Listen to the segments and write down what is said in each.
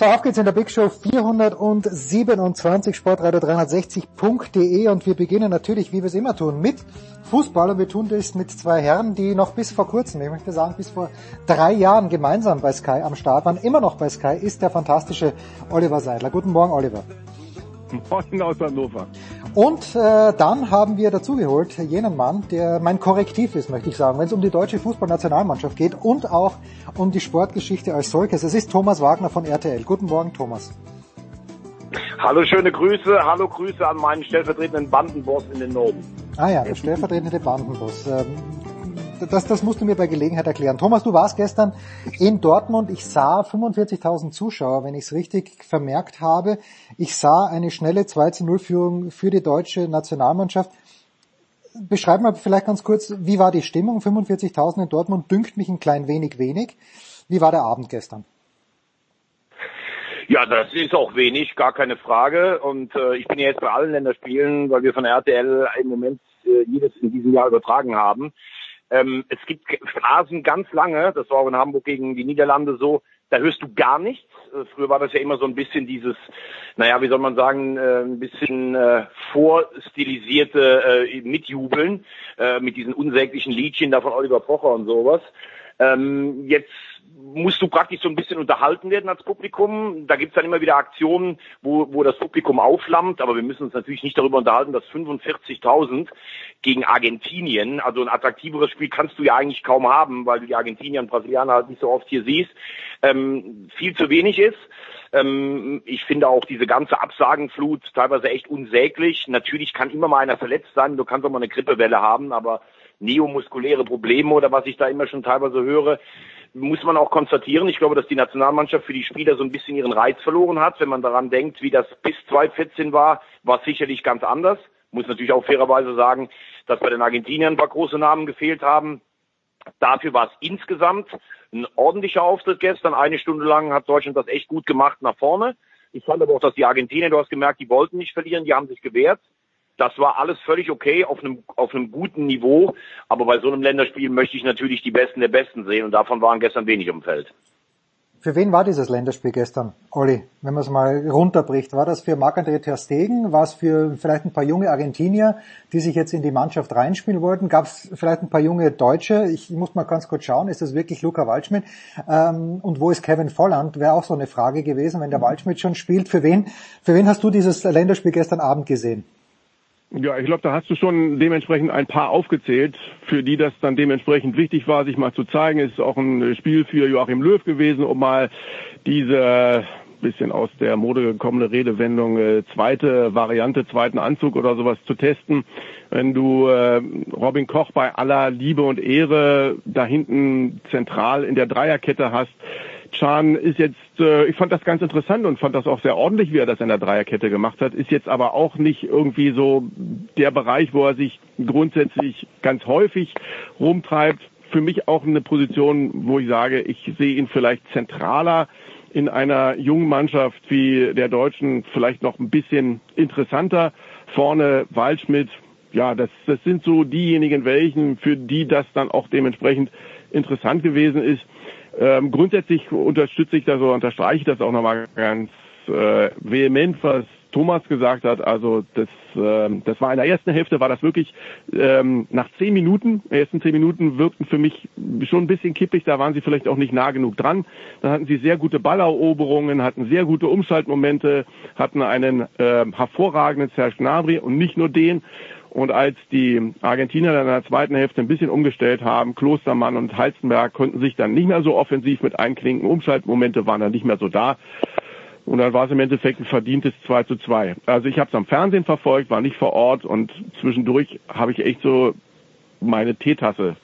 So, auf geht's in der Big Show 427 sportradio360.de und wir beginnen natürlich, wie wir es immer tun, mit Fußball und wir tun das mit zwei Herren, die noch bis vor kurzem, ich möchte sagen bis vor drei Jahren gemeinsam bei Sky am Start waren, immer noch bei Sky, ist der fantastische Oliver Seidler. Guten Morgen, Oliver. Morgen aus Hannover. Und äh, dann haben wir dazugeholt jenen Mann, der mein Korrektiv ist, möchte ich sagen, wenn es um die deutsche Fußballnationalmannschaft geht und auch um die Sportgeschichte als solches. Es ist Thomas Wagner von RTL. Guten Morgen, Thomas. Hallo, schöne Grüße. Hallo, Grüße an meinen stellvertretenden Bandenboss in den Norden. Ah ja, der stellvertretende Bandenboss. Ähm, das, das musst du mir bei Gelegenheit erklären. Thomas, du warst gestern in Dortmund. Ich sah 45.000 Zuschauer, wenn ich es richtig vermerkt habe. Ich sah eine schnelle 2-0-Führung für die deutsche Nationalmannschaft. Beschreib mal vielleicht ganz kurz, wie war die Stimmung? 45.000 in Dortmund dünkt mich ein klein wenig wenig. Wie war der Abend gestern? Ja, das ist auch wenig, gar keine Frage. Und äh, ich bin ja jetzt bei allen Länderspielen, weil wir von RTL im Moment äh, jedes in diesem Jahr übertragen haben. Ähm, es gibt Phasen ganz lange, das war auch in Hamburg gegen die Niederlande so, da hörst du gar nichts. Äh, früher war das ja immer so ein bisschen dieses, naja, wie soll man sagen, äh, ein bisschen äh, vorstilisierte äh, Mitjubeln äh, mit diesen unsäglichen Liedchen da von Oliver Pocher und sowas. Ähm, jetzt musst du praktisch so ein bisschen unterhalten werden als Publikum. Da gibt's dann immer wieder Aktionen, wo, wo das Publikum auflammt, aber wir müssen uns natürlich nicht darüber unterhalten, dass 45.000 gegen Argentinien, also ein attraktiveres Spiel kannst du ja eigentlich kaum haben, weil du die Argentinier und Brasilianer halt nicht so oft hier siehst, ähm, viel zu wenig ist. Ähm, ich finde auch diese ganze Absagenflut teilweise echt unsäglich. Natürlich kann immer mal einer verletzt sein, du kannst auch mal eine Grippewelle haben, aber neomuskuläre Probleme oder was ich da immer schon teilweise höre, muss man auch konstatieren. Ich glaube, dass die Nationalmannschaft für die Spieler so ein bisschen ihren Reiz verloren hat. Wenn man daran denkt, wie das bis 2014 war, war sicherlich ganz anders. Muss natürlich auch fairerweise sagen, dass bei den Argentiniern ein paar große Namen gefehlt haben. Dafür war es insgesamt ein ordentlicher Auftritt gestern. Eine Stunde lang hat Deutschland das echt gut gemacht nach vorne. Ich fand aber auch, dass die Argentinier, du hast gemerkt, die wollten nicht verlieren, die haben sich gewehrt. Das war alles völlig okay auf einem, auf einem guten Niveau. Aber bei so einem Länderspiel möchte ich natürlich die Besten der Besten sehen und davon waren gestern wenig im Feld. Für wen war dieses Länderspiel gestern, Olli, wenn man es mal runterbricht? War das für Marc-André Ter Stegen? War es für vielleicht ein paar junge Argentinier, die sich jetzt in die Mannschaft reinspielen wollten? Gab es vielleicht ein paar junge Deutsche? Ich muss mal ganz kurz schauen, ist das wirklich Luca Waldschmidt? Ähm, und wo ist Kevin Volland? Wäre auch so eine Frage gewesen, wenn der Waldschmidt schon spielt. Für wen, für wen hast du dieses Länderspiel gestern Abend gesehen? Ja, ich glaube, da hast du schon dementsprechend ein paar aufgezählt, für die das dann dementsprechend wichtig war, sich mal zu zeigen. Es ist auch ein Spiel für Joachim Löw gewesen, um mal diese bisschen aus der Mode gekommene Redewendung äh, zweite Variante, zweiten Anzug oder sowas zu testen. Wenn du äh, Robin Koch bei aller Liebe und Ehre da hinten zentral in der Dreierkette hast, Chan ist jetzt, äh, ich fand das ganz interessant und fand das auch sehr ordentlich, wie er das in der Dreierkette gemacht hat, ist jetzt aber auch nicht irgendwie so der Bereich, wo er sich grundsätzlich ganz häufig rumtreibt. Für mich auch eine Position, wo ich sage, ich sehe ihn vielleicht zentraler in einer jungen Mannschaft wie der Deutschen, vielleicht noch ein bisschen interessanter. Vorne Waldschmidt, ja, das, das sind so diejenigen welchen, für die das dann auch dementsprechend interessant gewesen ist. Ähm, grundsätzlich unterstütze ich das oder unterstreiche ich das auch nochmal ganz äh, vehement, was Thomas gesagt hat. Also das, ähm, das war in der ersten Hälfte war das wirklich ähm, nach zehn Minuten, ersten zehn Minuten wirkten für mich schon ein bisschen kippig. Da waren sie vielleicht auch nicht nah genug dran. Dann hatten sie sehr gute Balleroberungen, hatten sehr gute Umschaltmomente, hatten einen äh, hervorragenden Serge Gnabry und nicht nur den. Und als die Argentinier dann in der zweiten Hälfte ein bisschen umgestellt haben, Klostermann und Halzenberg konnten sich dann nicht mehr so offensiv mit einklinken. Umschaltmomente waren dann nicht mehr so da. Und dann war es im Endeffekt ein verdientes 2 zu 2. Also ich habe es am Fernsehen verfolgt, war nicht vor Ort und zwischendurch habe ich echt so meine Teetasse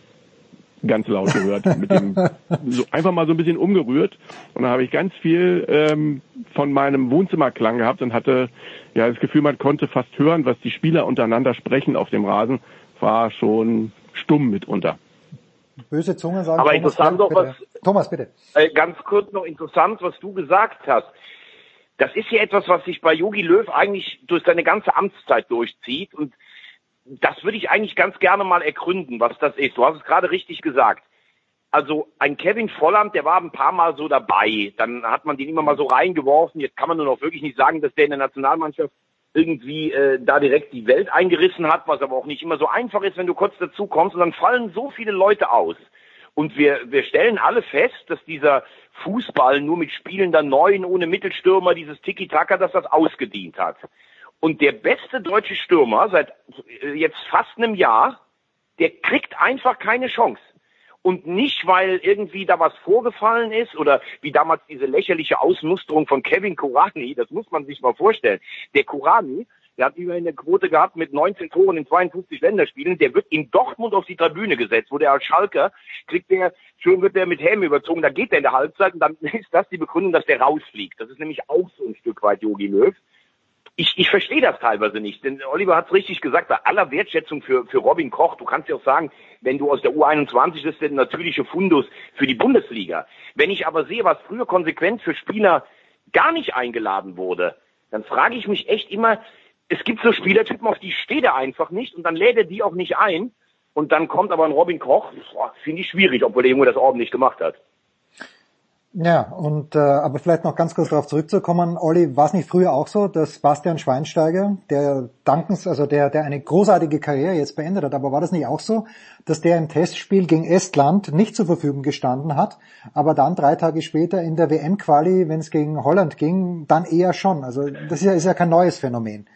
ganz laut gehört. mit dem, so einfach mal so ein bisschen umgerührt. Und da habe ich ganz viel ähm, von meinem Wohnzimmerklang gehabt und hatte ja das Gefühl, man konnte fast hören, was die Spieler untereinander sprechen auf dem Rasen. War schon stumm mitunter. Böse Zungen sagen. Aber Thomas, interessant noch was. Thomas, bitte. Äh, ganz kurz noch interessant, was du gesagt hast. Das ist ja etwas, was sich bei Yogi Löw eigentlich durch seine ganze Amtszeit durchzieht und das würde ich eigentlich ganz gerne mal ergründen, was das ist. Du hast es gerade richtig gesagt. Also ein Kevin Volland, der war ein paar Mal so dabei. Dann hat man den immer mal so reingeworfen. Jetzt kann man nur noch wirklich nicht sagen, dass der in der Nationalmannschaft irgendwie äh, da direkt die Welt eingerissen hat, was aber auch nicht immer so einfach ist, wenn du kurz dazu kommst. Und dann fallen so viele Leute aus. Und wir, wir stellen alle fest, dass dieser Fußball nur mit spielender Neuen ohne Mittelstürmer, dieses Tiki-Taka, dass das ausgedient hat. Und der beste deutsche Stürmer seit äh, jetzt fast einem Jahr, der kriegt einfach keine Chance. Und nicht, weil irgendwie da was vorgefallen ist oder wie damals diese lächerliche Ausmusterung von Kevin Kurani, das muss man sich mal vorstellen. Der Kurani, der hat immerhin eine Quote gehabt mit 19 Toren in 52 Länderspielen. Der wird in Dortmund auf die Tribüne gesetzt, wo der als Schalker kriegt der, schön wird der mit Helm überzogen, da geht der in der Halbzeit und dann ist das die Begründung, dass der rausfliegt. Das ist nämlich auch so ein Stück weit Yogi Löw ich, ich verstehe das teilweise nicht, denn Oliver hat es richtig gesagt, bei aller Wertschätzung für, für Robin Koch, du kannst ja auch sagen, wenn du aus der U21 bist, der natürliche Fundus für die Bundesliga. Wenn ich aber sehe, was früher konsequent für Spieler gar nicht eingeladen wurde, dann frage ich mich echt immer, es gibt so Spielertypen, auf die steht er einfach nicht und dann lädt er die auch nicht ein und dann kommt aber ein Robin Koch, finde ich schwierig, obwohl der Junge das ordentlich gemacht hat. Ja, und äh, aber vielleicht noch ganz kurz darauf zurückzukommen, Olli, war es nicht früher auch so, dass Bastian Schweinsteiger, der dankens, also der, der eine großartige Karriere jetzt beendet hat, aber war das nicht auch so, dass der im Testspiel gegen Estland nicht zur Verfügung gestanden hat, aber dann drei Tage später in der WM-Quali, wenn es gegen Holland ging, dann eher schon. Also das ist ja, ist ja kein neues Phänomen.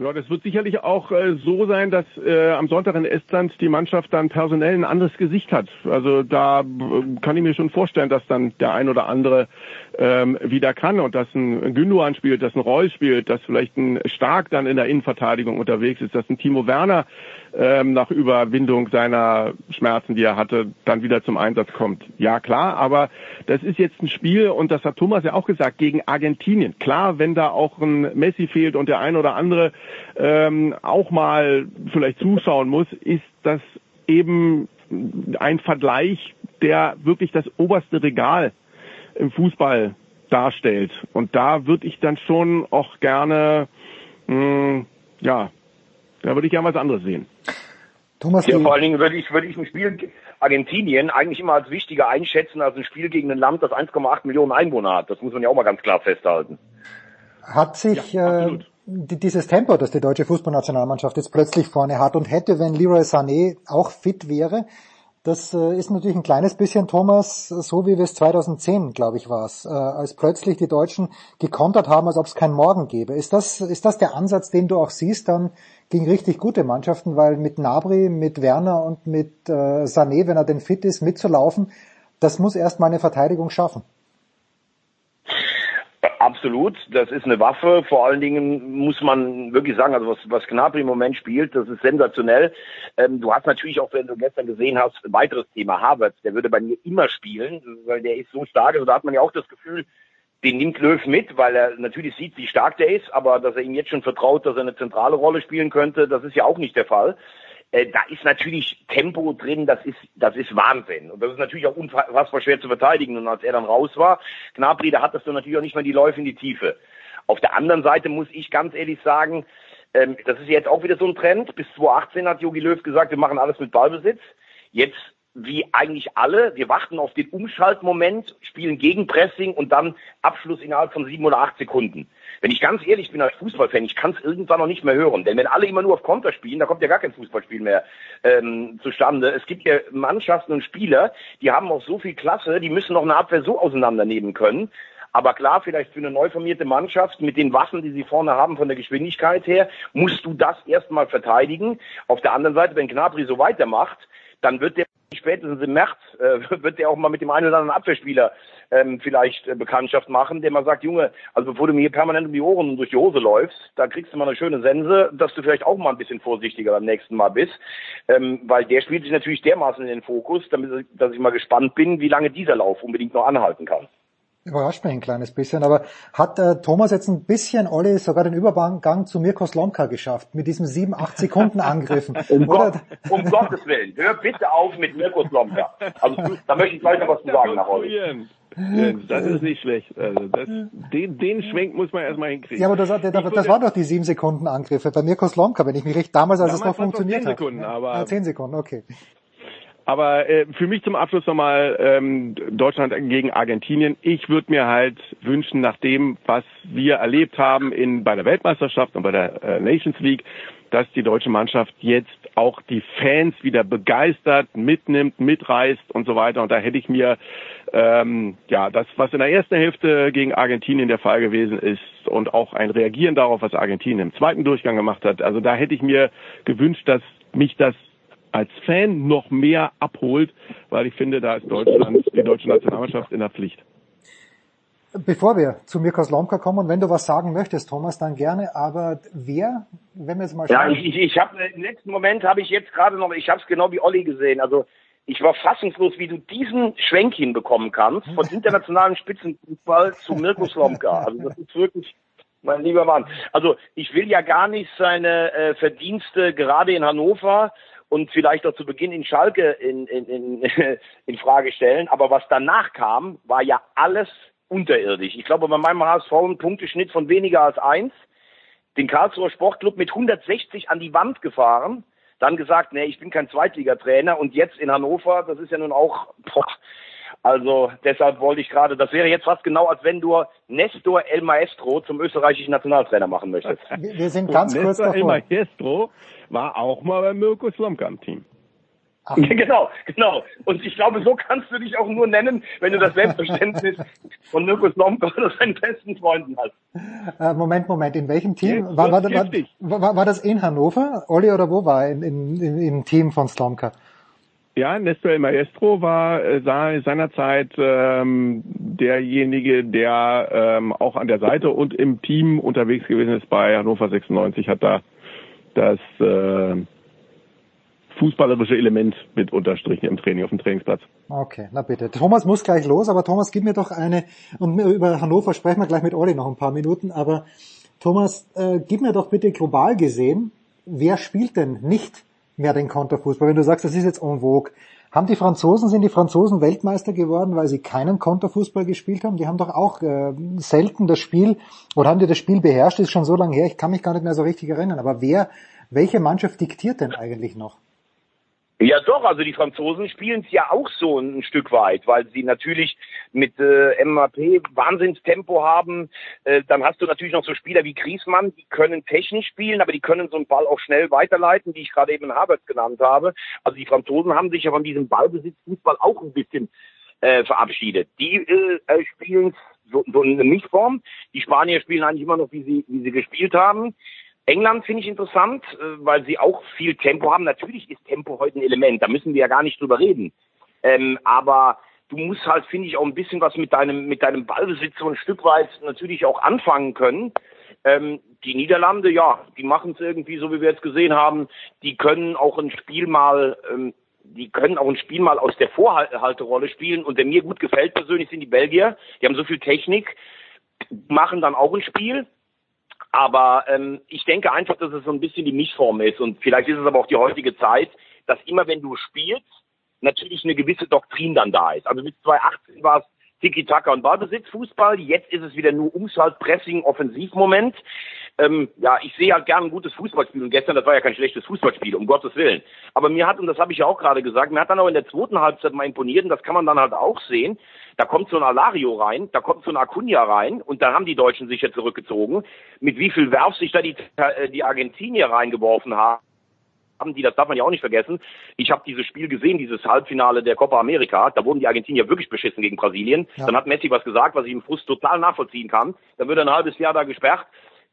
Ja, das wird sicherlich auch äh, so sein, dass äh, am Sonntag in Estland die Mannschaft dann personell ein anderes Gesicht hat. Also da äh, kann ich mir schon vorstellen, dass dann der ein oder andere ähm, wieder kann und dass ein Gündogan spielt, dass ein Reus spielt, dass vielleicht ein Stark dann in der Innenverteidigung unterwegs ist, dass ein Timo Werner ähm, nach Überwindung seiner Schmerzen, die er hatte, dann wieder zum Einsatz kommt. Ja, klar, aber das ist jetzt ein Spiel und das hat Thomas ja auch gesagt, gegen Argentinien. Klar, wenn da auch ein Messi fehlt und der ein oder andere ähm, auch mal vielleicht zuschauen muss, ist das eben ein Vergleich, der wirklich das oberste Regal im Fußball darstellt. Und da würde ich dann schon auch gerne, mh, hm, ja, da würde ich gerne was anderes sehen. Thomas, ja, vor allen Dingen würde ich, würde ich ein Spiel Argentinien eigentlich immer als wichtiger einschätzen als ein Spiel gegen ein Land, das 1,8 Millionen Einwohner hat. Das muss man ja auch mal ganz klar festhalten. Hat sich ja, äh, dieses Tempo, das die deutsche Fußballnationalmannschaft jetzt plötzlich vorne hat und hätte, wenn Leroy Sané auch fit wäre, das äh, ist natürlich ein kleines bisschen, Thomas, so wie wir es 2010, glaube ich, war es, äh, als plötzlich die Deutschen gekontert haben, als ob es keinen Morgen gäbe. Ist das, ist das der Ansatz, den du auch siehst dann gegen richtig gute Mannschaften? Weil mit Nabri, mit Werner und mit äh, Sané, wenn er denn fit ist, mitzulaufen, das muss erst mal eine Verteidigung schaffen. Absolut, das ist eine Waffe. Vor allen Dingen muss man wirklich sagen, also was, was Gnabry im Moment spielt, das ist sensationell. Ähm, du hast natürlich auch, wenn du gestern gesehen hast, ein weiteres Thema Harvard. Der würde bei mir immer spielen, weil der ist so stark. Also da hat man ja auch das Gefühl, den nimmt Löw mit, weil er natürlich sieht, wie stark der ist, aber dass er ihm jetzt schon vertraut, dass er eine zentrale Rolle spielen könnte, das ist ja auch nicht der Fall. Äh, da ist natürlich Tempo drin, das ist, das ist Wahnsinn. Und das ist natürlich auch unfassbar schwer zu verteidigen. Und als er dann raus war, Gnabry, da hattest du natürlich auch nicht mehr die Läufe in die Tiefe. Auf der anderen Seite muss ich ganz ehrlich sagen, ähm, das ist jetzt auch wieder so ein Trend. Bis 2018 hat Jogi Löw gesagt, wir machen alles mit Ballbesitz. Jetzt wie eigentlich alle. Wir warten auf den Umschaltmoment, spielen Gegenpressing und dann Abschluss innerhalb von sieben oder acht Sekunden. Wenn ich ganz ehrlich bin als Fußballfan, ich kann es irgendwann noch nicht mehr hören. Denn wenn alle immer nur auf Konter spielen, da kommt ja gar kein Fußballspiel mehr ähm, zustande. Es gibt ja Mannschaften und Spieler, die haben auch so viel Klasse, die müssen noch eine Abwehr so auseinandernehmen können. Aber klar, vielleicht für eine neu formierte Mannschaft mit den Waffen, die sie vorne haben von der Geschwindigkeit her, musst du das erstmal verteidigen. Auf der anderen Seite, wenn Gnabry so weitermacht, dann wird der spätestens im März äh, wird der auch mal mit dem einen oder anderen Abwehrspieler ähm, vielleicht äh, Bekanntschaft machen, der mal sagt, Junge, also bevor du mir hier permanent um die Ohren und durch die Hose läufst, da kriegst du mal eine schöne Sense, dass du vielleicht auch mal ein bisschen vorsichtiger beim nächsten Mal bist, ähm, weil der spielt sich natürlich dermaßen in den Fokus, damit, dass ich mal gespannt bin, wie lange dieser Lauf unbedingt noch anhalten kann. Überrascht mich ein kleines bisschen, aber hat äh, Thomas jetzt ein bisschen, Olli, sogar den Übergang zu Mirko Slomka geschafft, mit diesem 7, 8 Sekunden Angriffen? um, Gott, um Gottes Willen, hör bitte auf mit Mirko Slomka. Also, da möchte ich gleich noch was zu sagen nach Olli. Das ist nicht schlecht. Also das, den, den Schwenk muss man erstmal hinkriegen. Ja, aber das, das, das war doch die 7 Sekunden Angriffe bei Mirko Slomka, wenn ich mich recht, damals, als damals es noch funktioniert 10 Sekunden, hat. Aber ah, 10 Sekunden, okay. Aber äh, für mich zum Abschluss nochmal ähm, Deutschland gegen Argentinien. Ich würde mir halt wünschen, nach dem, was wir erlebt haben in, bei der Weltmeisterschaft und bei der äh, Nations League, dass die deutsche Mannschaft jetzt auch die Fans wieder begeistert, mitnimmt, mitreißt und so weiter. Und da hätte ich mir ähm, ja das, was in der ersten Hälfte gegen Argentinien der Fall gewesen ist und auch ein Reagieren darauf, was Argentinien im zweiten Durchgang gemacht hat. Also da hätte ich mir gewünscht, dass mich das als Fan noch mehr abholt, weil ich finde, da ist Deutschland, die deutsche Nationalmannschaft in der Pflicht. Bevor wir zu Mirko Slomka kommen, wenn du was sagen möchtest, Thomas, dann gerne. Aber wer, wenn wir jetzt mal schauen. Ja, ich, ich, ich habe im letzten Moment habe ich jetzt gerade noch, ich habe es genau wie Olli gesehen. Also ich war fassungslos, wie du diesen Schwenk hinbekommen kannst von internationalen Spitzenfußball zu Mirko Slomka. Also das ist wirklich mein lieber Mann. Also ich will ja gar nicht seine äh, Verdienste gerade in Hannover und vielleicht auch zu Beginn in Schalke in, in, in, in Frage stellen. Aber was danach kam, war ja alles unterirdisch. Ich glaube, bei meinem HSV ein Punkteschnitt von weniger als eins. Den Karlsruher Sportclub mit 160 an die Wand gefahren. Dann gesagt, nee, ich bin kein Zweitligatrainer. Und jetzt in Hannover, das ist ja nun auch, boah, also deshalb wollte ich gerade, das wäre jetzt fast genau, als wenn du Nestor El Maestro zum österreichischen Nationaltrainer machen möchtest. Wir sind ganz Und kurz Nestor El davor. Maestro war auch mal bei Mirko Slomka im Team. Ach, Genau, genau. Und ich glaube, so kannst du dich auch nur nennen, wenn du das Selbstverständnis von Mirko Slomka oder seinen besten Freunden hast. äh, Moment, Moment, in welchem Team? War, war, war, war, war das in Hannover, Olli, oder wo war er in, in, in, im Team von Slomka? Ja, Nestor El Maestro war äh, sei- seinerzeit ähm, derjenige, der ähm, auch an der Seite und im Team unterwegs gewesen ist bei Hannover 96, hat da das äh, fußballerische Element mit unterstrichen im Training auf dem Trainingsplatz. Okay, na bitte. Thomas muss gleich los, aber Thomas, gib mir doch eine, und über Hannover sprechen wir gleich mit Olli noch ein paar Minuten, aber Thomas, äh, gib mir doch bitte global gesehen, wer spielt denn nicht mehr den Konterfußball? Wenn du sagst, das ist jetzt en vogue. Haben die Franzosen, sind die Franzosen Weltmeister geworden, weil sie keinen Konterfußball gespielt haben? Die haben doch auch äh, selten das Spiel, oder haben die das Spiel beherrscht? Das ist schon so lange her, ich kann mich gar nicht mehr so richtig erinnern. Aber wer, welche Mannschaft diktiert denn eigentlich noch? Ja doch, also die Franzosen spielen es ja auch so ein Stück weit, weil sie natürlich mit äh, MAP Wahnsinnstempo haben. Äh, dann hast du natürlich noch so Spieler wie Griezmann, die können technisch spielen, aber die können so einen Ball auch schnell weiterleiten, die ich gerade eben Havertz genannt habe. Also die Franzosen haben sich ja von diesem Ballbesitzfußball auch ein bisschen äh, verabschiedet. Die äh, äh, spielen so, so eine Mischform. Die Spanier spielen eigentlich immer noch, wie sie, wie sie gespielt haben. England finde ich interessant, äh, weil sie auch viel Tempo haben. Natürlich ist Tempo heute ein Element, da müssen wir ja gar nicht drüber reden. Ähm, aber du musst halt, finde ich, auch ein bisschen was mit deinem, mit deinem Ballbesitz so ein Stück weit natürlich auch anfangen können. Ähm, die Niederlande, ja, die machen es irgendwie, so wie wir jetzt gesehen haben, die können auch ein Spiel mal, ähm, die können auch ein Spiel mal aus der Vorhalterolle spielen. Und der mir gut gefällt persönlich sind die Belgier. Die haben so viel Technik, machen dann auch ein Spiel. Aber ähm, ich denke einfach, dass es so ein bisschen die Mischform ist. Und vielleicht ist es aber auch die heutige Zeit, dass immer wenn du spielst, natürlich eine gewisse Doktrin dann da ist. Also bis 2018 war es Tiki-Taka und Ballbesitzfußball. Jetzt ist es wieder nur Umschalt, Pressing, Offensivmoment. Ähm, ja, ich sehe halt gerne ein gutes Fußballspiel und gestern, das war ja kein schlechtes Fußballspiel, um Gottes Willen. Aber mir hat, und das habe ich ja auch gerade gesagt, mir hat dann auch in der zweiten Halbzeit mal imponiert und das kann man dann halt auch sehen, da kommt so ein Alario rein, da kommt so ein Acuna rein und da haben die Deutschen sich ja zurückgezogen. Mit wie viel Werf sich da die, äh, die Argentinier reingeworfen haben haben die, das darf man ja auch nicht vergessen. Ich habe dieses Spiel gesehen, dieses Halbfinale der Copa America. Da wurden die Argentinier wirklich beschissen gegen Brasilien. Ja. Dann hat Messi was gesagt, was ich im Frust total nachvollziehen kann. Dann wird er ein halbes Jahr da gesperrt.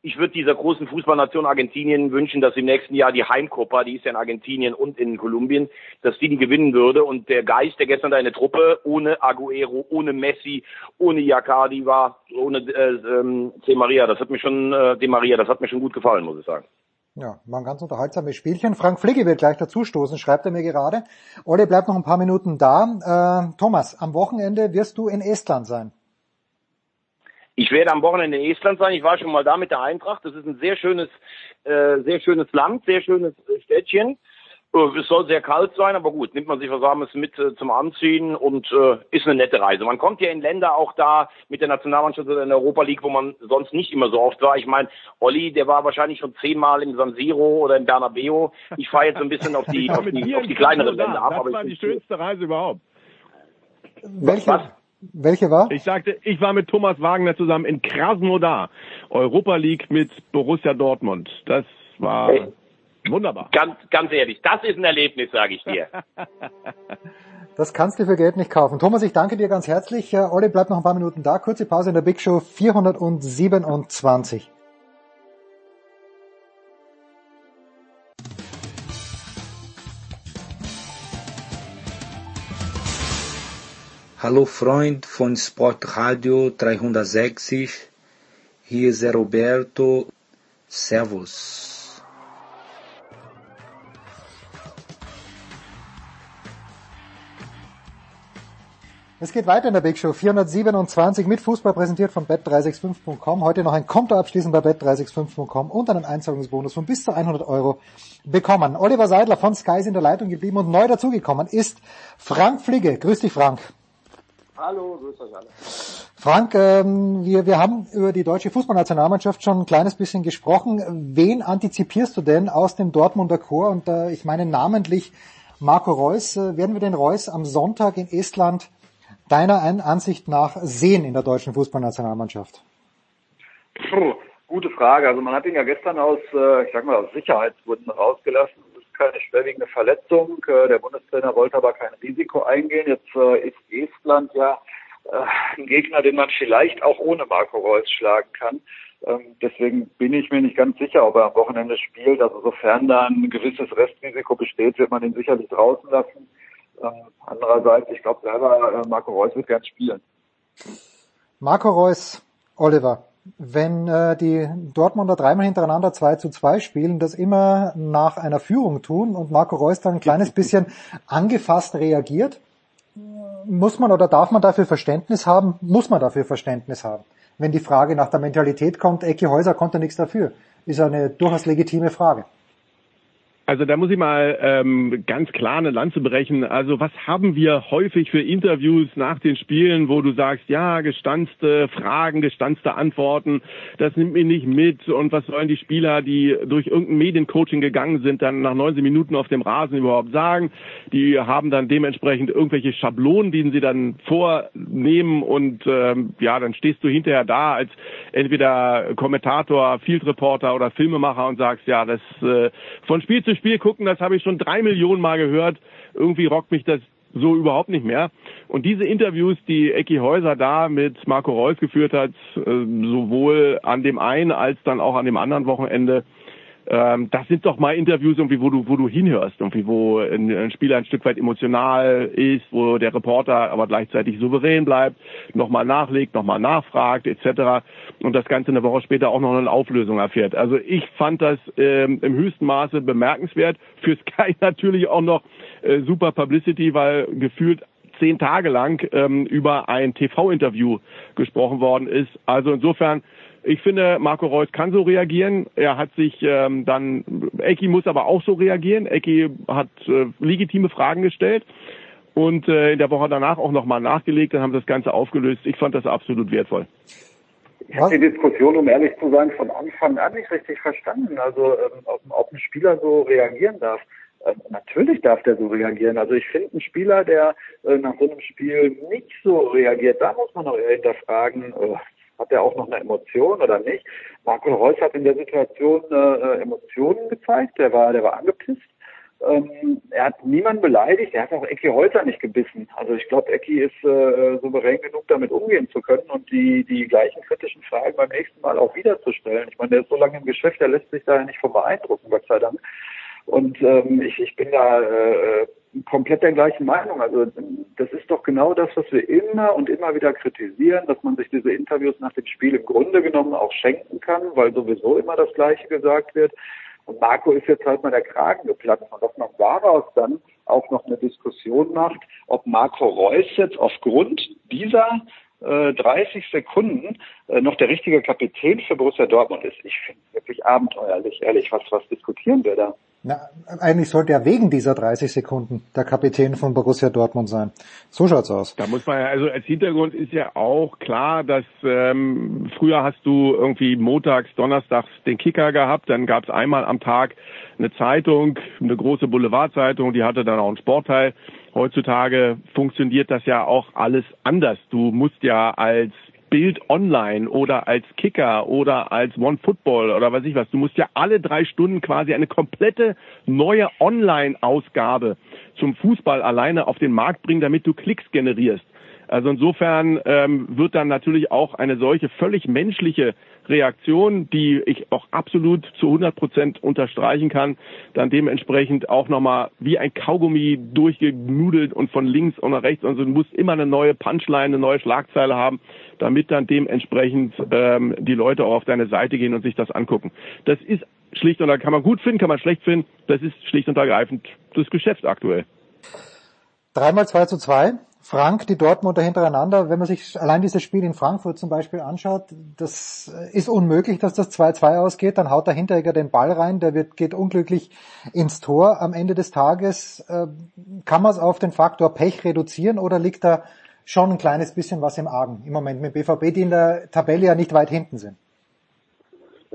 Ich würde dieser großen Fußballnation Argentinien wünschen, dass im nächsten Jahr die Heimcopa, die ist ja in Argentinien und in Kolumbien, dass die die gewinnen würde. Und der Geist, der gestern da in der Truppe, ohne Aguero, ohne Messi, ohne Iaccardi war, ohne äh, ähm, C. Maria, das hat mir schon, äh, De Maria, das hat mir schon gut gefallen, muss ich sagen. Ja, war ein ganz unterhaltsames Spielchen. Frank Fligge wird gleich dazustoßen, schreibt er mir gerade. Olli bleibt noch ein paar Minuten da. Äh, Thomas, am Wochenende wirst du in Estland sein. Ich werde am Wochenende in Estland sein. Ich war schon mal da mit der Eintracht. Das ist ein sehr schönes, äh, sehr schönes Land, sehr schönes Städtchen. Äh, es soll sehr kalt sein, aber gut, nimmt man sich was Warmes mit äh, zum Anziehen und äh, ist eine nette Reise. Man kommt ja in Länder auch da mit der Nationalmannschaft oder in der Europa League, wo man sonst nicht immer so oft war. Ich meine, Olli, der war wahrscheinlich schon zehnmal im San Siro oder im Bernabeu. Ich fahre jetzt so ein bisschen auf die, auf die, auf die kleineren Länder ab. Das aber war die schönste Reise überhaupt. Welche? Was? Welche war? Ich sagte, ich war mit Thomas Wagner zusammen in Krasnodar, Europa League mit Borussia Dortmund. Das war hey. Wunderbar. Ganz, ganz ehrlich, das ist ein Erlebnis, sage ich dir. Das kannst du für Geld nicht kaufen. Thomas, ich danke dir ganz herzlich. Olli bleibt noch ein paar Minuten da. Kurze Pause in der Big Show 427. Hallo Freund von Sportradio 360. Hier ist Roberto. Servus. Es geht weiter in der Big Show 427 mit Fußball präsentiert von bet365.com. Heute noch ein Konto abschließen bei bet365.com und einen Einzahlungsbonus von bis zu 100 Euro bekommen. Oliver Seidler von Sky ist in der Leitung geblieben und neu dazugekommen ist Frank Fligge. Grüß dich, Frank. Hallo, grüß euch alle. Frank, ähm, wir, wir haben über die deutsche Fußballnationalmannschaft schon ein kleines bisschen gesprochen. Wen antizipierst du denn aus dem Dortmunder Chor? Und äh, ich meine namentlich Marco Reus. Äh, werden wir den Reus am Sonntag in Estland deiner Ansicht nach sehen in der deutschen Fußballnationalmannschaft? Puh, gute Frage. Also man hat ihn ja gestern aus, äh, ich sag mal, aus Sicherheitsgründen rausgelassen. Keine schwerwiegende Verletzung. Äh, der Bundestrainer wollte aber kein Risiko eingehen. Jetzt äh, ist Estland ja ein Gegner, den man vielleicht auch ohne Marco Reus schlagen kann. Ähm, deswegen bin ich mir nicht ganz sicher, ob er am Wochenende spielt. Also sofern da ein gewisses Restrisiko besteht, wird man ihn sicherlich draußen lassen. Ähm, andererseits, ich glaube selber, äh, Marco Reus wird gern spielen. Marco Reus, Oliver, wenn äh, die Dortmunder dreimal hintereinander 2 zu 2 spielen, das immer nach einer Führung tun und Marco Reus dann ein kleines bisschen angefasst reagiert, muss man oder darf man dafür Verständnis haben? Muss man dafür Verständnis haben? Wenn die Frage nach der Mentalität kommt, Ecke Häuser konnte nichts dafür, ist eine durchaus legitime Frage. Also da muss ich mal ähm, ganz klar eine Lanze brechen. Also was haben wir häufig für Interviews nach den Spielen, wo du sagst, ja, gestanzte Fragen, gestanzte Antworten, das nimmt mich nicht mit und was sollen die Spieler, die durch irgendein Mediencoaching gegangen sind, dann nach 90 Minuten auf dem Rasen überhaupt sagen? Die haben dann dementsprechend irgendwelche Schablonen, die sie dann vornehmen und ähm, ja, dann stehst du hinterher da als entweder Kommentator, Field Reporter oder Filmemacher und sagst, ja, das äh, von Spiel zu Spiel gucken, das habe ich schon drei Millionen Mal gehört. Irgendwie rockt mich das so überhaupt nicht mehr. Und diese Interviews, die Ecki Häuser da mit Marco Reus geführt hat, äh, sowohl an dem einen als dann auch an dem anderen Wochenende, ähm, das sind doch mal Interviews irgendwie, wo du, wo du hinhörst, irgendwie, wo ein, ein, Spieler ein Stück weit emotional ist, wo der Reporter aber gleichzeitig souverän bleibt, nochmal nachlegt, nochmal nachfragt, etc. Und das Ganze eine Woche später auch noch eine Auflösung erfährt. Also ich fand das ähm, im höchsten Maße bemerkenswert. Für Sky natürlich auch noch äh, super Publicity, weil gefühlt zehn Tage lang ähm, über ein TV-Interview gesprochen worden ist. Also insofern ich finde, Marco Reus kann so reagieren. Er hat sich ähm, dann, Ecki muss aber auch so reagieren. Ecki hat äh, legitime Fragen gestellt. und äh, in der Woche danach auch nochmal nachgelegt, dann haben sie das Ganze aufgelöst. Ich fand das absolut wertvoll. Ich habe die Diskussion, um ehrlich zu sein, von Anfang an nicht richtig verstanden. Also ähm, ob, ob ein Spieler so reagieren darf. Ähm, natürlich darf der so reagieren. Also ich finde, ein Spieler, der äh, nach so einem Spiel nicht so reagiert, da muss man eher hinterfragen, äh, hat er auch noch eine Emotion oder nicht? Marco Reus hat in der Situation äh, Emotionen gezeigt. Der war, der war angepisst. Ähm, er hat niemanden beleidigt, er hat auch Ecki Holzer nicht gebissen. Also ich glaube, Ecki ist äh, souverän genug, damit umgehen zu können und die, die gleichen kritischen Fragen beim nächsten Mal auch wieder zu stellen. Ich meine, der ist so lange im Geschäft, der lässt sich da nicht von beeindrucken, Gott sei Dank. Und ähm, ich, ich bin da äh, komplett der gleichen Meinung. Also das ist doch genau das, was wir immer und immer wieder kritisieren, dass man sich diese Interviews nach dem Spiel im Grunde genommen auch schenken kann, weil sowieso immer das Gleiche gesagt wird. Und Marco ist jetzt halt mal der Kragen geplatzt. Und dass man daraus dann auch noch eine Diskussion macht, ob Marco Reus jetzt aufgrund dieser äh, 30 Sekunden äh, noch der richtige Kapitän für Borussia Dortmund ist. Ich finde wirklich abenteuerlich, ehrlich. Was, was diskutieren wir da? Na, eigentlich sollte er wegen dieser 30 Sekunden der Kapitän von Borussia Dortmund sein. So schaut's aus. Da muss man ja, also als Hintergrund ist ja auch klar, dass ähm, früher hast du irgendwie montags, donnerstags den Kicker gehabt, dann gab's einmal am Tag eine Zeitung, eine große Boulevardzeitung, die hatte dann auch einen Sportteil. Heutzutage funktioniert das ja auch alles anders. Du musst ja als Bild online oder als Kicker oder als One Football oder weiß ich was. Du musst ja alle drei Stunden quasi eine komplette neue Online-Ausgabe zum Fußball alleine auf den Markt bringen, damit du Klicks generierst. Also insofern ähm, wird dann natürlich auch eine solche völlig menschliche Reaktion, die ich auch absolut zu 100 Prozent unterstreichen kann, dann dementsprechend auch nochmal wie ein Kaugummi durchgenudelt und von links und nach rechts. Also du musst immer eine neue Punchline, eine neue Schlagzeile haben, damit dann dementsprechend ähm, die Leute auch auf deine Seite gehen und sich das angucken. Das ist schlicht und ergreifend, kann man gut finden, kann man schlecht finden. Das ist schlicht und ergreifend das Geschäft aktuell. Dreimal zwei zu zwei. Frank, die Dortmunder hintereinander, wenn man sich allein dieses Spiel in Frankfurt zum Beispiel anschaut, das ist unmöglich, dass das 2-2 ausgeht, dann haut der Hinteregger den Ball rein, der wird, geht unglücklich ins Tor. Am Ende des Tages äh, kann man es auf den Faktor Pech reduzieren oder liegt da schon ein kleines bisschen was im Argen im Moment mit BVB, die in der Tabelle ja nicht weit hinten sind?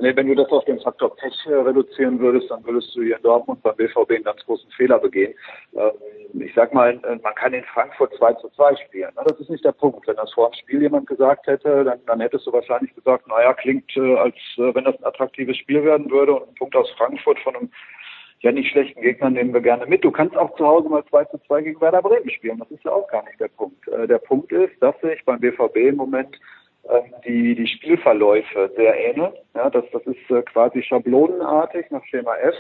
Nee, wenn du das auf den Faktor Pech äh, reduzieren würdest, dann würdest du hier in Dortmund beim BVB einen ganz großen Fehler begehen. Ähm, ich sag mal, äh, man kann in Frankfurt 2 zu 2 spielen. Ne? Das ist nicht der Punkt. Wenn das vor dem Spiel jemand gesagt hätte, dann, dann hättest du wahrscheinlich gesagt, naja, klingt, äh, als wenn das ein attraktives Spiel werden würde und ein Punkt aus Frankfurt von einem ja nicht schlechten Gegner nehmen wir gerne mit. Du kannst auch zu Hause mal 2 zu 2 gegen Werder Bremen spielen. Das ist ja auch gar nicht der Punkt. Der Punkt ist, dass sich beim BVB im Moment die, die Spielverläufe sehr ähneln. Ja, das, das ist äh, quasi schablonenartig nach Schema F.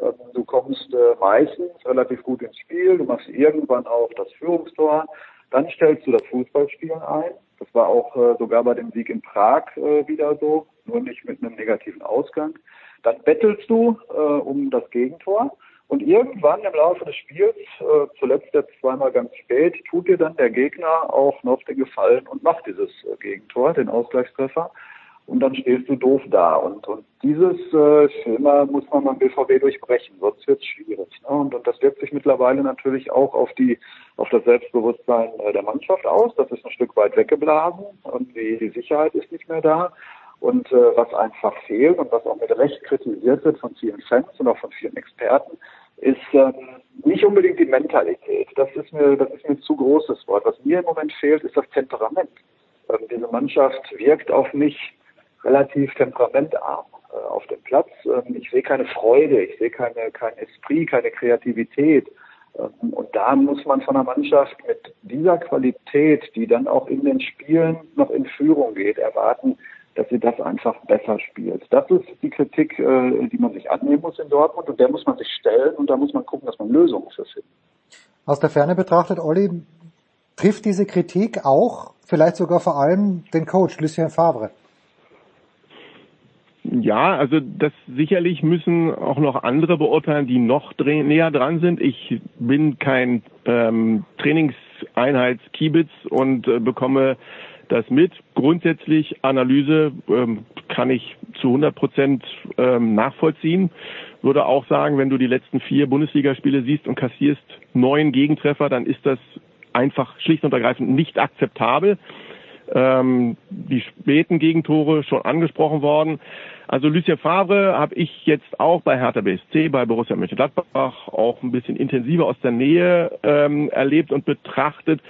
Ähm, du kommst äh, meistens relativ gut ins Spiel, du machst irgendwann auch das Führungstor, dann stellst du das Fußballspielen ein. Das war auch äh, sogar bei dem Sieg in Prag wieder so, nur nicht mit einem negativen Ausgang. Dann bettelst du um das Gegentor und irgendwann im Laufe des Spiels, äh, zuletzt jetzt zweimal ganz spät, tut dir dann der Gegner auch noch den Gefallen und macht dieses äh, Gegentor, den Ausgleichstreffer. Und dann stehst du doof da. Und, und dieses äh, Schema muss man beim BVB durchbrechen, sonst wird es schwierig. Ne? Und, und das wirkt sich mittlerweile natürlich auch auf die auf das Selbstbewusstsein äh, der Mannschaft aus. Das ist ein Stück weit weggeblasen und die, die Sicherheit ist nicht mehr da. Und äh, was einfach fehlt und was auch mit Recht kritisiert wird von vielen Fans und auch von vielen Experten, ist ähm, nicht unbedingt die Mentalität. Das ist mir, das ist mir zu großes Wort. Was mir im Moment fehlt, ist das Temperament. Ähm, diese Mannschaft wirkt auf mich relativ temperamentarm äh, auf dem Platz. Ähm, ich sehe keine Freude, ich sehe keine, kein Esprit, keine Kreativität. Ähm, und da muss man von einer Mannschaft mit dieser Qualität, die dann auch in den Spielen noch in Führung geht, erwarten, dass sie das einfach besser spielt. Das ist die Kritik, äh, die man sich annehmen muss in Dortmund und der muss man sich stellen und da muss man gucken, dass man Lösungen für findet. Aus der Ferne betrachtet, Olli, trifft diese Kritik auch, vielleicht sogar vor allem den Coach Lucien Favre? Ja, also das sicherlich müssen auch noch andere beurteilen, die noch näher dran sind. Ich bin kein ähm, Trainingseinheitskiebitz und äh, bekomme das mit. Grundsätzlich Analyse ähm, kann ich zu 100 Prozent ähm, nachvollziehen. würde auch sagen, wenn du die letzten vier Bundesligaspiele siehst und kassierst neun Gegentreffer, dann ist das einfach schlicht und ergreifend nicht akzeptabel. Ähm, die späten Gegentore schon angesprochen worden. Also Lucien Favre habe ich jetzt auch bei Hertha BSC, bei Borussia Mönchengladbach auch ein bisschen intensiver aus der Nähe ähm, erlebt und betrachtet.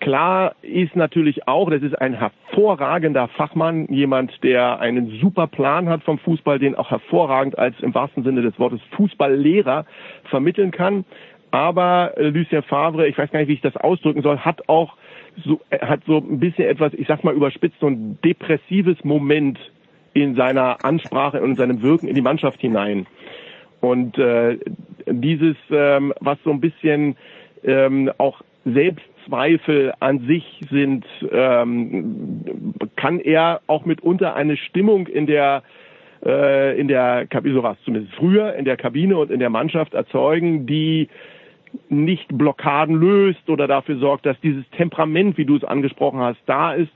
Klar ist natürlich auch, das ist ein hervorragender Fachmann, jemand, der einen super Plan hat vom Fußball, den auch hervorragend als im wahrsten Sinne des Wortes Fußballlehrer vermitteln kann. Aber äh, Lucien Favre, ich weiß gar nicht, wie ich das ausdrücken soll, hat auch so, hat so ein bisschen etwas, ich sag mal überspitzt, so ein depressives Moment in seiner Ansprache und in seinem Wirken in die Mannschaft hinein. Und äh, dieses, ähm, was so ein bisschen ähm, auch Selbstzweifel an sich sind, ähm, kann er auch mitunter eine Stimmung in der äh, in der so war es zumindest früher, in der Kabine und in der Mannschaft erzeugen, die nicht Blockaden löst oder dafür sorgt, dass dieses Temperament, wie du es angesprochen hast, da ist,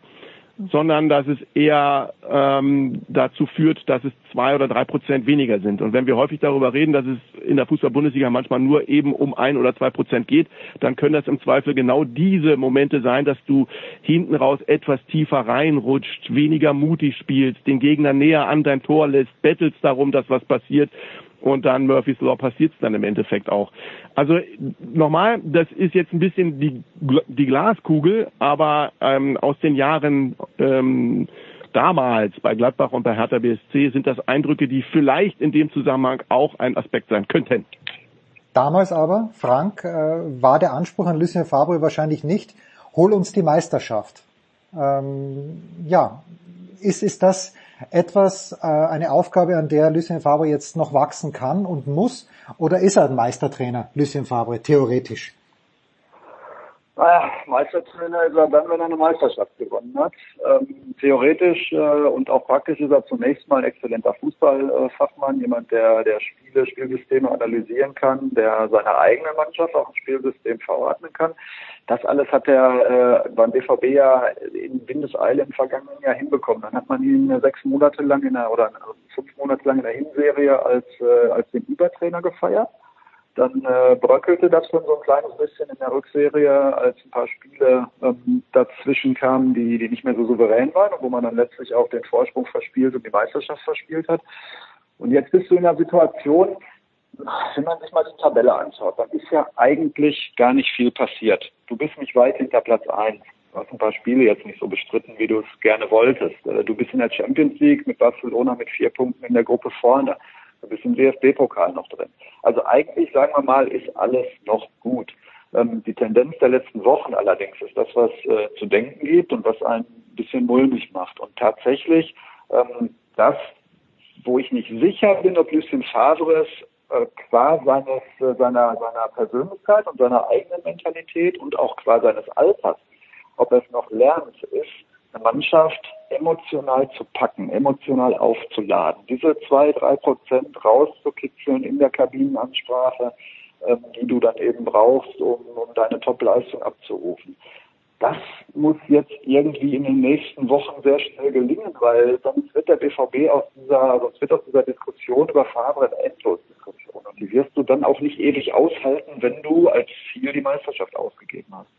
sondern dass es eher ähm, dazu führt, dass es zwei oder drei Prozent weniger sind. Und wenn wir häufig darüber reden, dass es in der Fußball-Bundesliga manchmal nur eben um ein oder zwei Prozent geht, dann können das im Zweifel genau diese Momente sein, dass du hinten raus etwas tiefer reinrutscht, weniger mutig spielst, den Gegner näher an dein Tor lässt, bettelst darum, dass was passiert und dann Murphy's Law passiert es dann im Endeffekt auch. Also nochmal, das ist jetzt ein bisschen die, die Glaskugel, aber ähm, aus den Jahren ähm, damals bei Gladbach und bei Hertha BSC sind das Eindrücke, die vielleicht in dem Zusammenhang auch ein Aspekt sein könnten. Damals aber, Frank, äh, war der Anspruch an Lucien Favre wahrscheinlich nicht, hol uns die Meisterschaft. Ähm, ja, ist, ist das etwas, äh, eine Aufgabe, an der Lucien Favre jetzt noch wachsen kann und muss? Oder ist er ein Meistertrainer, Lucien Favre, theoretisch? Naja, Meistertrainer ist er dann, wenn er eine Meisterschaft gewonnen hat. Ähm, theoretisch äh, und auch praktisch ist er zunächst mal ein exzellenter Fußballfachmann, jemand, der, der Spiele, Spielsysteme analysieren kann, der seiner eigenen Mannschaft auch ein Spielsystem verordnen kann. Das alles hat er äh, beim BVB ja in Windeseile im vergangenen Jahr hinbekommen. Dann hat man ihn sechs Monate lang in der, oder fünf Monate lang in der Hinserie als, äh, als den Übertrainer gefeiert. Dann äh, bröckelte das schon so ein kleines bisschen in der Rückserie, als ein paar Spiele ähm, dazwischen kamen, die, die nicht mehr so souverän waren und wo man dann letztlich auch den Vorsprung verspielt und die Meisterschaft verspielt hat. Und jetzt bist du in einer Situation, wenn man sich mal die Tabelle anschaut, dann ist ja eigentlich gar nicht viel passiert. Du bist nicht weit hinter Platz eins. Du hast ein paar Spiele jetzt nicht so bestritten, wie du es gerne wolltest. Äh, du bist in der Champions League mit Barcelona mit vier Punkten in der Gruppe vorne. Du bist im DFB-Pokal noch drin. Also eigentlich, sagen wir mal, ist alles noch gut. Ähm, die Tendenz der letzten Wochen allerdings ist das, was äh, zu denken gibt und was einen ein bisschen mulmig macht. Und tatsächlich ähm, das, wo ich nicht sicher bin, ob Lucien Favre es äh, qua seines, äh, seiner, seiner Persönlichkeit und seiner eigenen Mentalität und auch qua seines Alters, ob er es noch lernt, ist, eine Mannschaft emotional zu packen, emotional aufzuladen, diese zwei, drei Prozent rauszukitzeln in der Kabinenansprache, ähm, die du dann eben brauchst, um, um deine Top-Leistung abzurufen. Das muss jetzt irgendwie in den nächsten Wochen sehr schnell gelingen, weil sonst wird der BVB aus dieser, sonst wird aus dieser Diskussion über Favre eine Endlosdiskussion. Und die wirst du dann auch nicht ewig aushalten, wenn du als Ziel die Meisterschaft ausgegeben hast.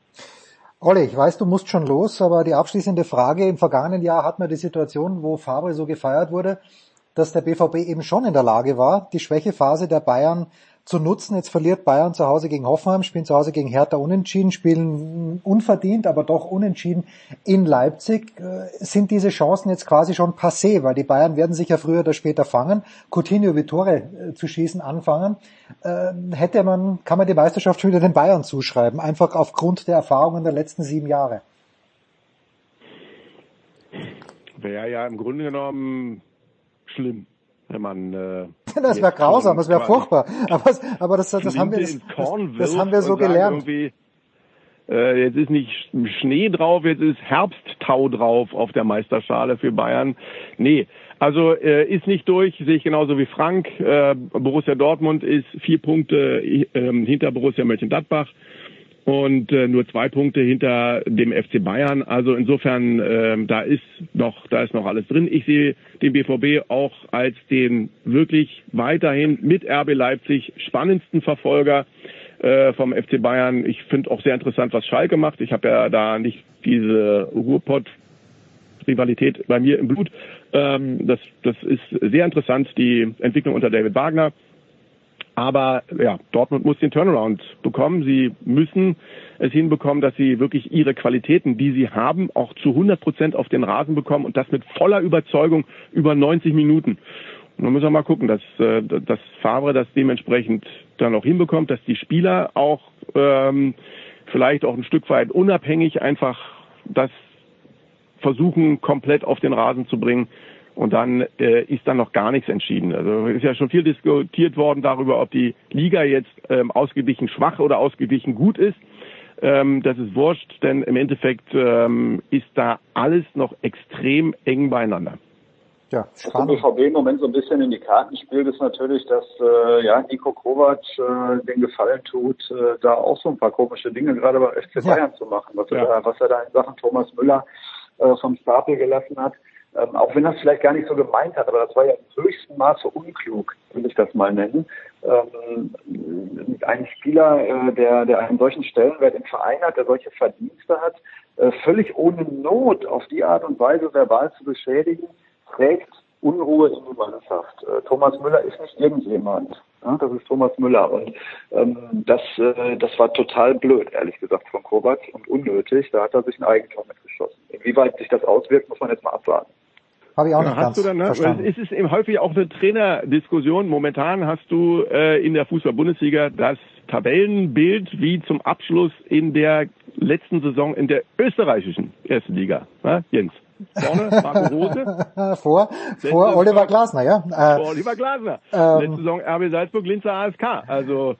Olli, ich weiß, du musst schon los, aber die abschließende Frage, im vergangenen Jahr hat man die Situation, wo Favre so gefeiert wurde, dass der BVB eben schon in der Lage war, die Schwächephase der Bayern zu nutzen. Jetzt verliert Bayern zu Hause gegen Hoffenheim, spielen zu Hause gegen Hertha unentschieden, spielen unverdient, aber doch unentschieden in Leipzig. Äh, sind diese Chancen jetzt quasi schon passé, weil die Bayern werden sich ja früher oder später fangen, Coutinho wie Tore äh, zu schießen anfangen. Ähm, hätte man, kann man die Meisterschaft schon wieder den Bayern zuschreiben, einfach aufgrund der Erfahrungen der letzten sieben Jahre. Wäre ja im Grunde genommen schlimm wenn man äh, das wäre grausam, das wäre furchtbar. Aber, aber das, das, haben wir, das, das haben wir so gelernt. Äh, jetzt ist nicht Schnee drauf, jetzt ist Herbsttau drauf auf der Meisterschale für Bayern. Nee, also äh, ist nicht durch, sehe ich genauso wie Frank. Äh, Borussia Dortmund ist vier Punkte äh, hinter Borussia Mönchengladbach. Und äh, nur zwei Punkte hinter dem FC Bayern. Also insofern, äh, da ist noch, da ist noch alles drin. Ich sehe den BVB auch als den wirklich weiterhin mit RB Leipzig spannendsten Verfolger äh, vom FC Bayern. Ich finde auch sehr interessant, was Schalke macht. Ich habe ja da nicht diese Ruhrpott Rivalität bei mir im Blut. Ähm, das, das ist sehr interessant, die Entwicklung unter David Wagner. Aber ja, Dortmund muss den Turnaround bekommen. Sie müssen es hinbekommen, dass sie wirklich ihre Qualitäten, die sie haben, auch zu 100 Prozent auf den Rasen bekommen und das mit voller Überzeugung über 90 Minuten. Und dann müssen wir mal gucken, dass, äh, dass Favre das dementsprechend dann auch hinbekommt, dass die Spieler auch ähm, vielleicht auch ein Stück weit unabhängig einfach das versuchen, komplett auf den Rasen zu bringen. Und dann äh, ist dann noch gar nichts entschieden. Also ist ja schon viel diskutiert worden darüber, ob die Liga jetzt ähm, ausgeglichen schwach oder ausgeglichen gut ist. Ähm, das ist wurscht, denn im Endeffekt ähm, ist da alles noch extrem eng beieinander. Ja, Was dem BVB im Moment so ein bisschen in die Karten spielt, ist natürlich, dass äh, ja Nico Kovac äh, den Gefallen tut, äh, da auch so ein paar komische Dinge gerade bei FC Bayern ja. zu machen. Was, ja. er da, was er da in Sachen Thomas Müller äh, vom Stapel gelassen hat. Ähm, auch wenn es vielleicht gar nicht so gemeint hat, aber das war ja im höchsten Maße unklug, will ich das mal nennen. Ähm, ein Spieler, äh, der, der einen solchen Stellenwert im Verein hat, der solche Verdienste hat, äh, völlig ohne Not auf die Art und Weise verbal zu beschädigen, trägt Unruhe in die Mannschaft. Äh, Thomas Müller ist nicht irgendjemand. Ja, das ist Thomas Müller. Und ähm, das, äh, das war total blöd, ehrlich gesagt, von Kovac und unnötig. Da hat er sich ein Eigentor mitgeschossen. Inwieweit sich das auswirkt, muss man jetzt mal abwarten. Habe ich auch ja, ganz du dann, ne? verstanden. Es ist eben häufig auch eine Trainerdiskussion. Momentan hast du äh, in der Fußball-Bundesliga das Tabellenbild wie zum Abschluss in der letzten Saison in der österreichischen ersten Liga. Ne? Jens. Vorne Marco Rose. vor vor Oliver Glasner, ja. Äh, vor Oliver Glasner. Ähm, Letzte Saison RB Salzburg, Linzer ASK. Also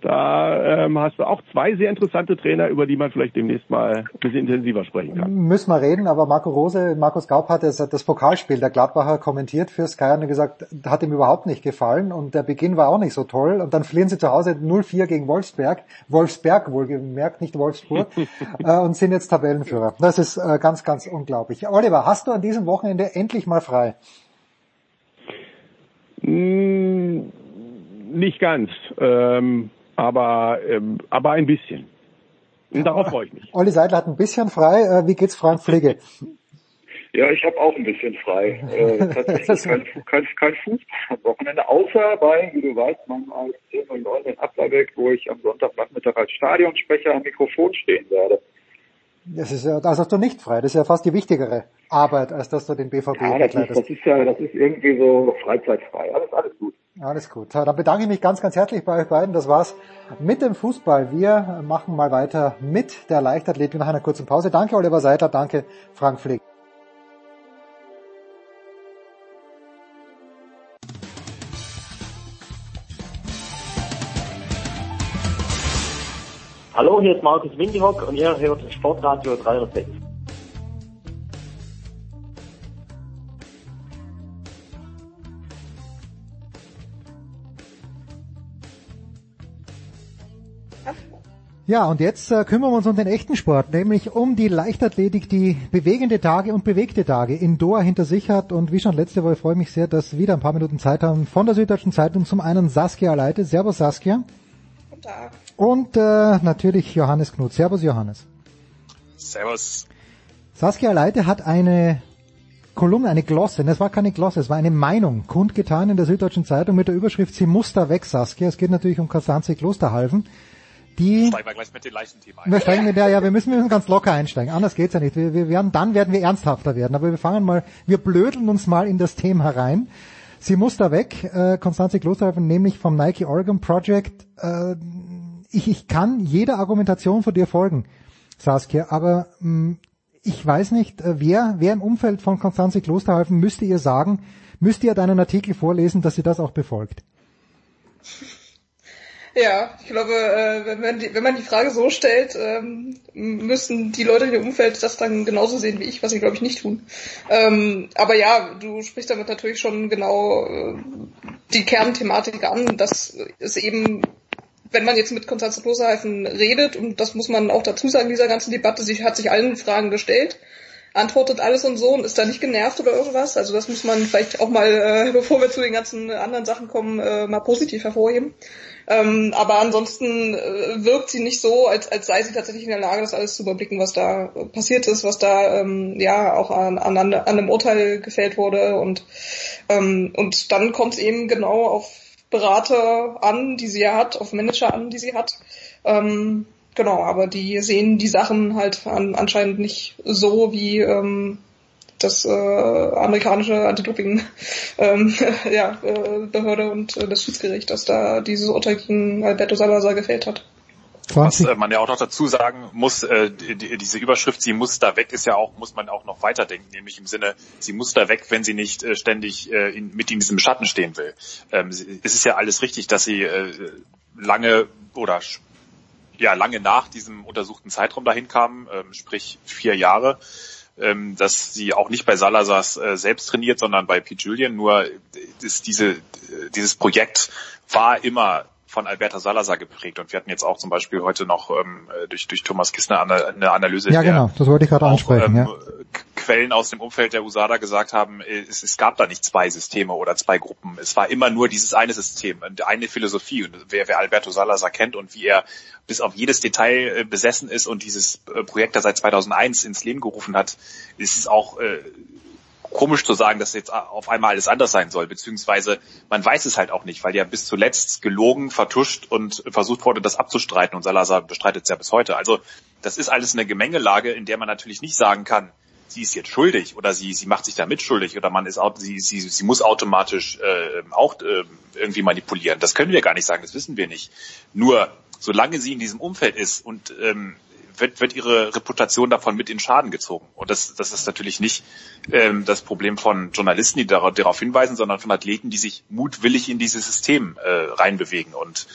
da ähm, hast du auch zwei sehr interessante Trainer, über die man vielleicht demnächst mal ein bisschen intensiver sprechen kann. Müssen wir reden, aber Marco Rose, Markus Gaub hat das, das Pokalspiel der Gladbacher kommentiert für Sky und gesagt, hat ihm überhaupt nicht gefallen und der Beginn war auch nicht so toll und dann fliehen sie zu Hause 0-4 gegen Wolfsberg, Wolfsberg wohlgemerkt, nicht Wolfsburg äh, und sind jetzt Tabellenführer. Das ist äh, ganz, ganz unglaublich. Oliver, hast du an diesem Wochenende endlich mal frei? Mm, nicht ganz. Ähm aber, ähm, aber ein bisschen. Und darauf freue ich mich. Olli Seidler hat ein bisschen frei. Äh, wie geht's Frank Pflege? Ja, ich habe auch ein bisschen frei. Äh, tatsächlich kein, kein, kein Fußball am Wochenende, außer bei, wie du weißt, meinem AFC 09 in Applerbeck, wo ich am Sonntagnachmittag als Stadionsprecher am Mikrofon stehen werde. Das ist ja, das hast du nicht frei. Das ist ja fast die wichtigere Arbeit, als dass du den BVB ja, das ist, das ist ja, das ist irgendwie so freizeitfrei. Alles, alles gut. Alles gut. Dann bedanke ich mich ganz, ganz herzlich bei euch beiden. Das war's mit dem Fußball. Wir machen mal weiter mit der Leichtathletik nach einer kurzen Pause. Danke Oliver Seidler, danke Frank Flick. Hallo, hier ist Markus Windihock und ihr hört Sportradio 306. Ja, und jetzt äh, kümmern wir uns um den echten Sport, nämlich um die Leichtathletik, die bewegende Tage und bewegte Tage in Doha hinter sich hat. Und wie schon letzte Woche freue ich mich sehr, dass wir wieder ein paar Minuten Zeit haben von der Süddeutschen Zeitung zum einen Saskia Leite. Servus Saskia. Guten Tag. Und äh, natürlich Johannes Knut. Servus Johannes. Servus. Saskia Leite hat eine Kolumne, eine Glosse, das war keine Glosse, es war eine Meinung, kundgetan in der Süddeutschen Zeitung mit der Überschrift Sie muss da weg, Saskia. Es geht natürlich um Kastanze Klosterhalfen die. Steigen wir gleich mit den leichten Themen ein. Wir steigen mit der, ja, wir müssen, wir müssen ganz locker einsteigen. Anders geht's ja nicht. Wir, wir werden, dann werden wir ernsthafter werden. Aber wir fangen mal, wir blödeln uns mal in das Thema herein. Sie muss da weg, äh, Konstanze Klosterhalfen, nämlich vom Nike Oregon Project. Äh, ich, ich kann jeder Argumentation von dir folgen, Saskia, aber mh, mm, ich weiß nicht, äh, wer, wer im Umfeld von Konstanze Klosterhalfen müsste ihr sagen, müsste ihr deinen Artikel vorlesen, dass sie das auch befolgt. Ja, ich glaube, äh, wenn, man die, Frage so stellt, ähm, müssen die Leute in dem Umfeld das dann genauso sehen wie ich, was sie, glaube ich, nicht tun. Ähm, aber ja, du sprichst damit natürlich schon genau äh, die Kernthematik an, dass es eben wenn man jetzt mit Konstanze Klosterhalfen redet, und das muss man auch dazu sagen, dieser ganzen Debatte, sie hat sich allen Fragen gestellt, antwortet alles und so und ist da nicht genervt oder irgendwas. Also das muss man vielleicht auch mal, äh, bevor wir zu den ganzen anderen Sachen kommen, mal positiv hervorheben. Ähm, aber ansonsten äh, wirkt sie nicht so, als, als sei sie tatsächlich in der Lage, das alles zu überblicken, was da passiert ist, was da ähm, ja auch an, an, an einem Urteil gefällt wurde und ähm, und dann kommt es eben genau auf Berater an, die sie ja hat, auf Manager an, die sie hat. Ähm, genau, aber die sehen die Sachen halt an, anscheinend nicht so wie ähm, das äh, amerikanische Anti-Doping ähm, ja, äh, Behörde und äh, das Schiedsgericht, das da dieses Urteil gegen Alberto Salazar gefällt hat. Was äh, man ja auch noch dazu sagen muss, äh, die, diese Überschrift, sie muss da weg, ist ja auch, muss man auch noch weiterdenken, nämlich im Sinne, sie muss da weg, wenn sie nicht äh, ständig äh, in, mit in diesem Schatten stehen will. Ähm, es ist ja alles richtig, dass sie äh, lange oder ja lange nach diesem untersuchten Zeitraum dahin kam, ähm, sprich vier Jahre ähm, dass sie auch nicht bei Salazars äh, selbst trainiert, sondern bei Pete Julian. Nur ist diese, dieses Projekt war immer von Alberta Salazar geprägt. Und wir hatten jetzt auch zum Beispiel heute noch ähm, äh, durch, durch Thomas Kistner eine, Analyse. Ja, genau, das wollte ich gerade ansprechen. Ähm, ja. Quellen aus dem Umfeld der USADA gesagt haben, äh, es, es gab da nicht zwei Systeme oder zwei Gruppen. Es war immer nur dieses eine System, eine Philosophie. Und wer, wer Alberto Salazar kennt und wie er bis auf jedes Detail äh, besessen ist und dieses Projekt da seit 2001 ins Leben gerufen hat, ist es auch äh, komisch zu sagen, dass jetzt auf einmal alles anders sein soll, beziehungsweise man weiß es halt auch nicht, weil ja bis zuletzt gelogen, vertuscht und versucht wurde, das abzustreiten und Salazar bestreitet es ja bis heute. Also das ist alles eine Gemengelage, in der man natürlich nicht sagen kann, sie ist jetzt schuldig oder sie, sie macht sich da mitschuldig oder man ist sie, sie, sie muss automatisch äh, auch äh, irgendwie manipulieren. Das können wir gar nicht sagen, das wissen wir nicht. Nur solange sie in diesem Umfeld ist und ähm, wird, wird ihre Reputation davon mit in Schaden gezogen. Und das, das ist natürlich nicht ähm, das Problem von Journalisten, die darauf, darauf hinweisen, sondern von Athleten, die sich mutwillig in dieses System äh, reinbewegen. Und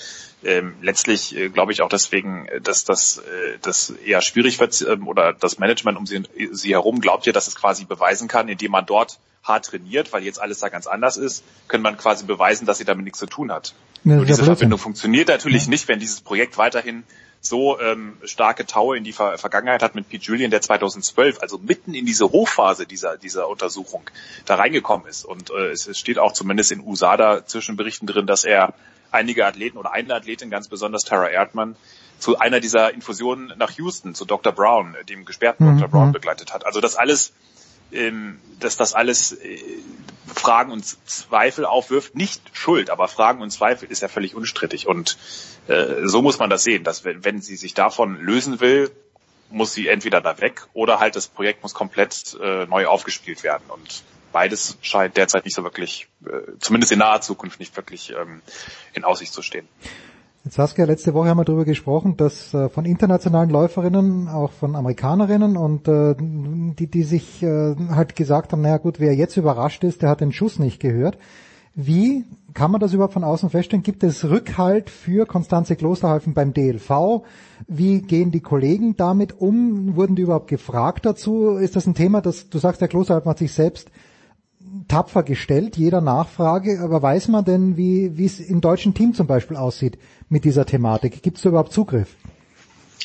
ähm, letztlich äh, glaube ich auch deswegen, äh, dass das äh, das eher schwierig wird äh, oder das Management um sie, sie herum glaubt ja, dass es quasi beweisen kann, indem man dort hart trainiert, weil jetzt alles da ganz anders ist, können man quasi beweisen, dass sie damit nichts zu tun hat. Ja, diese Verbindung funktioniert natürlich ja. nicht, wenn dieses Projekt weiterhin so ähm, starke Taue in die Ver Vergangenheit hat mit Pete Julian, der 2012, also mitten in diese Hochphase dieser, dieser Untersuchung, da reingekommen ist. Und äh, es, es steht auch zumindest in USADA Zwischenberichten drin, dass er einige Athleten oder eine Athletin, ganz besonders Tara Erdmann, zu einer dieser Infusionen nach Houston, zu Dr. Brown, dem gesperrten mhm. Dr. Brown begleitet hat. Also das alles, ähm, dass das alles äh, Fragen und Zweifel aufwirft, nicht Schuld, aber Fragen und Zweifel ist ja völlig unstrittig. Und äh, so muss man das sehen, dass wenn, wenn sie sich davon lösen will, muss sie entweder da weg oder halt das Projekt muss komplett äh, neu aufgespielt werden. Und beides scheint derzeit nicht so wirklich, äh, zumindest in naher Zukunft nicht wirklich ähm, in Aussicht zu stehen. Jetzt Saskia, letzte Woche haben wir darüber gesprochen, dass äh, von internationalen Läuferinnen, auch von Amerikanerinnen und äh, die, die sich äh, halt gesagt haben, naja gut, wer jetzt überrascht ist, der hat den Schuss nicht gehört. Wie kann man das überhaupt von außen feststellen? Gibt es Rückhalt für Konstanze Klosterhalfen beim DLV? Wie gehen die Kollegen damit um? Wurden die überhaupt gefragt dazu? Ist das ein Thema, das du sagst, der Klosterhalfen hat sich selbst tapfer gestellt, jeder Nachfrage, aber weiß man denn, wie es im deutschen Team zum Beispiel aussieht mit dieser Thematik? Gibt es überhaupt Zugriff?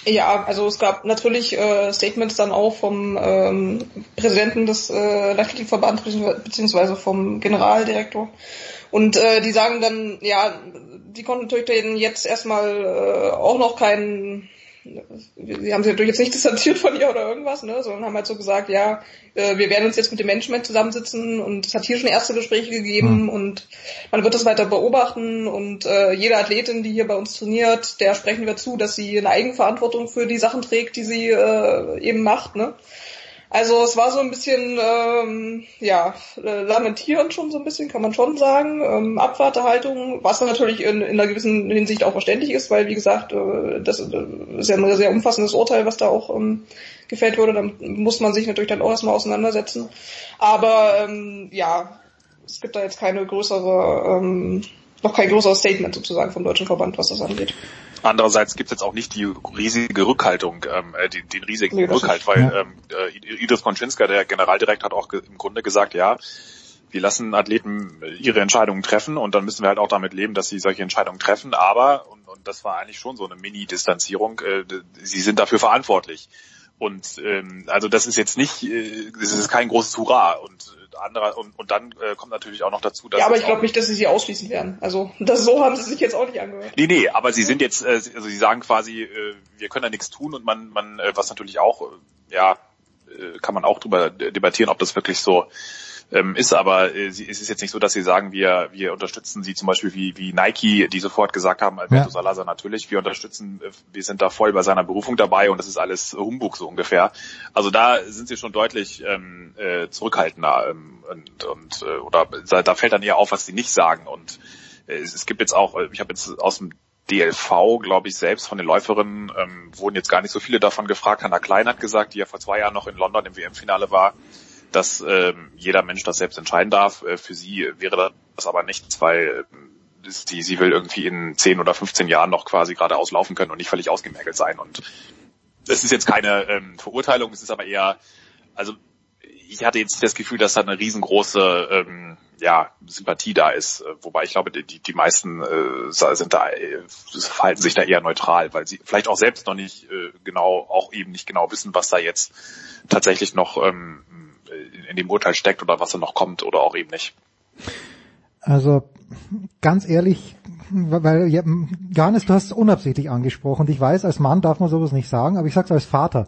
Ja, also es gab natürlich äh, Statements dann auch vom ähm, Präsidenten des äh, Leichtathletikverbands beziehungsweise vom Generaldirektor. Und äh, die sagen dann, ja, die konnten natürlich jetzt erstmal äh, auch noch keinen sie haben sich natürlich jetzt nicht distanziert von ihr oder irgendwas, ne, sondern haben halt so gesagt, ja, äh, wir werden uns jetzt mit dem Management zusammensitzen und es hat hier schon erste Gespräche gegeben mhm. und man wird das weiter beobachten und äh, jede Athletin, die hier bei uns trainiert, der sprechen wir zu, dass sie eine Eigenverantwortung für die Sachen trägt, die sie äh, eben macht, ne. Also es war so ein bisschen, ähm, ja, lamentierend schon so ein bisschen, kann man schon sagen. Ähm, Abwartehaltung, was natürlich in, in einer gewissen Hinsicht auch verständlich ist, weil wie gesagt, äh, das ist ja ein sehr umfassendes Urteil, was da auch ähm, gefällt wurde. Da muss man sich natürlich dann auch erstmal auseinandersetzen. Aber ähm, ja, es gibt da jetzt keine größere, ähm, noch kein größeres Statement sozusagen vom Deutschen Verband, was das angeht. Andererseits gibt es jetzt auch nicht die riesige Rückhaltung, ähm, äh, den, den riesigen nee, Rückhalt, weil ja. ähm, äh, Idris Konczynska, der Generaldirektor, hat auch im Grunde gesagt, ja, wir lassen Athleten ihre Entscheidungen treffen und dann müssen wir halt auch damit leben, dass sie solche Entscheidungen treffen. Aber, und, und das war eigentlich schon so eine Mini-Distanzierung. Äh, sie sind dafür verantwortlich. Und ähm, also das ist jetzt nicht, äh, das ist kein großes Hurra. Und äh, anderer und, und dann äh, kommt natürlich auch noch dazu, dass ja, aber ich glaube nicht, dass sie sie ausschließen werden. Also das so haben sie sich jetzt auch nicht angehört. Nee, nee, aber sie sind jetzt, äh, also sie sagen quasi, äh, wir können da nichts tun und man, man, äh, was natürlich auch, äh, ja, äh, kann man auch drüber debattieren, ob das wirklich so ähm, ist, aber äh, es ist jetzt nicht so, dass sie sagen, wir, wir unterstützen sie zum Beispiel wie, wie Nike, die sofort gesagt haben, Alberto ja. Salazar natürlich, wir unterstützen, äh, wir sind da voll bei seiner Berufung dabei und das ist alles Humbug so ungefähr. Also da sind sie schon deutlich ähm, äh, zurückhaltender ähm, und, und äh, oder da fällt dann eher auf, was sie nicht sagen und äh, es, es gibt jetzt auch, äh, ich habe jetzt aus dem DLV, glaube ich, selbst von den Läuferinnen ähm, wurden jetzt gar nicht so viele davon gefragt. Hanna Klein hat gesagt, die ja vor zwei Jahren noch in London im WM-Finale war, dass ähm, jeder Mensch das selbst entscheiden darf. Äh, für sie wäre das aber nichts, weil äh, sie, sie will irgendwie in 10 oder 15 Jahren noch quasi geradeaus laufen können und nicht völlig ausgemergelt sein. Und es ist jetzt keine ähm, Verurteilung, es ist aber eher, also ich hatte jetzt das Gefühl, dass da eine riesengroße ähm, ja, Sympathie da ist, äh, wobei ich glaube, die, die meisten äh, sind da, äh, verhalten sich da eher neutral, weil sie vielleicht auch selbst noch nicht äh, genau, auch eben nicht genau wissen, was da jetzt tatsächlich noch ähm, in dem Urteil steckt oder was da noch kommt oder auch eben nicht. Also ganz ehrlich, weil ja, Johannes, du hast es unabsichtlich angesprochen ich weiß, als Mann darf man sowas nicht sagen, aber ich sag's als Vater.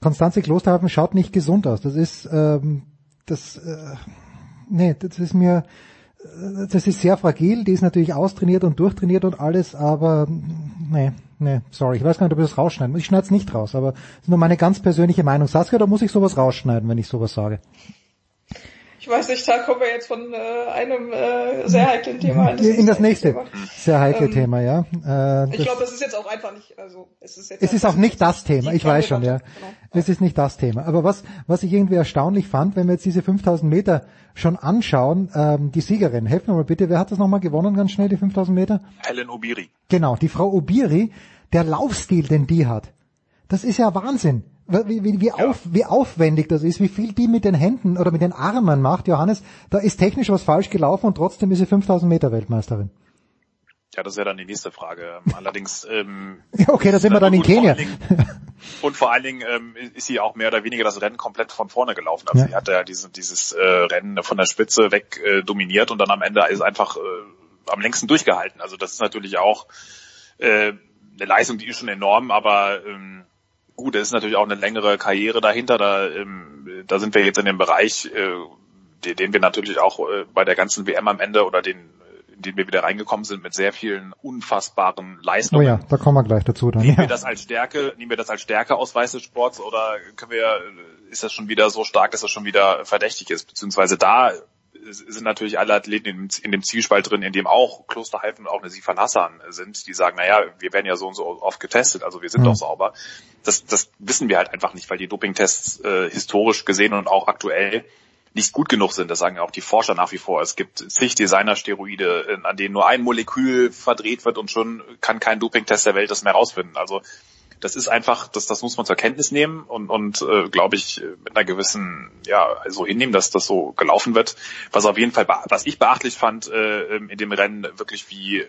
Konstanze Klosterhafen schaut nicht gesund aus. Das ist ähm, das äh, nee, das ist mir das ist sehr fragil, die ist natürlich austrainiert und durchtrainiert und alles, aber nee, nee, sorry, ich weiß gar nicht, ob ich das rausschneiden muss. Ich schneide es nicht raus, aber das ist nur meine ganz persönliche Meinung. Saskia, da muss ich sowas rausschneiden, wenn ich sowas sage? Ich weiß nicht, da kommen wir jetzt von äh, einem äh, sehr heiklen Thema in das, in das nächste Thema. sehr heikle ähm, Thema, ja. Äh, ich glaube, das ist jetzt auch einfach nicht, also es ist jetzt es ist auch nicht das Thema. Ich weiß schon, ja. Genau. Es ist nicht das Thema. Aber was was ich irgendwie erstaunlich fand, wenn wir jetzt diese 5000 Meter schon anschauen, ähm, die Siegerin, helfen wir mal bitte, wer hat das nochmal gewonnen ganz schnell, die 5000 Meter? Helen Obiri. Genau, die Frau Obiri, der Laufstil, den die hat, das ist ja Wahnsinn wie, wie, wie, auf, wie aufwendig das ist, wie viel die mit den Händen oder mit den Armen macht, Johannes, da ist technisch was falsch gelaufen und trotzdem ist sie 5000 Meter Weltmeisterin. Ja, das wäre dann die nächste Frage. Allerdings. Ähm, ja, okay, da sind wir dann in Kenia. Dingen, und vor allen Dingen ähm, ist sie auch mehr oder weniger das Rennen komplett von vorne gelaufen. Also ja. sie hat ja diese, dieses äh, Rennen von der Spitze weg äh, dominiert und dann am Ende ist einfach äh, am längsten durchgehalten. Also das ist natürlich auch äh, eine Leistung, die ist schon enorm, aber ähm, gut, es ist natürlich auch eine längere Karriere dahinter. Da, ähm, da sind wir jetzt in dem Bereich, äh, den wir natürlich auch äh, bei der ganzen WM am Ende oder den in den wir wieder reingekommen sind mit sehr vielen unfassbaren Leistungen. Oh ja, da kommen wir gleich dazu dann. Nehmen wir das als Stärke, nehmen wir das als Stärke aus des Sports oder können wir, ist das schon wieder so stark, dass das schon wieder verdächtig ist? Beziehungsweise da sind natürlich alle Athleten in, dem Zielspalt drin, in dem auch Klosterhalfen und auch eine Sifan Hassan sind, die sagen, naja, wir werden ja so und so oft getestet, also wir sind mhm. doch sauber. Das, das wissen wir halt einfach nicht, weil die Dopingtests äh, historisch gesehen und auch aktuell nicht gut genug sind. Das sagen ja auch die Forscher nach wie vor. Es gibt zig Designersteroide, an denen nur ein Molekül verdreht wird und schon kann kein Dopingtest der Welt das mehr rausfinden. Also das ist einfach, das, das muss man zur Kenntnis nehmen und, und äh, glaube ich, mit einer gewissen, ja, also hinnehmen, dass das so gelaufen wird. Was auf jeden Fall, was ich beachtlich fand äh, in dem Rennen, wirklich wie,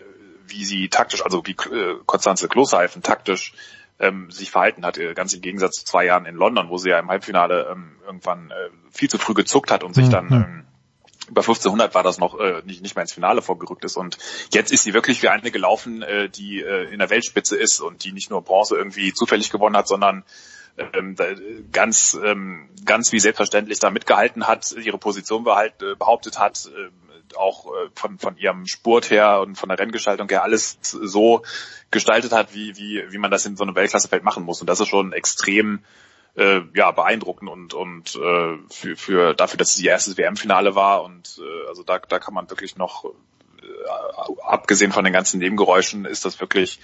wie sie taktisch, also wie äh, Konstanze Klosheifen taktisch ähm, sich verhalten hat, äh, ganz im Gegensatz zu zwei Jahren in London, wo sie ja im Halbfinale ähm, irgendwann äh, viel zu früh gezuckt hat und sich dann ähm, über 1500 war das noch äh, nicht, nicht mehr ins Finale vorgerückt ist. Und jetzt ist sie wirklich wie eine gelaufen, äh, die äh, in der Weltspitze ist und die nicht nur Bronze irgendwie zufällig gewonnen hat, sondern ähm, ganz, ähm, ganz wie selbstverständlich da mitgehalten hat, ihre Position behalt, äh, behauptet hat, äh, auch äh, von, von ihrem Spurt her und von der Renngestaltung her alles so gestaltet hat, wie, wie, wie man das in so einem Weltklassefeld machen muss. Und das ist schon extrem äh, ja beeindruckend und und äh, für, für dafür, dass es ihr erstes WM-Finale war und äh, also da da kann man wirklich noch äh, abgesehen von den ganzen Nebengeräuschen ist das wirklich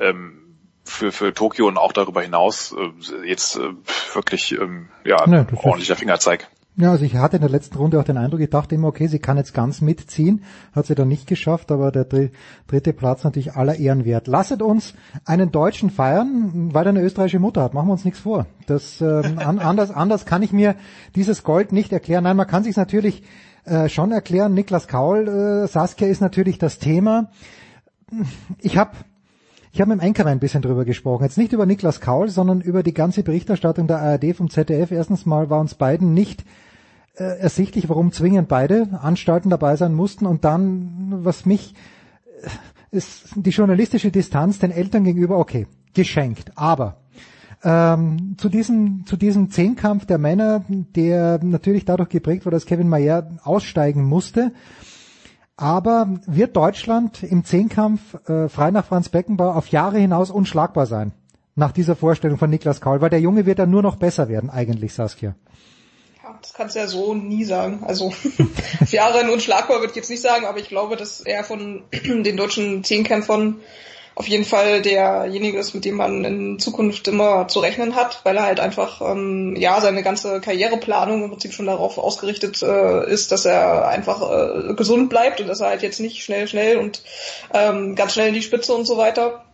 ähm, für für Tokio und auch darüber hinaus äh, jetzt äh, wirklich ähm, ja ne, ordentlicher Fingerzeig. Ja, also ich hatte in der letzten Runde auch den Eindruck, ich dachte immer, okay, sie kann jetzt ganz mitziehen, hat sie dann nicht geschafft, aber der dritte Platz natürlich aller Ehren wert. Lasset uns einen Deutschen feiern, weil er eine österreichische Mutter hat. Machen wir uns nichts vor. Das ähm, anders, anders kann ich mir dieses Gold nicht erklären. Nein, man kann sich natürlich äh, schon erklären. Niklas Kaul, äh, Saskia ist natürlich das Thema. Ich habe Ich habe mit dem Enker ein bisschen drüber gesprochen. Jetzt nicht über Niklas Kaul, sondern über die ganze Berichterstattung der ARD vom ZDF. Erstens mal war uns beiden nicht äh, ersichtlich, warum zwingend beide Anstalten dabei sein mussten. Und dann, was mich, äh, ist die journalistische Distanz den Eltern gegenüber, okay, geschenkt. Aber ähm, zu diesem zu diesem Zehnkampf der Männer, der natürlich dadurch geprägt war, dass Kevin Mayer aussteigen musste. Aber wird Deutschland im Zehnkampf äh, frei nach Franz Beckenbauer auf Jahre hinaus unschlagbar sein? Nach dieser Vorstellung von Niklas Kaul, weil der Junge wird dann nur noch besser werden, eigentlich, Saskia. Das kannst du ja so nie sagen. Also Jahre unschlagbar würde ich jetzt nicht sagen, aber ich glaube, dass er von den deutschen Zehnkämpfern auf jeden Fall derjenige ist, mit dem man in Zukunft immer zu rechnen hat, weil er halt einfach ähm, ja seine ganze Karriereplanung im Prinzip schon darauf ausgerichtet äh, ist, dass er einfach äh, gesund bleibt und dass er halt jetzt nicht schnell, schnell und ähm, ganz schnell in die Spitze und so weiter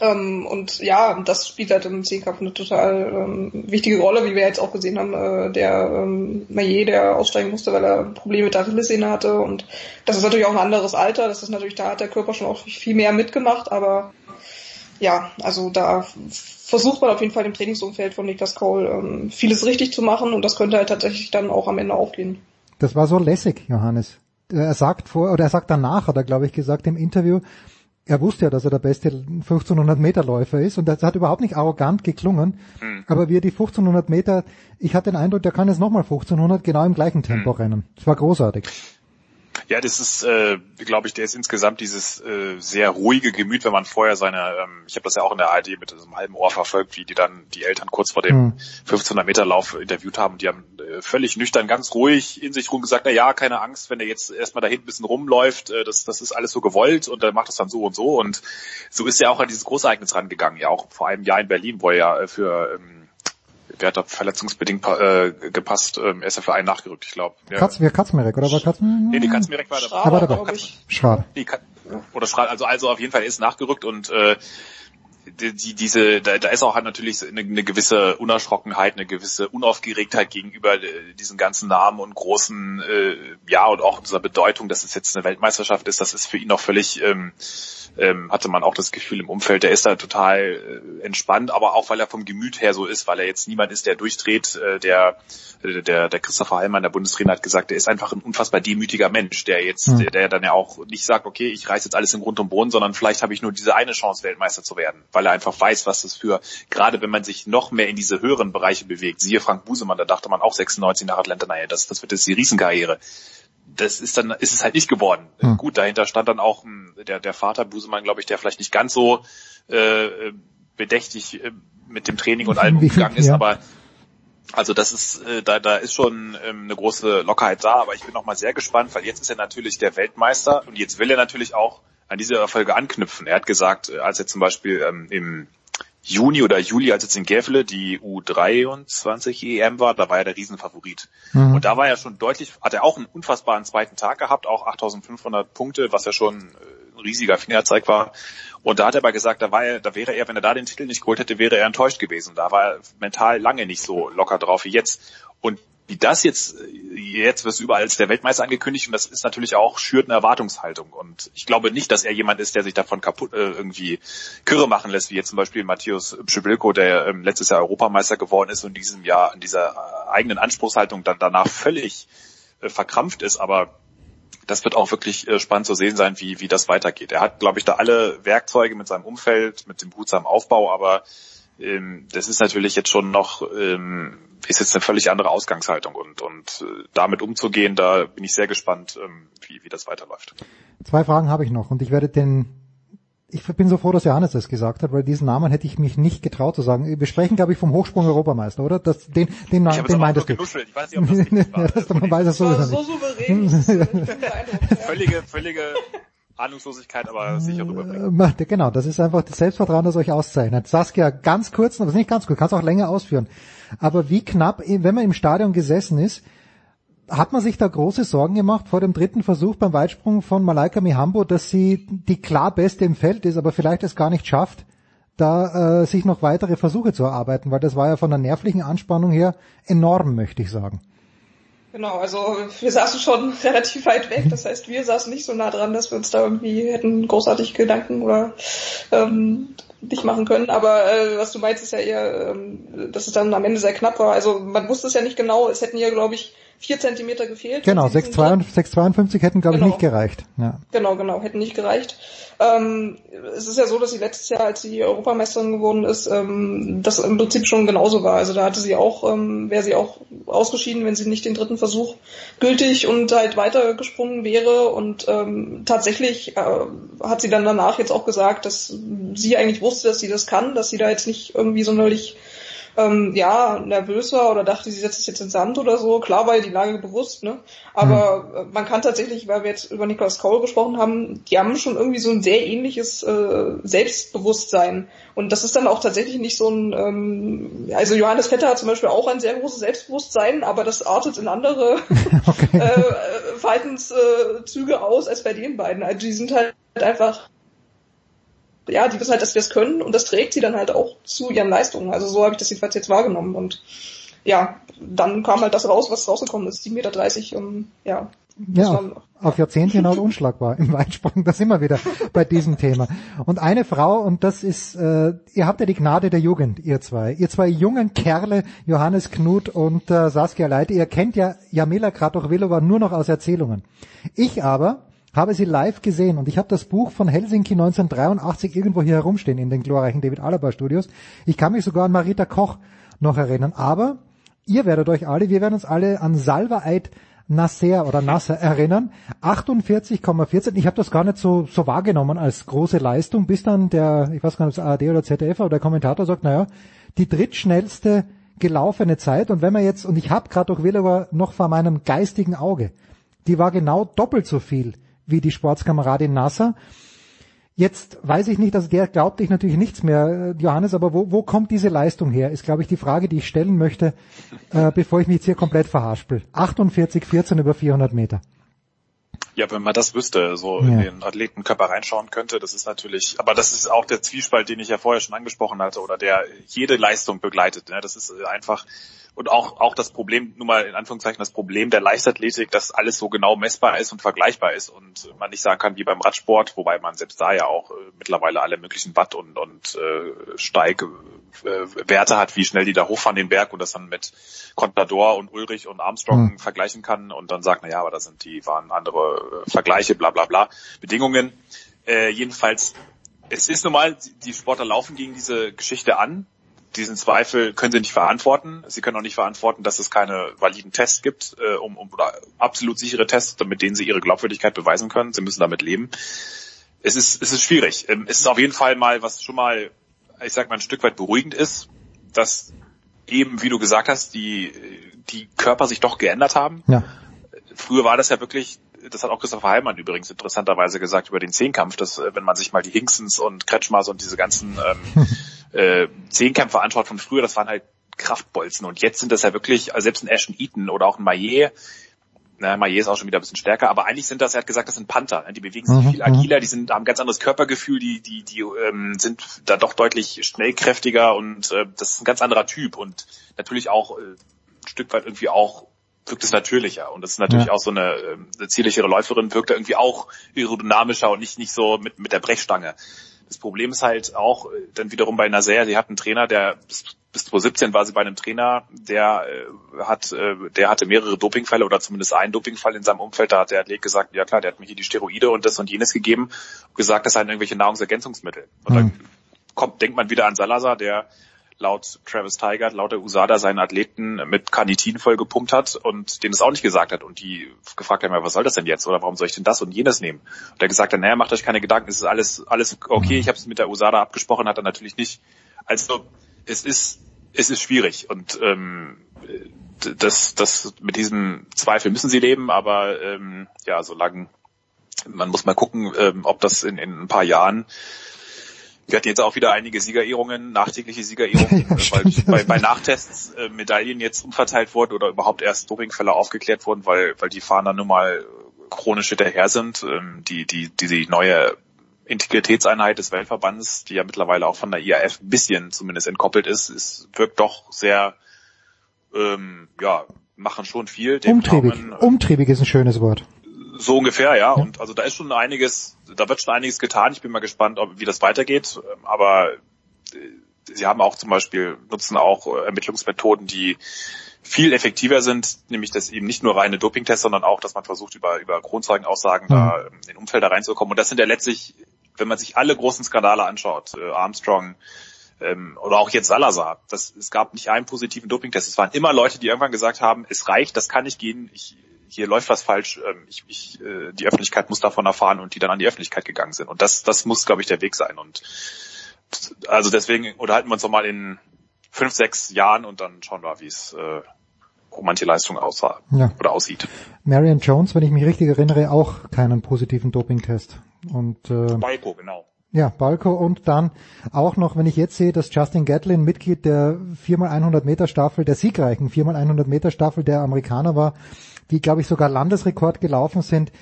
ähm, und ja, das spielt halt im Zehnkampf eine total ähm, wichtige Rolle, wie wir jetzt auch gesehen haben, äh, der ähm, Maillet, der aussteigen musste, weil er Probleme mit der Achillessehne hatte und das ist natürlich auch ein anderes Alter, das ist natürlich, da hat der Körper schon auch viel mehr mitgemacht, aber ja, also da versucht man auf jeden Fall im Trainingsumfeld von Niklas Cole ähm, vieles richtig zu machen und das könnte halt tatsächlich dann auch am Ende aufgehen. Das war so lässig, Johannes. Er sagt vor, oder er sagt danach, hat er glaube ich gesagt im Interview, er wusste ja, dass er der beste 1500 Meter Läufer ist und das hat überhaupt nicht arrogant geklungen. Mhm. Aber wie er die 1500 Meter, ich hatte den Eindruck, der kann jetzt nochmal 1500 genau im gleichen Tempo mhm. rennen. Das war großartig. Ja, das ist, äh, glaube ich, der ist insgesamt dieses äh, sehr ruhige Gemüt, wenn man vorher seine, ähm, ich habe das ja auch in der ARD mit so einem halben Ohr verfolgt, wie die dann die Eltern kurz vor dem mhm. 1500 Meter Lauf interviewt haben. Die haben äh, völlig nüchtern, ganz ruhig in sich rum gesagt, na ja, keine Angst, wenn er jetzt erstmal da hinten ein bisschen rumläuft, äh, das, das ist alles so gewollt und er macht das dann so und so. Und so ist er auch an dieses Großereignis rangegangen, ja auch vor einem Jahr in Berlin, wo er ja äh, für ähm, wer hat da verletzungsbedingt äh, gepasst? Ähm, er ist ja für einen nachgerückt, ich glaube. Ja. Katz, wer Katzmerek, oder war Katzen? Nee, die Katzmerek war dabei. Schrader, dabei. Schrader. Nee, oder Schrader, also, also auf jeden Fall ist nachgerückt und äh, die, diese, da, da ist auch halt natürlich eine, eine gewisse Unerschrockenheit, eine gewisse Unaufgeregtheit gegenüber äh, diesen ganzen Namen und großen, äh, ja, und auch dieser Bedeutung, dass es jetzt eine Weltmeisterschaft ist, das ist für ihn noch völlig, ähm, ähm, hatte man auch das Gefühl im Umfeld, der ist da total äh, entspannt, aber auch weil er vom Gemüt her so ist, weil er jetzt niemand ist, der durchdreht, äh, der, äh, der, der Christopher Heilmann, der Bundestrainer, hat gesagt, der ist einfach ein unfassbar demütiger Mensch, der jetzt, mhm. der, der dann ja auch nicht sagt, okay, ich reiß jetzt alles im Grund und Boden, sondern vielleicht habe ich nur diese eine Chance, Weltmeister zu werden, weil er einfach weiß, was das für, gerade wenn man sich noch mehr in diese höheren Bereiche bewegt, siehe Frank Busemann, da dachte man auch 96 nach Atlanta, naja, das, das wird jetzt die Riesenkarriere das ist dann ist es halt nicht geworden. Hm. Gut, dahinter stand dann auch hm, der der Vater Busemann, glaube ich, der vielleicht nicht ganz so äh, bedächtig äh, mit dem Training und allem umgegangen ist, ja. aber also das ist äh, da da ist schon ähm, eine große Lockerheit da, aber ich bin noch mal sehr gespannt, weil jetzt ist er natürlich der Weltmeister und jetzt will er natürlich auch an diese Erfolge anknüpfen. Er hat gesagt, äh, als er zum Beispiel ähm, im Juni oder Juli, als jetzt in Gefle die U23 EM war, da war er der Riesenfavorit. Mhm. Und da war er schon deutlich, hat er auch einen unfassbaren zweiten Tag gehabt, auch 8500 Punkte, was ja schon äh, ein riesiger Fingerzeig war. Und da hat er aber gesagt, da war er, da wäre er, wenn er da den Titel nicht geholt hätte, wäre er enttäuscht gewesen. Da war er mental lange nicht so locker drauf wie jetzt. Und wie das jetzt, jetzt wird es überall als der Weltmeister angekündigt und das ist natürlich auch, schürt eine Erwartungshaltung. Und ich glaube nicht, dass er jemand ist, der sich davon kaputt äh, irgendwie Kürre machen lässt, wie jetzt zum Beispiel Matthias Pschibilko, der ähm, letztes Jahr Europameister geworden ist und in diesem Jahr an dieser äh, eigenen Anspruchshaltung dann danach völlig äh, verkrampft ist. Aber das wird auch wirklich äh, spannend zu sehen sein, wie, wie das weitergeht. Er hat, glaube ich, da alle Werkzeuge mit seinem Umfeld, mit dem behutsamen Aufbau, aber ähm, das ist natürlich jetzt schon noch, ähm, ist jetzt eine völlig andere Ausgangshaltung und, und äh, damit umzugehen, da bin ich sehr gespannt, ähm, wie, wie das weiterläuft. Zwei Fragen habe ich noch und ich werde den ich bin so froh, dass Johannes das gesagt hat, weil diesen Namen hätte ich mich nicht getraut zu sagen. Wir sprechen, glaube ich, vom Hochsprung-Europameister, oder? Das, den, den, ich den meintest du. Ich weiß nicht, ob das richtig war. das, man weiß es sowieso so souverän. völlige, völlige Ahnungslosigkeit aber sicher rüberbringen. Äh, genau, das ist einfach das Selbstvertrauen, das euch auszeichnet. Saskia, ganz kurz, aber nicht ganz kurz, kannst auch länger ausführen. Aber wie knapp, wenn man im Stadion gesessen ist, hat man sich da große Sorgen gemacht vor dem dritten Versuch beim Weitsprung von Malaika Mihambo, dass sie die klar beste im Feld ist, aber vielleicht es gar nicht schafft, da äh, sich noch weitere Versuche zu erarbeiten, weil das war ja von der nervlichen Anspannung her enorm, möchte ich sagen. Genau, also wir saßen schon relativ weit weg. Das heißt, wir saßen nicht so nah dran, dass wir uns da irgendwie hätten großartig Gedanken oder ähm, nicht machen können. Aber äh, was du meinst, ist ja eher, ähm, dass es dann am Ende sehr knapp war. Also man wusste es ja nicht genau. Es hätten ja, glaube ich, vier Zentimeter gefehlt. Genau, 6,52 hätten, glaube ich, Genau. nicht gereicht. Ja. Genau, genau, hätten nicht gereicht. Ähm, es ist ja so, dass sie letztes Jahr, als sie Europameisterin geworden ist, ähm, das im Prinzip schon genauso war. Also da hatte sie auch, ähm, wäre sie auch ausgeschieden, wenn sie nicht den dritten Versuch gültig und halt weitergesprungen wäre. Und ähm, tatsächlich äh, hat sie dann danach jetzt auch gesagt, dass sie eigentlich wusste, dass sie das kann, dass sie da jetzt nicht irgendwie sonderlich ähm, ja, nervös war oder dachte, sie setzt es jetzt ins Sand oder so. Klar war ihr die Lage bewusst, ne? Aber äh, man kann tatsächlich, weil wir jetzt über Niklas Kaul gesprochen haben, die haben schon irgendwie so ein sehr ähnliches äh, Selbstbewusstsein. Und das ist dann auch tatsächlich nicht so ein, ähm, also Johannes Vetter hat zum Beispiel auch ein sehr großes Selbstbewusstsein, aber das artet in andere äh, Verhaltenszüge aus als bei den beiden. Also die sind halt einfach ja, die wissen halt, dass sie das können und das trägt sie dann halt auch zu ihren Leistungen. Also so habe ich das jedenfalls jetzt wahrgenommen und ja, dann kam halt das raus, was rausgekommen ist, 7,30 Meter, um, ja. das Ja, war- auf Jahrzehnte hinaus unschlagbar im Weitsprung. Da sind wir wieder bei diesem Thema. Und eine Frau, und das ist, äh, ihr habt ja die Gnade der Jugend, ihr zwei. Ihr zwei jungen Kerle, Johannes Knut und äh, Saskia Leite, ihr kennt ja Jamila Kratochvilova nur noch aus Erzählungen. Ich aber habe sie live gesehen und ich habe das Buch von Helsinki 1983 irgendwo hier herumstehen in den glorreichen David Alaba Studios. Ich kann mich sogar an Marita Koch noch erinnern, aber ihr werdet euch alle, wir werden uns alle an Salva Eid Nasser oder Nasser erinnern. 48,14. Ich habe das gar nicht so, so wahrgenommen als große Leistung, bis dann der, ich weiß gar nicht, ob es ARD oder ZDF oder der Kommentator sagt, naja, die drittschnellste gelaufene Zeit. Und wenn man jetzt, und ich habe gerade auch Willauer noch vor meinem geistigen Auge, die war genau doppelt so viel wie die Sportskameradin Nasser. Jetzt weiß ich nicht, also der glaubte ich natürlich nichts mehr, äh, Johannes, aber wo, wo kommt diese Leistung her, ist, glaube ich, die Frage, die ich stellen möchte, äh, bevor ich mich jetzt hier komplett verhaspel. 48, 14 über 400 Meter. Ja, wenn man das wüsste, so in Ja. den Athletenkörper reinschauen könnte, das ist natürlich, aber das ist auch der Zwiespalt, den ich ja vorher schon angesprochen hatte, oder der jede Leistung begleitet. Ne? Das ist einfach, und auch, auch das Problem, nur mal in Anführungszeichen das Problem der Leichtathletik, dass alles so genau messbar ist und vergleichbar ist und man nicht sagen kann wie beim Radsport, wobei man selbst da ja auch äh, mittlerweile alle möglichen Watt und, und äh, Steig äh, hat, wie schnell die da hochfahren den Berg und das dann mit Contador und Ulrich und Armstrong Hm. vergleichen kann und dann sagt, na ja, aber das sind die waren andere äh, Vergleiche, bla bla bla, Bedingungen. Äh, jedenfalls, es ist normal, die Sportler laufen gegen diese Geschichte an. Diesen Zweifel können sie nicht verantworten. Sie können auch nicht verantworten, dass es keine validen Tests gibt, äh, um, um oder absolut sichere Tests, mit denen sie ihre Glaubwürdigkeit beweisen können. Sie müssen damit leben. Es ist, es ist schwierig. Ähm, es ist auf jeden Fall mal, was schon mal, ich sag mal, ein Stück weit beruhigend ist, dass eben, wie du gesagt hast, die, die Körper sich doch geändert haben. Ja. Früher war das ja wirklich, das hat auch Christopher Heilmann übrigens interessanterweise gesagt über den Zehnkampf, dass äh, wenn man sich mal die Hinksens und Kretschmers und diese ganzen ähm, äh, Zehnkämpfer anschaut von früher, das waren halt Kraftbolzen und jetzt sind das ja wirklich, also selbst ein Ashton Eaton oder auch ein Maillet, na, Maillet ist auch schon wieder ein bisschen stärker, aber eigentlich sind das, er hat gesagt, das sind Panther, ne? die bewegen sich Mhm, viel agiler, die sind, haben ein ganz anderes Körpergefühl, die, die, die ähm, sind da doch deutlich schnellkräftiger und äh, das ist ein ganz anderer Typ und natürlich auch äh, ein Stück weit irgendwie auch wirkt es natürlicher und das ist natürlich Ja. auch so eine, eine zierlichere Läuferin wirkt da irgendwie auch aerodynamischer und nicht nicht so mit mit der Brechstange. Das Problem ist halt auch äh, dann wiederum bei Nazaire, sie hat einen Trainer, der bis, bis 2017 war sie bei einem Trainer, der äh, hat, äh, der hatte mehrere Dopingfälle oder zumindest einen Dopingfall in seinem Umfeld. Da hat der Athlet gesagt, ja klar, der hat mir hier die Steroide und das und jenes gegeben, und gesagt, das seien irgendwelche Nahrungsergänzungsmittel. Und dann kommt, denkt man wieder an Salazar, der laut Travis Tigert, laut der USADA seinen Athleten mit Carnitin voll gepumpt hat und denen das auch nicht gesagt hat und die gefragt haben, ja, was soll das denn jetzt oder warum soll ich denn das und jenes nehmen? Und der gesagt hat, naja, macht euch keine Gedanken, es ist alles alles okay, ich habe es mit der USADA abgesprochen, hat er natürlich nicht. Also es ist es ist schwierig und ähm, das das mit diesem Zweifel müssen sie leben, aber ähm, ja, solange man muss mal gucken, ähm, ob das in, in ein paar Jahren wir hatten jetzt auch wieder einige Siegerehrungen, nachträgliche Siegerehrungen, Ja, äh, weil bei, bei Nachtests äh, Medaillen jetzt umverteilt wurden oder überhaupt erst Dopingfälle aufgeklärt wurden, weil, weil die Fahrer nun mal chronisch hinterher sind. Ähm, die, die, die neue Integritätseinheit des Weltverbandes, die ja mittlerweile auch von der IAF ein bisschen zumindest entkoppelt ist, ist wirkt doch sehr ähm, ja, machen schon viel. Umtriebig. Tauman, Umtriebig ist ein schönes Wort. So ungefähr, ja. Und also da ist schon einiges, da wird schon einiges getan. Ich bin mal gespannt, ob, wie das weitergeht. Ähm, Aber äh, sie haben auch zum Beispiel, nutzen auch äh, Ermittlungsmethoden, die viel effektiver sind, nämlich dass eben nicht nur reine Dopingtests, sondern auch, dass man versucht, über, über Kronzeugenaussagen da ähm, in Umfelder reinzukommen. Und das sind ja letztlich, wenn man sich alle großen Skandale anschaut, äh, Armstrong, ähm, oder auch jetzt Salazar, das, es gab nicht einen positiven Dopingtest. Es waren immer Leute, die irgendwann gesagt haben, es reicht, das kann nicht gehen, ich, hier läuft was falsch, ähm, ich, ich, äh, die Öffentlichkeit muss davon erfahren und die dann an die Öffentlichkeit gegangen sind. Und das, das muss, glaube ich, der Weg sein. Und also deswegen unterhalten wir uns noch mal in fünf, sechs Jahren und dann schauen wir, wie es äh, um manche Leistung aussah Ja. oder aussieht. Marion Jones, wenn ich mich richtig erinnere, auch keinen positiven Dopingtest. Und äh, Balko, genau. Ja, Balko und dann auch noch, wenn ich jetzt sehe, dass Justin Gatlin Mitglied der 4x100 Meter Staffel, der siegreichen 4x100 Meter Staffel der Amerikaner war, die glaube ich sogar Landesrekord gelaufen sind.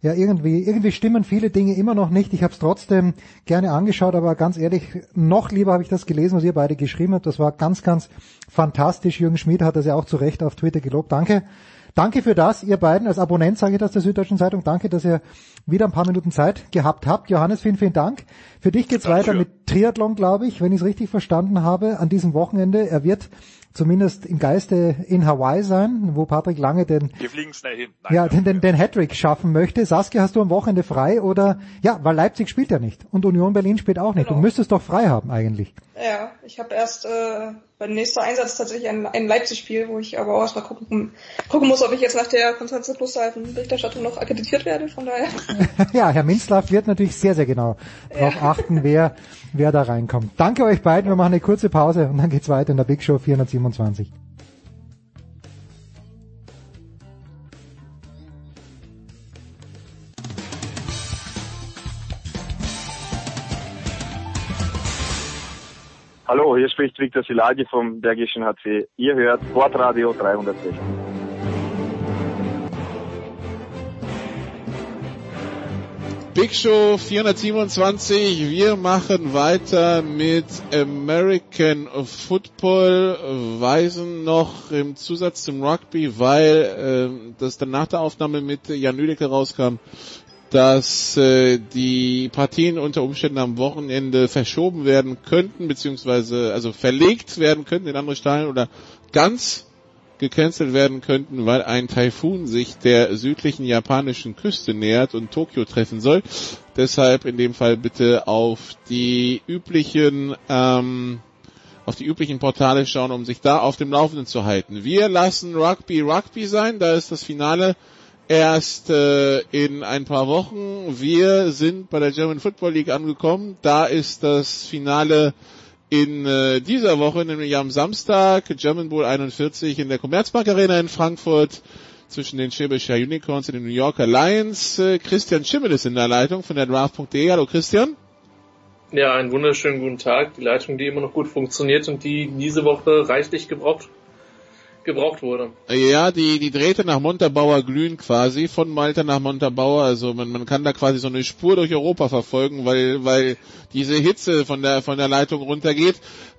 Ja, irgendwie, irgendwie stimmen viele Dinge immer noch nicht. Ich habe es trotzdem gerne angeschaut, aber ganz ehrlich, noch lieber habe ich das gelesen, was ihr beide geschrieben habt. Das war ganz, ganz fantastisch. Jürgen Schmid hat das ja auch zu Recht auf Twitter gelobt. Danke. Danke für das, ihr beiden. Als Abonnent sage ich das der Süddeutschen Zeitung. Danke, dass ihr wieder ein paar Minuten Zeit gehabt habt. Johannes, vielen, vielen Dank. Für dich geht's weiter mit Triathlon, glaube ich, wenn ich es richtig verstanden habe, an diesem Wochenende. Er wird zumindest im Geiste in Hawaii sein, wo Patrick Lange den Wir fliegen schnell hin. ja, den, den, den Hattrick schaffen möchte. Saskia, hast du am Wochenende frei oder ja, weil Leipzig spielt ja nicht und Union Berlin spielt auch nicht. Du müsstest doch frei haben eigentlich. Ja, ich habe erst äh, beim nächsten Einsatz tatsächlich ein, ein Leipzig-Spiel, wo ich aber auch erstmal gucken, gucken muss, ob ich jetzt nach der Konstanze Plus Berichterstattung noch akkreditiert werde. Von daher. ja, Herr Minzlaff wird natürlich sehr, sehr genau darauf achten, wer, wer da reinkommt. Danke euch beiden. Wir machen eine kurze Pause und dann geht's weiter in der Big Show 427. Hallo, hier spricht Viktor Silagi vom Bergischen HC. Ihr hört Sportradio 360. Big Show 427. Wir machen weiter mit American Football, weisen noch im Zusatz zum Rugby, weil äh, das dann nach der Aufnahme mit Jan Lüdecke rauskam, dass äh, die Partien unter Umständen am Wochenende verschoben werden könnten, beziehungsweise also verlegt werden könnten in andere Stadien oder ganz gecancelt werden könnten, weil ein Taifun sich der südlichen japanischen Küste nähert und Tokio treffen soll. Deshalb in dem Fall bitte auf die üblichen ähm, auf die üblichen Portale schauen, um sich da auf dem Laufenden zu halten. Wir lassen Rugby Rugby sein, da ist das Finale erst äh, in ein paar Wochen. Wir sind bei der German Football League angekommen. Da ist das Finale in äh, dieser Woche, nämlich am Samstag, German Bowl 41 in der Commerzbank Arena in Frankfurt zwischen den Schwäbischer Unicorns und den New Yorker Lions. Äh, Christian Schimmel ist in der Leitung von der Draft.de. Hallo Christian. Ja, einen wunderschönen guten Tag. Die Leitung, die immer noch gut funktioniert und die diese Woche reichlich gebraucht gebraucht wurde. Ja, die, die drehte nach Montabaur glühen quasi, von Malta nach Montabaur. Also man, man kann da quasi so eine Spur durch Europa verfolgen, weil, weil diese Hitze von der, von der Leitung runtergeht.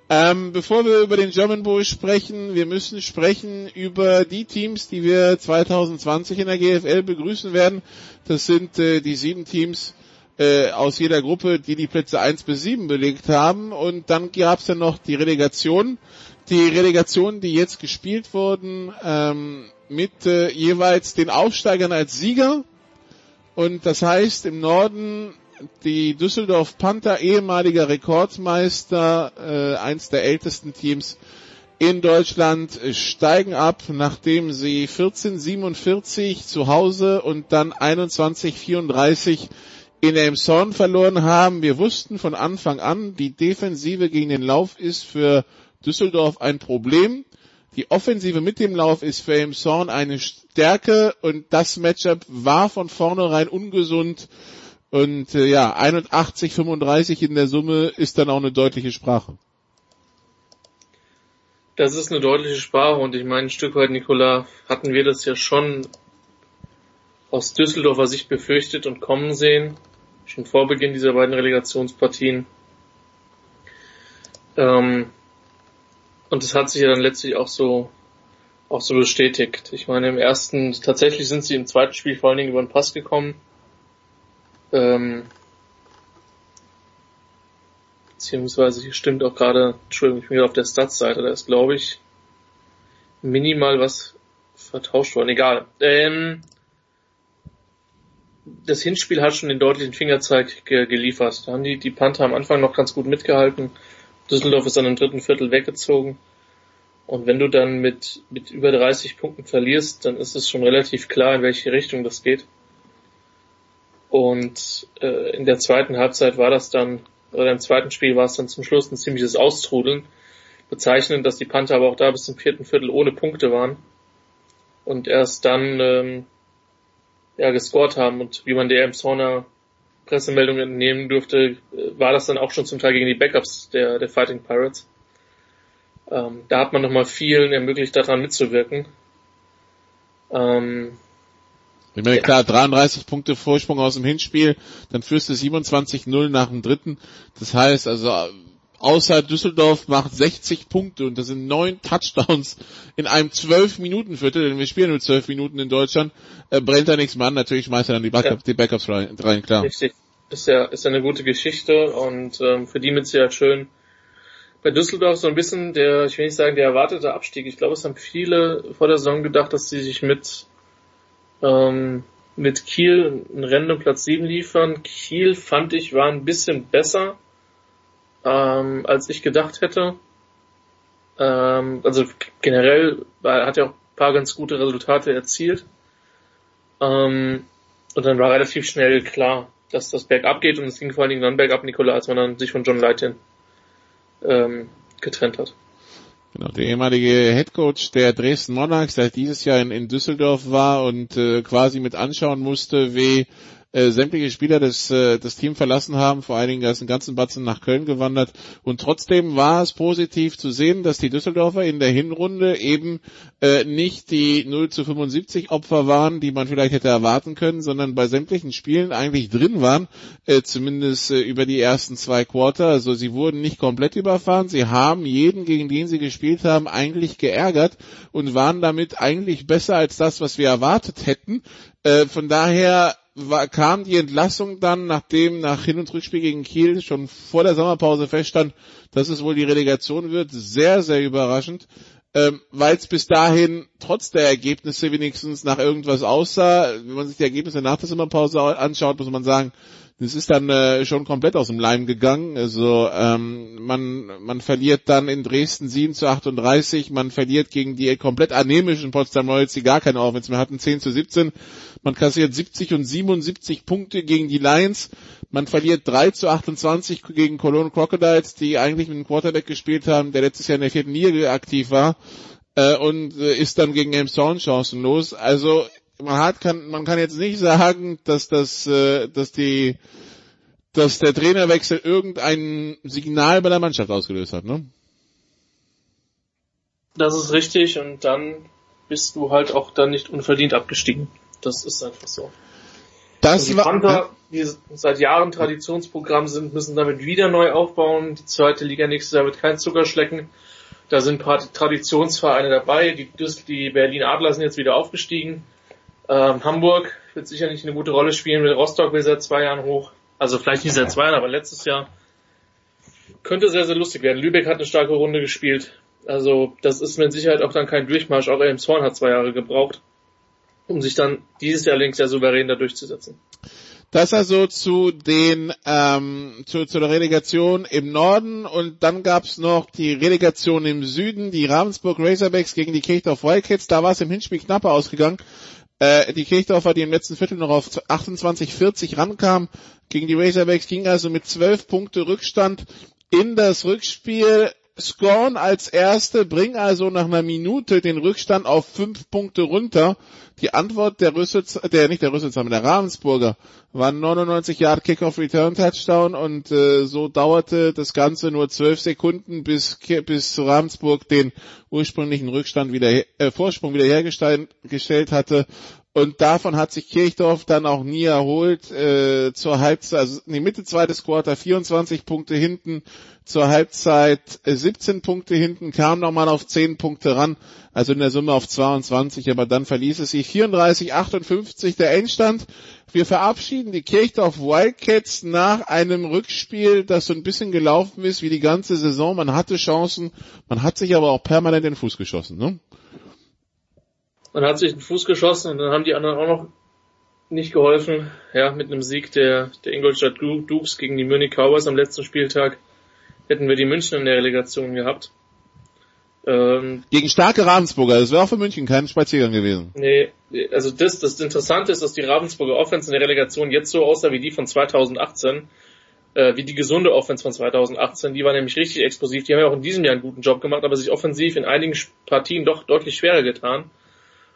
Ähm, bevor wir über den German Bowl sprechen, wir müssen sprechen über die Teams, die wir 2020 in der GFL begrüßen werden. Das sind äh, die sieben Teams, äh, aus jeder Gruppe, die die Plätze 1 bis 7 belegt haben. Und dann gab es dann noch die Relegation. Die Relegation, die jetzt gespielt wurden, ähm, mit äh, jeweils den Aufsteigern als Sieger. Und das heißt im Norden die Düsseldorf Panther, ehemaliger Rekordmeister, äh, eins der ältesten Teams in Deutschland, steigen ab, nachdem sie 14:47 zu Hause und dann 21:34 in Elmshorn verloren haben. Wir wussten von Anfang an, die Defensive gegen den Lauf ist für Düsseldorf ein Problem. Die Offensive mit dem Lauf ist für Elmshorn eine Stärke und das Matchup war von vornherein ungesund. Und äh, ja, 81, 35 in der Summe ist dann auch eine deutliche Sprache. Das ist eine deutliche Sprache und ich meine, ein Stück weit, Nicola, hatten wir das ja schon aus Düsseldorfer Sicht befürchtet und kommen sehen, schon vor Beginn dieser beiden Relegationspartien. Ähm, und es hat sich ja dann letztlich auch so auch so bestätigt. Ich meine, im ersten, tatsächlich sind sie im zweiten Spiel vor allen Dingen über den Pass gekommen. Ähm, beziehungsweise hier stimmt auch gerade, Entschuldigung, ich bin auf der Stats-Seite, da ist glaube ich minimal was vertauscht worden. Egal. Ähm, das Hinspiel hat schon den deutlichen Fingerzeig ge geliefert. Da haben die, die Panther am Anfang noch ganz gut mitgehalten. Düsseldorf ist dann im dritten Viertel weggezogen. Und wenn du dann mit, mit über 30 Punkten verlierst, dann ist es schon relativ klar, in welche Richtung das geht. Und äh, in der zweiten Halbzeit war das dann, oder im zweiten Spiel war es dann zum Schluss ein ziemliches Austrudeln. Bezeichnend, dass die Panther aber auch da bis zum vierten Viertel ohne Punkte waren. Und erst dann ähm, ja, gescored haben. Und wie man der Emshorner Pressemeldung entnehmen durfte, war das dann auch schon zum Teil gegen die Backups der, der Fighting Pirates. Ähm, da hat man nochmal vielen ermöglicht, daran mitzuwirken. Ähm, ich meine, klar, 33 Punkte Vorsprung aus dem Hinspiel, dann führst du 27-0 nach dem dritten. Das heißt, also außer Düsseldorf macht 60 Punkte und das sind neun Touchdowns in einem 12 Minuten Viertel, denn wir spielen nur 12 Minuten in Deutschland, äh, brennt da nichts mehr an, natürlich schmeißt er dann die Backups, ja. die Backups rein, rein, klar. Richtig. Ist ja, ist ja eine gute Geschichte und ähm, für die mit sehr schön. Bei Düsseldorf so ein bisschen der, ich will nicht sagen, der erwartete Abstieg. Ich glaube, es haben viele vor der Saison gedacht, dass sie sich mit ähm, mit Kiel einen Rennen um Platz 7 liefern. Kiel fand ich war ein bisschen besser ähm, als ich gedacht hätte. Ähm, also generell hat er auch ein paar ganz gute Resultate erzielt. Ähm, und dann war relativ schnell klar, dass das bergab geht und es ging vor allen Dingen dann bergab Nikola, als man dann sich von John Leighton ähm, getrennt hat. Genau, der ehemalige Headcoach der Dresden Monarchs, der dieses Jahr in, in Düsseldorf war und äh, quasi mit anschauen musste, wie äh, sämtliche Spieler des, äh, das Team verlassen haben, vor allen Dingen ist ein ganzen Batzen nach Köln gewandert. Und trotzdem war es positiv zu sehen, dass die Düsseldorfer in der Hinrunde eben äh, nicht die 0 zu 75 Opfer waren, die man vielleicht hätte erwarten können, sondern bei sämtlichen Spielen eigentlich drin waren, äh, zumindest äh, über die ersten zwei Quarter, also sie wurden nicht komplett überfahren, sie haben jeden, gegen den sie gespielt haben, eigentlich geärgert und waren damit eigentlich besser als das, was wir erwartet hätten. Äh, von daher war, kam die Entlassung dann, nachdem nach Hin- und Rückspiel gegen Kiel schon vor der Sommerpause feststand, dass es wohl die Relegation wird, sehr, sehr überraschend, ähm, weil es bis dahin trotz der Ergebnisse wenigstens nach irgendwas aussah. Wenn man sich die Ergebnisse nach der Sommerpause anschaut, muss man sagen, das ist dann äh, schon komplett aus dem Leim gegangen. Also ähm, man, man verliert dann in Dresden 7 zu 38, man verliert gegen die komplett anemischen Potsdam Royals, die gar keine Offense mehr hatten, 10 zu 17. Man kassiert 70 und 77 Punkte gegen die Lions. Man verliert 3 zu 28 gegen Cologne Crocodiles, die eigentlich mit einem Quarterback gespielt haben, der letztes Jahr in der vierten Liga aktiv war. Äh, und äh, ist dann gegen Elmshorn chancenlos. Also man hat, kann, man kann jetzt nicht sagen, dass das, äh, dass die, dass der Trainerwechsel irgendein Signal bei der Mannschaft ausgelöst hat, ne? Das ist richtig und dann bist du halt auch dann nicht unverdient abgestiegen. Das ist einfach so. Das und die Panther, die seit Jahren Traditionsprogramm sind, müssen damit wieder neu aufbauen. Die zweite Liga nächstes Jahr wird kein Zuckerschlecken. Da sind ein paar Traditionsvereine dabei. Die, die Berlin Adler sind jetzt wieder aufgestiegen. Ähm, Hamburg wird sicherlich eine gute Rolle spielen, mit Rostock will seit zwei Jahren hoch. Also vielleicht nicht seit zwei Jahren, aber letztes Jahr. Könnte sehr, sehr lustig werden. Lübeck hat eine starke Runde gespielt. Also das ist mit Sicherheit auch dann kein Durchmarsch. Auch Elmshorn hat zwei Jahre gebraucht, um sich dann dieses Jahr links sehr souverän da durchzusetzen. Das also zu den ähm, zu, zu der Relegation im Norden und dann gab's noch die Relegation im Süden, die Ravensburg Razorbacks gegen die Kirchdorf Wildcats. Da war es im Hinspiel knapper ausgegangen. Äh, die Kirchdorfer, die im letzten Viertel noch auf 28-40 rankam, gegen die Razorbacks ging also mit 12 Punkte Rückstand in das Rückspiel. Scorn als Erste, bring also nach einer Minute den Rückstand auf fünf Punkte runter. Die Antwort der Rüssels, der nicht der Rüsselsheimer, der Ravensburger war 99 Yard Kickoff Return Touchdown und äh, so dauerte das Ganze nur zwölf Sekunden, bis bis Ravensburg den ursprünglichen Rückstand wieder äh, Vorsprung wieder hergestellt hatte Und davon hat sich Kirchdorf dann auch nie erholt. Äh, zur Halbzeit, also in die Mitte zweites Quarter 24 Punkte hinten, zur Halbzeit 17 äh, Punkte hinten, kam nochmal auf 10 Punkte ran, also in der Summe auf 22, aber dann verließ es sich 34, 58 der Endstand. Wir verabschieden die Kirchdorf Wildcats nach einem Rückspiel, das so ein bisschen gelaufen ist wie die ganze Saison. Man hatte Chancen, man hat sich aber auch permanent in den Fuß geschossen. Ne? Man hat sich den Fuß geschossen und dann haben die anderen auch noch nicht geholfen. Ja, mit einem Sieg der, der Ingolstadt Dukes gegen die Munich Cowboys am letzten Spieltag hätten wir die München in der Relegation gehabt. Ähm, gegen starke Ravensburger, das wäre auch für München kein Spaziergang gewesen. Nee, also das, das Interessante ist, dass die Ravensburger Offense in der Relegation jetzt so aussah wie die von 2018, äh, wie die gesunde Offense von 2018. Die war nämlich richtig explosiv. Die haben ja auch in diesem Jahr einen guten Job gemacht, aber sich offensiv in einigen Partien doch deutlich schwerer getan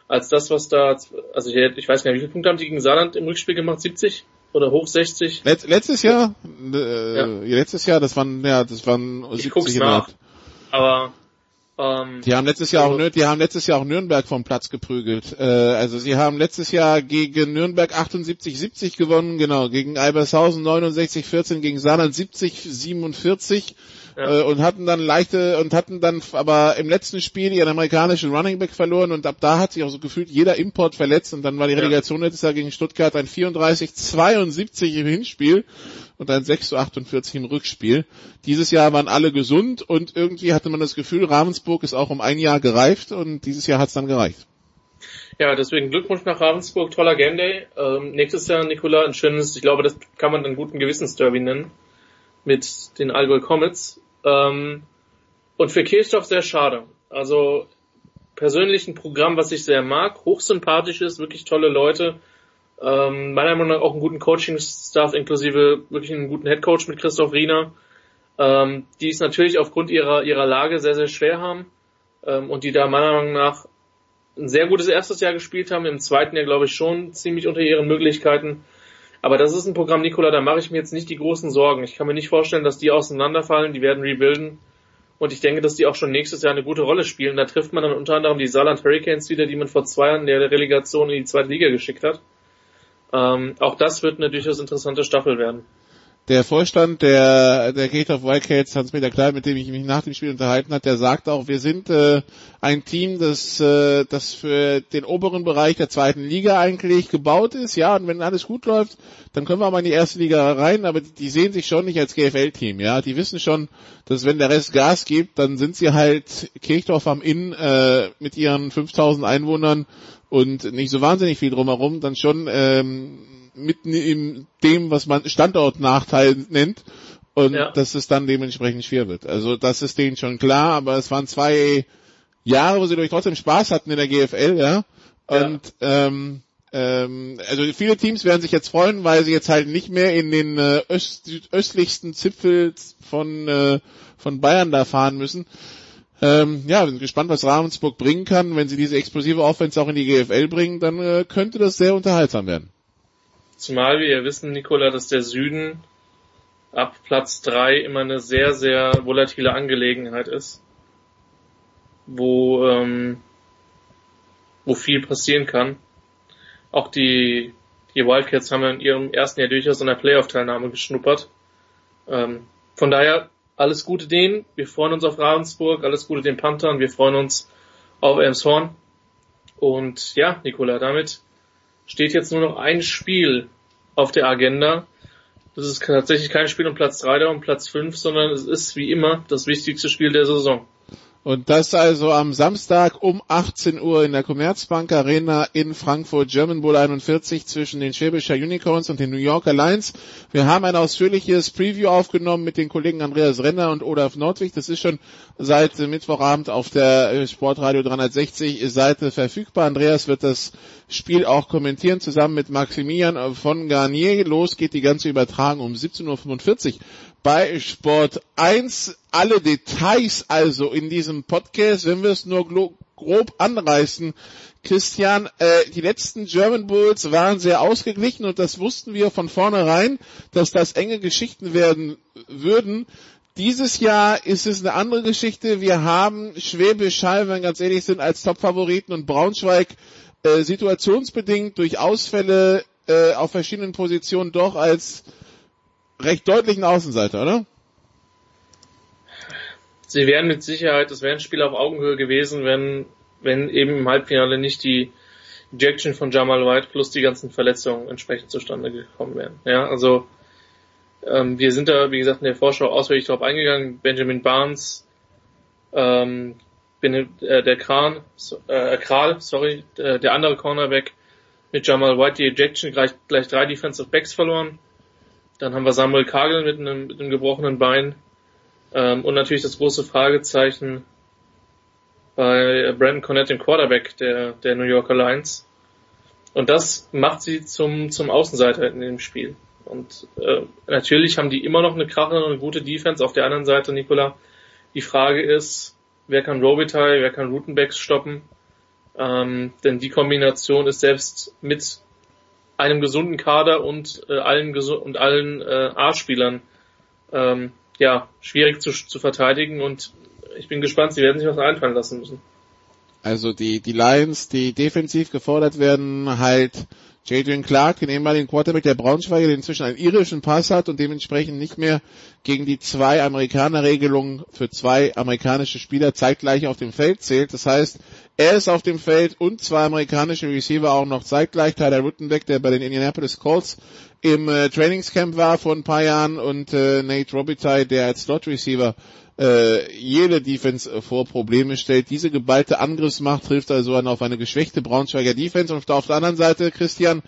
als das, was da, also ich, ich weiß gar nicht, wie viele Punkte haben die gegen Saarland im Rückspiel gemacht? 70 oder hoch 60? Letz, letztes Jahr, äh, ja. letztes Jahr, das waren, ja, das waren ich 70 nach, Aber ähm, die haben letztes Jahr auch, die haben letztes Jahr auch Nürnberg vom Platz geprügelt. Äh, also sie haben letztes Jahr gegen Nürnberg 78-70 gewonnen, genau, gegen Albershausen 69-14, gegen Saarland 70-47 ja. äh, und hatten dann leichte und hatten dann aber im letzten Spiel ihren amerikanischen Running Back verloren und ab da hat sich auch so gefühlt jeder Import verletzt und dann war die Relegation ja. letztes Jahr gegen Stuttgart ein 34-72 im Hinspiel und ein 6 zu 48 im Rückspiel. Dieses Jahr waren alle gesund und irgendwie hatte man das Gefühl, Ravensburg ist auch um ein Jahr gereift und dieses Jahr hat es dann gereicht. Ja, deswegen Glückwunsch nach Ravensburg, toller Game Day. Ähm, nächstes Jahr, Nikola, ein schönes, ich glaube, das kann man dann guten Gewissensderby nennen, mit den Allgäu Comets. Ähm, und für Kirchdorf sehr schade. Also persönlich ein Programm, was ich sehr mag, hochsympathisch ist, wirklich tolle Leute. Ähm, meiner Meinung nach auch einen guten Coaching-Staff, inklusive wirklich einen guten Headcoach mit Christoph Riener, ähm, die es natürlich aufgrund ihrer, ihrer Lage sehr, sehr schwer haben ähm, und die da meiner Meinung nach ein sehr gutes erstes Jahr gespielt haben, im zweiten Jahr glaube ich schon ziemlich unter ihren Möglichkeiten. Aber das ist ein Programm, Nikola, da mache ich mir jetzt nicht die großen Sorgen. Ich kann mir nicht vorstellen, dass die auseinanderfallen, die werden rebuilden. Und ich denke, dass die auch schon nächstes Jahr eine gute Rolle spielen. Da trifft man dann unter anderem die Saarland Hurricanes wieder, die man vor zwei Jahren der Relegation in die zweite Liga geschickt hat. Ähm, auch das wird eine durchaus interessante Staffel werden der Vorstand der, der Gate of Wildcats, Hans-Peter Klein, mit dem ich mich nach dem Spiel unterhalten hat, der sagt auch, wir sind äh, ein Team, das, äh, das für den oberen Bereich der zweiten Liga eigentlich gebaut ist. Ja, und wenn alles gut läuft, dann können wir mal in die erste Liga rein, aber die sehen sich schon nicht als GFL-Team. Ja, die wissen schon, dass wenn der Rest Gas gibt, dann sind sie halt Kirchdorf am Inn äh, mit ihren 5000 Einwohnern und nicht so wahnsinnig viel drumherum, dann schon ähm, mitten in dem, was man Standortnachteil nennt und ja. dass es dann dementsprechend schwer wird. Also das ist denen schon klar, aber es waren zwei Jahre, wo sie durch trotzdem Spaß hatten in der GFL, ja. Und ja. Ähm, ähm, also viele Teams werden sich jetzt freuen, weil sie jetzt halt nicht mehr in den äh, öst östlichsten Zipfel von äh, von Bayern da fahren müssen. Ähm, ja, bin gespannt, was Ravensburg bringen kann. Wenn sie diese explosive Offense auch in die GFL bringen, dann äh, könnte das sehr unterhaltsam werden. Zumal wir ja wissen, Nikola, dass der Süden ab Platz drei immer eine sehr, sehr volatile Angelegenheit ist, wo, ähm, wo viel passieren kann. Auch die, die Wildcats haben in ihrem ersten Jahr durchaus an der Playoff-Teilnahme geschnuppert. Ähm, von daher alles Gute denen. Wir freuen uns auf Ravensburg, alles Gute den Panthern. Wir freuen uns auf Elmshorn. Und ja, Nikola, damit steht jetzt nur noch ein Spiel auf der Agenda. Das ist tatsächlich kein Spiel um Platz 3 oder um Platz 5, sondern es ist wie immer das wichtigste Spiel der Saison. Und das also am Samstag um 18 Uhr in der Commerzbank Arena in Frankfurt, German Bowl 41 zwischen den Schwäbischer Unicorns und den New Yorker Lions. Wir haben ein ausführliches Preview aufgenommen mit den Kollegen Andreas Renner und Olaf Nordwig. Das ist schon seit Mittwochabend auf der Sportradio 360 Seite verfügbar. Andreas wird das Spiel auch kommentieren zusammen mit Maximilian von Garnier. Los geht die ganze Übertragung um 17.45 Uhr bei Sport 1. Alle Details also in diesem Podcast, wenn wir es nur grob anreißen. Christian, äh, die letzten German Bulls waren sehr ausgeglichen und das wussten wir von vornherein, dass das enge Geschichten werden würden. Dieses Jahr ist es eine andere Geschichte. Wir haben Schwäbisch Hall, wenn wir ganz ehrlich sind, als Topfavoriten und Braunschweig äh, situationsbedingt durch Ausfälle äh, auf verschiedenen Positionen doch als recht deutlichen Außenseiter, oder? Sie wären mit Sicherheit, es wären Spiel auf Augenhöhe gewesen, wenn, wenn eben im Halbfinale nicht die Injection von Jamal White plus die ganzen Verletzungen entsprechend zustande gekommen wären. Ja, also ähm, wir sind da, wie gesagt, in der Vorschau ausführlich darauf eingegangen. Benjamin Barnes, ähm, bin, äh, der Kran, äh, Kral, sorry, der, der andere Cornerback mit Jamal White die Ejection gleich, gleich drei Defensive Backs verloren. Dann haben wir Samuel Kagel mit einem, mit einem gebrochenen Bein. Ähm, und natürlich das große Fragezeichen bei Brandon Cornett, dem Quarterback der, der New Yorker Lions. Und das macht sie zum, zum Außenseiter in dem Spiel. Und äh, natürlich haben die immer noch eine krachende und gute Defense. Auf der anderen Seite, Nicola, die Frage ist, wer kann Robitaille, wer kann Routenbacks stoppen? Ähm, denn die Kombination ist selbst mit einem gesunden Kader und äh, allen und allen äh, A-Spielern ähm, ja schwierig zu, zu verteidigen und ich bin gespannt, sie werden sich was einfallen lassen müssen. Also die die Lions, die defensiv gefordert werden, halt Jadrian Clark, den ehemaligen Quarterback der Braunschweiger, der inzwischen einen irischen Pass hat und dementsprechend nicht mehr gegen die zwei Amerikaner-Regelung für zwei amerikanische Spieler zeitgleich auf dem Feld zählt. Das heißt, er ist auf dem Feld und zwei amerikanische Receiver auch noch zeitgleich. Tyler Ruttenbeck, der bei den Indianapolis Colts im äh, Trainingscamp war vor ein paar Jahren und äh, Nate Robitaille, der als Slot Receiver äh, jede Defense äh, vor Probleme stellt. Diese geballte Angriffsmacht trifft also auf eine geschwächte Braunschweiger Defense und auf der anderen Seite, Christian,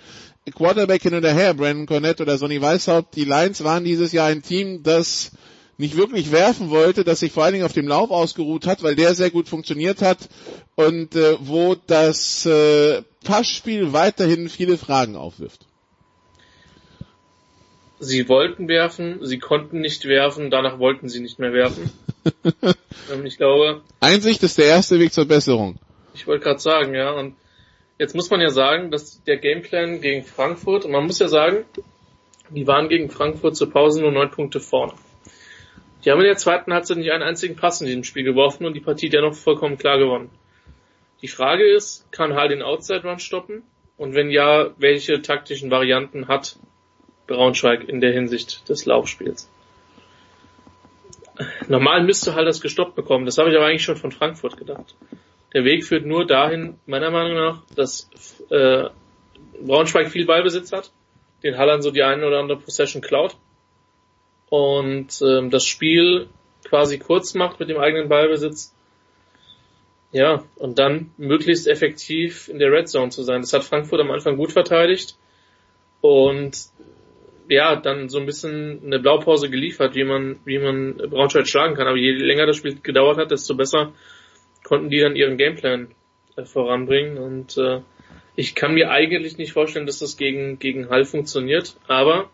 Quarterback hin oder her, Brandon Cornett oder Sonny Weishaupt, die Lions waren dieses Jahr ein Team, das nicht wirklich werfen wollte, das sich vor allen Dingen auf dem Lauf ausgeruht hat, weil der sehr gut funktioniert hat und äh, wo das äh, Passspiel weiterhin viele Fragen aufwirft. Sie wollten werfen, sie konnten nicht werfen, danach wollten sie nicht mehr werfen. ähm, ich glaube. Einsicht ist der erste Weg zur Besserung. Ich wollte gerade sagen, ja. Und jetzt muss man ja sagen, dass der Gameplan gegen Frankfurt, und man muss ja sagen, die waren gegen Frankfurt zur Pause nur neun Punkte vorne. Die haben in der zweiten Halbzeit nicht einen einzigen Pass in diesem Spiel geworfen und die Partie dennoch vollkommen klar gewonnen. Die Frage ist, kann Hall den Outside Run stoppen? Und wenn ja, welche taktischen Varianten hat Braunschweig in der Hinsicht des Laufspiels. Normal müsste halt das gestoppt bekommen. Das habe ich aber eigentlich schon von Frankfurt gedacht. Der Weg führt nur dahin, meiner Meinung nach, dass äh, Braunschweig viel Ballbesitz hat, den Hallern so die eine oder andere Possession klaut und ähm, das Spiel quasi kurz macht mit dem eigenen Ballbesitz. Ja, und dann möglichst effektiv in der Red Zone zu sein. Das hat Frankfurt am Anfang gut verteidigt. Und ja, dann so ein bisschen eine Blaupause geliefert, wie man, wie man Braunschweig schlagen kann. Aber je länger das Spiel gedauert hat, desto besser konnten die dann ihren Gameplan äh, voranbringen. Und äh, ich kann mir eigentlich nicht vorstellen, dass das gegen, gegen Hall funktioniert, aber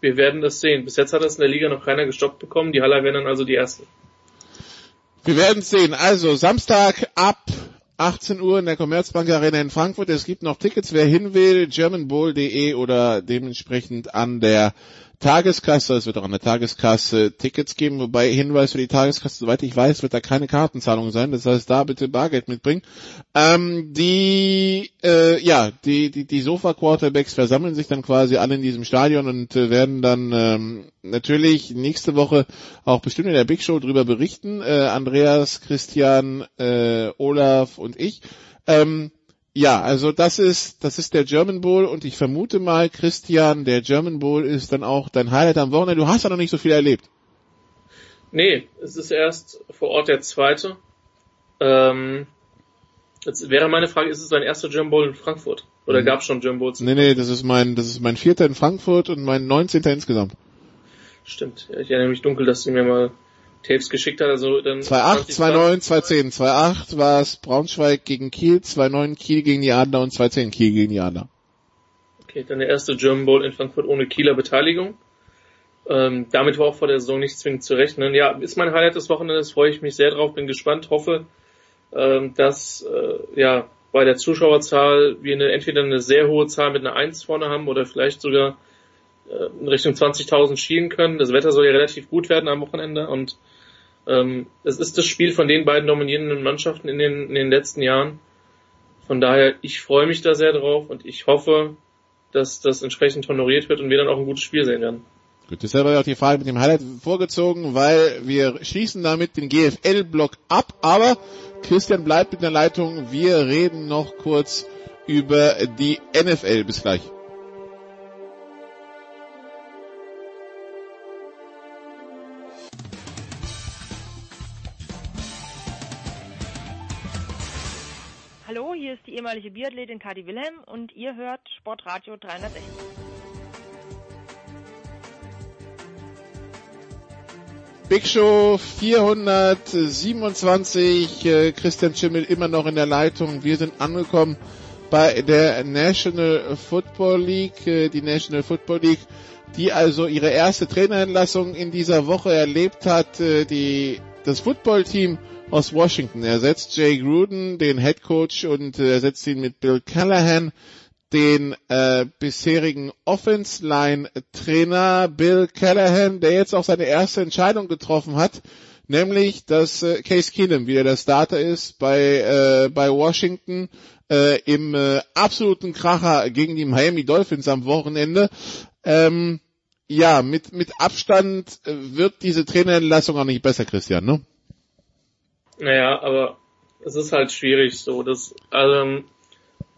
wir werden das sehen. Bis jetzt hat das in der Liga noch keiner gestoppt bekommen. Die Haller werden dann also die Ersten. Wir werden sehen. Also Samstag ab 18 Uhr in der Commerzbank Arena in Frankfurt. Es gibt noch Tickets, wer hin will, germanbowl.de oder dementsprechend an der Tageskasse, es wird auch an der Tageskasse Tickets geben, wobei Hinweis für die Tageskasse, soweit ich weiß, wird da keine Kartenzahlung sein, das heißt da bitte Bargeld mitbringen. Ähm, die, äh, ja, die, die, die Sofa-Quarterbacks versammeln sich dann quasi alle in diesem Stadion und äh, werden dann ähm, natürlich nächste Woche auch bestimmt in der Big Show drüber berichten. Äh, Andreas, Christian, äh, Olaf und ich. Ähm, ja, also das ist, das ist der German Bowl und ich vermute mal, Christian, der German Bowl ist dann auch dein Highlight am Wochenende. Du hast ja noch nicht so viel erlebt. Nee, es ist erst vor Ort der zweite. Ähm, jetzt wäre meine Frage, ist es dein erster German Bowl in Frankfurt? Oder mhm. gab es schon German Bowls? Nee, nee, das ist mein, das ist mein vierter in Frankfurt und mein neunzehnter insgesamt. Stimmt, ich erinnere mich dunkel, dass du mir mal Tapes geschickt hat. Also dann 2-8, 2-9, 2-10. 2-8 war es Braunschweig gegen Kiel, 2-9 Kiel gegen die Adler und 2-10 Kiel gegen die Adler. Okay, dann der erste German Bowl in Frankfurt ohne Kieler Beteiligung. Ähm, damit war auch vor der Saison nicht zwingend zu rechnen. Ja, ist mein Highlight des Wochenendes, freue ich mich sehr drauf, bin gespannt, hoffe, ähm, dass äh, ja bei der Zuschauerzahl wir eine, entweder eine sehr hohe Zahl mit einer 1 vorne haben oder vielleicht sogar in Richtung 20.000 schielen können. Das Wetter soll ja relativ gut werden am Wochenende und ähm, es ist das Spiel von den beiden dominierenden Mannschaften in den, in den letzten Jahren. Von daher, ich freue mich da sehr drauf und ich hoffe, dass das entsprechend honoriert wird und wir dann auch ein gutes Spiel sehen werden. Gut, deshalb habe ich auch die Frage mit dem Highlight vorgezogen, weil wir schließen damit den GFL-Block ab, aber Christian bleibt mit der Leitung. Wir reden noch kurz über die NFL. Bis gleich. Ehemalige Biathletin Kadi Wilhelm und ihr hört Sportradio 360. Big Show 427, äh, Christian Schimmel immer noch in der Leitung. Wir sind angekommen bei der National Football League, äh, die National Football League, die also ihre erste Trainerentlassung in dieser Woche erlebt hat. Äh, die, das Footballteam aus Washington ersetzt Jay Gruden, den Head Coach, und äh, ersetzt ihn mit Bill Callahan den äh, bisherigen Offense-Line-Trainer Bill Callahan, der jetzt auch seine erste Entscheidung getroffen hat, nämlich, dass äh, Case Keenum wieder der Starter ist bei, äh, bei Washington äh, im äh, absoluten Kracher gegen die Miami Dolphins am Wochenende. Ähm, ja, mit, mit Abstand äh, wird diese Trainerentlassung auch nicht besser, Christian, ne? Naja, aber es ist halt schwierig so. dass ähm,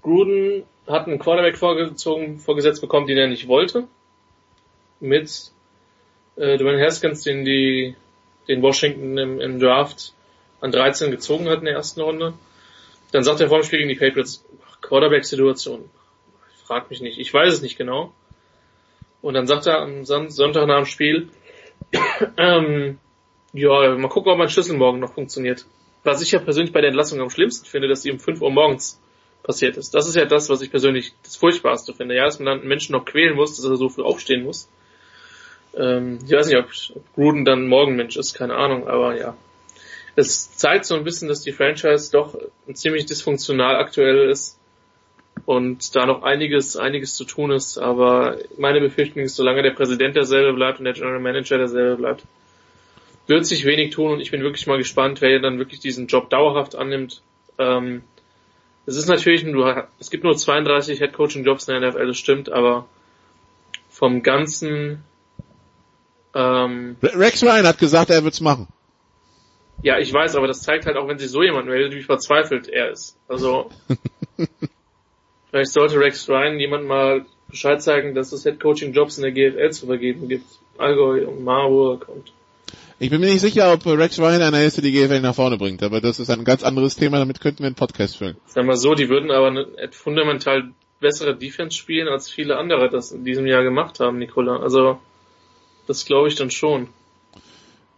Gruden hat einen Quarterback vorgezogen, vorgesetzt bekommen, den er nicht wollte. Mit äh, Dwayne Haskins, den die, den Washington im, im Draft an 13 gezogen hat in der ersten Runde. Dann sagt er vor dem Spiel gegen die Patriots, Quarterback-Situation. Frag mich nicht, ich weiß es nicht genau. Und dann sagt er am Sonntag nach dem Spiel, ähm, ja, mal gucken, ob mein Schlüssel morgen noch funktioniert. Was ich ja persönlich bei der Entlassung am schlimmsten finde, dass die um 5 Uhr morgens passiert ist. Das ist ja das, was ich persönlich das Furchtbarste finde. Ja, dass man dann einen Menschen noch quälen muss, dass er so früh aufstehen muss. Ähm, ich weiß nicht, ob, ob Gruden dann Morgenmensch ist, keine Ahnung, aber ja. Es zeigt so ein bisschen, dass die Franchise doch ziemlich dysfunktional aktuell ist und da noch einiges, einiges zu tun ist, aber meine Befürchtung ist, solange der Präsident derselbe bleibt und der General Manager derselbe bleibt, wird sich wenig tun und ich bin wirklich mal gespannt, wer dann wirklich diesen Job dauerhaft annimmt. Ähm, es ist natürlich, es gibt nur 32 Headcoaching-Jobs in der NFL, das stimmt, aber vom ganzen ähm, Rex Ryan hat gesagt, er wird's machen. Ja, ich weiß, aber das zeigt halt auch, wenn sich so jemand meldet, wie verzweifelt er ist. Also vielleicht sollte Rex Ryan jemand mal Bescheid zeigen, dass es Headcoaching-Jobs in der GFL zu vergeben gibt. Allgäu und Marburg und ich bin mir nicht sicher, ob Rex Ryan einer ist, der die GFL nach vorne bringt, aber das ist ein ganz anderes Thema, damit könnten wir einen Podcast füllen. Sag mal so, die würden aber eine fundamental bessere Defense spielen, als viele andere das in diesem Jahr gemacht haben, Nicola. Also, das glaube ich dann schon.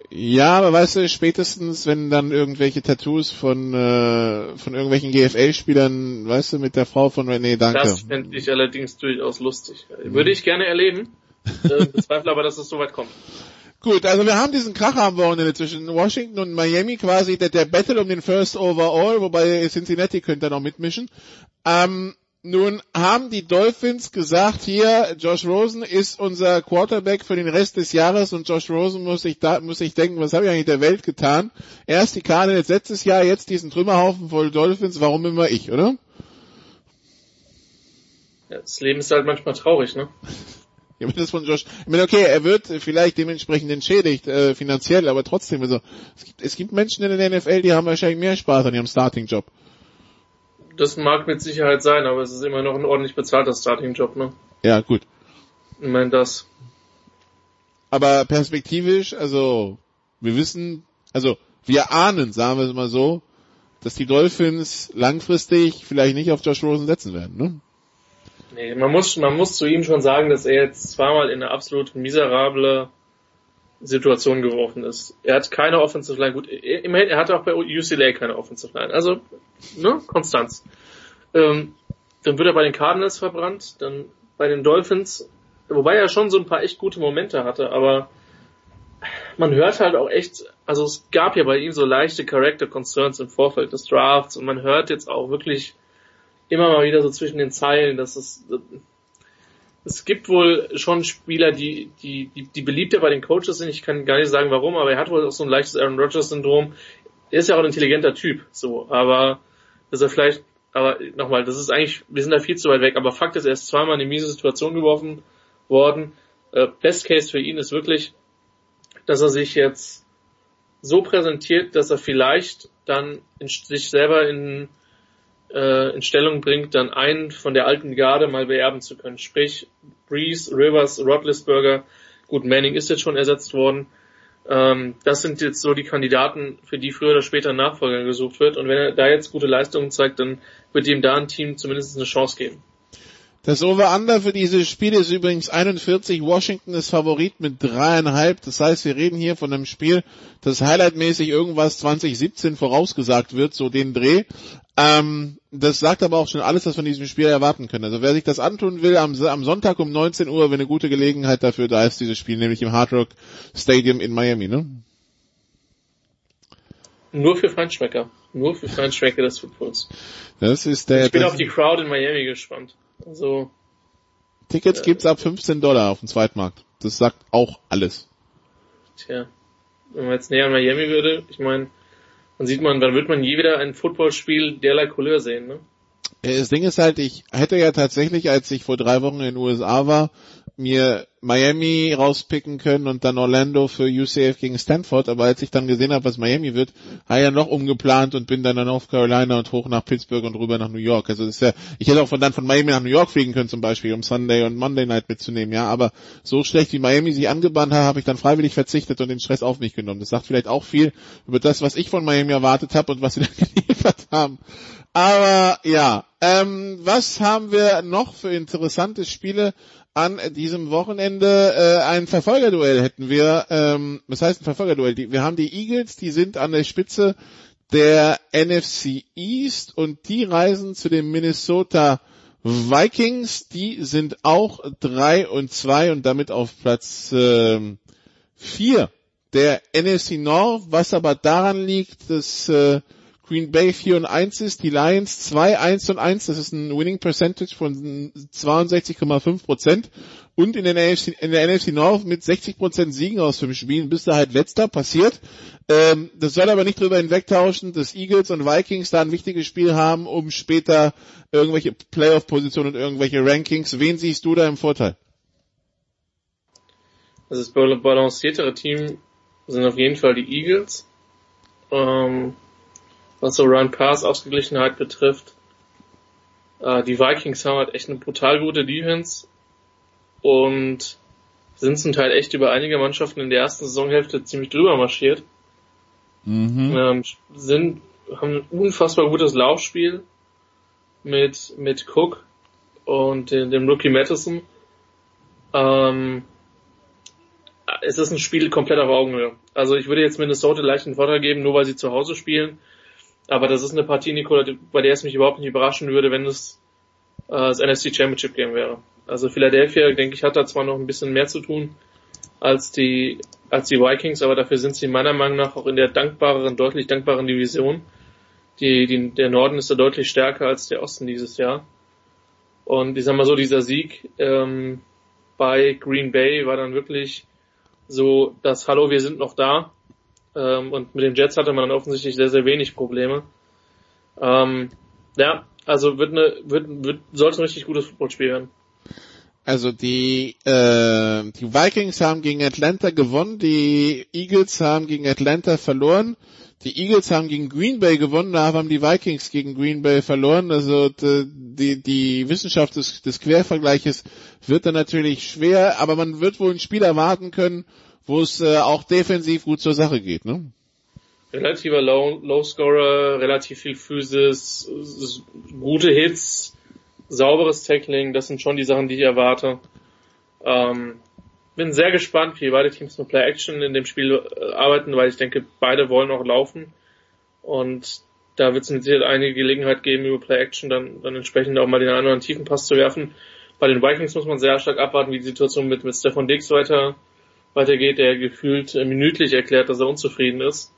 Ja, aber weißt du, spätestens wenn dann irgendwelche Tattoos von äh, von irgendwelchen GFL-Spielern, weißt du, mit der Frau von René, danke. Das fände ich allerdings durchaus lustig. Würde ich gerne erleben. äh, bezweifle aber, dass es so weit kommt. Gut, also wir haben diesen Krach am Wochenende zwischen Washington und Miami quasi, der, der Battle um den First Overall, wobei Cincinnati könnte noch mitmischen. Ähm, nun haben die Dolphins gesagt, hier, Josh Rosen ist unser Quarterback für den Rest des Jahres und Josh Rosen muss sich da, muss sich denken, was habe ich eigentlich der Welt getan? Erst die Cardinals letztes Jahr, jetzt diesen Trümmerhaufen voll Dolphins, warum immer ich, oder? Ja, das Leben ist halt manchmal traurig, ne? Ja, das von Josh. Ich meine, okay, er wird vielleicht dementsprechend entschädigt äh, finanziell, aber trotzdem, also es gibt, es gibt Menschen in der NFL, die haben wahrscheinlich mehr Spaß an ihrem Starting-Job. Das mag mit Sicherheit sein, aber es ist immer noch ein ordentlich bezahlter Starting-Job, ne? Ja, gut. Ich meine das. Aber perspektivisch, also wir wissen, also wir ahnen, sagen wir es mal so, dass die Dolphins langfristig vielleicht nicht auf Josh Rosen setzen werden, ne? Nee, man muss, man muss zu ihm schon sagen, dass er jetzt zweimal in eine absolut miserable Situation geworfen ist. Er hat keine Offensive Line. Gut, immerhin, er hatte auch bei UCLA keine Offensive Line. Also, ne, Konstanz. Ähm, dann wird er bei den Cardinals verbrannt, dann bei den Dolphins, wobei er schon so ein paar echt gute Momente hatte, aber man hört halt auch echt, also es gab ja bei ihm so leichte Character Concerns im Vorfeld des Drafts und man hört jetzt auch wirklich immer mal wieder so zwischen den Zeilen, dass es es gibt wohl schon Spieler, die, die, die, die beliebter bei den Coaches sind. Ich kann gar nicht sagen warum, aber er hat wohl auch so ein leichtes Aaron Rodgers Syndrom. Er ist ja auch ein intelligenter Typ, so, aber dass er vielleicht, aber nochmal, das ist eigentlich, wir sind da viel zu weit weg, aber Fakt ist, er ist zweimal in eine miese Situation geworfen worden. Äh, Best Case für ihn ist wirklich, dass er sich jetzt so präsentiert, dass er vielleicht dann in, sich selber in äh, in Stellung bringt, dann einen von der alten Garde mal beerben zu können. Sprich, Breeze, Rivers, Roethlisberger, gut, Manning ist jetzt schon ersetzt worden. Ähm, das sind jetzt so die Kandidaten, für die früher oder später Nachfolger gesucht wird. Und wenn er da jetzt gute Leistungen zeigt, dann wird ihm da ein Team zumindest eine Chance geben. Das Over-Under für dieses Spiel ist übrigens 41. Washington ist Favorit mit dreieinhalb. Das heißt, wir reden hier von einem Spiel, das highlightmäßig irgendwas 2017 vorausgesagt wird, so den Dreh. Ähm, das sagt aber auch schon alles, was von diesem Spiel erwarten können. Also wer sich das antun will, am, am Sonntag um 19 Uhr, wenn eine gute Gelegenheit dafür da ist, dieses Spiel, nämlich im Hard Rock Stadium in Miami, ne? Nur für Feinschmecker. Nur für Feinschmecker des Footballs. Das ist der, ich bin auf die Crowd in Miami gespannt. Also, Tickets äh, gibt's ab 15 Dollar auf dem Zweitmarkt. Das sagt auch alles. Tja, wenn man jetzt näher an Miami würde, ich meine, dann sieht man, dann wird man je wieder ein Footballspiel derlei Couleur sehen, ne? Das Ding ist halt, ich hätte ja tatsächlich, als ich vor drei Wochen in den USA war, mir Miami rauspicken können und dann Orlando für UCF gegen Stanford, aber als ich dann gesehen habe, was Miami wird, habe ich ja noch umgeplant und bin dann nach North Carolina und hoch nach Pittsburgh und rüber nach New York. Also das ist ja, ich hätte auch von dann von Miami nach New York fliegen können zum Beispiel, um Sunday und Monday Night mitzunehmen, ja, aber so schlecht wie Miami sich angebahnt hat, habe ich dann freiwillig verzichtet und den Stress auf mich genommen. Das sagt vielleicht auch viel über das, was ich von Miami erwartet habe und was sie dann geliefert haben. Aber ja, ähm, was haben wir noch für interessante Spiele an diesem Wochenende? Äh, ein Verfolgerduell hätten wir. Ähm, was heißt ein Verfolgerduell? Wir haben die Eagles, die sind an der Spitze der NFC East und die reisen zu den Minnesota Vikings. Die sind auch drei und zwei und damit auf Platz äh, vier der NFC North, was aber daran liegt, dass äh, Green Bay 4 und 1 ist, die Lions 2, 1 und 1, das ist ein Winning Percentage von 62,5 Prozent und in der, NFC, in der NFC North mit 60 Prozent Siegen aus fünf Spielen bist du halt letzter, passiert. Ähm, das soll aber nicht drüber hinwegtauschen, dass Eagles und Vikings da ein wichtiges Spiel haben, um später irgendwelche Playoff-Positionen und irgendwelche Rankings. Wen siehst du da im Vorteil? Also das balanciertere Team sind auf jeden Fall die Eagles. Ähm, was so Run Pass Ausgeglichenheit betrifft. Äh, die Vikings haben halt echt eine brutal gute Defense und sind zum Teil echt über einige Mannschaften in der ersten Saisonhälfte ziemlich drüber marschiert. Mhm. Ähm, sind, haben ein unfassbar gutes Laufspiel mit, mit Cook und dem, dem Rookie Madison. Ähm, es ist ein Spiel komplett auf Augenhöhe. Also ich würde jetzt Minnesota leicht einen Vorteil geben, nur weil sie zu Hause spielen. Aber das ist eine Partie, Nicola, bei der es mich überhaupt nicht überraschen würde, wenn es äh, das NFC Championship Game wäre. Also Philadelphia, denke ich, hat da zwar noch ein bisschen mehr zu tun als die, als die Vikings, aber dafür sind sie meiner Meinung nach auch in der dankbareren, deutlich dankbaren Division. Die, die, der Norden ist da deutlich stärker als der Osten dieses Jahr. Und ich sag mal so, dieser Sieg ähm, bei Green Bay war dann wirklich so das Hallo, wir sind noch da. Ähm, und mit den Jets hatte man dann offensichtlich sehr, sehr wenig Probleme. Ähm, ja, also wird eine, wird, wird, sollte ein richtig gutes Footballspiel werden. Also die, äh, die Vikings haben gegen Atlanta gewonnen, die Eagles haben gegen Atlanta verloren, die Eagles haben gegen Green Bay gewonnen, da haben die Vikings gegen Green Bay verloren. Also die, die Wissenschaft des, des Quervergleiches wird dann natürlich schwer, aber man wird wohl ein Spiel erwarten können, wo es äh, auch defensiv gut zur Sache geht, ne? Relativer Low, Low Scorer, relativ viel Physis, gute Hits, sauberes Tackling, das sind schon die Sachen, die ich erwarte. Ähm, bin sehr gespannt, wie beide Teams mit Play Action in dem Spiel äh, arbeiten, weil ich denke, beide wollen auch laufen. Und da wird es mit Sicherheit einige Gelegenheit geben, über Play Action dann, dann entsprechend auch mal den einen oder anderen tiefen Pass zu werfen. Bei den Vikings muss man sehr stark abwarten, wie die Situation mit, mit Stefan Diggs weiter weitergeht, der gefühlt äh, minütlich erklärt, dass er unzufrieden ist.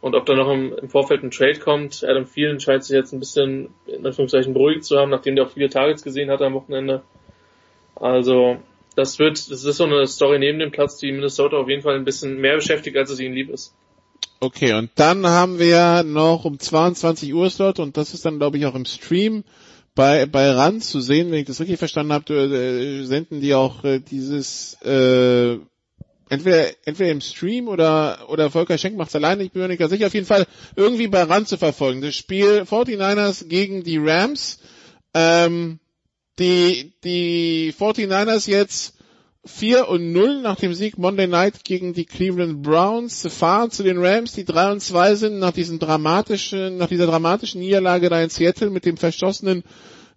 Und ob da noch im, im Vorfeld ein Trade kommt, Adam Thielen scheint sich jetzt ein bisschen in Anführungszeichen beruhigt zu haben, nachdem der auch viele Targets gesehen hat am Wochenende. Also das wird, das ist so eine Story neben dem Platz, die Minnesota auf jeden Fall ein bisschen mehr beschäftigt, als es ihnen lieb ist. Okay, und dann haben wir noch um 22 Uhr Slot und das ist dann glaube ich auch im Stream bei bei RAN zu sehen, wenn ich das richtig verstanden habe, äh, senden die auch äh, dieses äh, entweder entweder im Stream oder oder Volker Schenk macht's alleine, ich bin mir nicht ganz sicher, auf jeden Fall irgendwie bei RAN zu verfolgen. Das Spiel 49ers gegen die Rams. Ähm, die die 49ers jetzt 4 und 0 nach dem Sieg Monday Night gegen die Cleveland Browns fahren zu den Rams, die 3 und 2 sind nach diesem dramatischen, nach dieser dramatischen Niederlage da in Seattle mit dem verschossenen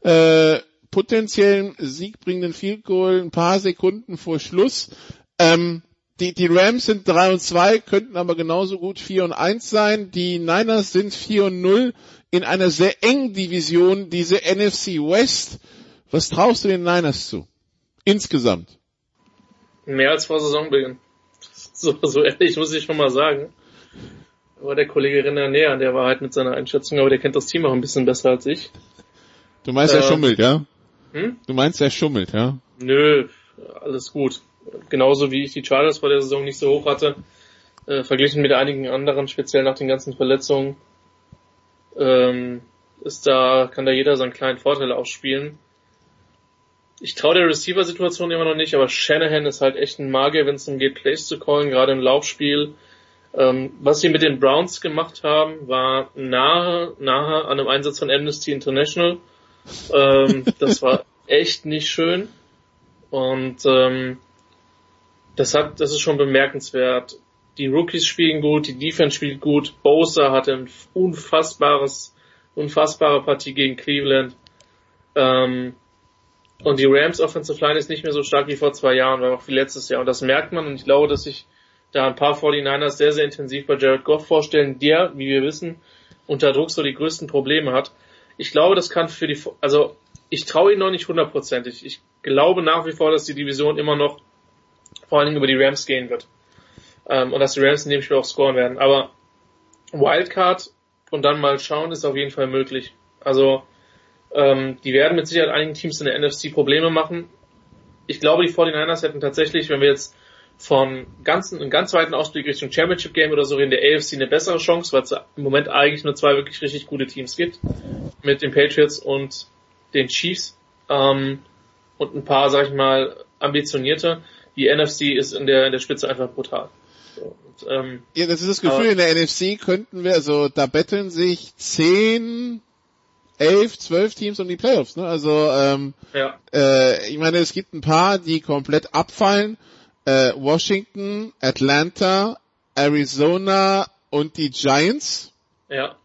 äh, potenziellen siegbringenden Field Goal ein paar Sekunden vor Schluss. Ähm, die, die Rams sind 3 und 2, könnten aber genauso gut 4 und 1 sein. Die Niners sind 4 und 0 in einer sehr engen Division, diese NFC West. Was traust du den Niners zu? Insgesamt. Mehr als vor Saisonbeginn. So, so ehrlich muss ich schon mal sagen. Aber der Kollege Renner näher, der war halt mit seiner Einschätzung, aber der kennt das Team auch ein bisschen besser als ich. Du meinst, äh, er schummelt, ja? Hm? Du meinst, er schummelt, ja? Nö, alles gut. Genauso wie ich die Chargers vor der Saison nicht so hoch hatte, äh, verglichen mit einigen anderen, speziell nach den ganzen Verletzungen, ähm, ist da, kann da jeder seinen kleinen Vorteil ausspielen. Ich traue der Receiver-Situation immer noch nicht, aber Shanahan ist halt echt ein Magier, wenn es darum geht, Plays zu callen, gerade im Laufspiel. Ähm, was sie mit den Browns gemacht haben, war nahe, nahe an einem Einsatz von Amnesty International. Ähm, das war echt nicht schön. Und ähm, das hat, das ist schon bemerkenswert. Die Rookies spielen gut, die Defense spielt gut. Bosa hatte ein unfassbares, unfassbare Partie gegen Cleveland. Ähm, und die Rams Offensive Line ist nicht mehr so stark wie vor zwei Jahren, war auch wie letztes Jahr. Und das merkt man. Und ich glaube, dass sich da ein paar 49ers sehr, sehr intensiv bei Jared Goff vorstellen, der, wie wir wissen, unter Druck so die größten Probleme hat. Ich glaube, das kann für die, also ich traue ihn noch nicht hundertprozentig. Ich glaube nach wie vor, dass die Division immer noch vor allen Dingen über die Rams gehen wird. Ähm, und dass die Rams in dem Spiel auch scoren werden. Aber Wildcard und dann mal schauen ist auf jeden Fall möglich. Also ähm, die werden mit Sicherheit einigen Teams in der NFC Probleme machen. Ich glaube, die 49ers hätten tatsächlich, wenn wir jetzt von ganzen, einem ganz weiten Ausblick Richtung Championship Game oder so in der AFC eine bessere Chance, weil es im Moment eigentlich nur zwei wirklich richtig gute Teams gibt. Mit den Patriots und den Chiefs. Ähm, und ein paar, sag ich mal, ambitionierte. Die NFC ist in der, in der Spitze einfach brutal. So, und, ähm, ja, das ist das Gefühl, in der NFC könnten wir, also da betteln sich zehn elf, zwölf Teams um die Playoffs. Ne? Also ähm, ja. äh, ich meine, es gibt ein paar, die komplett abfallen. Äh, Washington, Atlanta, Arizona und die Giants. Ja.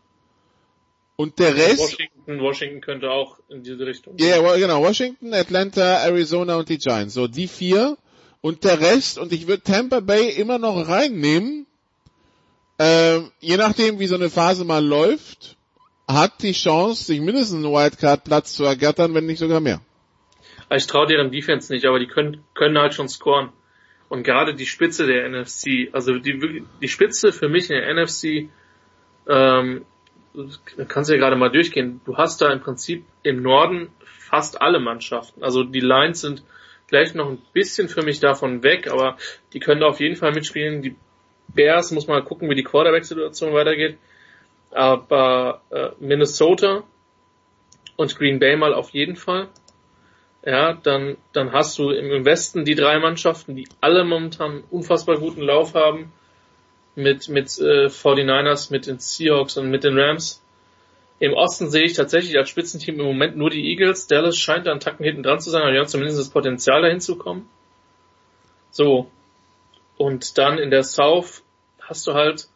Und der Rest. Washington, Washington könnte auch in diese Richtung. Ja, yeah, genau. Washington, Atlanta, Arizona und die Giants. So die vier. Und der Rest, und ich würde Tampa Bay immer noch reinnehmen, äh, je nachdem, wie so eine Phase mal läuft hat die Chance, sich mindestens einen Wildcard-Platz zu ergattern, wenn nicht sogar mehr. Ich traue deren Defense nicht, aber die können, können halt schon scoren. Und gerade die Spitze der NFC, also die, die Spitze für mich in der NFC, ähm, kannst du ja gerade mal durchgehen. Du hast da im Prinzip im Norden fast alle Mannschaften. Also die Lions sind vielleicht noch ein bisschen für mich davon weg, aber die können da auf jeden Fall mitspielen. Die Bears muss mal gucken, wie die Quarterback-Situation weitergeht aber äh, Minnesota und Green Bay mal auf jeden Fall. Ja, dann, dann hast du im Westen die drei Mannschaften, die alle momentan unfassbar guten Lauf haben. Mit, mit äh, 49ers, mit den Seahawks und mit den Rams. Im Osten sehe ich tatsächlich als Spitzenteam im Moment nur die Eagles. Dallas scheint da einen Tacken hinten dran zu sein, aber die haben zumindest das Potenzial dahin zu kommen. So. Und dann in der South hast du halt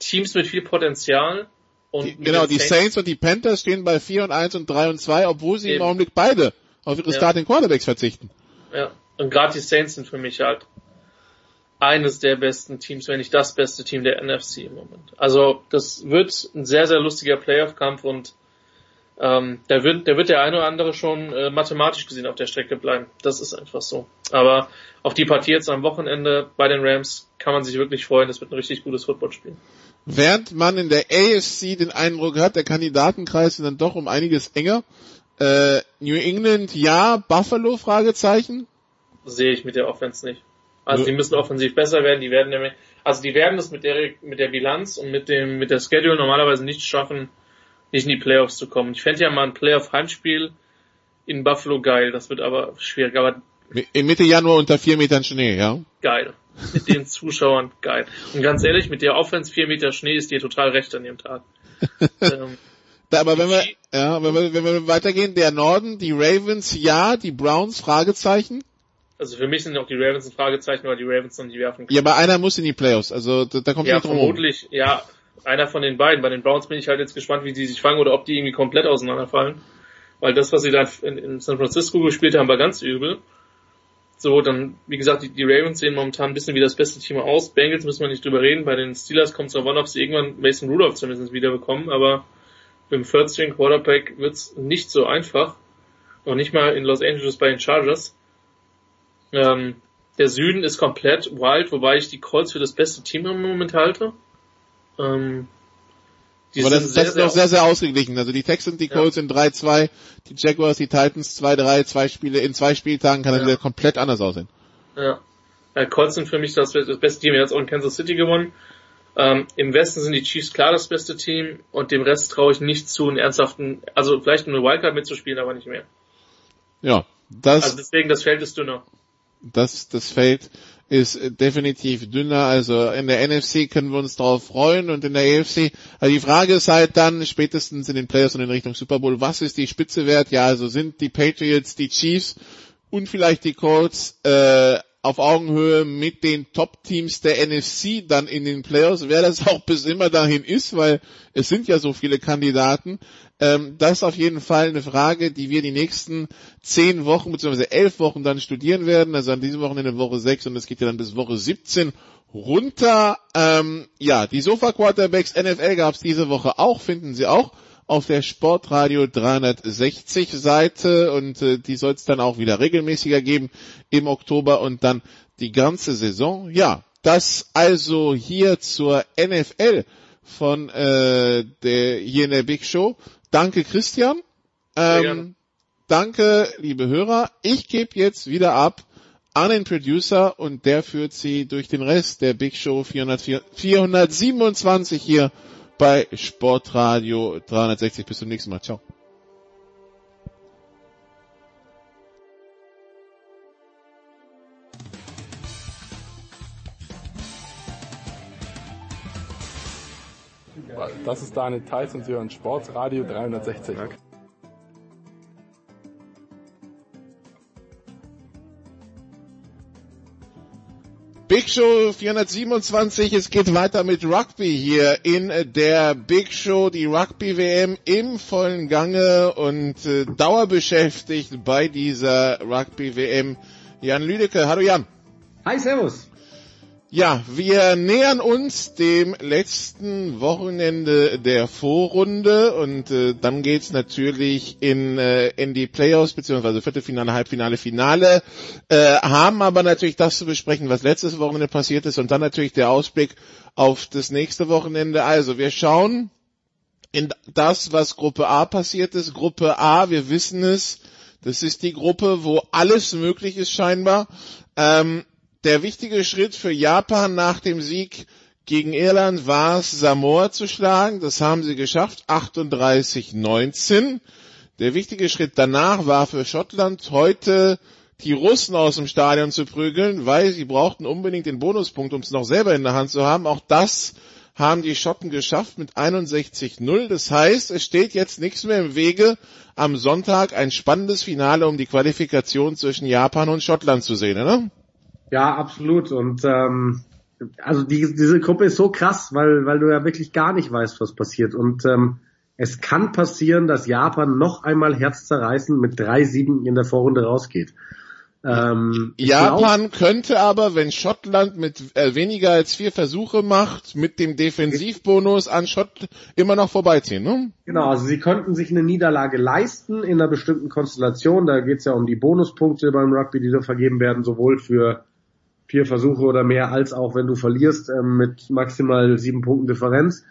Teams mit viel Potenzial. Und die, genau, die Saints, Saints, und die Panthers stehen bei 4 und 1 und 3 und 2, obwohl sie Eben. im Augenblick beide auf ihre ja. Starting Quarterbacks verzichten. Ja, und gerade die Saints sind für mich halt eines der besten Teams, wenn nicht das beste Team der NFC im Moment. Also das wird ein sehr, sehr lustiger Playoff-Kampf und ähm, da wird, da wird der eine oder andere schon äh, mathematisch gesehen auf der Strecke bleiben. Das ist einfach so. Aber auf die Partie jetzt am Wochenende bei den Rams kann man sich wirklich freuen. Das wird ein richtig gutes Footballspiel. Während man in der AFC den Eindruck hat, der Kandidatenkreis ist dann doch um einiges enger, äh, New England ja, Buffalo Fragezeichen? Sehe ich mit der Offense nicht. Also die müssen offensiv besser werden, die werden nämlich, also die werden es mit der mit der Bilanz und mit dem mit der Schedule normalerweise nicht schaffen, nicht in die Playoffs zu kommen. Ich fände ja mal ein Playoff-Heimspiel in Buffalo geil, das wird aber schwierig, aber in Mitte Januar unter vier Metern Schnee, ja? Geil. Mit den Zuschauern, geil. Und ganz ehrlich, mit der Offense vier Meter Schnee ist dir total recht an dem Tag. ähm, aber wenn wir, ja, wenn wir, wenn wir weitergehen, der Norden, die Ravens, ja, die Browns, Fragezeichen. Also für mich sind auch die Ravens ein Fragezeichen, weil die Ravens noch nicht werfen können. Ja, aber einer muss in die Playoffs, also da, da kommt ja, nicht drum vermutlich, ja, einer von den beiden. Bei den Browns bin ich halt jetzt gespannt, wie die sich fangen oder ob die irgendwie komplett auseinanderfallen. Weil das, was sie da in, in San Francisco gespielt haben, war ganz übel. So, dann, wie gesagt, die, die Ravens sehen momentan ein bisschen wie das beste Team aus. Bengals müssen wir nicht drüber reden. Bei den Steelers kommt es darauf an, ob sie irgendwann Mason Rudolph zumindest wieder bekommen. Aber mit dem Third String Quarterback wird's nicht so einfach. Noch nicht mal in Los Angeles bei den Chargers. Ähm, der Süden ist komplett wild, wobei ich die Colts für das beste Team im Moment halte. Ähm, die Aber das, sehr, das ist auch sehr, sehr ausgeglichen. Also die Texans, die Colts ja. sind 3-2, die Jaguars, die Titans 2-3, zwei Spiele, in zwei Spieltagen kann ja. das komplett anders aussehen. Ja. ja. Colts sind für mich das, das beste Team. Er hat auch in Kansas City gewonnen. Ähm, Im Westen sind die Chiefs klar das beste Team und dem Rest traue ich nicht zu, einen ernsthaften, also vielleicht eine Wildcard mitzuspielen, aber nicht mehr. Ja, das. Also deswegen, das Feld ist dünner. Das, das Feld ist definitiv dünner. Also in der NFC können wir uns darauf freuen und in der AFC, also die Frage ist halt dann spätestens in den Playoffs und in Richtung Super Bowl, was ist die Spitze wert? Ja, also sind die Patriots, die Chiefs und vielleicht die Colts äh, auf Augenhöhe mit den Top-Teams der NFC dann in den Playoffs, wer das auch bis immer dahin ist, weil es sind ja so viele Kandidaten. Ähm, das ist auf jeden Fall eine Frage, die wir die nächsten zehn Wochen bzw. elf Wochen dann studieren werden. Also an diesem Wochenende Woche sechs und es geht ja dann bis Woche 17 runter. Ähm, ja, die Sofa Quarterbacks NFL gab es diese Woche auch, finden Sie auch auf der Sportradio 360 Seite und äh, die soll es dann auch wieder regelmäßiger geben im Oktober und dann die ganze Saison. Ja, das also hier zur NFL von äh, der hier in der Big Show. Danke Christian. Ähm, danke liebe Hörer. Ich gebe jetzt wieder ab an den Producer und der führt sie durch den Rest der Big Show 404, 427 hier bei Sportradio 360. Bis zum nächsten Mal. Ciao. Das ist Daniel Theiss und Sie hören Sportradio 360. Big Show 427, es geht weiter mit Rugby hier in der Big Show, die Rugby WM im vollen Gange und äh, dauerbeschäftigt bei dieser Rugby WM. Jan Lüdecke, hallo Jan. Hi, servus. Ja, wir nähern uns dem letzten Wochenende der Vorrunde und äh, dann geht's natürlich in, äh, in die Playoffs beziehungsweise Viertelfinale, Halbfinale, Finale, äh, haben aber natürlich das zu besprechen, was letztes Wochenende passiert ist und dann natürlich der Ausblick auf das nächste Wochenende. Also wir schauen in das, was Gruppe A passiert ist. Gruppe A, wir wissen es, das ist die Gruppe, wo alles möglich ist scheinbar. Ähm, der wichtige Schritt für Japan nach dem Sieg gegen Irland war es, Samoa zu schlagen. Das haben sie geschafft, 38-19. Der wichtige Schritt danach war für Schottland heute die Russen aus dem Stadion zu prügeln, weil sie brauchten unbedingt den Bonuspunkt, um es noch selber in der Hand zu haben. Auch das haben die Schotten geschafft mit 61-0. Das heißt, es steht jetzt nichts mehr im Wege, am Sonntag ein spannendes Finale um die Qualifikation zwischen Japan und Schottland zu sehen, oder? Ja, absolut. Und ähm, also die, diese Gruppe ist so krass, weil, weil du ja wirklich gar nicht weißt, was passiert. Und ähm, es kann passieren, dass Japan noch einmal herzzerreißend mit drei Siegen in der Vorrunde rausgeht. Ähm, Japan glaub, könnte aber, wenn Schottland mit äh, weniger als vier Versuche macht, mit dem Defensivbonus an Schott immer noch vorbeiziehen, ne? Genau, also sie könnten sich eine Niederlage leisten in einer bestimmten Konstellation. Da geht es ja um die Bonuspunkte beim Rugby, die da vergeben werden, sowohl für vier Versuche oder mehr, als auch wenn du verlierst ähm, mit maximal sieben Punkten Differenz.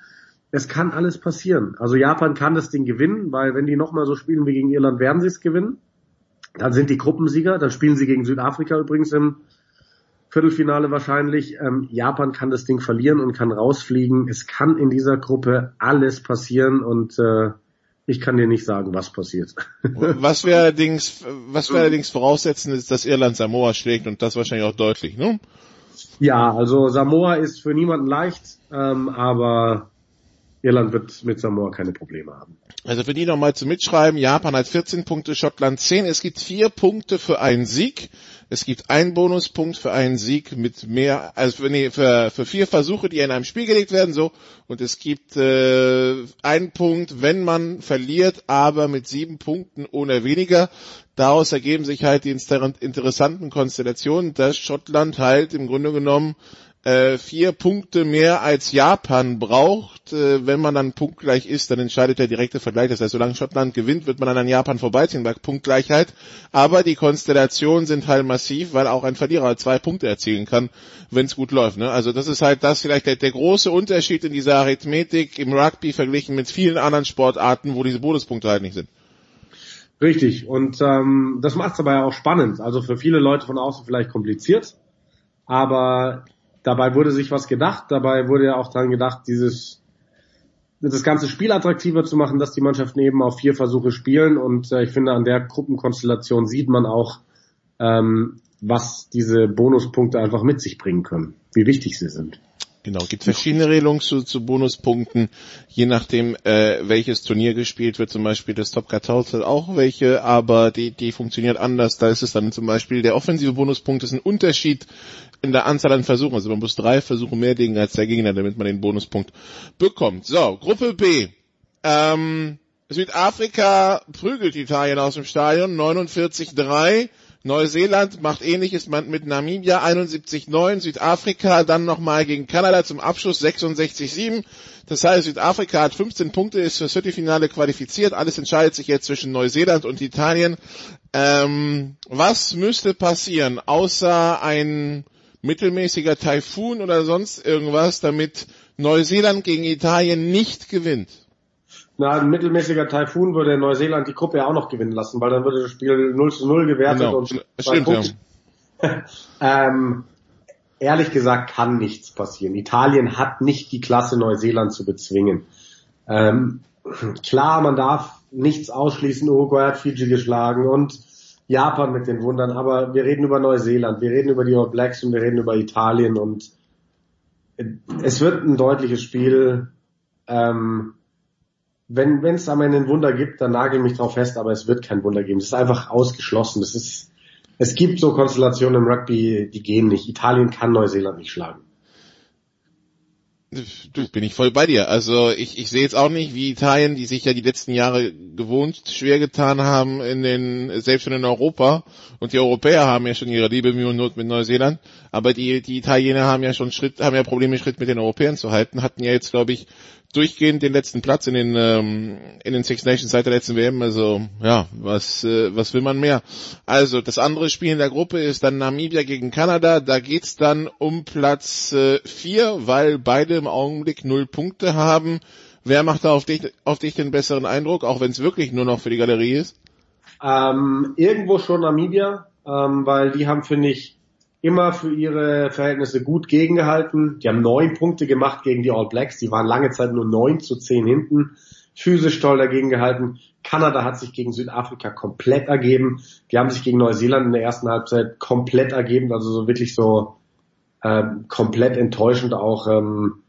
es kann alles passieren. Also Japan kann das Ding gewinnen, weil wenn die nochmal so spielen wie gegen Irland, werden sie es gewinnen. Dann sind die Gruppensieger, dann spielen sie gegen Südafrika übrigens im Viertelfinale wahrscheinlich. Ähm, Japan kann das Ding verlieren und kann rausfliegen. Es kann in dieser Gruppe alles passieren und äh, ich kann dir nicht sagen, was passiert. Was wir allerdings, was wir allerdings voraussetzen, ist, dass Irland Samoa schlägt und das wahrscheinlich auch deutlich, ne? Ja, also Samoa ist für niemanden leicht, ähm, aber Irland wird mit Samoa keine Probleme haben. Also für die nochmal zu mitschreiben, Japan hat 14 Punkte, Schottland 10. Es gibt vier Punkte für einen Sieg. Es gibt einen Bonuspunkt für einen Sieg mit mehr, also für, nee, für, für vier Versuche, die in einem Spiel gelegt werden, so. Und es gibt äh, einen Punkt, wenn man verliert, aber mit sieben Punkten ohne weniger. Daraus ergeben sich halt die interessanten Konstellationen, dass Schottland halt im Grunde genommen äh, vier Punkte mehr als Japan braucht. Äh, wenn man dann punktgleich ist, dann entscheidet der direkte Vergleich. Das heißt, solange Schottland gewinnt, wird man dann an Japan vorbeiziehen bei Punktgleichheit. Aber die Konstellationen sind halt massiv, weil auch ein Verlierer zwei Punkte erzielen kann, wenn es gut läuft. Ne? Also das ist halt das vielleicht der, der große Unterschied in dieser Arithmetik im Rugby verglichen mit vielen anderen Sportarten, wo diese Bonuspunkte halt nicht sind. Richtig. Und ähm, das macht es aber ja auch spannend. Also für viele Leute von außen vielleicht kompliziert. Aber Dabei wurde sich was gedacht, dabei wurde ja auch dran gedacht, dieses das ganze Spiel attraktiver zu machen, dass die Mannschaften eben auf vier Versuche spielen und äh, ich finde an der Gruppenkonstellation sieht man auch, ähm, was diese Bonuspunkte einfach mit sich bringen können, wie wichtig sie sind. Genau, gibt verschiedene Regelungen zu, zu Bonuspunkten, je nachdem, äh, welches Turnier gespielt wird. Zum Beispiel das Top 14 hat auch welche, aber die, die funktioniert anders. Da ist es dann zum Beispiel der offensive Bonuspunkt ist ein Unterschied in der Anzahl an Versuchen. Also man muss drei Versuche mehr legen als der Gegner, damit man den Bonuspunkt bekommt. So, Gruppe B. Ähm, Südafrika prügelt Italien aus dem Stadion, 49-3. Neuseeland macht ähnliches mit Namibia 71-9, Südafrika dann nochmal gegen Kanada zum Abschluss 66-7. Das heißt, Südafrika hat 15 Punkte, ist fürs Viertelfinale qualifiziert. Alles entscheidet sich jetzt zwischen Neuseeland und Italien. Ähm, was müsste passieren, außer ein mittelmäßiger Taifun oder sonst irgendwas, damit Neuseeland gegen Italien nicht gewinnt? Na, ein mittelmäßiger Taifun würde Neuseeland die Gruppe ja auch noch gewinnen lassen, weil dann würde das Spiel 0 zu 0 gewertet genau. und Stimmt, ja. ähm, ehrlich gesagt kann nichts passieren. Italien hat nicht die Klasse Neuseeland zu bezwingen. Ähm, klar, man darf nichts ausschließen. Uruguay hat Fiji geschlagen und Japan mit den Wundern, aber wir reden über Neuseeland, wir reden über die All Blacks und wir reden über Italien und es wird ein deutliches Spiel. Ähm, wenn es am Ende ein Wunder gibt, dann nagel mich drauf fest, aber es wird kein Wunder geben. Es ist einfach ausgeschlossen. Das ist, es gibt so Konstellationen im Rugby, die gehen nicht. Italien kann Neuseeland nicht schlagen. Du, bin ich voll bei dir. Also ich, ich sehe jetzt auch nicht, wie Italien, die sich ja die letzten Jahre gewohnt schwer getan haben in den, selbst schon in Europa. Und die Europäer haben ja schon ihre Liebe, Mühe und Not mit Neuseeland. Aber die, die Italiener haben ja schon Schritt, haben ja Probleme, Schritt mit den Europäern zu halten. Hatten ja jetzt, glaube ich, durchgehend den letzten Platz in den ähm, in den Six Nations seit der letzten WM. Also ja, was äh, was will man mehr? Also das andere Spiel in der Gruppe ist dann Namibia gegen Kanada. Da geht's dann um Platz äh, vier, weil beide im Augenblick null Punkte haben. Wer macht da auf dich auf dich den besseren Eindruck, auch wenn es wirklich nur noch für die Galerie ist? Ähm, irgendwo schon Namibia, ähm, weil die haben finde ich immer für ihre Verhältnisse gut gegengehalten. Die haben neun Punkte gemacht gegen die All Blacks. Die waren lange Zeit nur neun zu zehn hinten. Physisch toll dagegen gehalten. Kanada hat sich gegen Südafrika komplett ergeben. Die haben sich gegen Neuseeland in der ersten Halbzeit komplett ergeben. Also so wirklich so ähm, komplett enttäuschend auch. Ähm,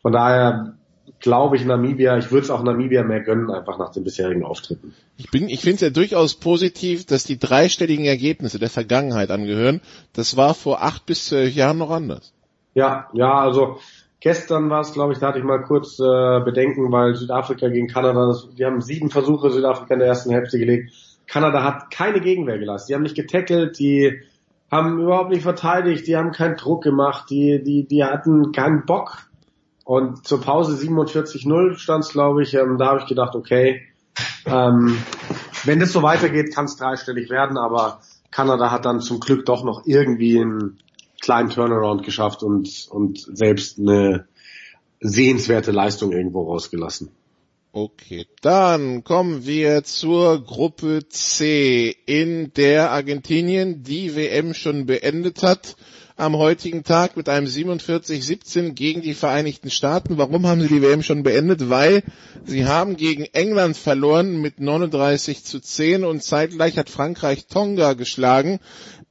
von daher glaube ich, Namibia, ich würde es auch Namibia mehr gönnen, einfach nach den bisherigen Auftritten. Ich bin, ich finde es ja durchaus positiv, dass die dreistelligen Ergebnisse der Vergangenheit angehören. Das war vor acht bis zwölf Jahren noch anders. Ja, ja, also gestern war es, glaube ich, da hatte ich mal kurz äh, Bedenken, weil Südafrika gegen Kanada, das, die haben sieben Versuche Südafrika in der ersten Hälfte gelegt. Kanada hat keine Gegenwehr gelassen. Die haben nicht getackelt, die haben überhaupt nicht verteidigt, die haben keinen Druck gemacht, die, die, die hatten keinen Bock und zur Pause 47-0 stand es, glaube ich. Ähm, da habe ich gedacht, okay, ähm, wenn das so weitergeht, kann es dreistellig werden, aber Kanada hat dann zum Glück doch noch irgendwie einen kleinen Turnaround geschafft und, und selbst eine sehenswerte Leistung irgendwo rausgelassen. Okay, dann kommen wir zur Gruppe C, in der Argentinien die WM schon beendet hat am heutigen Tag mit einem 47-17 gegen die Vereinigten Staaten. Warum haben sie die WM schon beendet? Weil sie haben gegen England verloren mit 39 zu 10 und zeitgleich hat Frankreich Tonga geschlagen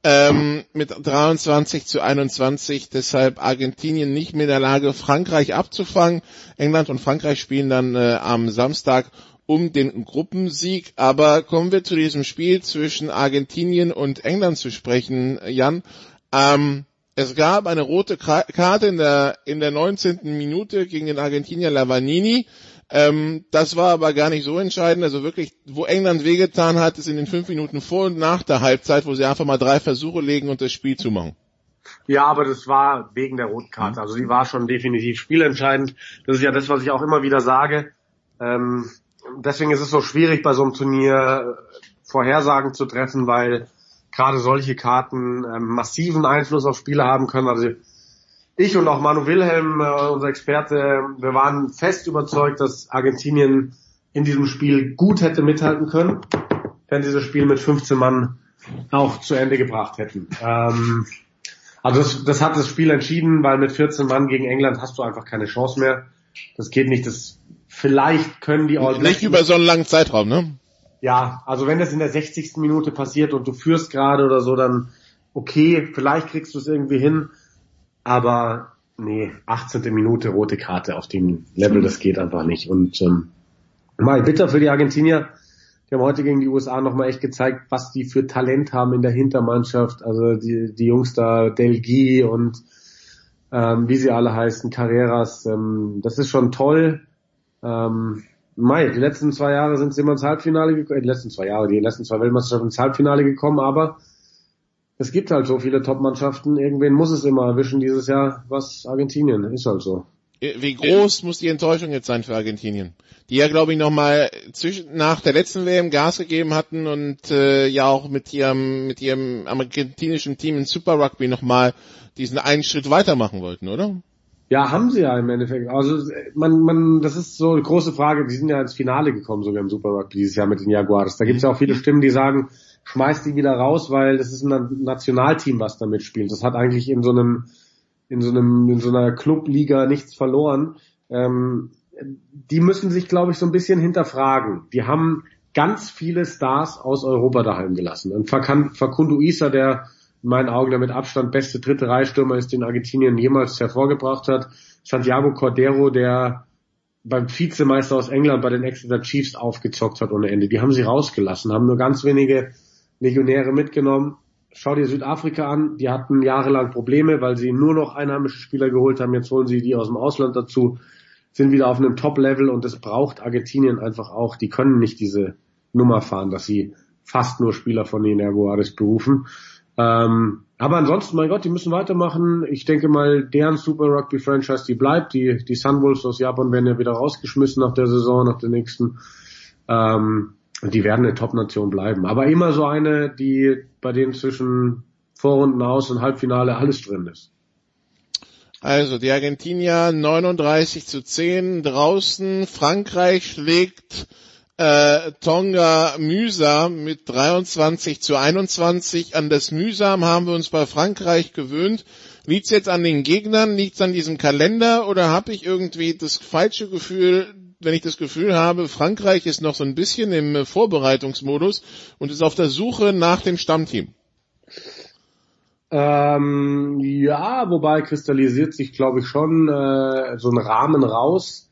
ähm, mit 23 zu 21. Deshalb Argentinien nicht mehr in der Lage, Frankreich abzufangen. England und Frankreich spielen dann äh, am Samstag um den Gruppensieg. Aber kommen wir zu diesem Spiel zwischen Argentinien und England zu sprechen, Jan. Ähm, es gab eine rote Karte in der, in der 19. Minute gegen den Argentinier Lavanini. Ähm, das war aber gar nicht so entscheidend. Also wirklich, wo England wehgetan hat, ist in den fünf Minuten vor und nach der Halbzeit, wo sie einfach mal drei Versuche legen und das Spiel zumachen. Ja, aber das war wegen der roten Karte. Also die war schon definitiv spielentscheidend. Das ist ja das, was ich auch immer wieder sage. Ähm, deswegen ist es so schwierig, bei so einem Turnier Vorhersagen zu treffen, weil gerade solche Karten ähm, massiven Einfluss auf Spiele haben können. Also ich und auch Manu Wilhelm, äh, unser Experte, wir waren fest überzeugt, dass Argentinien in diesem Spiel gut hätte mithalten können, wenn sie das Spiel mit 15 Mann auch zu Ende gebracht hätten. Ähm, also das, das hat das Spiel entschieden, weil mit 14 Mann gegen England hast du einfach keine Chance mehr. Das geht nicht. Das vielleicht können die All Blacks nicht über so einen langen Zeitraum, ne? Ja, also wenn das in der 60. Minute passiert und du führst gerade oder so, dann okay, vielleicht kriegst du es irgendwie hin, aber nee, 18. Minute rote Karte auf dem Level, das geht einfach nicht. Und ähm, mal bitter für die Argentinier. Die haben heute gegen die USA nochmal echt gezeigt, was die für Talent haben in der Hintermannschaft. Also die, die Jungs da, Delgi und ähm, wie sie alle heißen, Carreras, ähm, das ist schon toll. Ähm, Mai, die letzten zwei Jahre sind sie immer ins Halbfinale gekommen, äh, die letzten zwei Jahre, die letzten zwei Weltmeisterschaften ins Halbfinale gekommen, aber es gibt halt so viele Top-Mannschaften, irgendwen muss es immer erwischen dieses Jahr, was Argentinien, ist halt so. Wie groß muss die Enttäuschung jetzt sein für Argentinien? Die ja, glaube ich, nochmal nach der letzten WM Gas gegeben hatten und äh, ja auch mit ihrem mit ihrem argentinischen Team in Super Rugby nochmal diesen einen Schritt weitermachen wollten, oder? Ja, haben sie ja im Endeffekt. Also man, man, das ist so eine große Frage. Die sind ja ins Finale gekommen sogar im Super Rugby dieses Jahr mit den Jaguars. Da gibt es ja auch viele Stimmen, die sagen, schmeißt die wieder raus, weil das ist ein Nationalteam, was da mitspielt. Das hat eigentlich in so einem, in so einem, in so einer Clubliga nichts verloren. Ähm, die müssen sich, glaube ich, so ein bisschen hinterfragen. Die haben ganz viele Stars aus Europa daheim gelassen. Und Facundo Isa, der in meinen Augen der mit Abstand beste dritte Reihstürmer ist, den Argentinien jemals hervorgebracht hat. Santiago Cordero, der beim Vizemeister aus England bei den Exeter Chiefs aufgezockt hat ohne Ende. Die haben sie rausgelassen, haben nur ganz wenige Legionäre mitgenommen. Schau dir Südafrika an, die hatten jahrelang Probleme, weil sie nur noch einheimische Spieler geholt haben. Jetzt holen sie die aus dem Ausland dazu, sind wieder auf einem Top-Level und das braucht Argentinien einfach auch. Die können nicht diese Nummer fahren, dass sie fast nur Spieler von den Jaguares berufen. Ähm, aber ansonsten, mein Gott, die müssen weitermachen. Ich denke mal, deren Super Rugby Franchise, die bleibt. Die, die Sunwolves aus Japan werden ja wieder rausgeschmissen nach der Saison, nach der nächsten. Ähm, die werden eine Top-Nation bleiben. Aber immer so eine, die bei denen zwischen Vorrunden aus und Halbfinale alles drin ist. Also die Argentinier 39 zu 10 draußen. Frankreich schlägt äh, Tonga mühsam mit 23 zu 21. An das mühsam haben wir uns bei Frankreich gewöhnt. Liegt es jetzt an den Gegnern, liegt es an diesem Kalender oder habe ich irgendwie das falsche Gefühl, wenn ich das Gefühl habe, Frankreich ist noch so ein bisschen im Vorbereitungsmodus und ist auf der Suche nach dem Stammteam? Ähm, ja, wobei kristallisiert sich, glaube ich, schon äh, so ein Rahmen raus.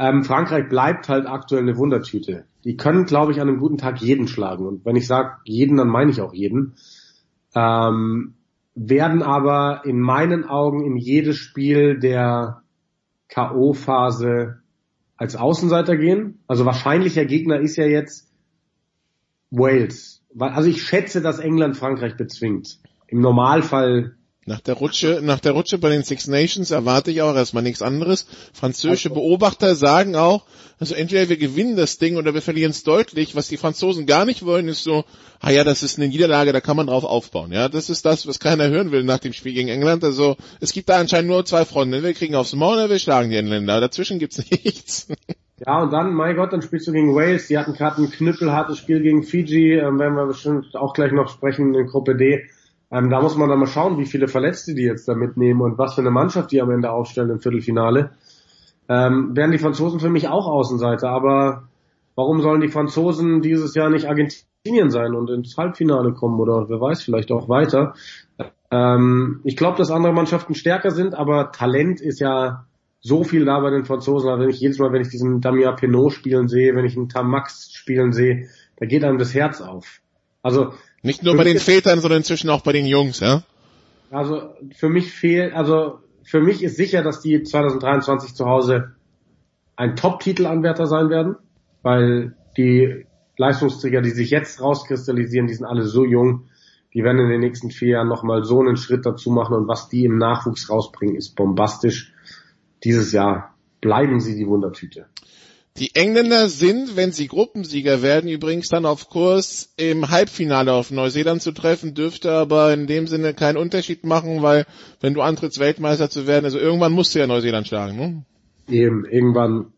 Ähm, Frankreich bleibt halt aktuell eine Wundertüte. Die können, glaube ich, an einem guten Tag jeden schlagen. Und wenn ich sage jeden, dann meine ich auch jeden. Ähm, werden aber in meinen Augen in jedes Spiel der K.O.-Phase als Außenseiter gehen. Also wahrscheinlicher Gegner ist ja jetzt Wales. Also ich schätze, dass England Frankreich bezwingt. Im Normalfall Nach der Rutsche, nach der Rutsche bei den Six Nations erwarte ich auch erstmal nichts anderes. Französische Beobachter sagen auch, also entweder wir gewinnen das Ding oder wir verlieren es deutlich. Was die Franzosen gar nicht wollen, ist so, ah ja, das ist eine Niederlage, da kann man drauf aufbauen. Ja, das ist das, was keiner hören will nach dem Spiel gegen England. Also es gibt da anscheinend nur zwei Fronten. Wir kriegen aufs Maul oder wir schlagen die Engländer. Dazwischen gibt's nichts. Ja, und dann, mein Gott, dann spielst du gegen Wales. Die hatten gerade ein knüppelhartes Spiel gegen Fiji. Ähm, werden wir bestimmt auch gleich noch sprechen in Gruppe D. Ähm, da muss man dann mal schauen, wie viele Verletzte die jetzt da mitnehmen und was für eine Mannschaft die am Ende aufstellen im Viertelfinale. Ähm, werden die Franzosen für mich auch Außenseiter, aber warum sollen die Franzosen dieses Jahr nicht Argentinien sein und ins Halbfinale kommen oder wer weiß, vielleicht auch weiter? Ähm, ich glaube, dass andere Mannschaften stärker sind, aber Talent ist ja so viel da bei den Franzosen. Also wenn ich jedes Mal, wenn ich diesen Damien Pinot spielen sehe, wenn ich einen Tam Max spielen sehe, da geht einem das Herz auf. Also nicht nur bei den Vätern, sondern inzwischen auch bei den Jungs, ja? Also für mich fehlt, also für mich ist sicher, dass die 2023 zu Hause ein Top-Titelanwärter sein werden, weil die Leistungsträger, die sich jetzt rauskristallisieren, die sind alle so jung, die werden in den nächsten vier Jahren nochmal so einen Schritt dazu machen und was die im Nachwuchs rausbringen, ist bombastisch. Dieses Jahr bleiben sie die Wundertüte. Die Engländer sind, wenn sie Gruppensieger werden, übrigens dann auf Kurs im Halbfinale auf Neuseeland zu treffen, dürfte aber in dem Sinne keinen Unterschied machen, weil wenn du antrittst, Weltmeister zu werden, also irgendwann musst du ja Neuseeland schlagen, ne? Eben, irgendwann.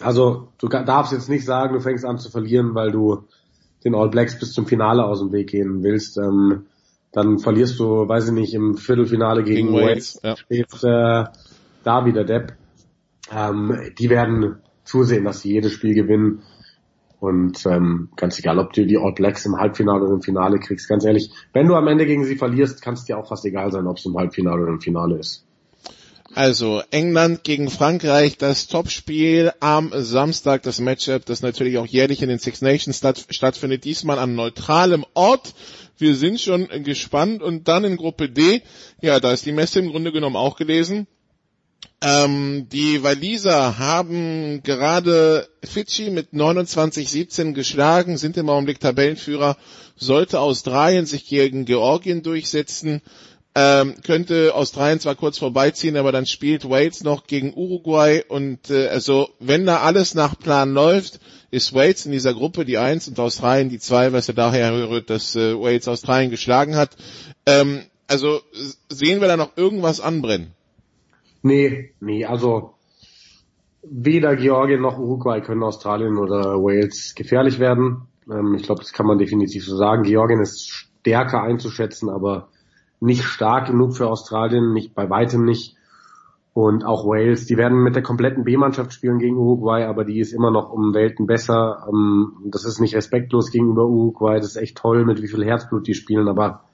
Also du darfst jetzt nicht sagen, du fängst an zu verlieren, weil du den All Blacks bis zum Finale aus dem Weg gehen willst. Ähm, dann verlierst du, weiß ich nicht, im Viertelfinale gegen, gegen Wales. Ja. Steht äh, da wieder Depp. Ähm, die werden zusehen, dass sie jedes Spiel gewinnen. Und ähm, ganz egal, ob du die All Blacks im Halbfinale oder im Finale kriegst, ganz ehrlich, wenn du am Ende gegen sie verlierst, kann es dir auch fast egal sein, ob es im Halbfinale oder im Finale ist. Also England gegen Frankreich, das Topspiel am Samstag, das Matchup, das natürlich auch jährlich in den Six Nations statt, stattfindet, diesmal an neutralem Ort. Wir sind schon gespannt und dann in Gruppe D, ja, da ist die Messe im Grunde genommen auch gelesen. Ähm, die Waliser haben gerade Fidschi mit 29-17 geschlagen, sind im Augenblick Tabellenführer. Sollte Australien sich gegen Georgien durchsetzen, ähm, könnte Australien zwar kurz vorbeiziehen, aber dann spielt Wales noch gegen Uruguay und äh, also wenn da alles nach Plan läuft, ist Wales in dieser Gruppe die Eins und Australien die Zwei, was ja daher rührt, dass äh, Wales Australien geschlagen hat. Ähm, also sehen wir da noch irgendwas anbrennen? Nee, nee, also weder Georgien noch Uruguay können Australien oder Wales gefährlich werden. Ähm, ich glaube, das kann man definitiv so sagen. Georgien ist stärker einzuschätzen, aber nicht stark genug für Australien, nicht bei weitem nicht. Und auch Wales, die werden mit der kompletten B-Mannschaft spielen gegen Uruguay, aber die ist immer noch um Welten besser. Ähm, das ist nicht respektlos gegenüber Uruguay, das ist echt toll, mit wie viel Herzblut die spielen, aber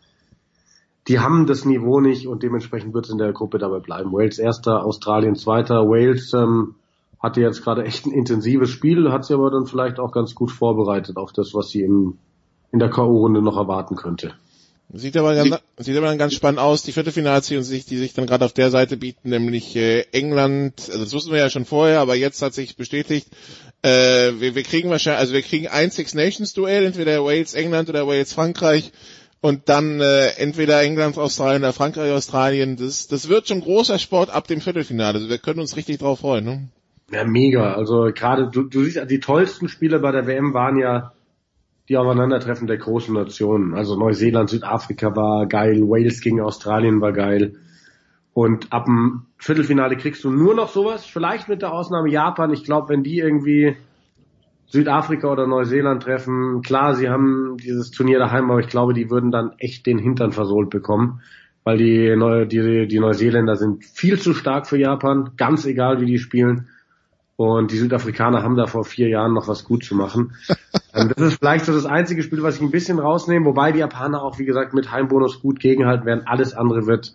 die haben das Niveau nicht und dementsprechend wird es in der Gruppe dabei bleiben. Wales erster, Australien zweiter. Wales ähm, hatte jetzt gerade echt ein intensives Spiel, hat sie aber dann vielleicht auch ganz gut vorbereitet auf das, was sie im, in der K.O.-Runde noch erwarten könnte. Sieht aber, ganz, sieht aber dann ganz spannend aus, die Viertelfinalziehung, die sich dann gerade auf der Seite bieten, nämlich äh, England, also das wussten wir ja schon vorher, aber jetzt hat sich bestätigt, äh, wir, wir kriegen wahrscheinlich, also wir kriegen ein Six Nations Duell, entweder Wales England oder Wales Frankreich und dann äh, entweder England, Australien oder Frankreich, Australien. Das, das wird schon großer Sport ab dem Viertelfinale. Also wir können uns richtig drauf freuen. Ne? Ja, mega. Also gerade du, du siehst, die tollsten Spiele bei der WM waren ja die Aufeinandertreffen der großen Nationen. Also Neuseeland, Südafrika war geil, Wales gegen Australien war geil. Und ab dem Viertelfinale kriegst du nur noch sowas, vielleicht mit der Ausnahme Japan. Ich glaube, wenn die irgendwie Südafrika oder Neuseeland treffen. Klar, sie haben dieses Turnier daheim, aber ich glaube, die würden dann echt den Hintern versohlt bekommen, weil die, Neu die, die Neuseeländer sind viel zu stark für Japan, ganz egal wie die spielen. Und die Südafrikaner haben da vor vier Jahren noch was gut zu machen. Ähm, das ist vielleicht so das einzige Spiel, was ich ein bisschen rausnehme, wobei die Japaner auch, wie gesagt, mit Heimbonus gut gegenhalten werden. Alles andere wird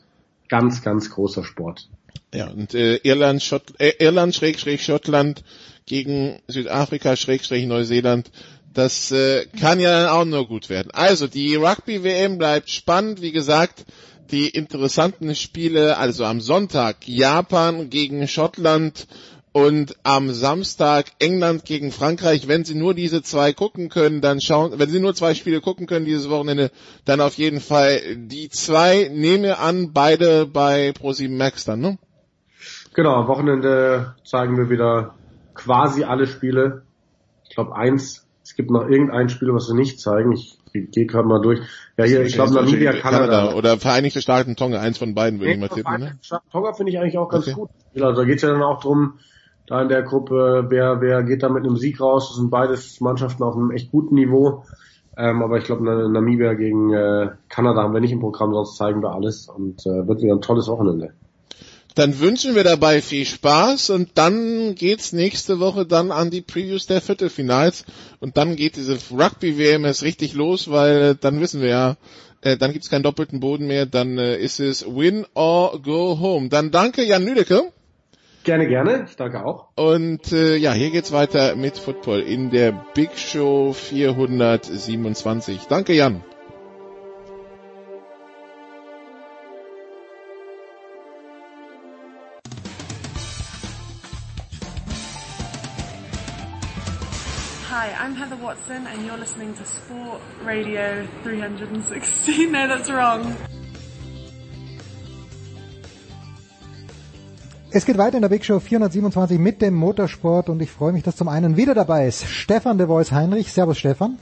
ganz, ganz großer Sport. Ja, und äh, Irland, Schott, äh, Irland, Schrägstrich, Schottland gegen Südafrika, Schrägstrich Neuseeland. Das äh, kann ja dann auch nur gut werden. Also die Rugby-WM bleibt spannend. Wie gesagt, die interessanten Spiele, also am Sonntag Japan gegen Schottland und am Samstag England gegen Frankreich. Wenn Sie nur diese zwei gucken können, dann schauen, wenn Sie nur zwei Spiele gucken können dieses Wochenende, dann auf jeden Fall die zwei. Nehme an, beide bei ProSieben Max dann, ne? Genau, am Wochenende zeigen wir wieder quasi alle Spiele. Ich glaube eins, es gibt noch irgendein Spiel, was wir nicht zeigen. Ich gehe gerade mal durch. Ja, hier, ich glaube Namibia, Kanada. Kanada. Oder Vereinigte Staaten Tonga, eins von beiden würde ich mal tippen. Ne? Vereinigte Staaten Tonga finde ich eigentlich auch ganz Okay. gut. Also da geht's ja dann auch drum, da in der Gruppe, wer, wer geht da mit einem Sieg raus. Das sind beides Mannschaften auf einem echt guten Niveau. Ähm, aber ich glaube, Namibia gegen äh, Kanada haben wir nicht im Programm, sonst zeigen wir alles und äh, wird wieder ein tolles Wochenende. Dann wünschen wir dabei viel Spaß und dann geht's nächste Woche dann an die Previews der Viertelfinals und dann geht diese Rugby-WM erst richtig los, weil äh, dann wissen wir ja, äh, dann gibt's keinen doppelten Boden mehr, dann äh, ist es Win or Go Home. Dann danke Jan Lüdecke. Gerne, gerne. Ich danke auch. Und äh, ja, hier geht's weiter mit Football in der Big Show 427. Danke Jan. Watson, and you're listening to Sport Radio 316. No, that's wrong. Es geht weiter in der Big Show 427 mit dem Motorsport und ich freue mich, dass zum einen wieder dabei ist Stefan de Voice Heinrich. Servus Stefan.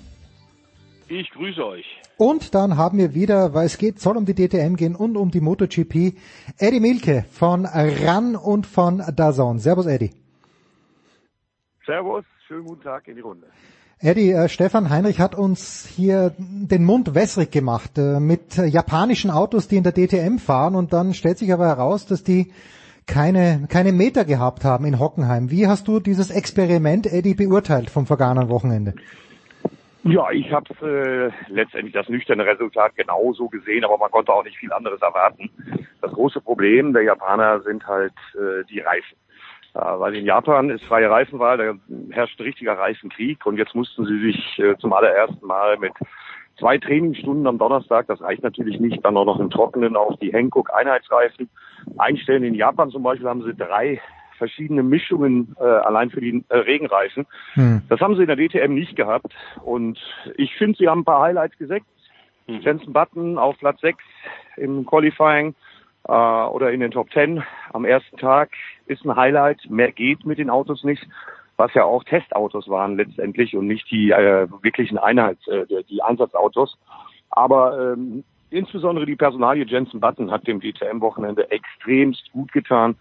Ich grüße euch. Und dann haben wir wieder, weil es geht, soll um die DTM gehen und um die MotoGP, Eddie Milke von RAN und von DAZN. Servus Eddie. Servus, schönen guten Tag in die Runde. Eddie, äh, Stefan Heinrich hat uns hier den Mund wässrig gemacht äh, mit äh, japanischen Autos, die in der DTM fahren und dann stellt sich aber heraus, dass die keine, keine Meter gehabt haben in Hockenheim. Wie hast du dieses Experiment, Eddie, beurteilt vom vergangenen Wochenende? Ja, ich habe äh, letztendlich das nüchterne Resultat genauso gesehen, aber man konnte auch nicht viel anderes erwarten. Das große Problem der Japaner sind halt äh, die Reifen. Äh, weil in Japan ist freie Reifenwahl, da herrscht ein richtiger Reifenkrieg und jetzt mussten sie sich äh, zum allerersten Mal mit zwei Trainingsstunden am Donnerstag, das reicht natürlich nicht, dann auch noch im Trockenen auf die Hankook Einheitsreifen einstellen. In Japan zum Beispiel haben sie drei verschiedene Mischungen äh, allein für die äh, Regenreifen. Das haben sie in der DTM nicht gehabt. Und ich finde, sie haben ein paar Highlights gesetzt. Jensen Button auf Platz 6 im Qualifying äh, oder in den Top 10 am ersten Tag ist ein Highlight. Mehr geht mit den Autos nicht, was ja auch Testautos waren letztendlich und nicht die äh, wirklichen Einheits, äh, die- die Einsatzautos. Aber ähm, insbesondere die Personalie Jensen Button hat dem DTM-Wochenende extremst gut getan.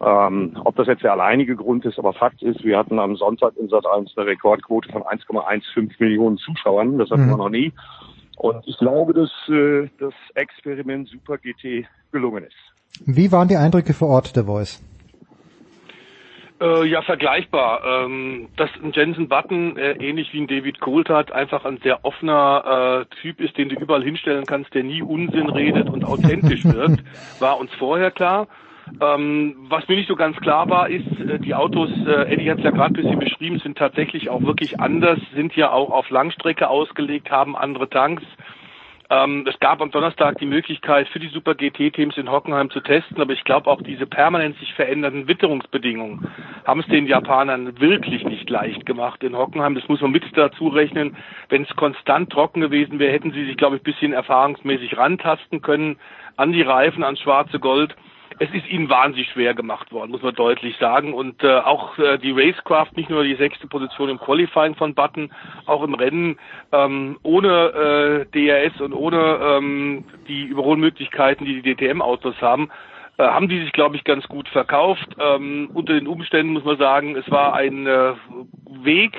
Ähm, ob das jetzt der alleinige Grund ist, aber Fakt ist, wir hatten am Sonntag in Sat 1 eine Rekordquote von 1,15 Millionen Zuschauern. Das hatten Mhm. wir noch nie. Und ich glaube, dass äh, das Experiment Super GT gelungen ist. Wie waren die Eindrücke vor Ort, der Voice? Äh, ja, vergleichbar. Ähm, dass ein Jensen Button, äh, ähnlich wie ein David Coulthard, einfach ein sehr offener äh, Typ ist, den du überall hinstellen kannst, der nie Unsinn redet und authentisch wirkt, war uns vorher klar. Ähm, was mir nicht so ganz klar war, ist, äh, die Autos, äh, Eddie hat es ja gerade ein bisschen beschrieben, sind tatsächlich auch wirklich anders, sind ja auch auf Langstrecke ausgelegt, haben andere Tanks. Ähm, es gab am Donnerstag die Möglichkeit für die Super GT-Teams in Hockenheim zu testen, aber ich glaube auch diese permanent sich verändernden Witterungsbedingungen haben es den Japanern wirklich nicht leicht gemacht in Hockenheim. Das muss man mit dazu rechnen. Wenn es konstant trocken gewesen wäre, hätten sie sich, glaube ich, ein bisschen erfahrungsmäßig rantasten können an die Reifen, ans schwarze Gold. Es ist ihnen wahnsinnig schwer gemacht worden, muss man deutlich sagen. Und äh, auch äh, die Racecraft, nicht nur die sechste Position im Qualifying von Button, auch im Rennen ähm, ohne äh, DRS und ohne ähm, die Überholmöglichkeiten, die die DTM-Autos haben, äh, haben die sich, glaube ich, ganz gut verkauft. Ähm, unter den Umständen muss man sagen, es war ein äh, Weg,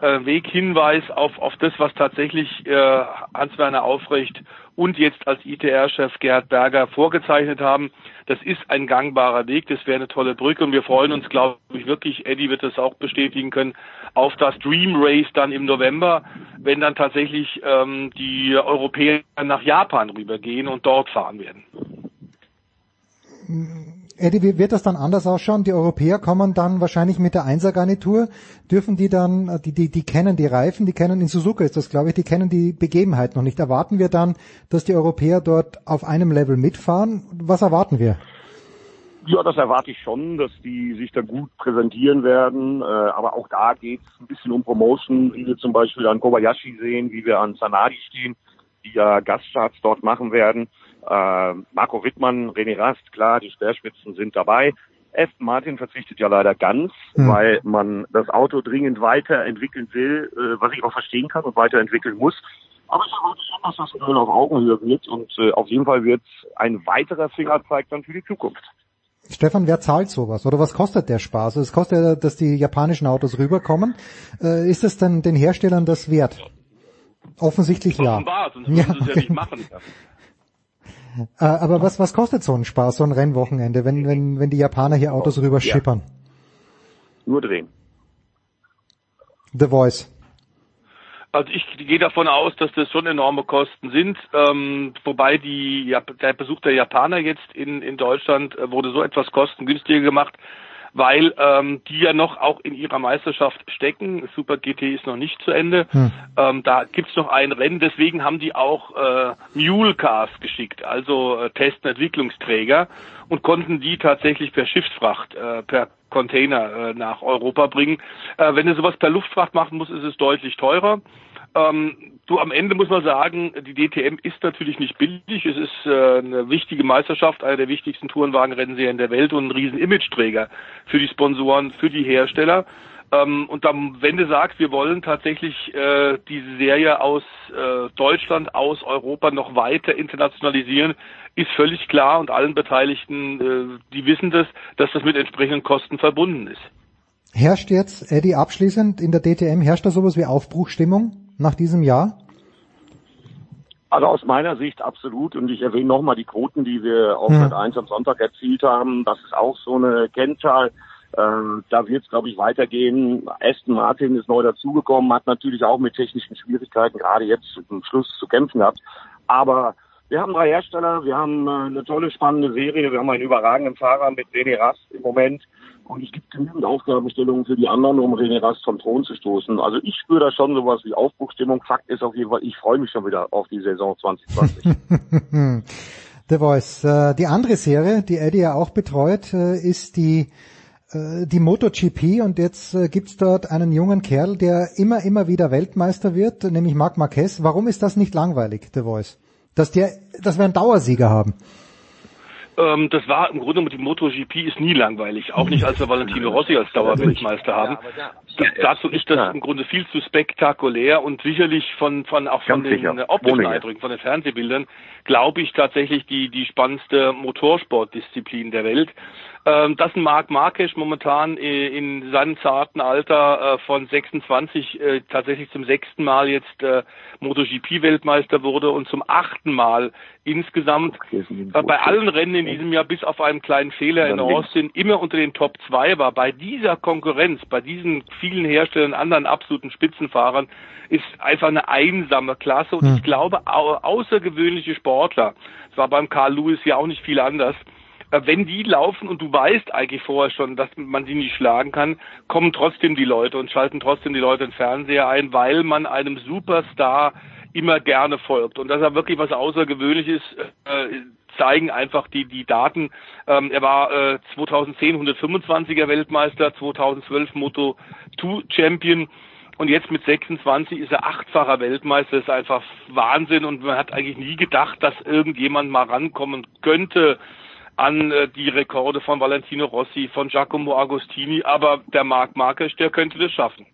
äh, Weghinweis auf, auf das, was tatsächlich äh, Hans-Werner Aufrecht und jetzt als ITR-Chef Gerhard Berger vorgezeichnet haben. Das ist ein gangbarer Weg, das wäre eine tolle Brücke und wir freuen uns, glaube ich, wirklich, Eddie wird das auch bestätigen können, auf das Dream Race dann im November, wenn dann tatsächlich ähm, die Europäer nach Japan rübergehen und dort fahren werden. Eddie, wie wird das dann anders ausschauen? Die Europäer kommen dann wahrscheinlich mit der Einser-Garnitur. Dürfen die dann, äh, die, die, die kennen die Reifen, die kennen in Suzuka ist das, glaube ich, die kennen die Begebenheit noch nicht. Erwarten wir dann, dass die Europäer dort auf einem Level mitfahren? Was erwarten wir? Ja, das erwarte ich schon, dass die sich da gut präsentieren werden. Äh, aber auch da geht es ein bisschen um Promotion, wie wir zum Beispiel an Kobayashi sehen, wie wir an Sanadi stehen, die ja Gaststarts dort machen werden. Äh, Marco Wittmann, René Rast, klar, die Speerspitzen sind dabei. Aston Martin verzichtet ja leider ganz, Hm. weil man das Auto dringend weiterentwickeln will, äh, was ich auch verstehen kann und weiterentwickeln muss. Aber ich erwarte schon, dass das ein Duell auf Augenhöhe wird und äh, auf jeden Fall wird ein weiterer Fingerzeig dann für die Zukunft. Stefan, wer zahlt sowas? Oder was kostet der Spaß? Es kostet ja, dass die japanischen Autos rüberkommen. Äh, ist es denn den Herstellern das wert? Offensichtlich ja. Offenbar, sonst würden sie es ja nicht machen. Äh, aber was, was kostet so ein Spaß, so ein Rennwochenende, wenn, wenn, wenn die Japaner hier Autos rüber schippern? Nur drehen. The Voice. Also ich gehe davon aus, dass das schon enorme Kosten sind, ähm, wobei die, ja, der Besuch der Japaner jetzt in, in Deutschland äh, wurde so etwas kostengünstiger gemacht, weil ähm, die ja noch auch in ihrer Meisterschaft stecken. Super GT ist noch nicht zu Ende. Ähm, da gibt's noch ein Rennen, deswegen haben die auch äh, Mule Cars geschickt, also äh, Test- und Entwicklungsträger und konnten die tatsächlich per Schiffsfracht, äh, per Container äh, nach Europa bringen. Äh, wenn du sowas per Luftfracht machen musst, ist es deutlich teurer. Ähm, du am Ende muss man sagen, die DTM ist natürlich nicht billig. Es ist äh, eine wichtige Meisterschaft, eine der wichtigsten Tourenwagenrennserien der Welt und ein riesen Imageträger für die Sponsoren, für die Hersteller. Ähm, und dann, wenn du sagst, wir wollen tatsächlich äh, diese Serie aus äh, Deutschland, aus Europa noch weiter internationalisieren, ist völlig klar und allen Beteiligten, äh, die wissen das, dass das mit entsprechenden Kosten verbunden ist. Herrscht jetzt, Eddie, abschließend in der DTM, herrscht da sowas wie Aufbruchstimmung nach diesem Jahr? Also aus meiner Sicht absolut. Und ich erwähne nochmal die Quoten, die wir auf Hm. Red 1 am Sonntag erzielt haben. Das ist auch so eine Kennzahl. Äh, da wird es, glaube ich, weitergehen. Aston Martin ist neu dazugekommen, hat natürlich auch mit technischen Schwierigkeiten gerade jetzt zum Schluss zu kämpfen gehabt. Aber wir haben drei Hersteller, wir haben äh, eine tolle, spannende Serie, wir haben einen überragenden Fahrer mit René Rast im Moment. Und es gibt genügend Aufgabenstellungen für die anderen, um René Rast vom Thron zu stoßen. Also ich spüre da schon sowas wie Aufbruchstimmung. Fakt ist auf jeden Fall, ich freue mich schon wieder auf die Saison 2020. The Voice. Äh, die andere Serie, die Eddie ja auch betreut, äh, ist die äh, die MotoGP und jetzt gibt's dort einen jungen Kerl, der immer, immer wieder Weltmeister wird, nämlich Marc Marquez. Warum ist das nicht langweilig, The Voice? Dass, der, dass wir einen Dauersieger haben. Ähm, das war im Grunde die MotoGP ist nie langweilig, auch nicht als wir Valentino Rossi als Dauerweltmeister haben. Da, dazu ist das im Grunde viel zu spektakulär und sicherlich von von auch von Ganz den optischen Eindrücken, von den Fernsehbildern, glaube ich tatsächlich die die spannendste Motorsportdisziplin der Welt. Ähm, dass ein Marc Marquez momentan äh, in seinem zarten Alter äh, von 26 äh, tatsächlich zum sechsten Mal jetzt äh, MotoGP-Weltmeister wurde und zum achten Mal insgesamt äh, bei allen Rennen in diesem Jahr bis auf einen kleinen Fehler in. Austin immer unter den Top 2 war. Bei dieser Konkurrenz, bei diesen vielen Herstellern, anderen absoluten Spitzenfahrern, ist einfach eine einsame Klasse und ich glaube, au außergewöhnliche Sportler, es war beim Carl Lewis ja auch nicht viel anders, wenn die laufen und du weißt eigentlich vorher schon, dass man sie nicht schlagen kann, kommen trotzdem die Leute und schalten trotzdem die Leute den Fernseher ein, weil man einem Superstar immer gerne folgt. Und dass er wirklich was Außergewöhnliches äh, zeigen einfach die die Daten. Ähm, er war äh, 2010 125er Weltmeister, 2012 Moto 2 Champion und jetzt mit 26 ist er achtfacher Weltmeister. Das ist einfach Wahnsinn und man hat eigentlich nie gedacht, dass irgendjemand mal rankommen könnte an äh, die Rekorde von Valentino Rossi, von Giacomo Agostini, aber der Marc Marquez, der könnte das schaffen.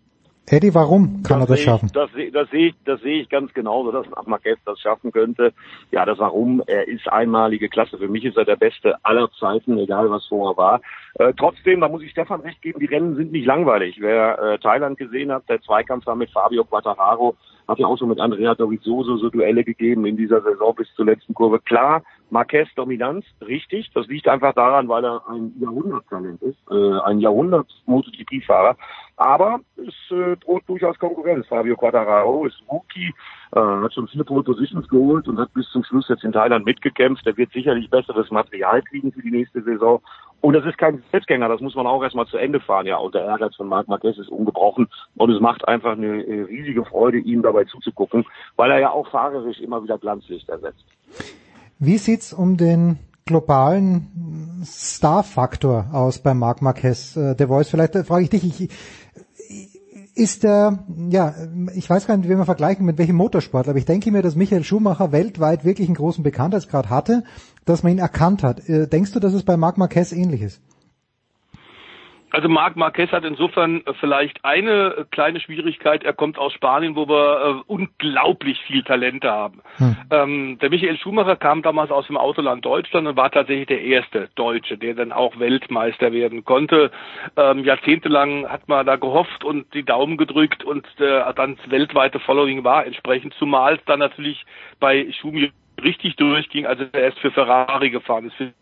Eddie, warum kann er das schaffen? Ich, das, sehe- das sehe ich, das sehe ich ganz genauso, dass Marquez das schaffen könnte. Ja, das Warum, er ist einmalige Klasse. Für mich ist er der Beste aller Zeiten, egal was vorher war. Äh, trotzdem, da muss ich Stefan recht geben, die Rennen sind nicht langweilig. Wer äh, Thailand gesehen hat, der Zweikampf da mit Fabio Quattararo, hat ja auch schon mit Andrea Dovizioso so Duelle gegeben in dieser Saison bis zur letzten Kurve. Klar, Marquez Dominanz, richtig. Das liegt einfach daran, weil er ein Jahrhunderttalent ist, äh, ein Jahrhundert-MotoGP-Fahrer. Aber es äh, droht durchaus Konkurrenz. Fabio Quattararo ist Rookie, äh, hat schon vier Pole Positions geholt und hat bis zum Schluss jetzt in Thailand mitgekämpft. Er wird sicherlich besseres Material kriegen für die nächste Saison. Und das ist kein Selbstgänger, das muss man auch erstmal zu Ende fahren. Ja, und der Ehrgeiz von Marc Marquez ist ungebrochen und es macht einfach eine äh, riesige Freude, ihm dabei zuzugucken, weil er ja auch fahrerisch immer wieder Glanzlicht ersetzt. Wie sieht's um den globalen Star-Faktor aus bei Marc Marquez, äh, der Voice? Vielleicht äh, frage ich dich, ich, ist der, ja, ich weiß gar nicht, wie wir vergleichen, mit welchem Motorsport, aber ich denke mir, dass Michael Schumacher weltweit wirklich einen großen Bekanntheitsgrad hatte, dass man ihn erkannt hat. Äh, denkst du, dass es bei Marc Marquez ähnlich ist? Also Marc Marquez hat insofern äh, vielleicht eine äh, kleine Schwierigkeit. Er kommt aus Spanien, wo wir äh, unglaublich viel Talente haben. Hm. Ähm, der Michael Schumacher kam damals aus dem Autoland Deutschland und war tatsächlich der erste Deutsche, der dann auch Weltmeister werden konnte. Ähm, jahrzehntelang hat man da gehofft und die Daumen gedrückt und äh, dann das weltweite Following war entsprechend, zumal es dann natürlich bei Schumi richtig durchging, also er ist für Ferrari gefahren ist, für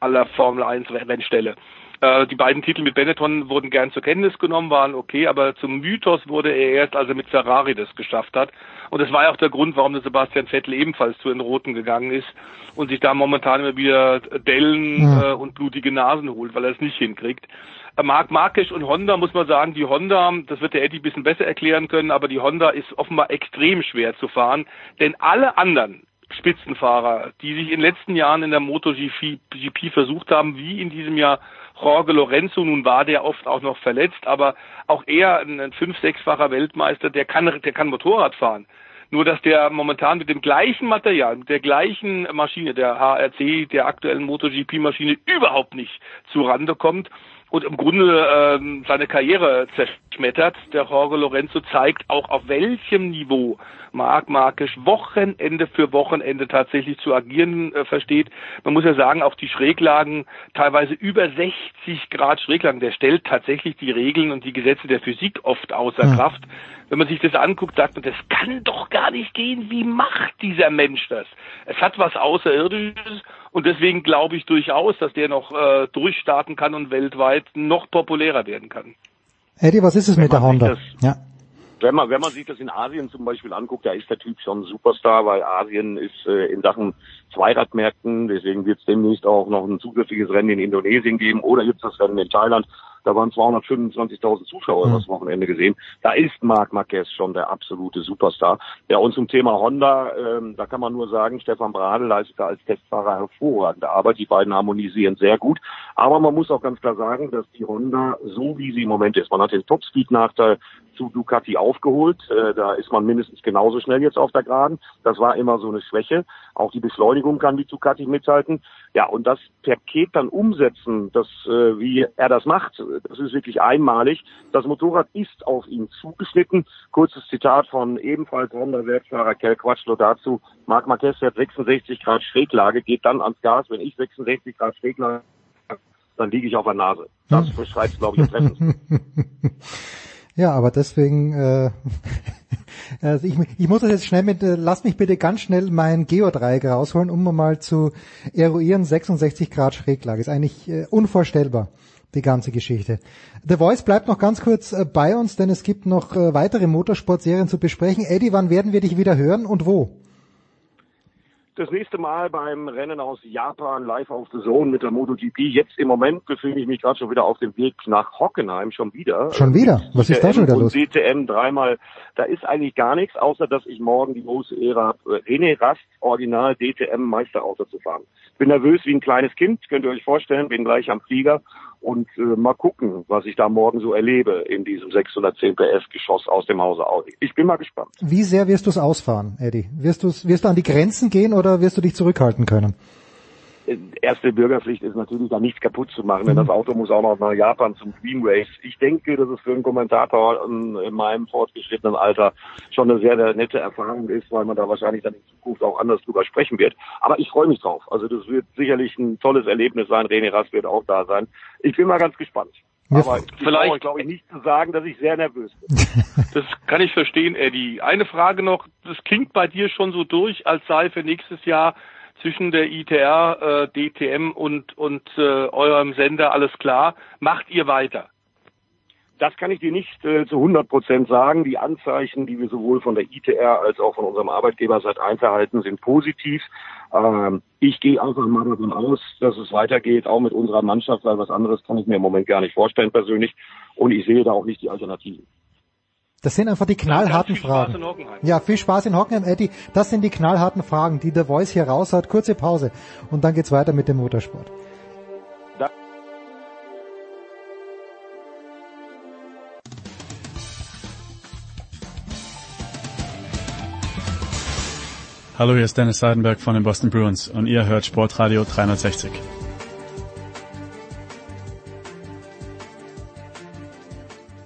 aller Formel 1 Rennstelle. Äh, die beiden Titel mit Benetton wurden gern zur Kenntnis genommen, waren okay, aber zum Mythos wurde er erst, als er mit Ferrari das geschafft hat. Und das war ja auch der Grund, warum der Sebastian Vettel ebenfalls zu den Roten gegangen ist und sich da momentan immer wieder Dellen ja. äh, und blutige Nasen holt, weil er es nicht hinkriegt. Äh, Marc Marquez und Honda muss man sagen, die Honda, das wird der Eddie ein bisschen besser erklären können, aber die Honda ist offenbar extrem schwer zu fahren, denn alle anderen Spitzenfahrer, die sich in den letzten Jahren in der MotoGP versucht haben, wie in diesem Jahr Jorge Lorenzo, nun war der oft auch noch verletzt, aber auch er, ein fünf-, sechsfacher Weltmeister, der kann, der kann Motorrad fahren. Nur dass der momentan mit dem gleichen Material, mit der gleichen Maschine, der HRC, der aktuellen MotoGP-Maschine, überhaupt nicht zu Rande kommt und im Grunde ähm, seine Karriere zerschmettert. Der Jorge Lorenzo zeigt auch auf welchem Niveau Marc Markisch Wochenende für Wochenende tatsächlich zu agieren äh, versteht. Man muss ja sagen, auch die Schräglagen, teilweise über 60 Grad Schräglagen, der stellt tatsächlich die Regeln und die Gesetze der Physik oft außer ja. Kraft. Wenn man sich das anguckt, sagt man, das kann doch gar nicht gehen. Wie macht dieser Mensch das? Es hat was Außerirdisches und deswegen glaube ich durchaus, dass der noch äh, durchstarten kann und weltweit noch populärer werden kann. Eddie, was ist es mit der Honda? ja. Wenn man, wenn man sich das in Asien zum Beispiel anguckt, da ist der Typ schon ein Superstar, weil Asien ist äh, in Sachen Zweiradmärkten, deswegen wird es demnächst auch noch ein zusätzliches Rennen in Indonesien geben oder gibt es das Rennen in Thailand. Da waren 225.000 Zuschauer mhm. das Wochenende gesehen. Da ist Marc Marquez schon der absolute Superstar. Ja, und zum Thema Honda, ähm, da kann man nur sagen, Stefan Bradl leistet als Testfahrer hervorragende Arbeit. Die beiden harmonisieren sehr gut. Aber man muss auch ganz klar sagen, dass die Honda, so wie sie im Moment ist, man hat den Topspeed-Nachteil zu Ducati aufgeholt. Äh, da ist man mindestens genauso schnell jetzt auf der Geraden. Das war immer so eine Schwäche. Auch die Beschleunigung kann die Ducati mithalten. Ja, und das Paket dann umsetzen, das, äh, wie er das macht, das ist wirklich einmalig. Das Motorrad ist auf ihn zugeschnitten. Kurzes Zitat von ebenfalls Honda-Wertfahrer Kel Quatschlo dazu. Marc Marquez fährt 66 Grad Schräglage, geht dann ans Gas. Wenn ich 66 Grad Schräglage dann liege ich auf der Nase. Das hm. beschreibt glaube ich, am Ja, aber deswegen, äh, also ich, ich muss das jetzt schnell mit, äh, lass mich bitte ganz schnell mein Geodreieck rausholen, um mal zu eruieren, 66 Grad Schräglage. Ist eigentlich äh, unvorstellbar, die ganze Geschichte. The Voice bleibt noch ganz kurz äh, bei uns, denn es gibt noch äh, weitere Motorsportserien zu besprechen. Eddie, wann werden wir dich wieder hören und wo? das nächste Mal beim Rennen aus Japan live auf The Zone mit der MotoGP. Jetzt im Moment befinde ich mich gerade schon wieder auf dem Weg nach Hockenheim, schon wieder. Schon wieder? Was ist da schon wieder los? DTM dreimal. Da ist eigentlich gar nichts, außer dass ich morgen die große Ehre habe, René Rast Original DTM Meisterauto zu fahren. Bin nervös wie ein kleines Kind, könnt ihr euch vorstellen, bin gleich am Flieger und äh, mal gucken, was ich da morgen so erlebe in diesem 610 PS Geschoss aus dem Hause Audi. Ich bin mal gespannt. Wie sehr wirst du es ausfahren, Eddie? Wirst, wirst du an die Grenzen gehen oder wirst du dich zurückhalten können? Erste Bürgerpflicht ist natürlich da nichts kaputt zu machen, denn das Auto muss auch noch nach Japan zum Queen Race. Ich denke, dass es für einen Kommentator in meinem fortgeschrittenen Alter schon eine sehr, sehr nette Erfahrung ist, weil man da wahrscheinlich dann in Zukunft auch anders drüber sprechen wird. Aber ich freue mich drauf. Also das wird sicherlich ein tolles Erlebnis sein. René Rast wird auch da sein. Ich bin mal ganz gespannt. Aber ich vielleicht glaube ich nicht zu sagen, dass ich sehr nervös bin. Das kann ich verstehen, Eddie. Eine Frage noch. Das klingt bei dir schon so durch, als sei für nächstes Jahr zwischen der ITR, äh, DTM und, und äh, eurem Sender alles klar. Macht ihr weiter? Das kann ich dir nicht äh, zu 100 Prozent sagen. Die Anzeichen, die wir sowohl von der ITR als auch von unserem Arbeitgeber seit einverhalten, sind positiv. Ähm, ich gehe einfach mal davon aus, dass es weitergeht, auch mit unserer Mannschaft, weil was anderes kann ich mir im Moment gar nicht vorstellen persönlich. Und ich sehe da auch nicht die Alternativen. Das sind einfach die knallharten viel Spaß Fragen. in Hockenheim. Ja, viel Spaß in Hockenheim, Eddie. Das sind die knallharten Fragen, die der Voice hier raus hat. Kurze Pause und dann geht's weiter mit dem Motorsport. Hallo, hier ist Dennis Seidenberg von den Boston Bruins und ihr hört Sportradio 360.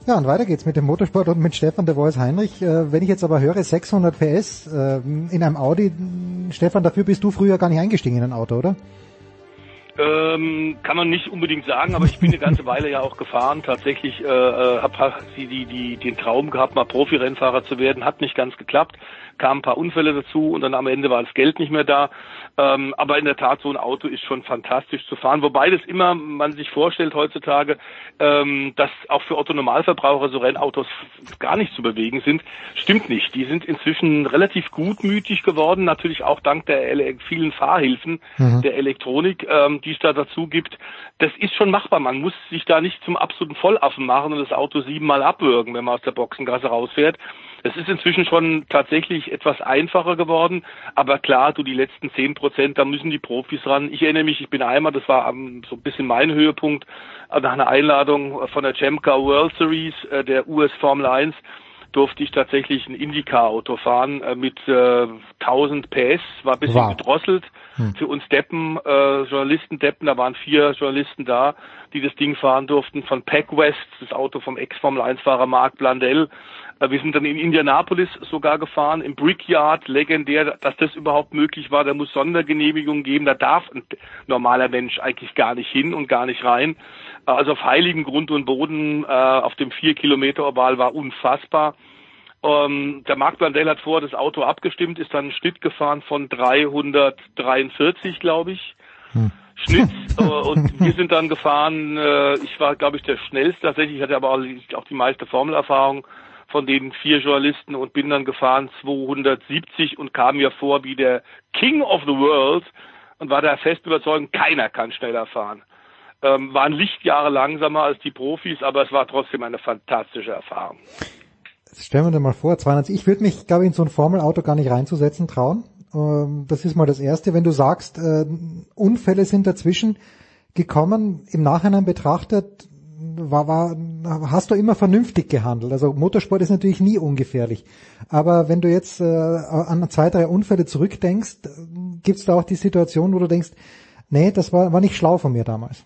Ja, und weiter geht's mit dem Motorsport und mit Stefan de Voice Heinrich. Äh, wenn ich jetzt aber höre, 600 PS äh, in einem Audi, Stefan, dafür bist du früher gar nicht eingestiegen in ein Auto, oder? Ähm, kann man nicht unbedingt sagen, aber ich bin eine ganze Weile ja auch gefahren. Tatsächlich äh, äh, habe die, die, die, den Traum gehabt, mal Profi-Rennfahrer zu werden. Hat nicht ganz geklappt. Kamen ein paar Unfälle dazu und dann am Ende war das Geld nicht mehr da. Ähm, aber in der Tat, so ein Auto ist schon fantastisch zu fahren. Wobei das immer, man sich vorstellt heutzutage, ähm, dass auch für Otto Normalverbraucher so Rennautos gar nicht zu bewegen sind. Stimmt nicht. Die sind inzwischen relativ gutmütig geworden, natürlich auch dank der ele vielen Fahrhilfen Mhm. der Elektronik, ähm, die es da dazu gibt. Das ist schon machbar. Man muss sich da nicht zum absoluten Vollaffen machen und das Auto siebenmal abwürgen, wenn man aus der Boxengasse rausfährt. Es ist inzwischen schon tatsächlich etwas einfacher geworden, aber klar, du die letzten zehn Prozent, da müssen die Profis ran. Ich erinnere mich, ich bin einmal, das war so ein bisschen mein Höhepunkt, äh, nach einer Einladung von der Chamka World Series äh, der US Formel 1 durfte ich tatsächlich ein Indycar-Auto fahren äh, mit äh, 1000 PS, war ein bisschen Wow. gedrosselt. Für uns Deppen, äh, Journalisten Deppen, da waren vier Journalisten da, die das Ding fahren durften, von Pack West, das Auto vom Ex-Formel-1-Fahrer Mark Blandell. Äh, wir sind dann in Indianapolis sogar gefahren, im Brickyard, legendär, dass das überhaupt möglich war. Da muss Sondergenehmigung geben, da darf ein normaler Mensch eigentlich gar nicht hin und gar nicht rein. Äh, Also auf heiligem Grund und Boden äh, auf dem 4-Kilometer-Oval war unfassbar. Ähm, der Mark Blandell hat vor das Auto abgestimmt, ist dann einen Schnitt gefahren von 343, glaube ich. Schnitt äh, und wir sind dann gefahren, äh, ich war glaube ich der schnellste tatsächlich, ich hatte aber auch, auch die meiste Formelerfahrung von den vier Journalisten und bin dann gefahren 270 und kam mir vor wie der King of the World und war da fest überzeugt, keiner kann schneller fahren. Ähm, waren Lichtjahre langsamer als die Profis, aber es war trotzdem eine fantastische Erfahrung. Stellen wir dir mal vor, 200, ich würde mich, glaube ich, in so ein Formelauto gar nicht reinzusetzen trauen. Ähm, Das ist mal das Erste. Wenn du sagst, äh, Unfälle sind dazwischen gekommen, im Nachhinein betrachtet, war, war, hast du immer vernünftig gehandelt. Also Motorsport ist natürlich nie ungefährlich. Aber wenn du jetzt äh, an zwei, drei Unfälle zurückdenkst, gibt es da auch die Situation, wo du denkst, nee, das war, war nicht schlau von mir damals.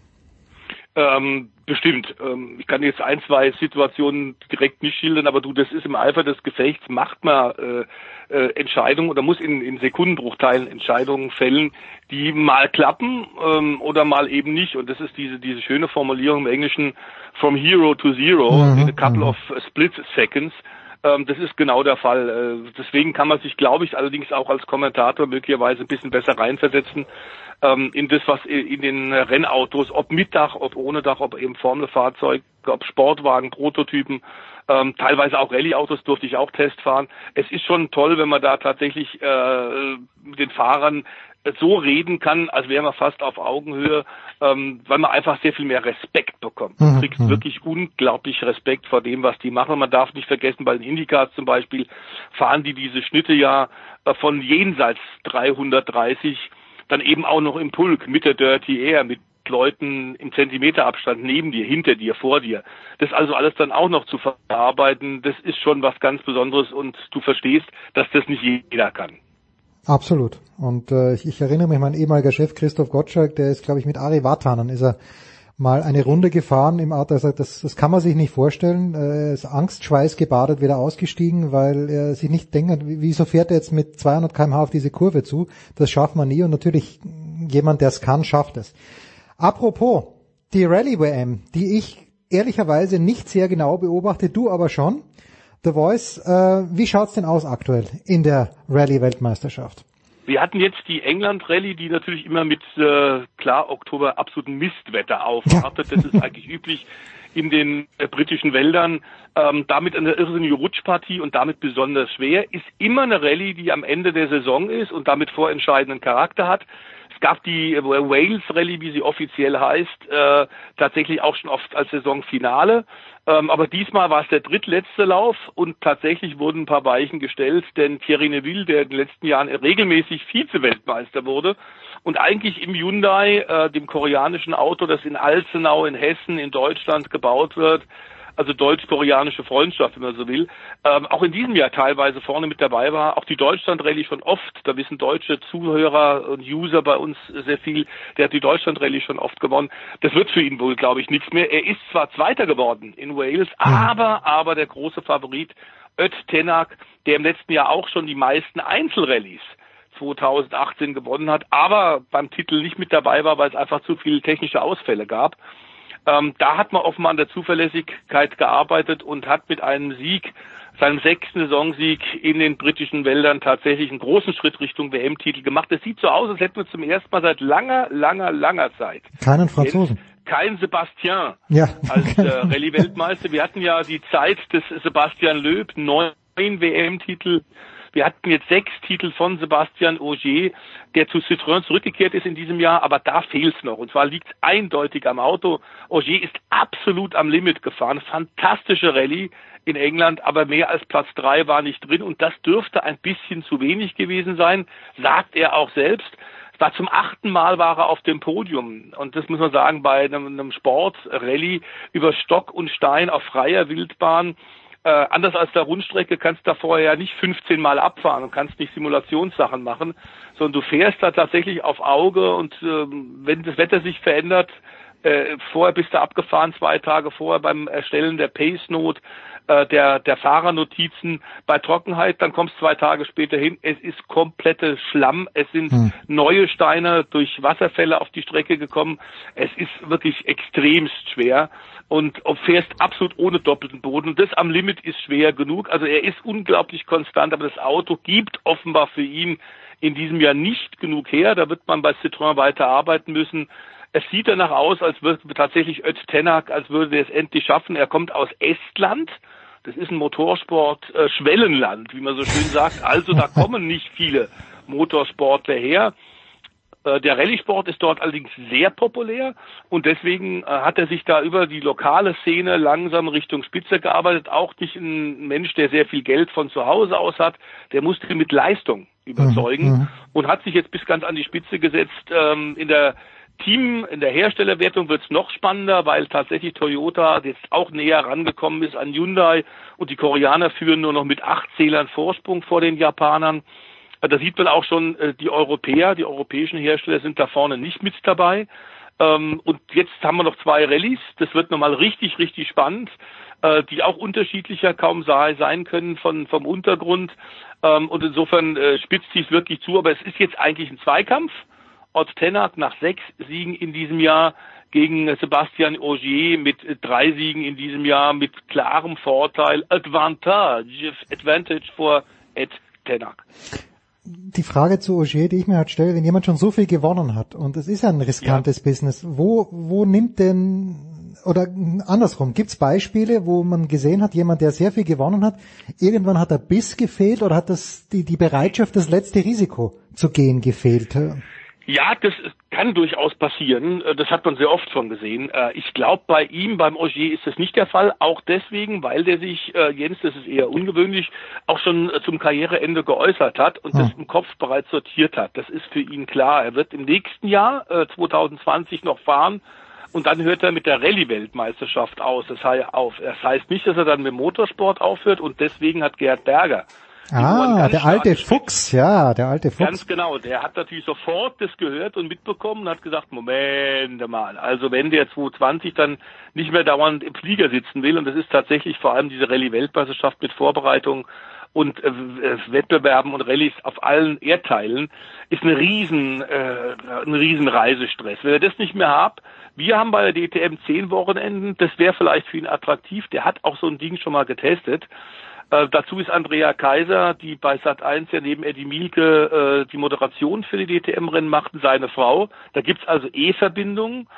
Ähm, bestimmt. Ähm, ich kann jetzt ein, zwei Situationen direkt nicht schildern, aber du, das ist im Eifer des Gefechts, macht man äh, äh, Entscheidungen oder muss in, in Sekundenbruchteilen Entscheidungen fällen, die mal klappen ähm, oder mal eben nicht. Und das ist diese, diese schöne Formulierung im Englischen from hero to zero Mhm, in a couple of split seconds. Ähm, das ist genau der Fall. Äh, deswegen kann man sich, glaube ich, allerdings auch als Kommentator möglicherweise ein bisschen besser reinversetzen ähm, in das, was in den Rennautos, ob mit Dach, ob ohne Dach, ob eben Formelfahrzeuge, ob Sportwagen, Prototypen, ähm, teilweise auch Rallye-Autos durfte ich auch Test fahren. Es ist schon toll, wenn man da tatsächlich äh, den Fahrern so reden kann, als wäre man fast auf Augenhöhe, ähm, weil man einfach sehr viel mehr Respekt bekommt. Du Mhm, kriegst mhm. wirklich unglaublich Respekt vor dem, was die machen. Man darf nicht vergessen, bei den Indycars zum Beispiel fahren die diese Schnitte ja äh, von jenseits 330 dann eben auch noch im Pulk mit der Dirty Air, mit Leuten im Zentimeterabstand neben dir, hinter dir, vor dir. Das also alles dann auch noch zu verarbeiten, das ist schon was ganz Besonderes und du verstehst, dass das nicht jeder kann. Absolut. Und äh, ich, ich erinnere mich, mein ehemaliger Chef Christoph Gottschalk, der ist, glaube ich, mit Ari Vatanen ist er mal eine Runde gefahren im Auto. Er sagt, das, das kann man sich nicht vorstellen. Er ist angstschweiß gebadet wieder ausgestiegen, weil er sich nicht denkt, wie- wieso fährt er jetzt mit 200 km/h auf diese Kurve zu? Das schafft man nie. Und natürlich jemand, der es kann, schafft es. Apropos, die Rallye WM, die ich ehrlicherweise nicht sehr genau beobachte, du aber schon. The Voice, äh, wie schaut's denn aus aktuell in der Rallye-Weltmeisterschaft? Wir hatten jetzt die England-Rallye, die natürlich immer mit äh, klar Oktober absoluten Mistwetter aufwartet. Das ist eigentlich üblich in den äh, britischen Wäldern. Ähm, damit eine irrsinnige Rutschpartie und damit besonders schwer. Ist immer eine Rallye, die am Ende der Saison ist und damit vorentscheidenden Charakter hat. Es gab die Wales Rallye, wie sie offiziell heißt, äh, tatsächlich auch schon oft als Saisonfinale. Ähm, aber diesmal war es der drittletzte Lauf und tatsächlich wurden ein paar Weichen gestellt, denn Thierry Neville, der in den letzten Jahren regelmäßig Vize-Weltmeister wurde und eigentlich im Hyundai, äh, dem koreanischen Auto, das in Alzenau in Hessen in Deutschland gebaut wird, also deutsch-koreanische Freundschaft, wenn man so will, ähm, auch in diesem Jahr teilweise vorne mit dabei war. Auch die Deutschland-Rallye schon oft, da wissen deutsche Zuhörer und User bei uns sehr viel, der hat die Deutschland-Rallye schon oft gewonnen. Das wird für ihn wohl, glaube ich, nichts mehr. Er ist zwar Zweiter geworden in Wales, aber, aber der große Favorit Öt Tenak, der im letzten Jahr auch schon die meisten Einzelrallyes 2018 gewonnen hat, aber beim Titel nicht mit dabei war, weil es einfach zu viele technische Ausfälle gab. Ähm, da hat man offenbar an der Zuverlässigkeit gearbeitet und hat mit einem Sieg, seinem sechsten Saisonsieg in den britischen Wäldern tatsächlich einen großen Schritt Richtung WM-Titel gemacht. Es sieht so aus, als hätten wir zum ersten Mal seit langer, langer, langer Zeit keinen Franzosen. Kein Sebastian ja. als äh, Rallye-Weltmeister. Wir hatten ja die Zeit des Sebastian Löb, neun WM-Titel wir hatten jetzt sechs Titel von Sebastian Auger, der zu Citroën zurückgekehrt ist in diesem Jahr, aber da fehlt es noch. Und zwar liegt es eindeutig am Auto. Auger ist absolut am Limit gefahren. Fantastische Rallye in England, aber mehr als Platz drei war nicht drin. Und das dürfte ein bisschen zu wenig gewesen sein, sagt er auch selbst war zum achten Mal war er auf dem Podium. Und das muss man sagen, bei einem, einem Sportrallye über Stock und Stein auf freier Wildbahn äh, anders als der Rundstrecke kannst du da vorher ja nicht 15 Mal abfahren und kannst nicht Simulationssachen machen, sondern du fährst da tatsächlich auf Auge und äh, wenn das Wetter sich verändert, äh, vorher bist du abgefahren, zwei Tage vorher beim Erstellen der Pace Note, äh, der, der Fahrernotizen bei Trockenheit, dann kommst zwei Tage später hin, es ist komplette Schlamm, es sind hm. neue Steine durch Wasserfälle auf die Strecke gekommen, es ist wirklich extremst schwer und fährst absolut ohne doppelten Boden. Das am Limit ist schwer genug. Also er ist unglaublich konstant, aber das Auto gibt offenbar für ihn in diesem Jahr nicht genug her. Da wird man bei Citroën weiter arbeiten müssen. Es sieht danach aus, als würde tatsächlich Öztenak, als würde er es endlich schaffen. Er kommt aus Estland. Das ist ein Motorsport-Schwellenland, äh, wie man so schön sagt. Also da kommen nicht viele Motorsportler her. Äh, der Rallye-Sport ist dort allerdings sehr populär und deswegen äh, hat er sich da über die lokale Szene langsam Richtung Spitze gearbeitet. Auch nicht ein Mensch, der sehr viel Geld von zu Hause aus hat, der musste mit Leistung überzeugen mhm. und hat sich jetzt bis ganz an die Spitze gesetzt. Ähm, in der Team, in der Herstellerwertung wird es noch spannender, weil tatsächlich Toyota jetzt auch näher rangekommen ist an Hyundai und die Koreaner führen nur noch mit acht Zählern Vorsprung vor den Japanern. Da sieht man auch schon, äh, die Europäer, die europäischen Hersteller sind da vorne nicht mit dabei. Ähm, und jetzt haben wir noch zwei Rallyes. Das wird nochmal richtig, richtig spannend, äh, die auch unterschiedlicher kaum sein können von, vom Untergrund. Ähm, und insofern äh, spitzt sich wirklich zu. Aber es ist jetzt eigentlich ein Zweikampf. Ott Tennant nach sechs Siegen in diesem Jahr gegen Sebastian Ogier mit drei Siegen in diesem Jahr mit klarem Vorteil. Advantage, Advantage for Ed Tenak die Frage zu Auger, die ich mir halt stelle, wenn jemand schon so viel gewonnen hat und es ist ein riskantes ja. Business, wo, wo nimmt denn oder andersrum, gibt es Beispiele, wo man gesehen hat, jemand, der sehr viel gewonnen hat, irgendwann hat der Biss gefehlt oder hat das die, die Bereitschaft, das letzte Risiko zu gehen gefehlt? Ja, das kann durchaus passieren. Äh, das hat man sehr oft schon gesehen. Äh, ich glaube, bei ihm, beim Ogier, ist das nicht der Fall. Auch deswegen, weil der sich, äh, Jens, das ist eher ungewöhnlich, auch schon zum Karriereende geäußert hat und hm. das im Kopf bereits sortiert hat. Das ist für ihn klar. Er wird im nächsten Jahr, 2020, noch fahren. Und dann hört er mit der Rallye-Weltmeisterschaft aus. Das heißt auf. Das heißt nicht, dass er dann mit Motorsport aufhört. Und deswegen hat Gerhard Berger Ah, der alte Fuchs, ja, der alte Fuchs. Ganz genau, der hat natürlich sofort das gehört und mitbekommen und hat gesagt, Moment mal, also wenn der 220 dann nicht mehr dauernd im Flieger sitzen will, und das ist tatsächlich vor allem diese Rallye-Weltmeisterschaft mit Vorbereitung und äh, äh, Wettbewerben und Rallyes auf allen Erdteilen, ist eine riesen, äh, ein riesen Reisestress. Wenn er das nicht mehr hat, wir haben bei der DTM zehn Wochenenden, das wäre vielleicht für ihn attraktiv, der hat auch so ein Ding schon mal getestet äh, dazu ist Andrea Kaiser, die bei Sat1 ja neben Eddie Mielke äh, die Moderation für die DTM-Rennen machten, seine Frau. Da gibt's also E-Verbindungen.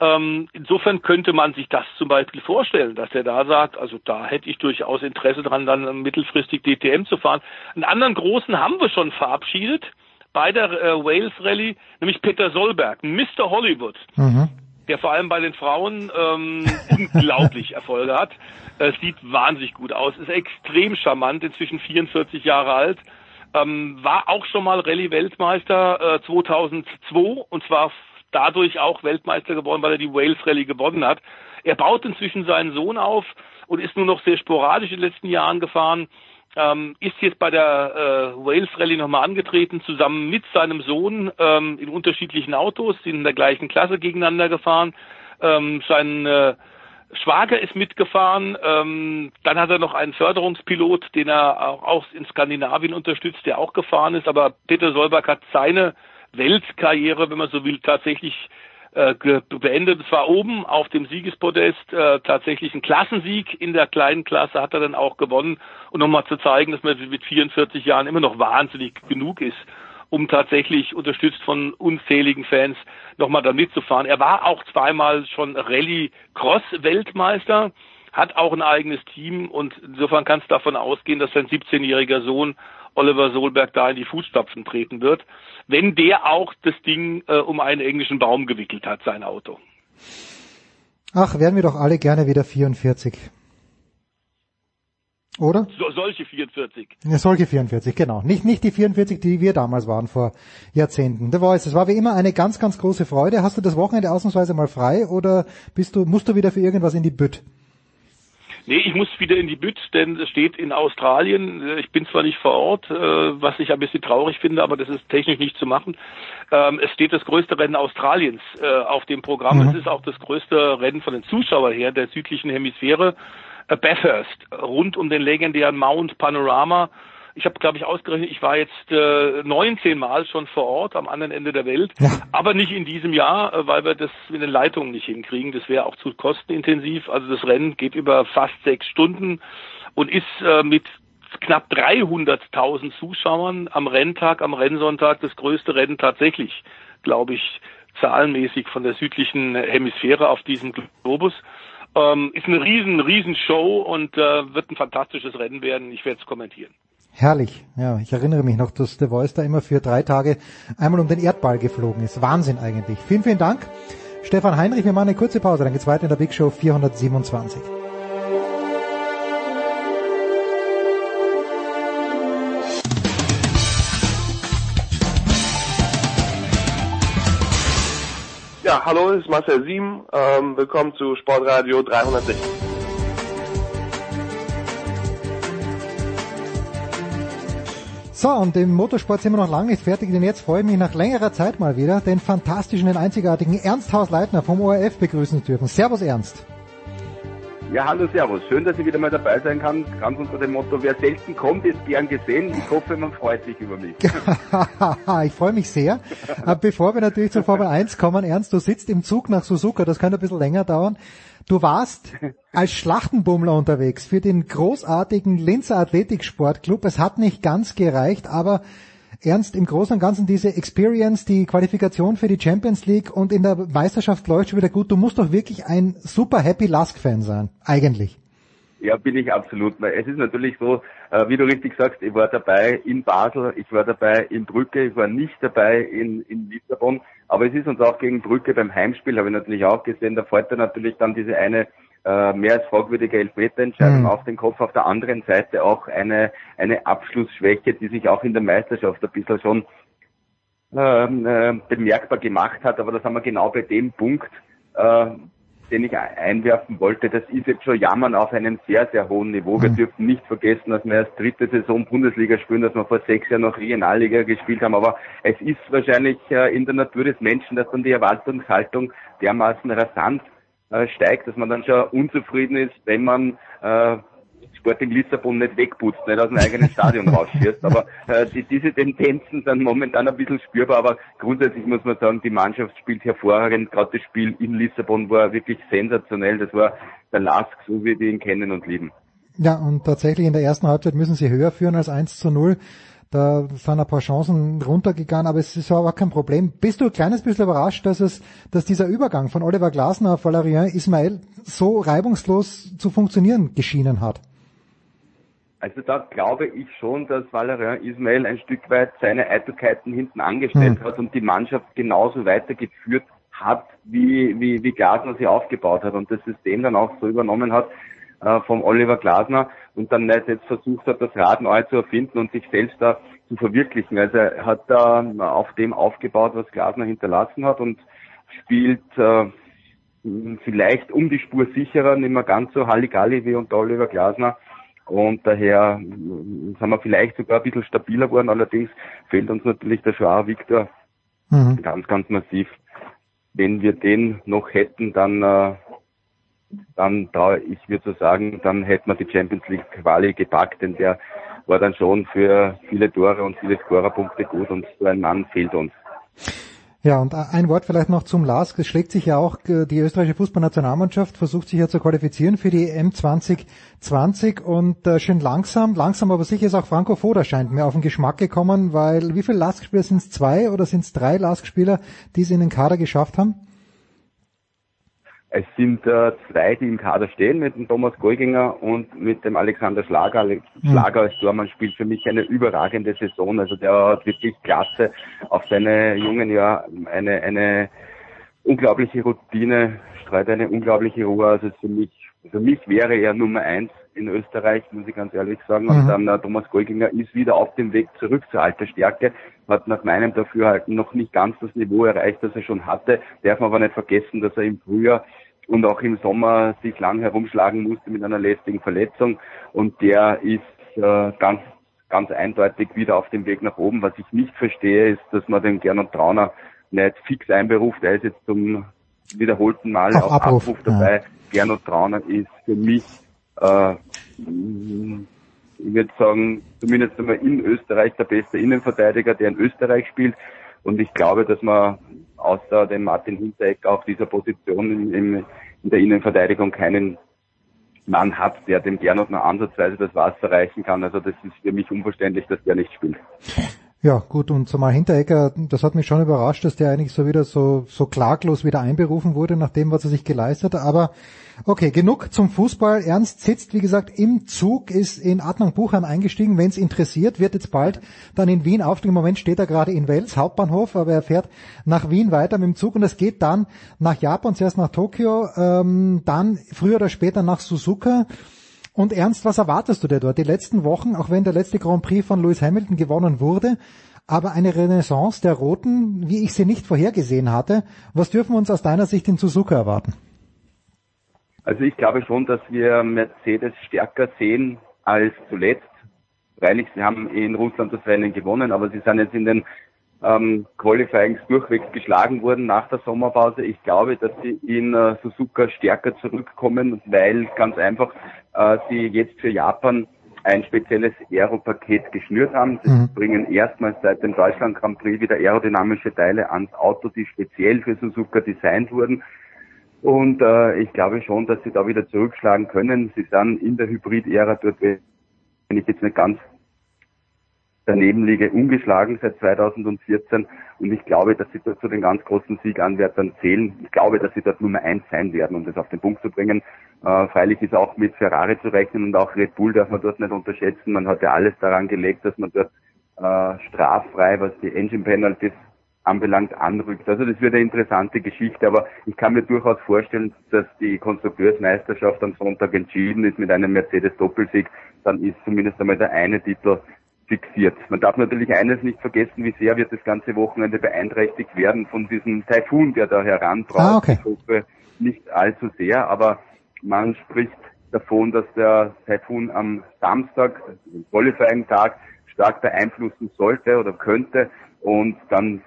Ähm, insofern könnte man sich das zum Beispiel vorstellen, dass er da sagt, also da hätte ich durchaus Interesse dran, dann mittelfristig DTM zu fahren. Einen anderen großen haben wir schon verabschiedet. bei der äh, Wales Rallye, nämlich Peter Solberg, Mr. Hollywood, Mhm. der vor allem bei den Frauen ähm, unglaublich Erfolge hat. Äh, sieht wahnsinnig gut aus, ist extrem charmant, inzwischen 44 Jahre alt. Ähm, war auch schon mal Rallye-Weltmeister äh, 2002 und zwar dadurch auch Weltmeister geworden, weil er die Wales Rallye gewonnen hat. Er baut inzwischen seinen Sohn auf und ist nur noch sehr sporadisch in den letzten Jahren gefahren. Ähm, ist jetzt bei der äh, Wales Rallye nochmal angetreten, zusammen mit seinem Sohn ähm, in unterschiedlichen Autos, sind in der gleichen Klasse gegeneinander gefahren. Ähm, sein äh, Schwager ist mitgefahren. Ähm, dann hat er noch einen Förderungspilot, den er auch, auch in Skandinavien unterstützt, der auch gefahren ist. Aber Peter Solberg hat seine Weltkarriere, wenn man so will, tatsächlich äh, beendet. Es war oben auf dem Siegespodest äh, tatsächlich ein Klassensieg in der kleinen Klasse hat er dann auch gewonnen und nochmal zu zeigen, dass man mit 44 Jahren immer noch wahnsinnig genug ist, um tatsächlich unterstützt von unzähligen Fans nochmal da mitzufahren. Er war auch zweimal schon Rallye-Cross-Weltmeister, hat auch ein eigenes Team und insofern kann es davon ausgehen, dass sein 17-jähriger Sohn Oliver Solberg da in die Fußstapfen treten wird, wenn der auch das Ding äh, um einen englischen Baum gewickelt hat, sein Auto. Ach, wären wir doch alle gerne wieder 44. Oder? So, solche 44. Ja, solche 44, genau. Nicht, nicht die 44, die wir damals waren vor Jahrzehnten. The Voice, es war wie immer eine ganz, ganz große Freude. Hast du das Wochenende ausnahmsweise mal frei oder bist du, musst du wieder für irgendwas in die Bütt? Nee, ich muss wieder in die Bütt, denn es steht in Australien. Ich bin zwar nicht vor Ort, äh, was ich ein bisschen traurig finde, aber das ist technisch nicht zu machen. Ähm, Es steht das größte Rennen Australiens äh, auf dem Programm. Mhm. Es ist auch das größte Rennen von den Zuschauern her der südlichen Hemisphäre. Äh, Bathurst, rund um den legendären Mount Panorama. Ich habe, glaube ich, ausgerechnet, ich war jetzt äh, 19 Mal schon vor Ort am anderen Ende der Welt, aber nicht in diesem Jahr, äh, weil wir das mit den Leitungen nicht hinkriegen. Das wäre auch zu kostenintensiv. Also das Rennen geht über fast sechs Stunden und ist äh, mit knapp 300.000 Zuschauern am Renntag, am Rennsonntag das größte Rennen tatsächlich, glaube ich, zahlenmäßig von der südlichen Hemisphäre auf diesem Globus. Ähm, ist eine riesen, riesen Show und äh, wird ein fantastisches Rennen werden. Ich werde es kommentieren. Herrlich. Ja, ich erinnere mich noch, dass The Voice da immer für drei Tage einmal um den Erdball geflogen ist. Wahnsinn eigentlich. Vielen, vielen Dank. Stefan Heinrich, wir machen eine kurze Pause, dann geht's weiter in der Big Show 427. Hallo, es ist Marcel Sieben. Ähm, willkommen zu Sportradio 360. So, und im Motorsport sind wir noch lange nicht fertig, denn jetzt freue ich mich nach längerer Zeit mal wieder, den fantastischen, den einzigartigen Ernst Haus-Leitner vom ORF begrüßen zu dürfen. Servus Ernst. Ja, hallo, servus. Schön, dass ich wieder mal dabei sein kann. Ganz unter dem Motto, wer selten kommt, ist gern gesehen. Ich hoffe, man freut sich über mich. ich freue mich sehr. Äh, Bevor wir natürlich zur Formel 1 kommen, Ernst, du sitzt im Zug nach Suzuka, das könnte ein bisschen länger dauern. Du warst als Schlachtenbummler unterwegs für den großartigen Linzer Athletiksportclub. Es hat nicht ganz gereicht, aber Ernst, im Großen und Ganzen diese Experience, die Qualifikation für die Champions League und in der Meisterschaft läuft schon wieder gut. Du musst doch wirklich ein super Happy Lask-Fan sein, eigentlich. Ja, bin ich absolut. Es ist natürlich so, äh, wie du richtig sagst, ich war dabei in Basel, ich war dabei in Brücke, ich war nicht dabei in, in Lissabon, aber es ist uns auch gegen Brücke beim Heimspiel, habe ich natürlich auch gesehen, da fällt dann natürlich dann diese eine äh, mehr als fragwürdige Elfmeterentscheidung Mhm. auf den Kopf. Auf der anderen Seite auch eine, eine Abschlussschwäche, die sich auch in der Meisterschaft ein bisschen schon ähm, äh, bemerkbar gemacht hat. Aber das haben wir genau bei dem Punkt, äh, den ich einwerfen wollte. Das ist jetzt schon Jammern auf einem sehr, sehr hohen Niveau. Wir dürfen nicht vergessen, dass wir erst dritte Saison Bundesliga spielen, dass wir vor sechs Jahren noch Regionalliga gespielt haben. Aber es ist wahrscheinlich äh, in der Natur des Menschen, dass dann die Erwartungshaltung dermaßen rasant äh, steigt, dass man dann schon unzufrieden ist, wenn man äh, Sporting Lissabon nicht wegputzt, nicht aus dem eigenen Stadion rausschießt. Aber äh, die, diese Tendenzen sind momentan ein bisschen spürbar, aber grundsätzlich muss man sagen, die Mannschaft spielt hervorragend. Gerade das Spiel in Lissabon war wirklich sensationell. Das war der Lask, so wie wir ihn kennen und lieben. Ja, und tatsächlich in der ersten Halbzeit müssen sie höher führen als 1 zu 0. Da sind ein paar Chancen runtergegangen, aber es ist aber kein Problem. Bist du ein kleines bisschen überrascht, dass es, dass dieser Übergang von Oliver Glasner auf Valérien Ismail so reibungslos zu funktionieren geschienen hat? Also da glaube ich schon, dass Valerian Ismail ein Stück weit seine Eitelkeiten hinten angestellt Hm. hat und die Mannschaft genauso weitergeführt hat, wie, wie, wie Glasner sie aufgebaut hat und das System dann auch so übernommen hat äh, vom Oliver Glasner und dann nicht jetzt versucht hat, das Rad neu zu erfinden und sich selbst da zu verwirklichen. Also er hat da auf dem aufgebaut, was Glasner hinterlassen hat und spielt äh, vielleicht um die Spur sicherer, nicht mehr ganz so Halligalli wie unter Oliver Glasner. Und daher mm, sind wir vielleicht sogar ein bisschen stabiler geworden. Allerdings fehlt uns natürlich der Joao Victor Mhm. ganz, ganz massiv. Wenn wir den noch hätten, dann, äh, dann traue ich mir zu sagen, dann hätten wir die Champions League Quali gepackt, denn der war dann schon für viele Tore und viele Scorerpunkte gut und so ein Mann fehlt uns. Ja, und ein Wort vielleicht noch zum LASK. Es schlägt sich ja auch, äh, die österreichische Fußballnationalmannschaft versucht sich ja zu qualifizieren für die EM 2020 und äh, schön langsam, langsam aber sicher ist auch Franco Foda scheint mir auf den Geschmack gekommen, weil wie viele LASK-Spieler sind es? Zwei oder sind es drei LASK-Spieler, die es in den Kader geschafft haben? Es sind äh, zwei, die im Kader stehen, mit dem Thomas Golginger und mit dem Alexander Schlager. Alex Schlager als Tormann spielt für mich eine überragende Saison. Also der hat wirklich klasse auf seine jungen Jahr eine, eine unglaubliche Routine, streut eine unglaubliche Ruhe. Also für mich, für mich wäre er Nummer eins in Österreich, muss ich ganz ehrlich sagen. Und Mhm. dann äh, Thomas Golginger ist wieder auf dem Weg zurück zur alter Stärke, hat nach meinem Dafürhalten noch nicht ganz das Niveau erreicht, das er schon hatte. Darf man aber nicht vergessen, dass er im Frühjahr und auch im Sommer sich lang herumschlagen musste mit einer lästigen Verletzung. Und der ist äh, ganz, ganz eindeutig wieder auf dem Weg nach oben. Was ich nicht verstehe, ist, dass man den Gernot Trauner nicht fix einberuft. Er ist jetzt zum wiederholten Mal Auf auf Abruf, Abruf, dabei. Gernot Trauner ist für mich, äh, ich würde sagen, zumindest einmal in Österreich der beste Innenverteidiger, der in Österreich spielt. Und ich glaube, dass man außer dem Martin Hinteregger auf dieser Position in, in, in der Innenverteidigung keinen Mann hat, der dem Gernot nur ansatzweise das Wasser reichen kann. Also das ist für mich unverständlich, dass der nicht spielt. Ja, gut, und zumal Hinteregger, das hat mich schon überrascht, dass der eigentlich so wieder so, so klaglos wieder einberufen wurde, nach dem, was er sich geleistet hat. Aber okay, genug zum Fußball. Ernst sitzt, wie gesagt, im Zug, ist in Adnang Buchheim eingestiegen. Wenn es interessiert, wird jetzt bald dann in Wien aufsteigen. Im Moment steht er gerade in Wels, Hauptbahnhof, aber er fährt nach Wien weiter mit dem Zug und es geht dann nach Japan, zuerst nach Tokio, ähm, dann früher oder später nach Suzuka. Und Ernst, was erwartest du dir dort? Die letzten Wochen, auch wenn der letzte Grand Prix von Lewis Hamilton gewonnen wurde, aber eine Renaissance der Roten, wie ich sie nicht vorhergesehen hatte. Was dürfen wir uns aus deiner Sicht in Suzuka erwarten? Also ich glaube schon, dass wir Mercedes stärker sehen als zuletzt. Freilich, sie haben in Russland das Rennen gewonnen, aber sie sind jetzt in den ähm, Qualifyings durchwegs geschlagen worden nach der Sommerpause. Ich glaube, dass sie in äh, Suzuka stärker zurückkommen, weil ganz einfach äh, sie jetzt für Japan ein spezielles Aero-Paket geschnürt haben. Sie Mhm. bringen erstmals seit dem Deutschland Grand Prix wieder aerodynamische Teile ans Auto, die speziell für Suzuka designt wurden. Und äh, ich glaube schon, dass sie da wieder zurückschlagen können. Sie sind in der Hybrid-Ära dort, wenn ich jetzt nicht ganz daneben liege, ungeschlagen seit 2014. Und ich glaube, dass sie dort zu den ganz großen Sieganwärtern zählen. Ich glaube, dass sie dort Nummer eins sein werden, um das auf den Punkt zu bringen. Äh, freilich ist auch mit Ferrari zu rechnen und auch Red Bull darf man dort nicht unterschätzen. Man hat ja alles daran gelegt, dass man dort äh, straffrei, was die Engine Penalties anbelangt, anrückt. Also das wird eine interessante Geschichte, aber ich kann mir durchaus vorstellen, dass die Konstrukteursmeisterschaft am Sonntag entschieden ist mit einem Mercedes-Doppelsieg. Dann ist zumindest einmal der eine Titel fixiert. Man darf natürlich eines nicht vergessen, wie sehr wird das ganze Wochenende beeinträchtigt werden von diesem Taifun, der da heranbraut. Ah, okay. Ich hoffe nicht allzu sehr, aber man spricht davon, dass der Taifun am Samstag, dem Qualifying-Tag, stark beeinflussen sollte oder könnte und dann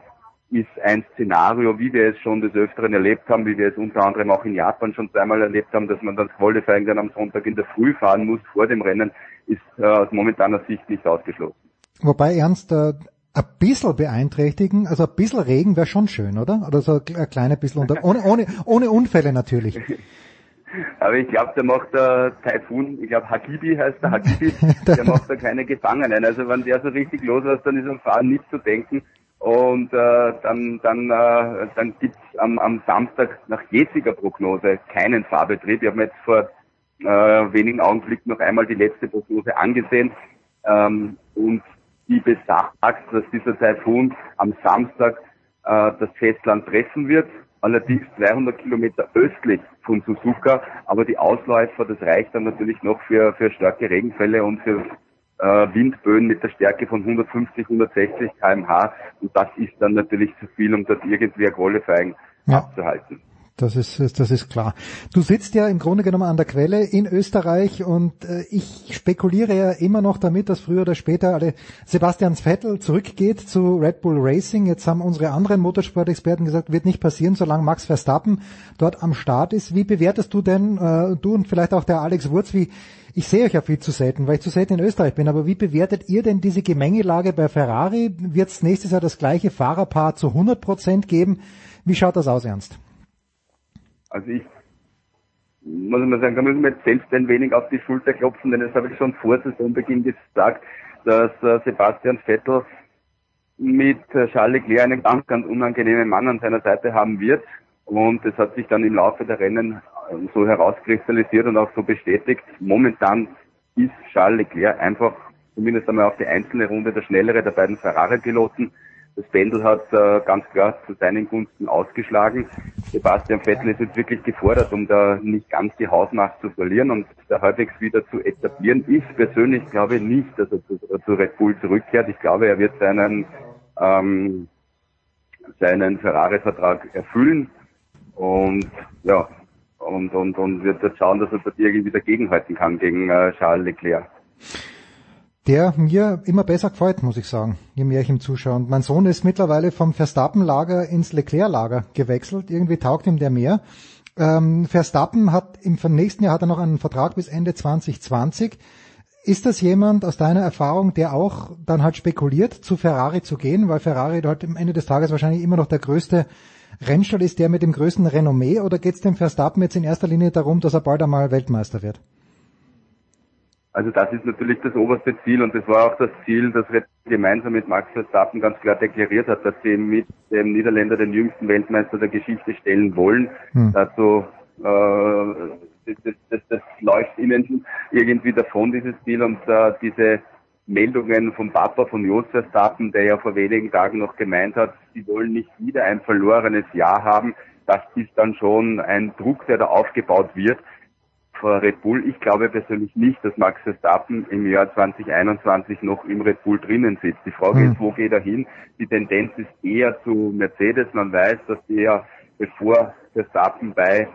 ist ein Szenario, wie wir es schon des Öfteren erlebt haben, wie wir es unter anderem auch in Japan schon zweimal erlebt haben, dass man das Qualifying dann am Sonntag in der Früh fahren muss vor dem Rennen, ist äh, aus momentaner Sicht nicht ausgeschlossen. Wobei Ernst, äh, ein bisschen beeinträchtigen, also ein bisschen Regen wäre schon schön, oder? Oder so ein kleines bisschen unter, ohne, ohne, ohne Unfälle natürlich. Aber ich glaube, der macht der Taifun, ich glaube Hakibi heißt der Hakibi, der macht da keine Gefangenen. Also wenn der so richtig loslässt, dann ist am Fahren nicht zu denken. Und äh, dann dann äh, dann gibt's am, am Samstag nach jetziger Prognose keinen Fahrbetrieb. Ich habe mir jetzt vor äh, wenigen Augenblicken noch einmal die letzte Prognose angesehen ähm, und die besagt, dass dieser Taifun am Samstag äh, das Festland treffen wird, allerdings 200 Kilometer östlich von Suzuka, aber die Ausläufer, das reicht dann natürlich noch für, für starke Regenfälle und für äh, Windböen mit der Stärke von 150, 160 kmh und das ist dann natürlich zu viel, um dort irgendwie ein Qualifying ja. abzuhalten. Das ist, das ist klar. Du sitzt ja im Grunde genommen an der Quelle in Österreich und äh, ich spekuliere ja immer noch damit, dass früher oder später alle Sebastian Vettel zurückgeht zu Red Bull Racing. Jetzt haben unsere anderen Motorsport-Experten gesagt, wird nicht passieren, solange Max Verstappen dort am Start ist. Wie bewertest du denn, äh, du und vielleicht auch der Alex Wurz, wie ich sehe euch ja viel zu selten, weil ich zu selten in Österreich bin, aber wie bewertet ihr denn diese Gemengelage bei Ferrari? Wird es nächstes Jahr das gleiche Fahrerpaar zu 100 Prozent geben? Wie schaut das aus, Ernst? Also ich muss mal sagen, da müssen wir jetzt selbst ein wenig auf die Schulter klopfen, denn das habe ich schon vor Saisonbeginn gesagt, dass äh, Sebastian Vettel mit äh, Charles Leclerc einen ganz, ganz unangenehmen Mann an seiner Seite haben wird. Und das hat sich dann im Laufe der Rennen äh, so herauskristallisiert und auch so bestätigt. Momentan ist Charles Leclerc einfach zumindest einmal auf die einzelne Runde der schnellere der beiden Ferrari-Piloten. Das Pendel hat äh, ganz klar zu seinen Gunsten ausgeschlagen. Sebastian Vettel ist jetzt wirklich gefordert, um da nicht ganz die Hausmacht zu verlieren und da halbwegs wieder zu etablieren. Ich persönlich glaube nicht, dass er zu, zu Red Bull zurückkehrt. Ich glaube, er wird seinen, ähm, seinen Ferrari-Vertrag erfüllen und ja, und, und, und wird jetzt schauen, dass er dort irgendwie dagegenhalten kann gegen äh, Charles Leclerc der mir immer besser gefällt, muss ich sagen, je mehr ich ihm zuschaue. Und mein Sohn ist mittlerweile vom Verstappen-Lager ins Leclerc-Lager gewechselt. Irgendwie taugt ihm der mehr. Ähm, Verstappen hat im nächsten Jahr hat er noch einen Vertrag bis Ende 2020. Ist das jemand aus deiner Erfahrung, der auch dann halt spekuliert, zu Ferrari zu gehen, weil Ferrari dort am Ende des Tages wahrscheinlich immer noch der größte Rennstall ist, der mit dem größten Renommee, oder geht es dem Verstappen jetzt in erster Linie darum, dass er bald einmal Weltmeister wird? Also das ist natürlich das oberste Ziel und das war auch das Ziel, das wir gemeinsam mit Max Verstappen ganz klar deklariert hat, dass sie mit dem Niederländer den jüngsten Weltmeister der Geschichte stellen wollen. Hm. Dazu äh, das, das, das, das läuft ihnen irgendwie davon, dieses Ziel und äh, diese Meldungen vom Papa von Jos Verstappen, der ja vor wenigen Tagen noch gemeint hat, sie wollen nicht wieder ein verlorenes Jahr haben. Das ist dann schon ein Druck, der da aufgebaut wird vor Red Bull. Ich glaube persönlich nicht, dass Max Verstappen im Jahr 2021 noch im Red Bull drinnen sitzt. Die Frage mhm. ist, wo geht er hin? Die Tendenz ist eher zu Mercedes. Man weiß, dass die ja, bevor Verstappen bei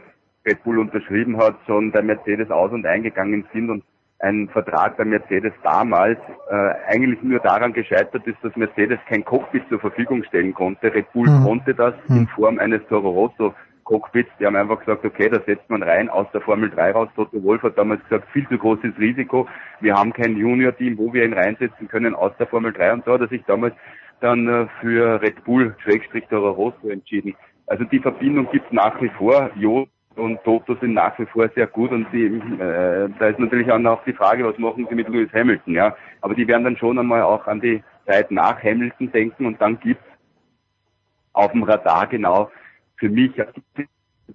Red Bull unterschrieben hat, schon bei Mercedes aus und eingegangen sind und ein Vertrag bei Mercedes damals äh, eigentlich nur daran gescheitert ist, dass Mercedes kein Cockpit zur Verfügung stellen konnte. Red Bull mhm. konnte das mhm. in Form eines Toro Rosso Cockpits, die haben einfach gesagt, okay, da setzt man rein aus der Formel 3 raus. Toto Wolf hat damals gesagt, viel zu großes Risiko. Wir haben kein Junior-Team, wo wir ihn reinsetzen können aus der Formel 3. Und so hat er sich damals dann äh, für Red Bull, Schrägstrich Toro Rosso entschieden. Also die Verbindung gibt es nach wie vor. Jo und Toto sind nach wie vor sehr gut und die, äh, da ist natürlich auch noch die Frage, was machen sie mit Lewis Hamilton, ja. Aber die werden dann schon einmal auch an die Zeit nach Hamilton denken und dann gibt's auf dem Radar genau für mich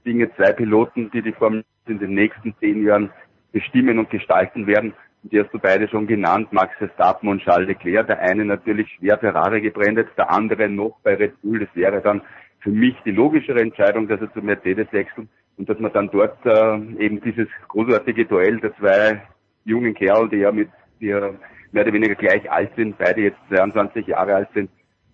Dinge zwei Piloten, die die Formel in den nächsten zehn Jahren bestimmen und gestalten werden. Die hast du beide schon genannt, Max Verstappen und Charles Leclerc. Der eine natürlich schwer Ferrari gebrandet, der andere noch bei Red Bull. Das wäre dann für mich die logischere Entscheidung, dass er zu Mercedes wechselt und dass man dann dort äh, eben dieses großartige Duell der zwei jungen Kerl, die ja mit die ja mehr oder weniger gleich alt sind, beide jetzt 22 Jahre alt sind,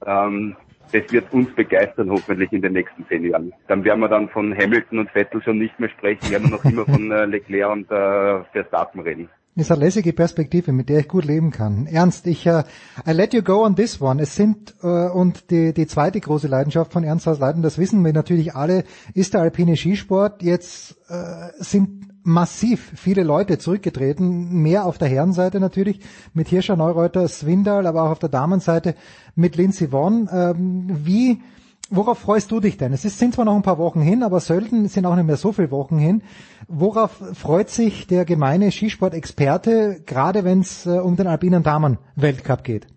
ähm, das wird uns begeistern, hoffentlich in den nächsten zehn Jahren. Dann werden wir dann von Hamilton und Vettel schon nicht mehr sprechen, werden wir noch immer von äh, Leclerc und äh, Verstappen reden. Ist eine lässige Perspektive, mit der ich gut leben kann. Ernst, ich uh, I let you go on this one. Es sind uh, und die, die zweite große Leidenschaft von Ernst aus Leiden, das wissen wir natürlich alle, ist der alpine Skisport. Jetzt uh, sind massiv viele Leute zurückgetreten, mehr auf der Herrenseite natürlich, mit Hirscher, Neureuter, Swindal, aber auch auf der Damenseite mit Lindsey Vonn. Ähm, wie, worauf freust du dich denn? Es ist, sind zwar noch ein paar Wochen hin, aber Sölden sind auch nicht mehr so viele Wochen hin. Worauf freut sich der gemeine Skisport-Experte, gerade wenn es äh, um den alpinen Damen-Weltcup geht?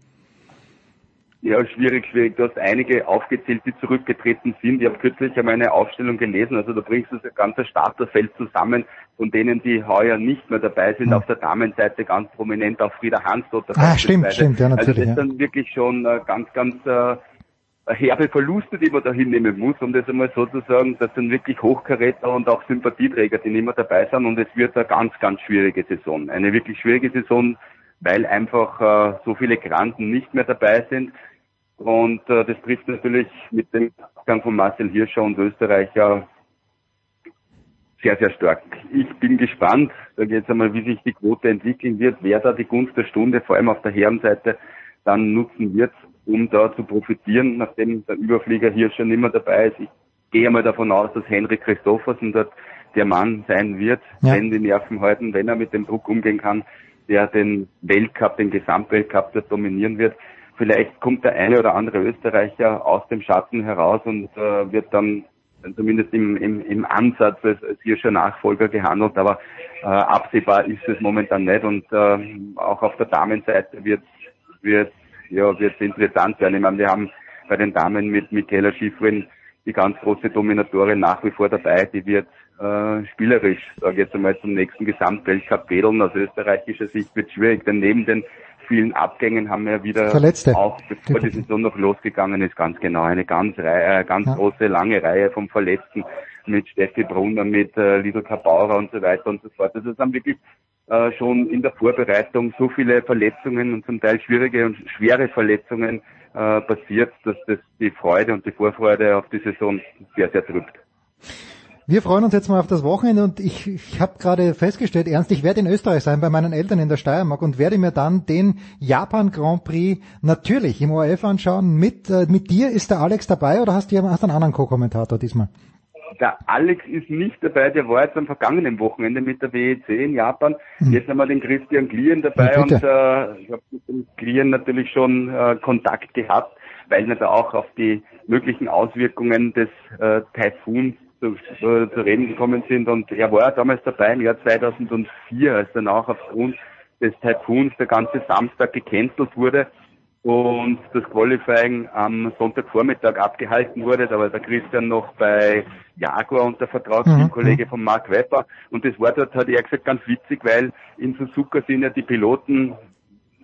Ja, schwierig, schwierig. Du hast einige aufgezählt, die zurückgetreten sind. Ich habe kürzlich einmal eine Aufstellung gelesen. Also da bringst du das ganze Starterfeld zusammen, von denen die heuer nicht mehr dabei sind. Mhm. Auf der Damenseite ganz prominent auch Frieda Hansdotter. Ah, stimmt, stimmt, ja, natürlich, Also das ja. sind wirklich schon äh, ganz, ganz äh, herbe Verluste, die man da hinnehmen muss, um das einmal so zu sagen. Das sind wirklich Hochkaräter und auch Sympathieträger, die nicht mehr dabei sind. Und es wird eine ganz, ganz schwierige Saison. Eine wirklich schwierige Saison, weil einfach äh, so viele Granden nicht mehr dabei sind. Und äh, das trifft natürlich mit dem Abgang von Marcel Hirscher und Österreicher sehr, sehr stark. Ich bin gespannt, sage jetzt einmal, wie sich die Quote entwickeln wird, wer da die Gunst der Stunde, vor allem auf der Herrenseite, dann nutzen wird, um da zu profitieren, nachdem der Überflieger Hirscher nicht mehr dabei ist. Ich gehe mal davon aus, dass Henrik Christoffersen dort der Mann sein wird, Ja. wenn die Nerven halten, wenn er mit dem Druck umgehen kann, der den Weltcup, den Gesamtweltcup dort dominieren wird. Vielleicht kommt der eine oder andere Österreicher aus dem Schatten heraus und äh, wird dann zumindest im, im, im Ansatz als, als Hirscher Nachfolger gehandelt, aber äh, absehbar ist es momentan nicht und äh, auch auf der Damenseite wird wird ja wird interessant werden. Ich meine, wir haben bei den Damen mit Michaela Schifrin die ganz große Dominatorin nach wie vor dabei, die wird äh, spielerisch, sage jetzt einmal, zum nächsten Gesamtweltcup wedeln. Aus österreichischer Sicht wird schwierig, denn neben den vielen Abgängen haben wir wieder Verletzte. auch, bevor die Saison noch losgegangen ist, ganz genau, eine ganz, Reihe, äh, ganz Ja. große, lange Reihe von Verletzten mit Steffi Brunner, mit äh, Lido Kabauer und so weiter und so fort. Also es haben wirklich äh, schon in der Vorbereitung so viele Verletzungen und zum Teil schwierige und schwere Verletzungen äh, passiert, dass das die Freude und die Vorfreude auf die Saison sehr, sehr trübt. Wir freuen uns jetzt mal auf das Wochenende und ich, ich habe gerade festgestellt, Ernst, ich werde in Österreich sein bei meinen Eltern in der Steiermark und werde mir dann den Japan Grand Prix natürlich im ORF anschauen. Mit, äh, mit dir ist der Alex dabei oder hast du hast einen anderen Co-Kommentator diesmal? Der Alex ist nicht dabei, der war jetzt am vergangenen Wochenende mit der WEC in Japan. Jetzt haben wir den Christian Glien dabei Ja, und äh, ich habe mit dem Glien natürlich schon äh, Kontakt gehabt, weil wir da auch auf die möglichen Auswirkungen des äh, Taifuns zu, äh, zu reden gekommen sind. Und er war damals dabei im Jahr 2004, als dann auch aufgrund des Taifuns der ganze Samstag gecancelt wurde und das Qualifying am Sonntagvormittag abgehalten wurde. Da war der Christian noch bei Jaguar unter Vertrag, Mhm, Teamkollege von Mark Webber. Und das war dort, hat er gesagt, ganz witzig, weil in Suzuka sind ja die Piloten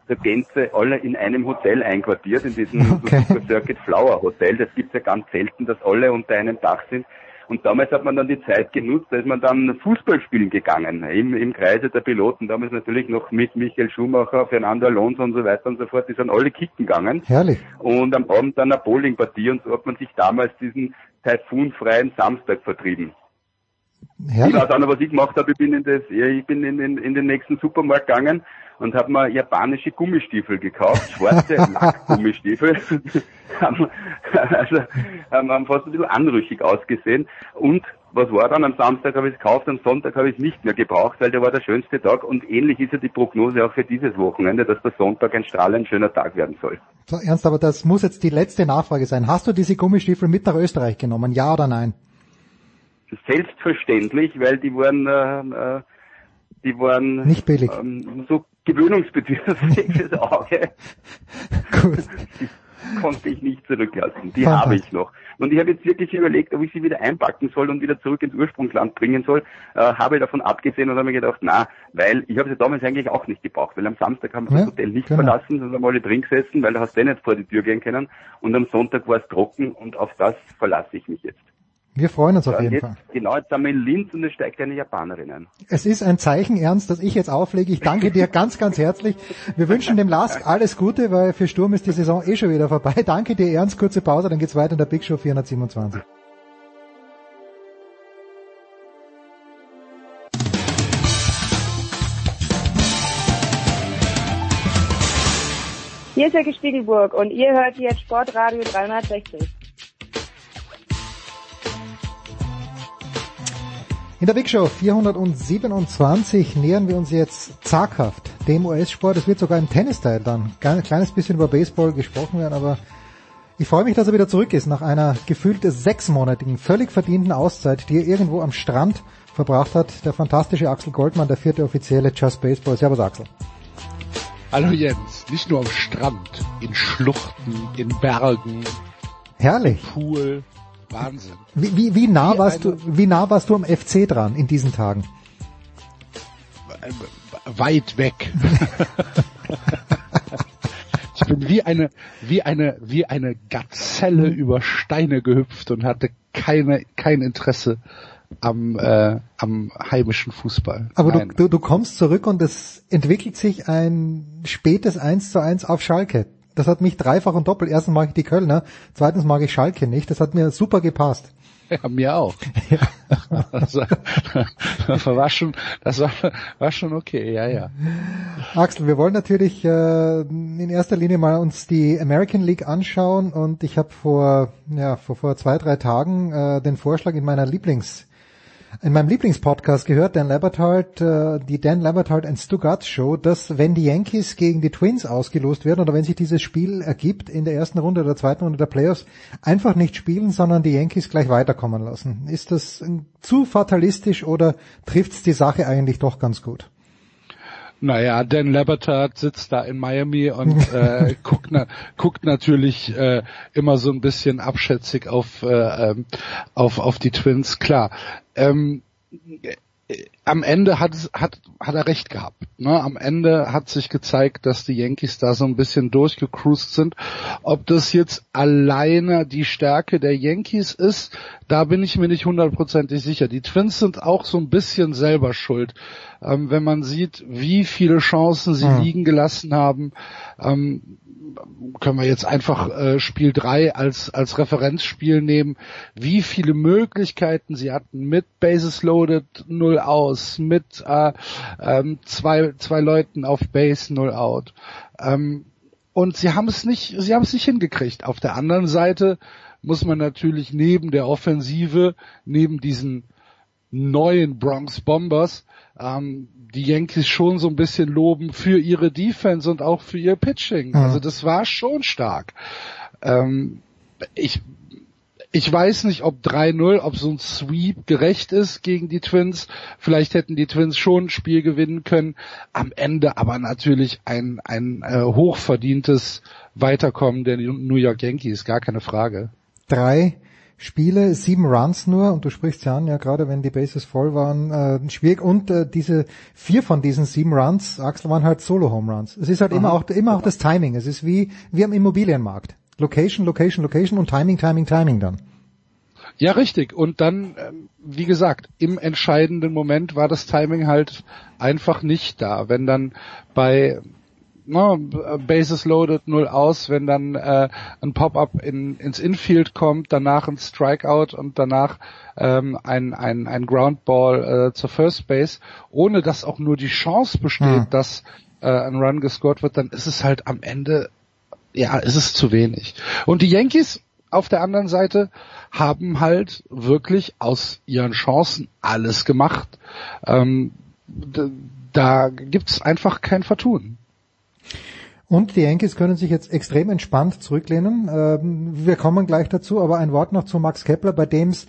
der Gänze alle in einem Hotel einquartiert, in diesem Okay. Suzuka Circuit Flower Hotel. Das gibt's ja ganz selten, dass alle unter einem Dach sind. Und damals hat man dann die Zeit genutzt, da ist man dann Fußball spielen gegangen, im, im Kreise der Piloten. Damals natürlich noch mit Michael Schumacher, Fernando Alonso und so weiter und so fort. Die sind alle kicken gegangen. Herrlich. Und am Abend dann eine Bowlingpartie und so hat man sich damals diesen taifunfreien Samstag vertrieben. Herrlich. Ich weiß auch noch, was ich gemacht habe. Ich bin in, das, ich bin in, in, in den nächsten Supermarkt gegangen und habe mir japanische Gummistiefel gekauft, schwarze Lackgummistiefel. haben, also, haben, haben fast ein bisschen anrüchig ausgesehen. Und was war dann? Am Samstag habe ich es gekauft, am Sonntag habe ich es nicht mehr gebraucht, weil der war der schönste Tag. Und ähnlich ist ja die Prognose auch für dieses Wochenende, dass der Sonntag ein strahlend schöner Tag werden soll. So, Ernst, aber das muss jetzt die letzte Nachfrage sein. Hast du diese Gummistiefel mit nach Österreich genommen? Ja oder nein? Selbstverständlich, weil die waren, äh, äh, die waren Nicht billig. Ähm, so gewöhnungsbedürftig fürs Auge. Die konnte ich nicht zurücklassen. Die habe ich noch. Und ich habe jetzt wirklich überlegt, ob ich sie wieder einpacken soll und wieder zurück ins Ursprungsland bringen soll. Äh, habe davon abgesehen und habe mir gedacht, na, weil ich habe sie damals eigentlich auch nicht gebraucht, weil am Samstag haben wir Ja, das Hotel nicht genau. verlassen, sondern haben alle drin gesessen, weil da hast du eh nicht vor die Tür gehen können. Und am Sonntag war es trocken und auf das verlasse ich mich jetzt. Wir freuen uns auf Ja, jeden jetzt, Fall. Genau, jetzt sind wir in Linz und es steigt eine Japanerin ein. Es ist ein Zeichen, Ernst, dass ich jetzt auflege. Ich danke dir ganz, ganz herzlich. Wir wünschen dem Lask alles Gute, weil für Sturm ist die Saison eh schon wieder vorbei. Danke dir, Ernst. Kurze Pause, dann geht's weiter in der Big Show 427. Hier ist Jackie Spiegelburg und ihr hört jetzt Sportradio 360. In der Big Show 427 nähern wir uns jetzt zaghaft dem US-Sport. Es wird sogar im Tennisteil dann ein kleines bisschen über Baseball gesprochen werden, aber ich freue mich, dass er wieder zurück ist nach einer gefühlt sechsmonatigen, völlig verdienten Auszeit, die er irgendwo am Strand verbracht hat. Der fantastische Axel Goldmann, der vierte offizielle Just Baseball. Servus Axel. Hallo Jens, nicht nur am Strand, in Schluchten, in Bergen. Herrlich. Pool. Wahnsinn. Wie, wie, wie nah wie warst du, wie nah warst du am FC dran in diesen Tagen? Weit weg. ich bin wie eine, wie eine, wie eine Gazelle über Steine gehüpft und hatte keine, kein Interesse am, äh, am heimischen Fußball. Aber du, du, du kommst zurück und es entwickelt sich ein spätes 1 zu 1 auf Schalke. Das hat mich dreifach und doppelt. Erstens mag ich die Kölner, zweitens mag ich Schalke nicht. Das hat mir super gepasst. Ja, mir auch. Ja. Das, war, das war schon, das war, war schon okay, ja, ja. Axel, wir wollen natürlich äh, in erster Linie mal uns die American League anschauen und ich habe vor, ja, vor, vor zwei, drei Tagen äh, den Vorschlag in meiner Lieblings in meinem Lieblingspodcast gehört, Dan Labertard, äh, die Dan Labertard and Stuttgart Show, dass wenn die Yankees gegen die Twins ausgelost werden oder wenn sich dieses Spiel ergibt in der ersten Runde oder zweiten Runde der Playoffs, einfach nicht spielen, sondern die Yankees gleich weiterkommen lassen. Ist das zu fatalistisch oder trifft's die Sache eigentlich doch ganz gut? Naja, Dan Labertard sitzt da in Miami und äh, guckt, na, guckt natürlich äh, immer so ein bisschen abschätzig auf, äh, ähm, auf, auf die Twins. Klar, ähm, am Ende hat, hat, hat er recht gehabt. Ne? Am Ende hat sich gezeigt, dass die Yankees da so ein bisschen durchgecruised sind. Ob das jetzt alleine die Stärke der Yankees ist, da bin ich mir nicht hundertprozentig sicher. Die Twins sind auch so ein bisschen selber schuld. Ähm, wenn man sieht, wie viele Chancen sie mhm. liegen gelassen haben, ähm, können wir jetzt einfach äh, Spiel 3 als, als Referenzspiel nehmen, wie viele Möglichkeiten sie hatten mit Bases loaded 0 aus, mit äh, ähm, zwei, zwei Leuten auf Base 0 out. Ähm, und sie haben es nicht, sie haben es nicht hingekriegt. Auf der anderen Seite muss man natürlich neben der Offensive, neben diesen neuen Bronx Bombers, ähm, die Yankees schon so ein bisschen loben für ihre Defense und auch für ihr Pitching. Mhm. Also das war schon stark. Ähm, ich ich weiß nicht, ob 3-0, ob so ein Sweep gerecht ist gegen die Twins. Vielleicht hätten die Twins schon ein Spiel gewinnen können. Am Ende aber natürlich ein, ein äh, hochverdientes Weiterkommen der New York Yankees, gar keine Frage. Drei Spiele, sieben Runs nur, und du sprichst ja an, ja gerade wenn die Bases voll waren, äh, schwierig. Und äh, diese vier von diesen sieben Runs, Axel, waren halt Solo-Home Runs. Es ist halt Aha. immer auch immer auch das Timing. Es ist wie wie am Immobilienmarkt. Location, Location, Location und Timing, Timing, Timing dann. Ja, richtig. Und dann, ähm, wie gesagt, im entscheidenden Moment war das Timing halt einfach nicht da. Wenn dann bei no, Bases loaded, null aus, wenn dann äh, ein Pop-up in, ins Infield kommt, danach ein Strikeout und danach ähm, ein, ein, ein Groundball äh, zur First Base, ohne dass auch nur die Chance besteht, hm. dass äh, ein Run gescored wird, dann ist es halt am Ende, ja, ist es zu wenig. Und die Yankees auf der anderen Seite haben halt wirklich aus ihren Chancen alles gemacht. Ähm, da gibt's einfach kein Vertun. Und die Yankees können sich jetzt extrem entspannt zurücklehnen. Ähm, wir kommen gleich dazu, aber ein Wort noch zu Max Kepler, bei dem es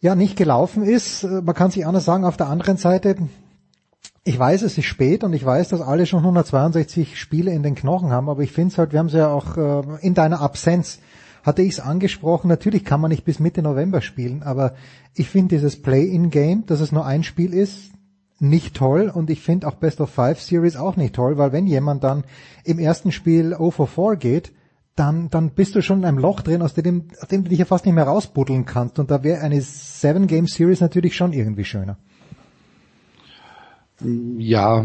ja nicht gelaufen ist. Äh, man kann sich anders sagen, auf der anderen Seite, ich weiß, es ist spät und ich weiß, dass alle schon 162 Spiele in den Knochen haben, aber ich finde es halt, wir haben es ja auch äh, in deiner Absenz hatte ich es angesprochen, natürlich kann man nicht bis Mitte November spielen, aber ich finde dieses Play-in-Game, dass es nur ein Spiel ist, nicht toll und ich finde auch Best of Five Series auch nicht toll, weil wenn jemand dann im ersten Spiel 0 for 4 geht, dann, dann bist du schon in einem Loch drin, aus dem, aus dem du dich ja fast nicht mehr rausbuddeln kannst. Und da wäre eine Seven Game Series natürlich schon irgendwie schöner. Ja,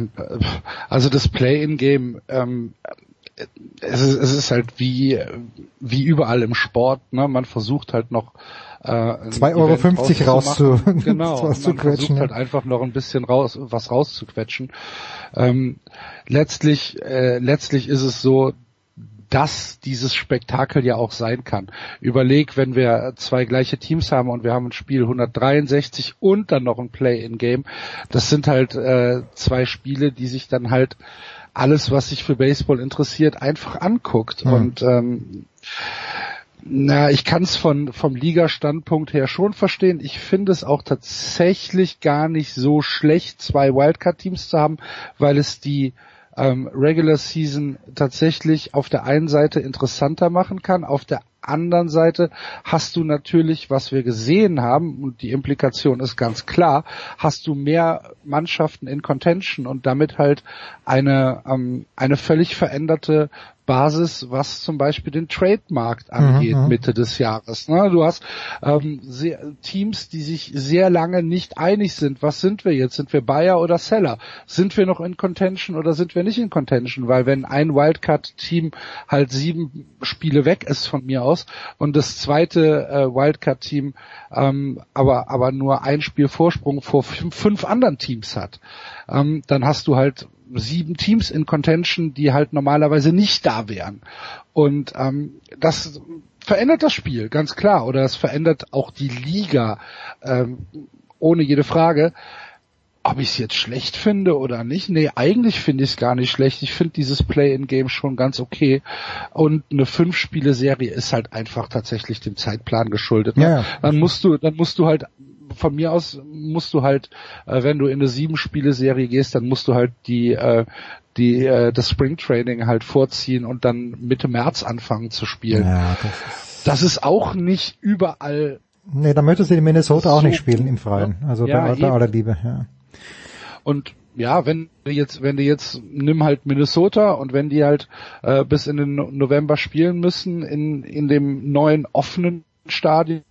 also das Play-in-Game, ähm, es, ist, es ist halt wie, wie überall im Sport, ne? man versucht halt noch äh, 2,50 Euro rauszu genau, versucht halt einfach noch ein bisschen raus, was rauszuquetschen. Ähm, letztlich, äh, letztlich ist es so, dass dieses Spektakel ja auch sein kann. Überleg, wenn wir zwei gleiche Teams haben und wir haben ein Spiel 163 und dann noch ein Play-in-Game, das sind halt äh, zwei Spiele, die sich dann halt alles, was sich für Baseball interessiert, einfach anguckt. Mhm. Und ähm, na, ich kann es von vom Liga-Standpunkt her schon verstehen. Ich finde es auch tatsächlich gar nicht so schlecht, zwei Wildcard-Teams zu haben, weil es die ähm, Regular Season tatsächlich auf der einen Seite interessanter machen kann, auf der anderen Seite hast du natürlich, was wir gesehen haben, und die Implikation ist ganz klar, hast du mehr Mannschaften in Contention und damit halt eine, ähm, eine völlig veränderte Basis, was zum Beispiel den Trademarkt angeht Mhm, mhm. Mitte des Jahres. Ne? Du hast ähm, sehr, Teams, die sich sehr lange nicht einig sind. Was sind wir jetzt? Sind wir Buyer oder Seller? Sind wir noch in Contention oder sind wir nicht in Contention? Weil wenn ein Wildcard-Team halt sieben Spiele weg ist von mir aus und das zweite äh, Wildcard-Team ähm, aber aber nur ein Spiel Vorsprung vor fünf, fünf anderen Teams hat, ähm, dann hast du halt sieben Teams in Contention, die halt normalerweise nicht da wären. Und ähm, das verändert das Spiel, ganz klar. Oder es verändert auch die Liga, ähm, ohne jede Frage. Ob ich es jetzt schlecht finde oder nicht? Nee, eigentlich finde ich es gar nicht schlecht. Ich finde dieses Play-in-Game schon ganz okay. Und eine Fünf-Spiele-Serie ist halt einfach tatsächlich dem Zeitplan geschuldet. Ne? Ja. Dann musst du, dann musst du halt von mir aus musst du halt, äh, wenn du in eine Sieben-Spiele-Serie gehst, dann musst du halt die äh, die äh, das Spring-Training halt vorziehen und dann Mitte März anfangen zu spielen. Ja, das ist, Das ist auch nicht überall nee, da möchtest du in Minnesota auch So nicht spielen im Freien. Also Ja, bei, bei aller Liebe, ja. Und ja, wenn du jetzt, wenn du jetzt nimm halt Minnesota und wenn die halt äh, bis in den No- November spielen müssen in in dem neuen offenen Stadion,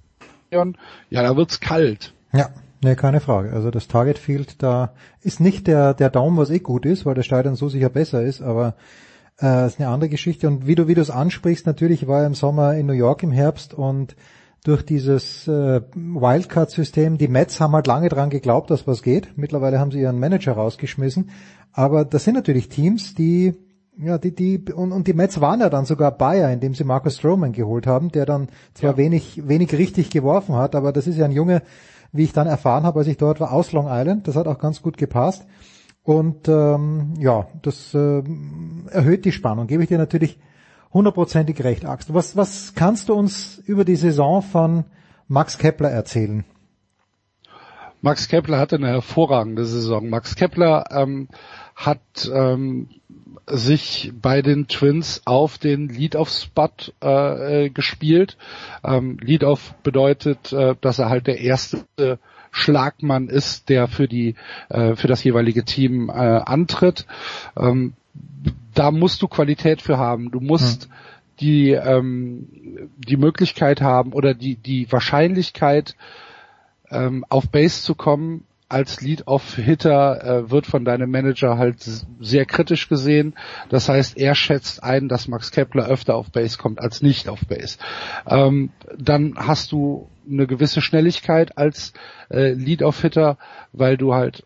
ja, da wird's kalt. Ja, nee, keine Frage. Also das Target Field, da ist nicht der, der Daumen, was eh gut ist, weil der Stadion so sicher besser ist, aber äh, ist eine andere Geschichte. Und wie du, wie du es ansprichst, natürlich war er im Sommer in New York im Herbst und durch dieses äh, Wildcard-System, die Mets haben halt lange dran geglaubt, dass was geht. Mittlerweile haben sie ihren Manager rausgeschmissen. Aber das sind natürlich Teams, die ja, die, die, und, und die Mets waren ja dann sogar Bayer, indem sie Marcus Stroman geholt haben, der dann zwar wenig, wenig richtig geworfen hat, aber das ist ja ein Junge, wie ich dann erfahren habe, als ich dort war, aus Long Island. Das hat auch ganz gut gepasst. Und ähm, ja, das äh, erhöht die Spannung, gebe ich dir natürlich hundertprozentig recht, Axt. Was, was kannst du uns über die Saison von Max Kepler erzählen? Max Kepler hatte eine hervorragende Saison. Max Kepler ähm, hat ähm, sich bei den Twins auf den Lead-Off-Spot äh, äh, gespielt. Ähm, Lead-Off bedeutet, äh, dass er halt der erste äh, Schlagmann ist, der für die äh, für das jeweilige Team äh, antritt. Ähm, da musst du Qualität für haben. Du musst die ähm, die Möglichkeit haben oder die die Wahrscheinlichkeit ähm, auf Base zu kommen als Lead-Off-Hitter äh, wird von deinem Manager halt sehr kritisch gesehen. Das heißt, er schätzt ein, dass Max Kepler öfter auf Base kommt als nicht auf Base. Ähm, dann hast du eine gewisse Schnelligkeit als äh, Lead-Off-Hitter, weil du halt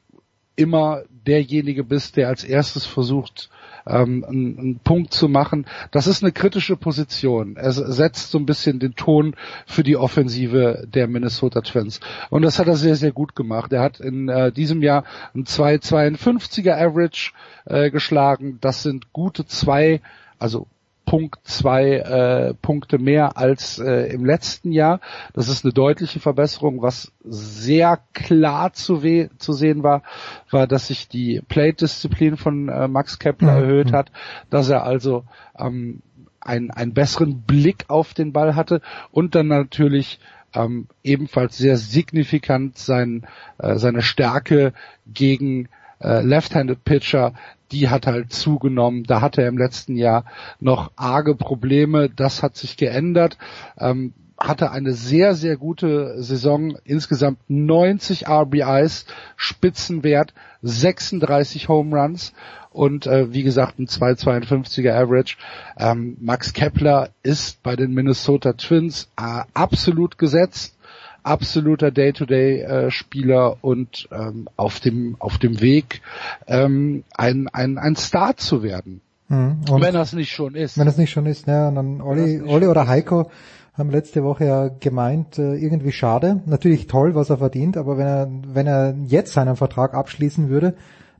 immer derjenige bist, der als erstes versucht, ähm, einen, einen Punkt zu machen. Das ist eine kritische Position. Er setzt so ein bisschen den Ton für die Offensive der Minnesota Twins. Und das hat er sehr, sehr gut gemacht. Er hat in äh, diesem Jahr ein 2,52er Average äh, geschlagen. Das sind gute zwei, also Punkt zwei äh, Punkte mehr als äh, im letzten Jahr. Das ist eine deutliche Verbesserung. Was sehr klar zu, we zu sehen war, war, dass sich die Plate-Disziplin von äh, Max Kepler erhöht hat, dass er also ähm, einen, einen besseren Blick auf den Ball hatte und dann natürlich ähm, ebenfalls sehr signifikant sein, äh, seine Stärke gegen äh, Left-Handed Pitcher, die hat halt zugenommen. Da hatte er im letzten Jahr noch arge Probleme. Das hat sich geändert. Ähm, hatte eine sehr, sehr gute Saison. Insgesamt 90 RBIs, Spitzenwert, 36 Home Runs und äh, wie gesagt ein 2,52er Average. Ähm, Max Kepler ist bei den Minnesota Twins äh, absolut gesetzt absoluter Day-to-Day-Spieler und ähm, auf dem auf dem Weg ähm, ein, ein ein Star zu werden. Mhm. Und wenn das nicht schon ist. Wenn es nicht schon ist, ja, und dann Olli, Olli oder Heiko haben letzte Woche ja gemeint, äh, irgendwie schade. Natürlich toll, was er verdient, aber wenn er, wenn er jetzt seinen Vertrag abschließen würde,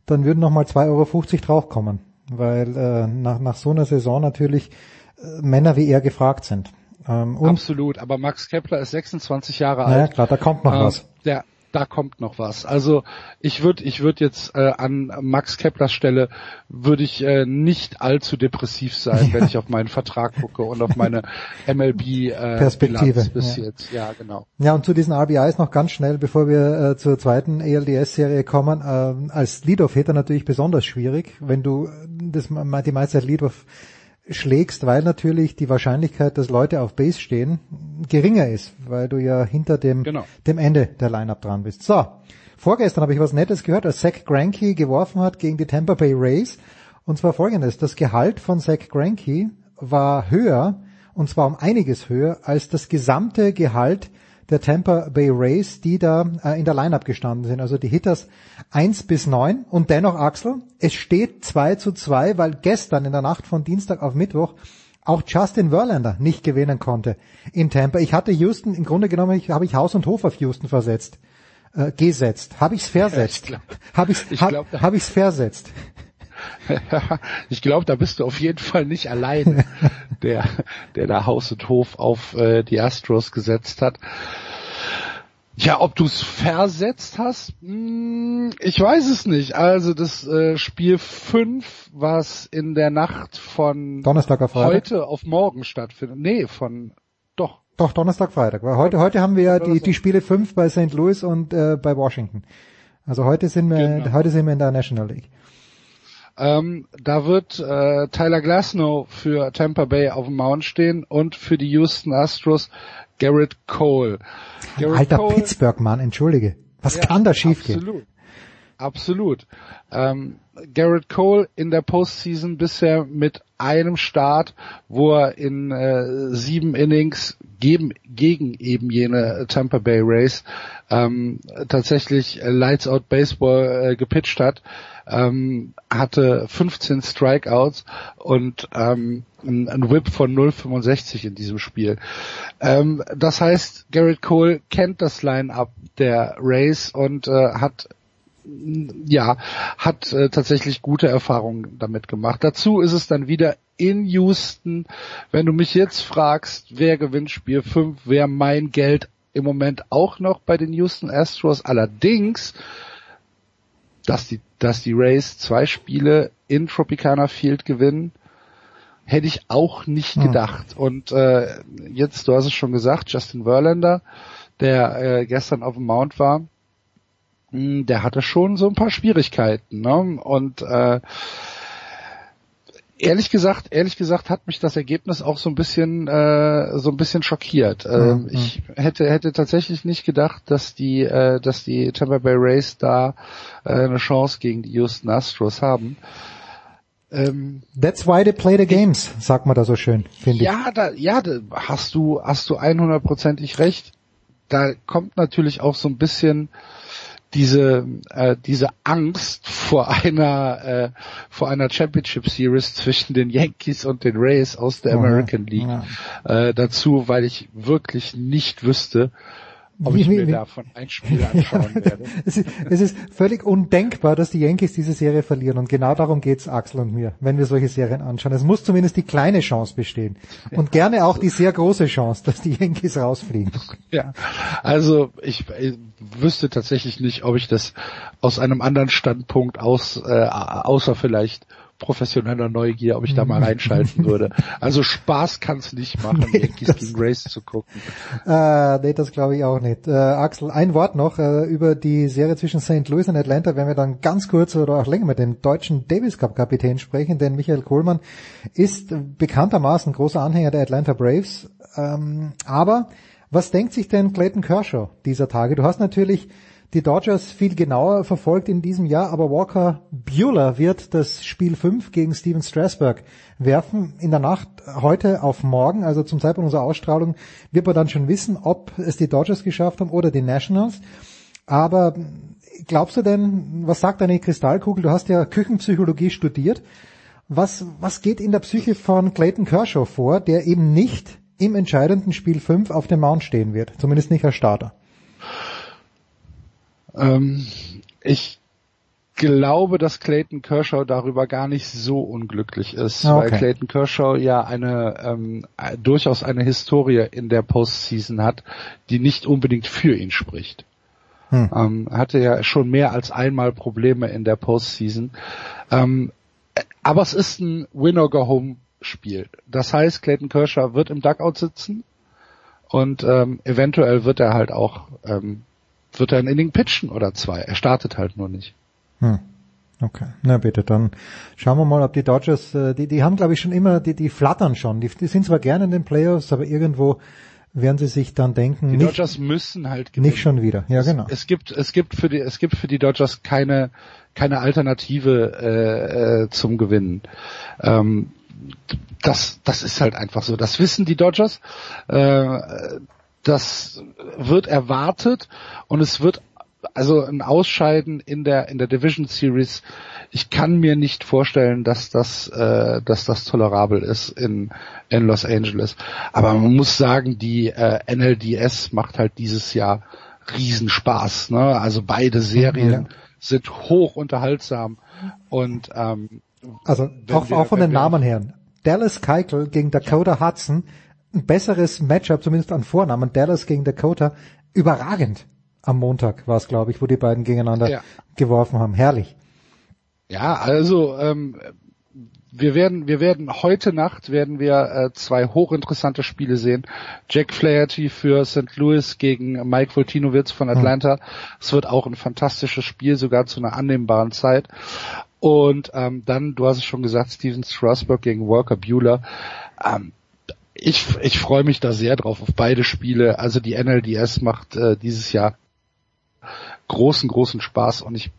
dann würden nochmal 2,50 Euro draufkommen. Weil äh, nach, nach so einer Saison natürlich äh, Männer wie er gefragt sind. Ähm, Absolut, aber Max Kepler ist 26 Jahre alt. klar, da kommt noch Ähm, was. Der da kommt noch was. Also ich würde ich würde jetzt äh, an Max Keplers Stelle würde ich äh, nicht allzu depressiv sein, wenn ich auf meinen Vertrag gucke und auf meine MLB äh, Perspektive, Bilanz bis ja. jetzt. Ja, genau. Ja, und zu diesen RBIs noch ganz schnell, bevor wir äh, zur zweiten ALDS-Serie kommen. Ähm, als Lead-Off-Hitter natürlich besonders schwierig, wenn du das die meiste Zeit Lead-Off schlägst, weil natürlich die Wahrscheinlichkeit, dass Leute auf Base stehen, geringer ist, weil du ja hinter dem, Genau. dem Ende der Lineup dran bist. So, vorgestern habe ich was Nettes gehört, als Zach Greinke geworfen hat gegen die Tampa Bay Rays. Und zwar folgendes, das Gehalt von Zach Greinke war höher, und zwar um einiges höher, als das gesamte Gehalt der Tampa Bay Rays, die da äh, in der Lineup gestanden sind. Also die Hitters 1 bis 9 und dennoch Axel, es steht 2 zu 2, weil gestern in der Nacht von Dienstag auf Mittwoch auch Justin Verlander nicht gewinnen konnte in Tampa. Ich hatte Houston, im Grunde genommen ich, habe ich Haus und Hof auf Houston versetzt, äh, gesetzt. Habe ich's versetzt? Ja, habe ich's, ich hab, glaub, hab ich's versetzt? ich glaube, da bist du auf jeden Fall nicht allein, der, der da Haus und Hof auf äh, die Astros gesetzt hat. Ja, ob du es versetzt hast, hm, ich weiß es nicht. Also das äh, Spiel 5, was in der Nacht von Donnerstag auf Freitag? heute auf morgen stattfindet. Nee, von doch. Doch, Donnerstag, Freitag. Weil heute, heute haben wir ja die, die Spiele 5 bei St. Louis und äh, bei Washington. Also heute sind wir, Genau. heute sind wir in der National League. Ähm, da wird äh, Tyler Glasnow für Tampa Bay auf dem Mount stehen und für die Houston Astros Garrett Cole. Garrett Alter Cole, Pittsburgh-Mann, entschuldige. Was Ja, kann da schiefgehen? Absolut. Absolut. Ähm, Garrett Cole in der Postseason bisher mit einem Start, wo er in äh, sieben Innings geben, gegen eben jene Tampa Bay Rays ähm, tatsächlich Lights Out Baseball äh, gepitcht hat, ähm, hatte 15 Strikeouts und ähm, ein, ein Whip von 0,65 in diesem Spiel. Ähm, das heißt, Garrett Cole kennt das Line-up der Rays und äh, hat ja, hat äh, tatsächlich gute Erfahrungen damit gemacht. Dazu ist es dann wieder in Houston. Wenn du mich jetzt fragst, wer gewinnt Spiel 5, wäre mein Geld im Moment auch noch bei den Houston Astros. Allerdings, dass die, dass die Rays zwei Spiele in Tropicana Field gewinnen, hätte ich auch nicht Hm. gedacht. Und äh, jetzt, du hast es schon gesagt, Justin Verlander, der äh, gestern auf dem Mount war, mh, der hatte schon so ein paar Schwierigkeiten. Ne? Und äh, ehrlich gesagt, ehrlich gesagt hat mich das Ergebnis auch so ein bisschen, äh, so ein bisschen schockiert. Ähm, Mhm. Ich hätte hätte tatsächlich nicht gedacht, dass die, äh, dass die Tampa Bay Rays da äh, eine Chance gegen die Houston Astros haben. Ähm, That's why they play the games, sagt man da so schön, finde ich. ja, da, ja, da hast du, hast du 100%ig recht. Da kommt natürlich auch so ein bisschen diese, äh, diese Angst vor einer, äh, vor einer Championship Series zwischen den Yankees und den Rays aus der. American League Ja. äh, dazu, weil ich wirklich nicht wüsste, ob ich mir davon ein Spiel anschauen werde. Es ist, es ist völlig undenkbar, dass die Yankees diese Serie verlieren. Und genau darum geht's Axel und mir, wenn wir solche Serien anschauen. Es muss zumindest die kleine Chance bestehen. Und gerne auch die sehr große Chance, dass die Yankees rausfliegen. Ja, also ich, ich wüsste tatsächlich nicht, ob ich das aus einem anderen Standpunkt aus, äh, außer vielleicht professioneller Neugier, ob ich da mal reinschalten würde. Also Spaß kann's nicht machen, Nee, Yankees gegen Rays zu gucken. Äh, nee, das glaube ich auch nicht. Äh, Axel, ein Wort noch äh, über die Serie zwischen St. Louis und Atlanta, wenn wir dann ganz kurz oder auch länger mit dem deutschen Davis Cup Kapitän sprechen, denn Michael Kohlmann ist bekanntermaßen großer Anhänger der Atlanta Braves. Ähm, aber was denkt sich denn Clayton Kershaw dieser Tage? Du hast natürlich die Dodgers viel genauer verfolgt in diesem Jahr, aber Walker Bueller wird das Spiel 5 gegen Steven Strasburg werfen in der Nacht heute auf morgen, also zum Zeitpunkt unserer Ausstrahlung wird man dann schon wissen, ob es die Dodgers geschafft haben oder die Nationals. Aber glaubst du denn, was sagt deine Kristallkugel? Du hast ja Küchenpsychologie studiert. Was, was geht in der Psyche von Clayton Kershaw vor, der eben nicht im entscheidenden Spiel 5 auf dem Mount stehen wird? Zumindest nicht als Starter. Ähm, ich glaube, dass Clayton Kershaw darüber gar nicht so unglücklich ist, Ah, okay. weil Clayton Kershaw ja eine ähm, äh, durchaus eine Historie in der Postseason hat, die nicht unbedingt für ihn spricht. Hm. Ähm, hatte ja schon mehr als einmal Probleme in der Postseason. Ähm, aber es ist ein Win-or-Go-Home-Spiel. Das heißt, Clayton Kershaw wird im Duckout sitzen und ähm, eventuell wird er halt auch ähm, wird er ein Inning pitchen oder zwei. Er startet halt nur nicht. Hm. Okay, na bitte, dann schauen wir mal, ob die Dodgers, äh, die, die haben glaube ich schon immer, die, die flattern schon, die, die sind zwar gerne in den Playoffs, aber irgendwo werden sie sich dann denken, Die nicht, Dodgers müssen halt gewinnen. nicht schon wieder. Ja, genau. Es gibt es gibt für die es gibt für die Dodgers keine keine Alternative äh, äh, zum Gewinnen. Ähm, das das ist halt einfach so. Das wissen die Dodgers. Äh, das wird erwartet und es wird also ein Ausscheiden in der in der Division Series. Ich kann mir nicht vorstellen, dass das äh, dass das tolerabel ist in in Los Angeles. Aber man muss sagen, die äh, NLDS macht halt dieses Jahr Riesenspaß. Ne? Also beide Serien Ja. sind hoch unterhaltsam und ähm, Also auch, wir- auch von den Namen her. Dallas Keuchel gegen Dakota Hudson, ein besseres Matchup, zumindest an Vornamen. Dallas gegen Dakota, überragend. Am Montag war es, glaube ich, wo die beiden gegeneinander Ja. geworfen haben. Herrlich. Ja, also ähm, wir werden wir werden heute Nacht werden wir äh, zwei hochinteressante Spiele sehen. Jack Flaherty für St. Louis gegen Mike Voltinowitz von Atlanta. Es wird auch ein fantastisches Spiel, sogar zu einer annehmbaren Zeit. Und ähm, dann, du hast es schon gesagt, Steven Strasburg gegen Walker Bueller. Ähm, ich, ich freue mich da sehr drauf auf beide Spiele. Also die NLDS macht äh, dieses Jahr großen, großen Spaß und ich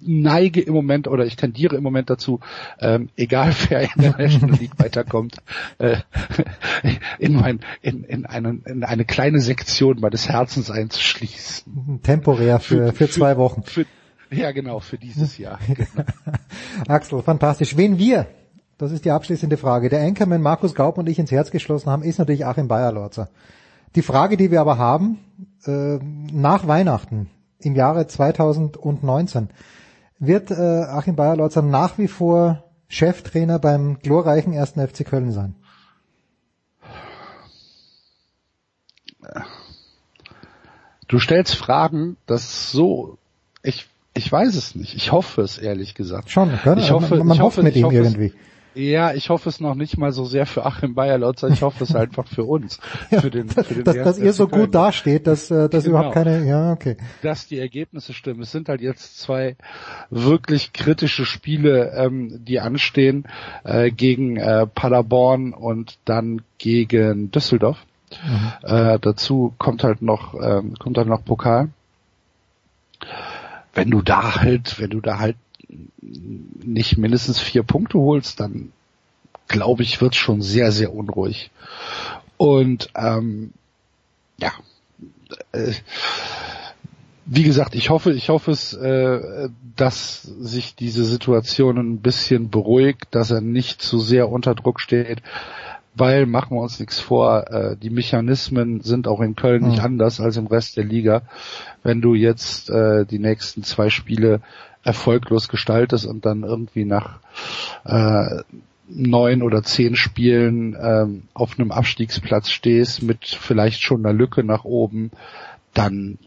neige im Moment oder ich tendiere im Moment dazu, ähm, egal wer in der National League weiterkommt, äh, in, mein, in, in, eine, in eine kleine Sektion meines Herzens einzuschließen. Temporär für, für zwei Wochen. Für, ja, genau, für dieses Jahr. Genau. Axel, fantastisch. Wen wir, das ist die abschließende Frage, der Anchorman Markus Gaub und ich ins Herz geschlossen haben, ist natürlich Achim Bayerlorzer. Die Frage, die wir aber haben, äh, nach Weihnachten im Jahre 2019, wird äh, Achim Bayerlorzer nach wie vor Cheftrainer beim glorreichen 1. FC Köln sein? Du stellst Fragen, das so, ich, ich weiß es nicht. Ich hoffe es, ehrlich gesagt. Schon? Ich hoffe, man, man ich hofft hoffe, mit ihm hoffe irgendwie. Es, ja, ich hoffe es noch nicht mal so sehr für Achim Bayerlotzer, ich hoffe es einfach für uns. Für den, für den dass, dass ihr so Köln. gut dasteht, dass, äh, dass Genau. überhaupt keine, ja, okay. dass die Ergebnisse stimmen. Es sind halt jetzt zwei wirklich kritische Spiele, ähm, die anstehen äh, gegen äh, Paderborn und dann gegen Düsseldorf. Äh, dazu kommt halt noch ähm, kommt halt noch Pokal. Wenn du da halt, wenn du da halt nicht mindestens vier Punkte holst, dann glaube ich, wird's schon sehr, sehr unruhig. Und ähm, ja, äh, wie gesagt, ich hoffe, ich hoffe es, äh, dass sich diese Situation ein bisschen beruhigt, dass er nicht zu sehr unter Druck steht, weil machen wir uns nichts vor, äh, die Mechanismen sind auch in Köln nicht Mhm. anders als im Rest der Liga. Wenn du jetzt äh, die nächsten zwei Spiele erfolglos gestaltest und dann irgendwie nach äh, neun oder zehn Spielen ähm, auf einem Abstiegsplatz stehst mit vielleicht schon einer Lücke nach oben, dann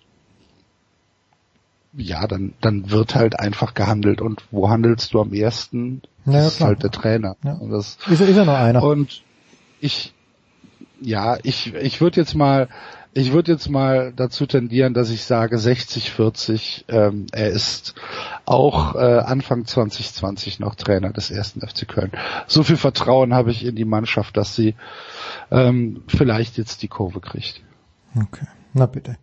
ja, dann, dann wird halt einfach gehandelt. Und wo handelst du am ersten? Ja, das ist klar. halt der Trainer. Ja. Und das, Ist, ist ja nur einer. und ich, ja, ich, ich würde jetzt mal, ich würde jetzt mal dazu tendieren, dass ich sage 60-40. Ähm, er ist auch äh, Anfang 2020 noch Trainer des ersten FC Köln. So viel Vertrauen habe ich in die Mannschaft, dass sie ähm, vielleicht jetzt die Kurve kriegt. Okay, na bitte.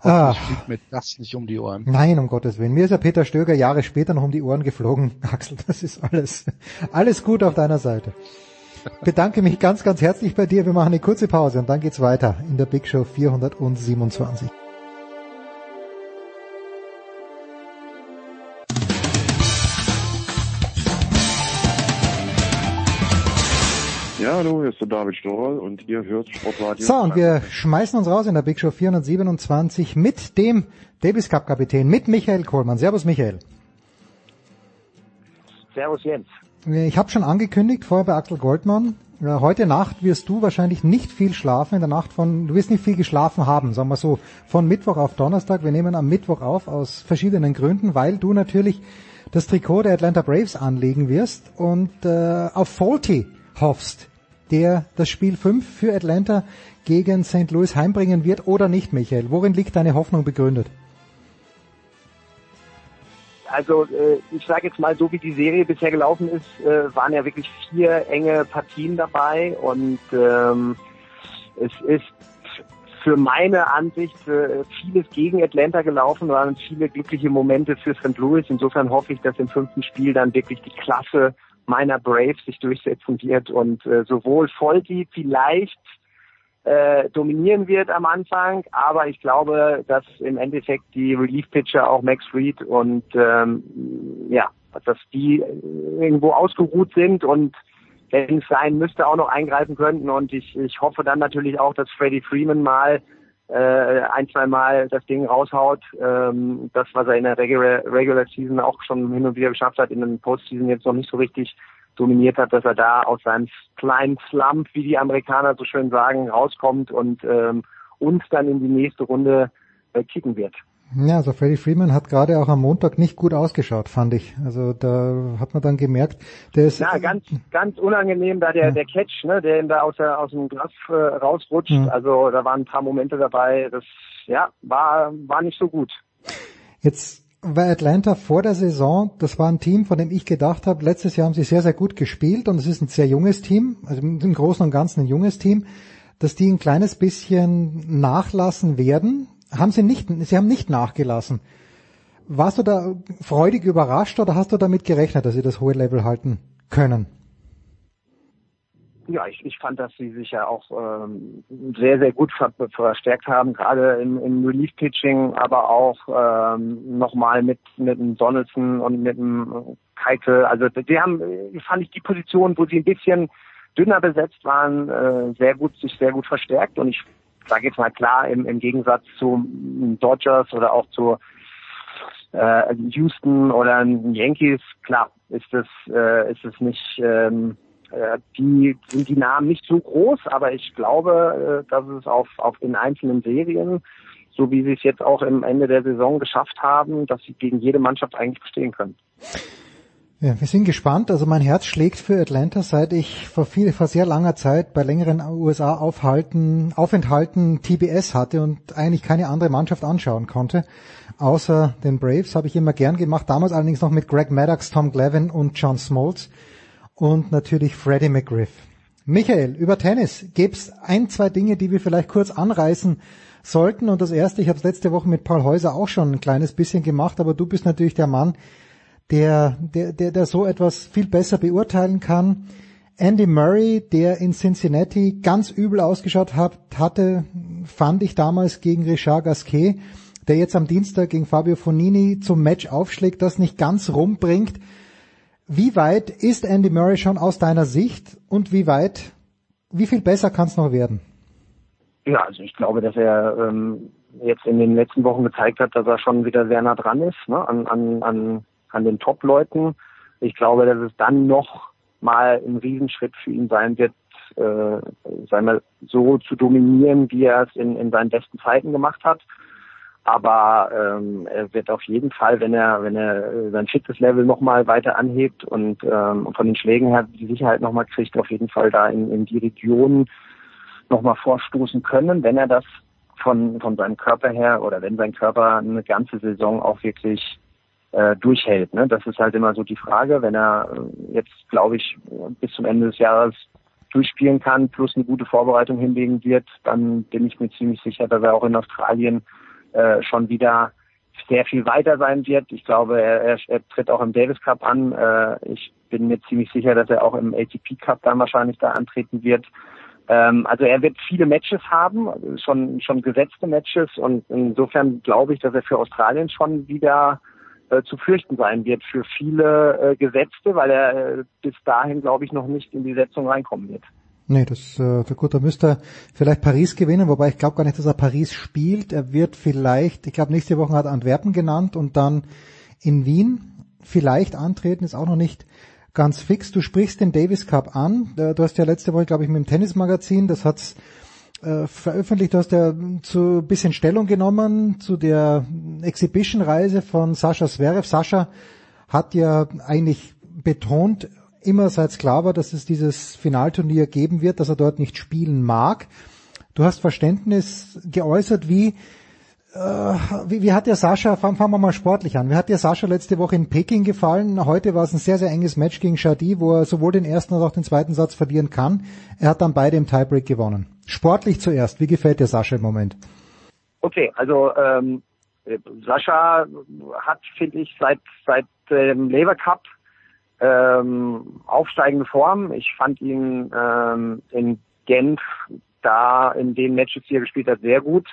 Ah. Ich fliegt mir das nicht um die Ohren. nein, um Gottes Willen. Mir ist ja Peter Stöger Jahre später noch um die Ohren geflogen. Axel, das ist alles, alles gut auf deiner Seite. Bedanke mich ganz, ganz herzlich bei dir. Wir machen eine kurze Pause und dann geht's weiter in der Big Show 427. Ja, hallo, hier ist der David Storl und ihr hört Sportradio. So, und wir schmeißen uns raus in der Big Show 427 mit dem Davis Cup Kapitän, mit Michael Kohlmann. Servus Michael. Servus Jens. Ich habe schon angekündigt vorher bei Axel Goldmann, Äh, Heute Nacht wirst du wahrscheinlich nicht viel schlafen in der Nacht von, du wirst nicht viel geschlafen haben, sagen wir so, von Mittwoch auf Donnerstag. Wir nehmen am Mittwoch auf aus verschiedenen Gründen, weil du natürlich das Trikot der Atlanta Braves anlegen wirst und äh, auf Faulty hoffst, der das Spiel 5 für Atlanta gegen St. Louis heimbringen wird oder nicht, Michael. Worin liegt deine Hoffnung begründet? Also äh, ich sage jetzt mal, so wie die Serie bisher gelaufen ist, äh, waren ja wirklich vier enge Partien dabei und ähm, es ist für meine Ansicht äh, vieles gegen Atlanta gelaufen, waren viele glückliche Momente für St. Louis. Insofern hoffe ich, dass im fünften Spiel dann wirklich die Klasse meiner Braves sich durchsetzen wird und äh, sowohl Folti vielleicht äh, dominieren wird am Anfang, aber ich glaube, dass im Endeffekt die Relief-Pitcher auch Max Reed und ähm, ja, dass die irgendwo ausgeruht sind und wenn es sein müsste, auch noch eingreifen könnten. Und ich, ich hoffe dann natürlich auch, dass Freddie Freeman mal äh, ein, zwei Mal das Ding raushaut. Ähm, das, was er in der Regular, Regular Season auch schon hin und wieder geschafft hat, in den Postseason jetzt noch nicht so richtig dominiert hat, dass er da aus seinem kleinen Slump, wie die Amerikaner so schön sagen, rauskommt und ähm, uns dann in die nächste Runde äh, kicken wird. Ja, also Freddie Freeman hat gerade auch am Montag nicht gut ausgeschaut, fand ich. Also da hat man dann gemerkt, der ist ja ganz ganz unangenehm da der Ja. der Catch, ne, der ihm da aus der aus dem Glas äh, rausrutscht. Mhm. Also da waren ein paar Momente dabei, das ja war war nicht so gut. Jetzt war Atlanta vor der Saison, das war ein Team, von dem ich gedacht habe, letztes Jahr haben sie sehr, sehr gut gespielt und es ist ein sehr junges Team, also im Großen und Ganzen ein junges Team, dass die ein kleines bisschen nachlassen werden, haben sie nicht, sie haben nicht nachgelassen. Warst du da freudig überrascht oder hast du damit gerechnet, dass sie das hohe Level halten können? Ja, ich, ich fand, dass sie sich ja auch ähm, sehr, sehr gut ver verstärkt haben, gerade im, im Relief-Pitching, aber auch ähm, nochmal mit, mit dem Donaldson und mit dem Keitel. Also die haben, äh, fand ich, die Position, wo sie ein bisschen dünner besetzt waren, äh, sehr gut, sich sehr gut verstärkt. Und ich sage jetzt mal klar, im, im Gegensatz zu Dodgers oder auch zu äh, Houston oder Yankees, klar, ist es, äh, ist es nicht, ähm, äh, die sind die Namen nicht so groß, aber ich glaube, äh, dass es auf, auf den einzelnen Serien, so wie sie es jetzt auch im Ende der Saison geschafft haben, dass sie gegen jede Mannschaft eigentlich bestehen können. Ja, wir sind gespannt. Also mein Herz schlägt für Atlanta, seit ich vor viel, vor sehr langer Zeit bei längeren USA Aufhalten, Aufenthalten TBS hatte und eigentlich keine andere Mannschaft anschauen konnte. Außer den Braves habe ich immer gern gemacht. Damals allerdings noch mit Greg Maddox, Tom Glavine und John Smoltz und natürlich Freddie McGriff. Michael, über Tennis gibt's ein, zwei Dinge, die wir vielleicht kurz anreißen sollten. Und das erste, ich habe es letzte Woche mit Paul Häuser auch schon ein kleines bisschen gemacht, aber du bist natürlich der Mann, der, der, der, der so etwas viel besser beurteilen kann. Andy Murray, der in Cincinnati ganz übel ausgeschaut hat, hatte, fand ich damals gegen Richard Gasquet, der jetzt am Dienstag gegen Fabio Fonini zum Match aufschlägt, das nicht ganz rumbringt. Wie weit ist Andy Murray schon aus deiner Sicht und wie weit, wie viel besser kann es noch werden? Ja, also ich glaube, dass er ähm, jetzt in den letzten Wochen gezeigt hat, dass er schon wieder sehr nah dran ist, ne, an, an, an, an den Top-Leuten. Ich glaube, dass es dann noch mal ein Riesenschritt für ihn sein wird, äh, sagen wir, so zu dominieren, wie er es in, in seinen besten Zeiten gemacht hat. Aber ähm, er wird auf jeden Fall, wenn er, wenn er sein Fitness-Level nochmal weiter anhebt und ähm, von den Schlägen her die Sicherheit nochmal kriegt, auf jeden Fall da in, in die Region nochmal vorstoßen können, wenn er das von, von seinem Körper her oder wenn sein Körper eine ganze Saison auch wirklich äh, durchhält. Ne? Das ist halt immer so die Frage. Wenn er äh, jetzt, glaube ich, bis zum Ende des Jahres durchspielen kann, plus eine gute Vorbereitung hinlegen wird, dann bin ich mir ziemlich sicher, dass er auch in Australien äh, schon wieder sehr viel weiter sein wird. Ich glaube, er, er, er tritt auch im Davis Cup an. Äh, ich bin mir ziemlich sicher, dass er auch im ATP Cup dann wahrscheinlich da antreten wird. Ähm, also er wird viele Matches haben, schon schon gesetzte Matches und insofern glaube ich, dass er für Australien schon wieder äh, zu fürchten sein wird für viele äh, Gesetzte, weil er äh, bis dahin, glaube ich, noch nicht in die Setzung reinkommen wird. Nee, das äh, gut, da müsste er vielleicht Paris gewinnen, wobei ich glaube gar nicht, dass er Paris spielt. Er wird vielleicht, ich glaube nächste Woche hat er Antwerpen genannt und dann in Wien vielleicht antreten, ist auch noch nicht ganz fix. Du sprichst den Davis Cup an. Äh, du hast ja letzte Woche, glaube ich, mit dem Tennismagazin, das hat's äh, veröffentlicht, du hast ja zu bisschen Stellung genommen zu der Exhibition-Reise von Sascha Zverev. Sascha hat ja eigentlich betont, immer seit klar war, dass es dieses Finalturnier geben wird, dass er dort nicht spielen mag. Du hast Verständnis geäußert, wie äh, wie, wie hat der Sascha, fangen, fangen wir mal sportlich an, wie hat der Sascha letzte Woche in Peking gefallen? Heute war es ein sehr, sehr enges Match gegen Shadi, wo er sowohl den ersten als auch den zweiten Satz verlieren kann. Er hat dann beide im Tiebreak gewonnen. Sportlich zuerst, wie gefällt dir Sascha im Moment? Okay, also ähm, Sascha hat, finde ich, seit seit dem Lever Cup ähm, aufsteigende Form. Ich fand ihn ähm, in Genf da in den Matches, die er gespielt hat, sehr gut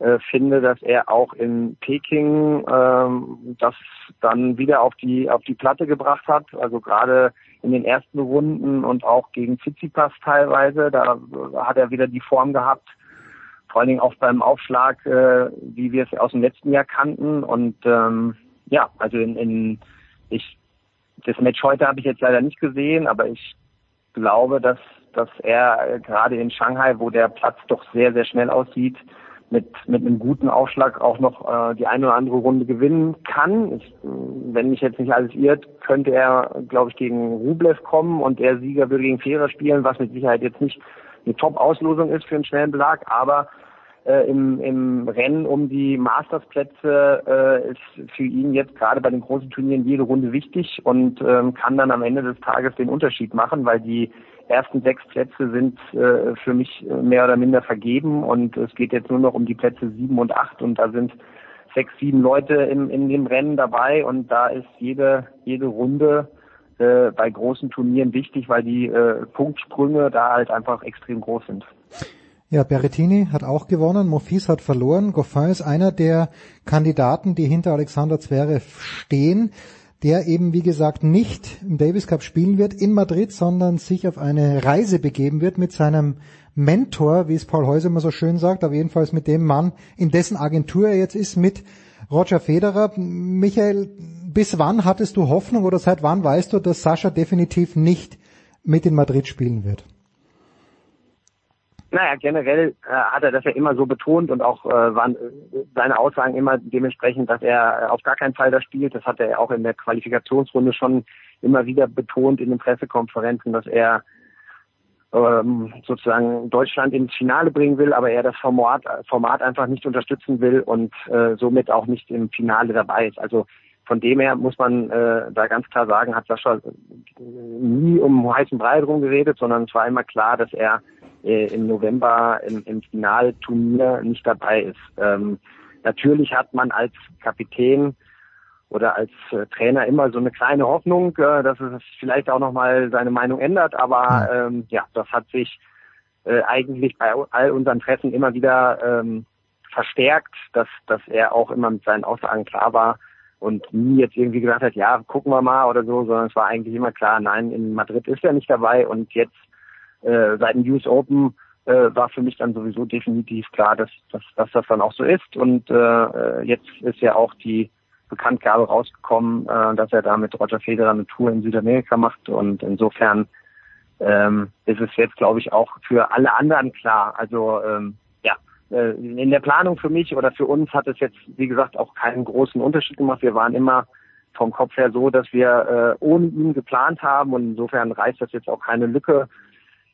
äh, finde, dass er auch in Peking ähm, das dann wieder auf die auf die Platte gebracht hat. Also gerade in den ersten Runden und auch gegen Tsitsipas teilweise, da hat er wieder die Form gehabt. Vor allen Dingen auch beim Aufschlag, äh, wie wir es aus dem letzten Jahr kannten. Und ähm, ja, also in, in ich das Match heute habe ich jetzt leider nicht gesehen, aber ich glaube, dass dass er gerade in Shanghai, wo der Platz doch sehr sehr schnell aussieht, mit, mit einem guten Aufschlag auch noch äh, die eine oder andere Runde gewinnen kann. Ich, wenn mich jetzt nicht alles irrt, könnte er, glaube ich, gegen Rublev kommen und der Sieger würde gegen Federer spielen, was mit Sicherheit jetzt nicht eine Top-Auslosung ist für einen schnellen Belag, aber äh, im, im Rennen um die Mastersplätze äh, ist für ihn jetzt gerade bei den großen Turnieren jede Runde wichtig und ähm, kann dann am Ende des Tages den Unterschied machen, weil die ersten sechs Plätze sind äh, für mich äh, mehr oder minder vergeben und es geht jetzt nur noch um die Plätze sieben und acht und da sind sechs, sieben Leute im, in dem Rennen dabei und da ist jede, jede Runde äh, bei großen Turnieren wichtig, weil die äh, Punktsprünge da halt einfach extrem groß sind. Ja, Berrettini hat auch gewonnen, Mofis hat verloren. Goffin ist einer der Kandidaten, die hinter Alexander Zverev stehen der eben, wie gesagt, nicht im Davis Cup spielen wird in Madrid, sondern sich auf eine Reise begeben wird mit seinem Mentor, wie es Paul Häuser immer so schön sagt, aber jedenfalls mit dem Mann, in dessen Agentur er jetzt ist, mit Roger Federer. Michael, bis wann hattest du Hoffnung oder seit wann weißt du, dass Sascha definitiv nicht mit in Madrid spielen wird? Naja, generell äh, hat er das ja immer so betont und auch äh, waren äh, seine Aussagen immer dementsprechend, dass er äh, auf gar keinen Fall da spielt. Das hat er auch in der Qualifikationsrunde schon immer wieder betont in den Pressekonferenzen, dass er ähm, sozusagen Deutschland ins Finale bringen will, aber er das Format, Format einfach nicht unterstützen will und äh, somit auch nicht im Finale dabei ist. Also von dem her muss man äh, da ganz klar sagen, hat Sascha nie um heißen Brei drum geredet, sondern es war immer klar, dass er äh, im November im, im Finalturnier nicht dabei ist. Ähm, natürlich hat man als Kapitän oder als äh, Trainer immer so eine kleine Hoffnung, äh, dass es vielleicht auch nochmal seine Meinung ändert, aber ähm, ja, das hat sich äh, eigentlich bei all unseren Treffen immer wieder ähm, verstärkt, dass, dass er auch immer mit seinen Aussagen klar war und nie jetzt irgendwie gesagt hat, ja, gucken wir mal oder so, sondern es war eigentlich immer klar, nein, in Madrid ist er nicht dabei und jetzt äh, seit dem US Open äh, war für mich dann sowieso definitiv klar, dass, dass, dass das dann auch so ist. Und äh, jetzt ist ja auch die Bekanntgabe rausgekommen, äh, dass er da mit Roger Federer eine Tour in Südamerika macht. Und insofern ähm, ist es jetzt, glaube ich, auch für alle anderen klar. Also ähm, ja, äh, in der Planung für mich oder für uns hat es jetzt, wie gesagt, auch keinen großen Unterschied gemacht. Wir waren immer vom Kopf her so, dass wir äh, ohne ihn geplant haben und insofern reißt das jetzt auch keine Lücke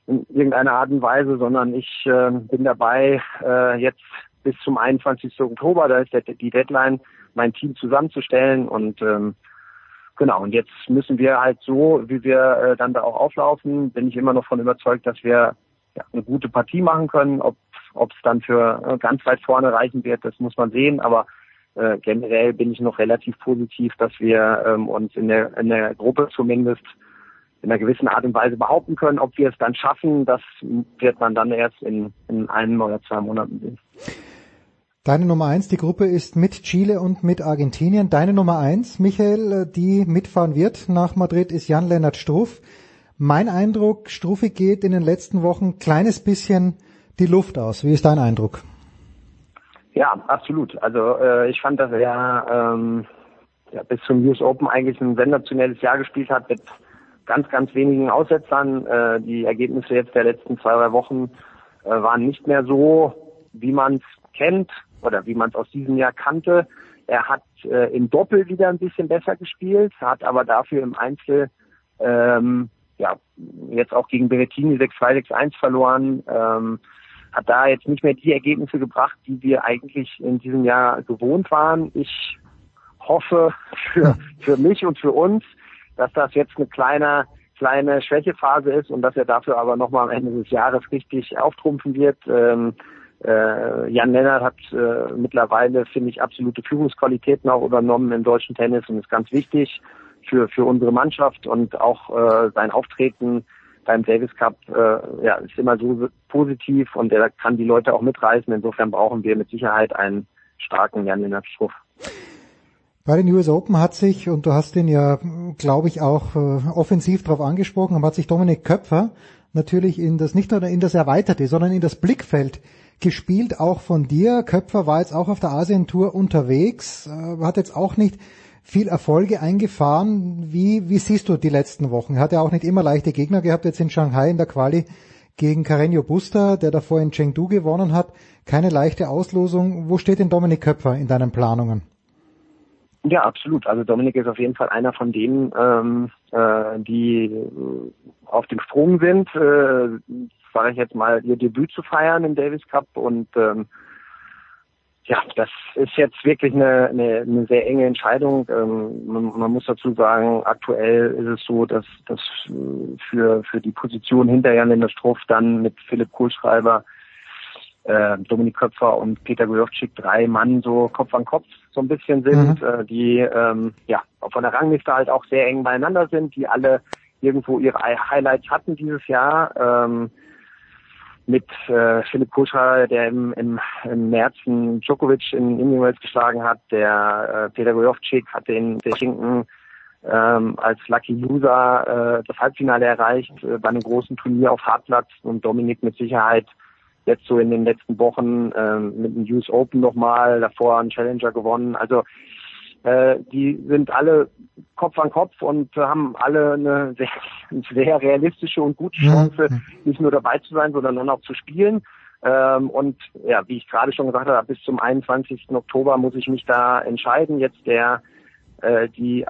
in irgendeiner Art und Weise, sondern ich äh, bin dabei, äh, jetzt bis zum 21. Oktober, da ist der, die Deadline, mein Team zusammenzustellen und ähm, genau, und jetzt müssen wir halt so, wie wir äh, dann da auch auflaufen, bin ich immer noch von überzeugt, dass wir ja, eine gute Partie machen können. Ob es dann für äh, ganz weit vorne reichen wird, das muss man sehen, aber äh, generell bin ich noch relativ positiv, dass wir ähm, uns in der, in der Gruppe zumindest in einer gewissen Art und Weise behaupten können. Ob wir es dann schaffen, das wird man dann erst in, in einem oder zwei Monaten sehen. Deine Nummer eins, die Gruppe ist mit Chile und mit Argentinien. Deine Nummer eins, Michael, die mitfahren wird nach Madrid, ist Jan-Lennart Struff. Mein Eindruck, Struffi geht in den letzten Wochen kleines bisschen die Luft aus. Wie ist dein Eindruck? Ja, absolut. Also äh, ich fand, dass er ähm, ja, bis zum US Open eigentlich ein sensationelles Jahr gespielt hat mit ganz, ganz wenigen Aussetzern. Äh, die Ergebnisse jetzt der letzten zwei, drei Wochen äh, waren nicht mehr so, wie man es kennt oder wie man es aus diesem Jahr kannte. Er hat äh, im Doppel wieder ein bisschen besser gespielt, hat aber dafür im Einzel ähm, ja jetzt auch gegen Berettini 6-2, 6-1 verloren. Ähm, hat da jetzt nicht mehr die Ergebnisse gebracht, die wir eigentlich in diesem Jahr gewohnt waren. Ich hoffe für, für mich und für uns, dass das jetzt eine kleine, kleine Schwächephase ist und dass er dafür aber nochmal am Ende des Jahres richtig auftrumpfen wird. Ähm, äh, Jan Lennart hat äh, mittlerweile, finde ich, absolute Führungsqualitäten auch übernommen im deutschen Tennis und ist ganz wichtig für, für unsere Mannschaft und auch äh, sein Auftreten beim Davis Cup äh, ja, ist immer so positiv und er kann die Leute auch mitreißen. Insofern brauchen wir mit Sicherheit einen starken Jan Lennart Struff. Bei den US Open hat sich, und du hast ihn ja, glaube ich, auch äh, offensiv darauf angesprochen, hat sich Dominik Köpfer natürlich in das, nicht nur in das Erweiterte, sondern in das Blickfeld gespielt, auch von dir. Köpfer war jetzt auch auf der Asien-Tour unterwegs, äh, hat jetzt auch nicht viel Erfolge eingefahren. Wie, wie siehst du die letzten Wochen? Er hat ja auch nicht immer leichte Gegner gehabt, jetzt in Shanghai in der Quali gegen Carreño Busta, der davor in Chengdu gewonnen hat. Keine leichte Auslosung. Wo steht denn Dominik Köpfer in deinen Planungen? Ja, absolut. Also Dominik ist auf jeden Fall einer von denen, ähm, äh, die auf dem Sprung sind, äh, sage ich jetzt mal, ihr Debüt zu feiern im Davis Cup und ähm, ja, das ist jetzt wirklich eine, eine, eine sehr enge Entscheidung. Ähm, man, man, muss dazu sagen, aktuell ist es so, dass dass für für die Position hinter Jan Struff dann mit Philipp Kohlschreiber äh, Dominik Köpfer und Peter Gojovcik drei Mann so Kopf an Kopf so ein bisschen sind, mhm. äh, die ähm, ja von der Rangliste halt auch sehr eng beieinander sind, die alle irgendwo ihre Highlights hatten dieses Jahr. Ähm, mit äh, Philipp Kuscher, der im, im, im März einen Djokovic in Indian Wells geschlagen hat, der äh, Peter Gojovcik hat den der Schinken ähm, als Lucky Loser äh, das Halbfinale erreicht äh, bei einem großen Turnier auf Hartplatz und Dominik mit Sicherheit jetzt so in den letzten Wochen ähm, mit dem US Open nochmal, davor einen Challenger gewonnen. Also äh, die sind alle Kopf an Kopf und haben alle eine sehr, sehr realistische und gute Chance, nicht nur dabei zu sein, sondern dann auch zu spielen. Ähm, und ja, wie ich gerade schon gesagt habe, bis zum 21. Oktober muss ich mich da entscheiden. Jetzt der äh, die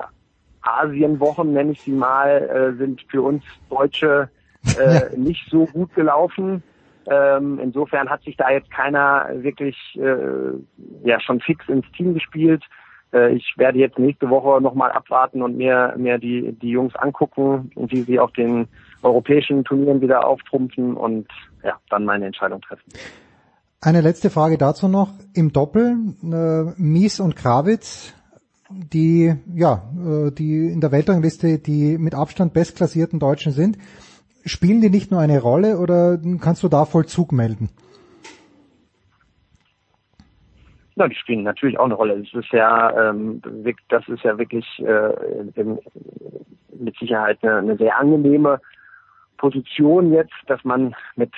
Asienwochen, nenne ich sie mal, äh, sind für uns Deutsche äh, nicht so gut gelaufen. Ähm, insofern hat sich da jetzt keiner wirklich äh, ja schon fix ins Team gespielt. Äh, ich werde jetzt nächste Woche nochmal abwarten und mir, mir die, die Jungs angucken und wie sie auf den europäischen Turnieren wieder auftrumpfen und ja, dann meine Entscheidung treffen. Eine letzte Frage dazu noch. Im Doppel, äh, Mies und Krawitz, die, ja, äh, die in der Weltrangliste die mit Abstand bestklassierten Deutschen sind, spielen die nicht nur eine Rolle oder kannst du da Vollzug melden? Ja, die spielen natürlich auch eine Rolle. Das ist ja, ähm, das ist ja wirklich äh, mit Sicherheit eine, eine sehr angenehme Position jetzt, dass man mit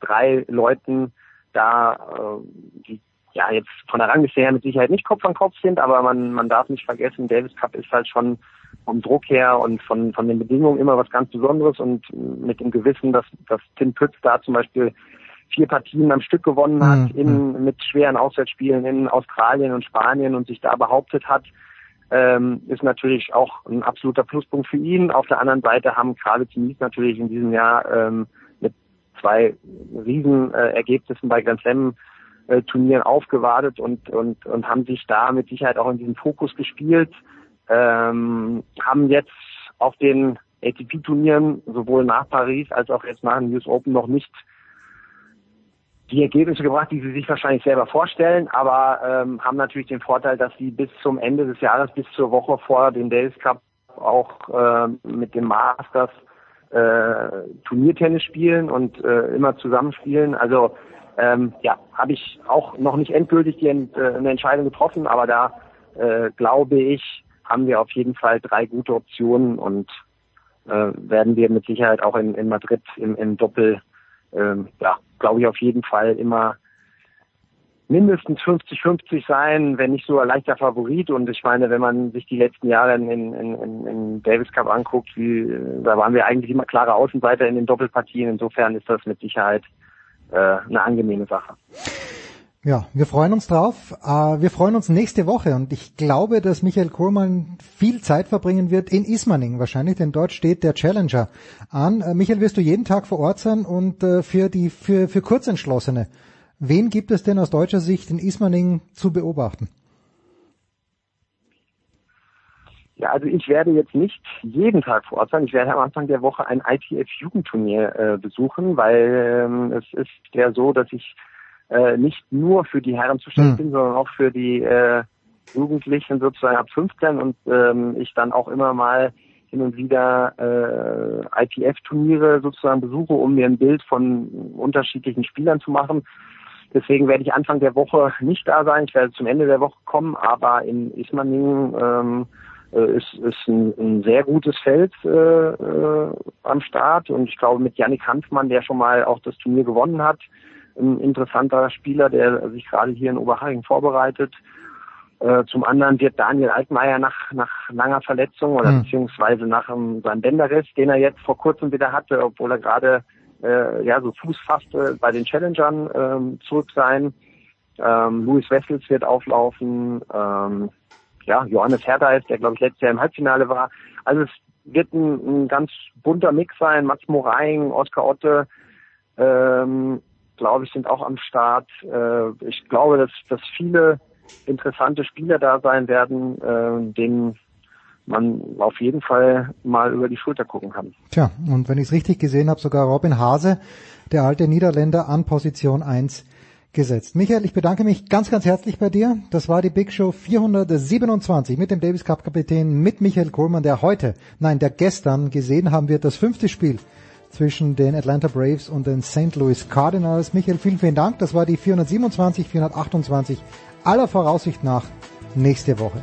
drei Leuten da, äh, die ja jetzt von der Rangliste her mit Sicherheit nicht Kopf an Kopf sind, aber man man darf nicht vergessen, Davis Cup ist halt schon vom Druck her und von von den Bedingungen immer was ganz Besonderes und mit dem Gewissen, dass dass Tim Pütz da zum Beispiel vier Partien am Stück gewonnen hat, mhm. in, mit schweren Auswärtsspielen in Australien und Spanien und sich da behauptet hat, ähm, ist natürlich auch ein absoluter Pluspunkt für ihn. Auf der anderen Seite haben Kravitz Mies natürlich in diesem Jahr ähm, mit zwei Riesenergebnissen äh, bei Grand Slam äh, Turnieren aufgewartet und, und, und haben sich da mit Sicherheit auch in diesem Fokus gespielt, ähm, haben jetzt auf den ATP-Turnieren sowohl nach Paris als auch jetzt nach dem US Open noch nicht die Ergebnisse gebracht, die sie sich wahrscheinlich selber vorstellen, aber ähm, haben natürlich den Vorteil, dass sie bis zum Ende des Jahres, bis zur Woche vor dem Davis Cup auch äh, mit dem Masters äh, Turniertennis spielen und äh, immer zusammenspielen. Also ähm, ja, habe ich auch noch nicht endgültig die, äh, eine Entscheidung getroffen, aber da äh, glaube ich, haben wir auf jeden Fall drei gute Optionen und äh, werden wir mit Sicherheit auch in, in Madrid im, im Doppel ähm, ja, glaube ich, auf jeden Fall immer mindestens 50-50 sein, wenn nicht sogar leichter Favorit. Und ich meine, wenn man sich die letzten Jahre in, in, in, in Davis Cup anguckt, wie, da waren wir eigentlich immer klare Außenseiter in den Doppelpartien. Insofern ist das mit Sicherheit äh, eine angenehme Sache. Ja, wir freuen uns drauf. Äh, wir freuen uns nächste Woche und ich glaube, dass Michael Kohlmann viel Zeit verbringen wird in Ismaning wahrscheinlich, denn dort steht der Challenger an. Äh, Michael, wirst du jeden Tag vor Ort sein und äh, für die für, für Kurzentschlossene, wen gibt es denn aus deutscher Sicht in Ismaning zu beobachten? Ja, also ich werde jetzt nicht jeden Tag vor Ort sein. Ich werde am Anfang der Woche ein ITF-Jugendturnier äh, besuchen, weil ähm, es ist ja so, dass ich äh, nicht nur für die Herren zuständig hm. bin, sondern auch für die äh, Jugendlichen sozusagen ab 15 und ähm, ich dann auch immer mal hin und wieder äh, ITF-Turniere sozusagen besuche, um mir ein Bild von unterschiedlichen Spielern zu machen. Deswegen werde ich Anfang der Woche nicht da sein. Ich werde zum Ende der Woche kommen, aber in Ismaning ähm, äh, ist, ist ein, ein sehr gutes Feld äh, äh, am Start und ich glaube mit Yannick Hanfmann, der schon mal auch das Turnier gewonnen hat, ein interessanter Spieler, der sich gerade hier in Oberhaching vorbereitet. Äh, zum anderen wird Daniel Altmaier nach, nach langer Verletzung oder mhm. beziehungsweise nach um, seinem Bänderriss, den er jetzt vor kurzem wieder hatte, obwohl er gerade äh, ja so Fuß fasste, bei den Challengern ähm, zurück sein. Ähm, Louis Wessels wird auflaufen. Ähm, ja, Johannes Herder ist, der glaube ich letztes Jahr im Halbfinale war. Also es wird ein, ein ganz bunter Mix sein. Mats Moraing, Oskar Otte, ähm, glaube ich, sind auch am Start. Äh, ich glaube, dass, dass viele interessante Spieler da sein werden, äh, denen man auf jeden Fall mal über die Schulter gucken kann. Tja, und wenn ich es richtig gesehen habe, sogar Robin Hase, der alte Niederländer, an Position 1 gesetzt. Michael, ich bedanke mich ganz, ganz herzlich bei dir. Das war die Big Show 427 mit dem Davis Cup Kapitän, mit Michael Kohlmann, der heute, nein, der gestern gesehen haben wird, das fünfte Spiel zwischen den Atlanta Braves und den St. Louis Cardinals. Michael, vielen, vielen Dank. Das war die 427, 428 aller Voraussicht nach nächste Woche.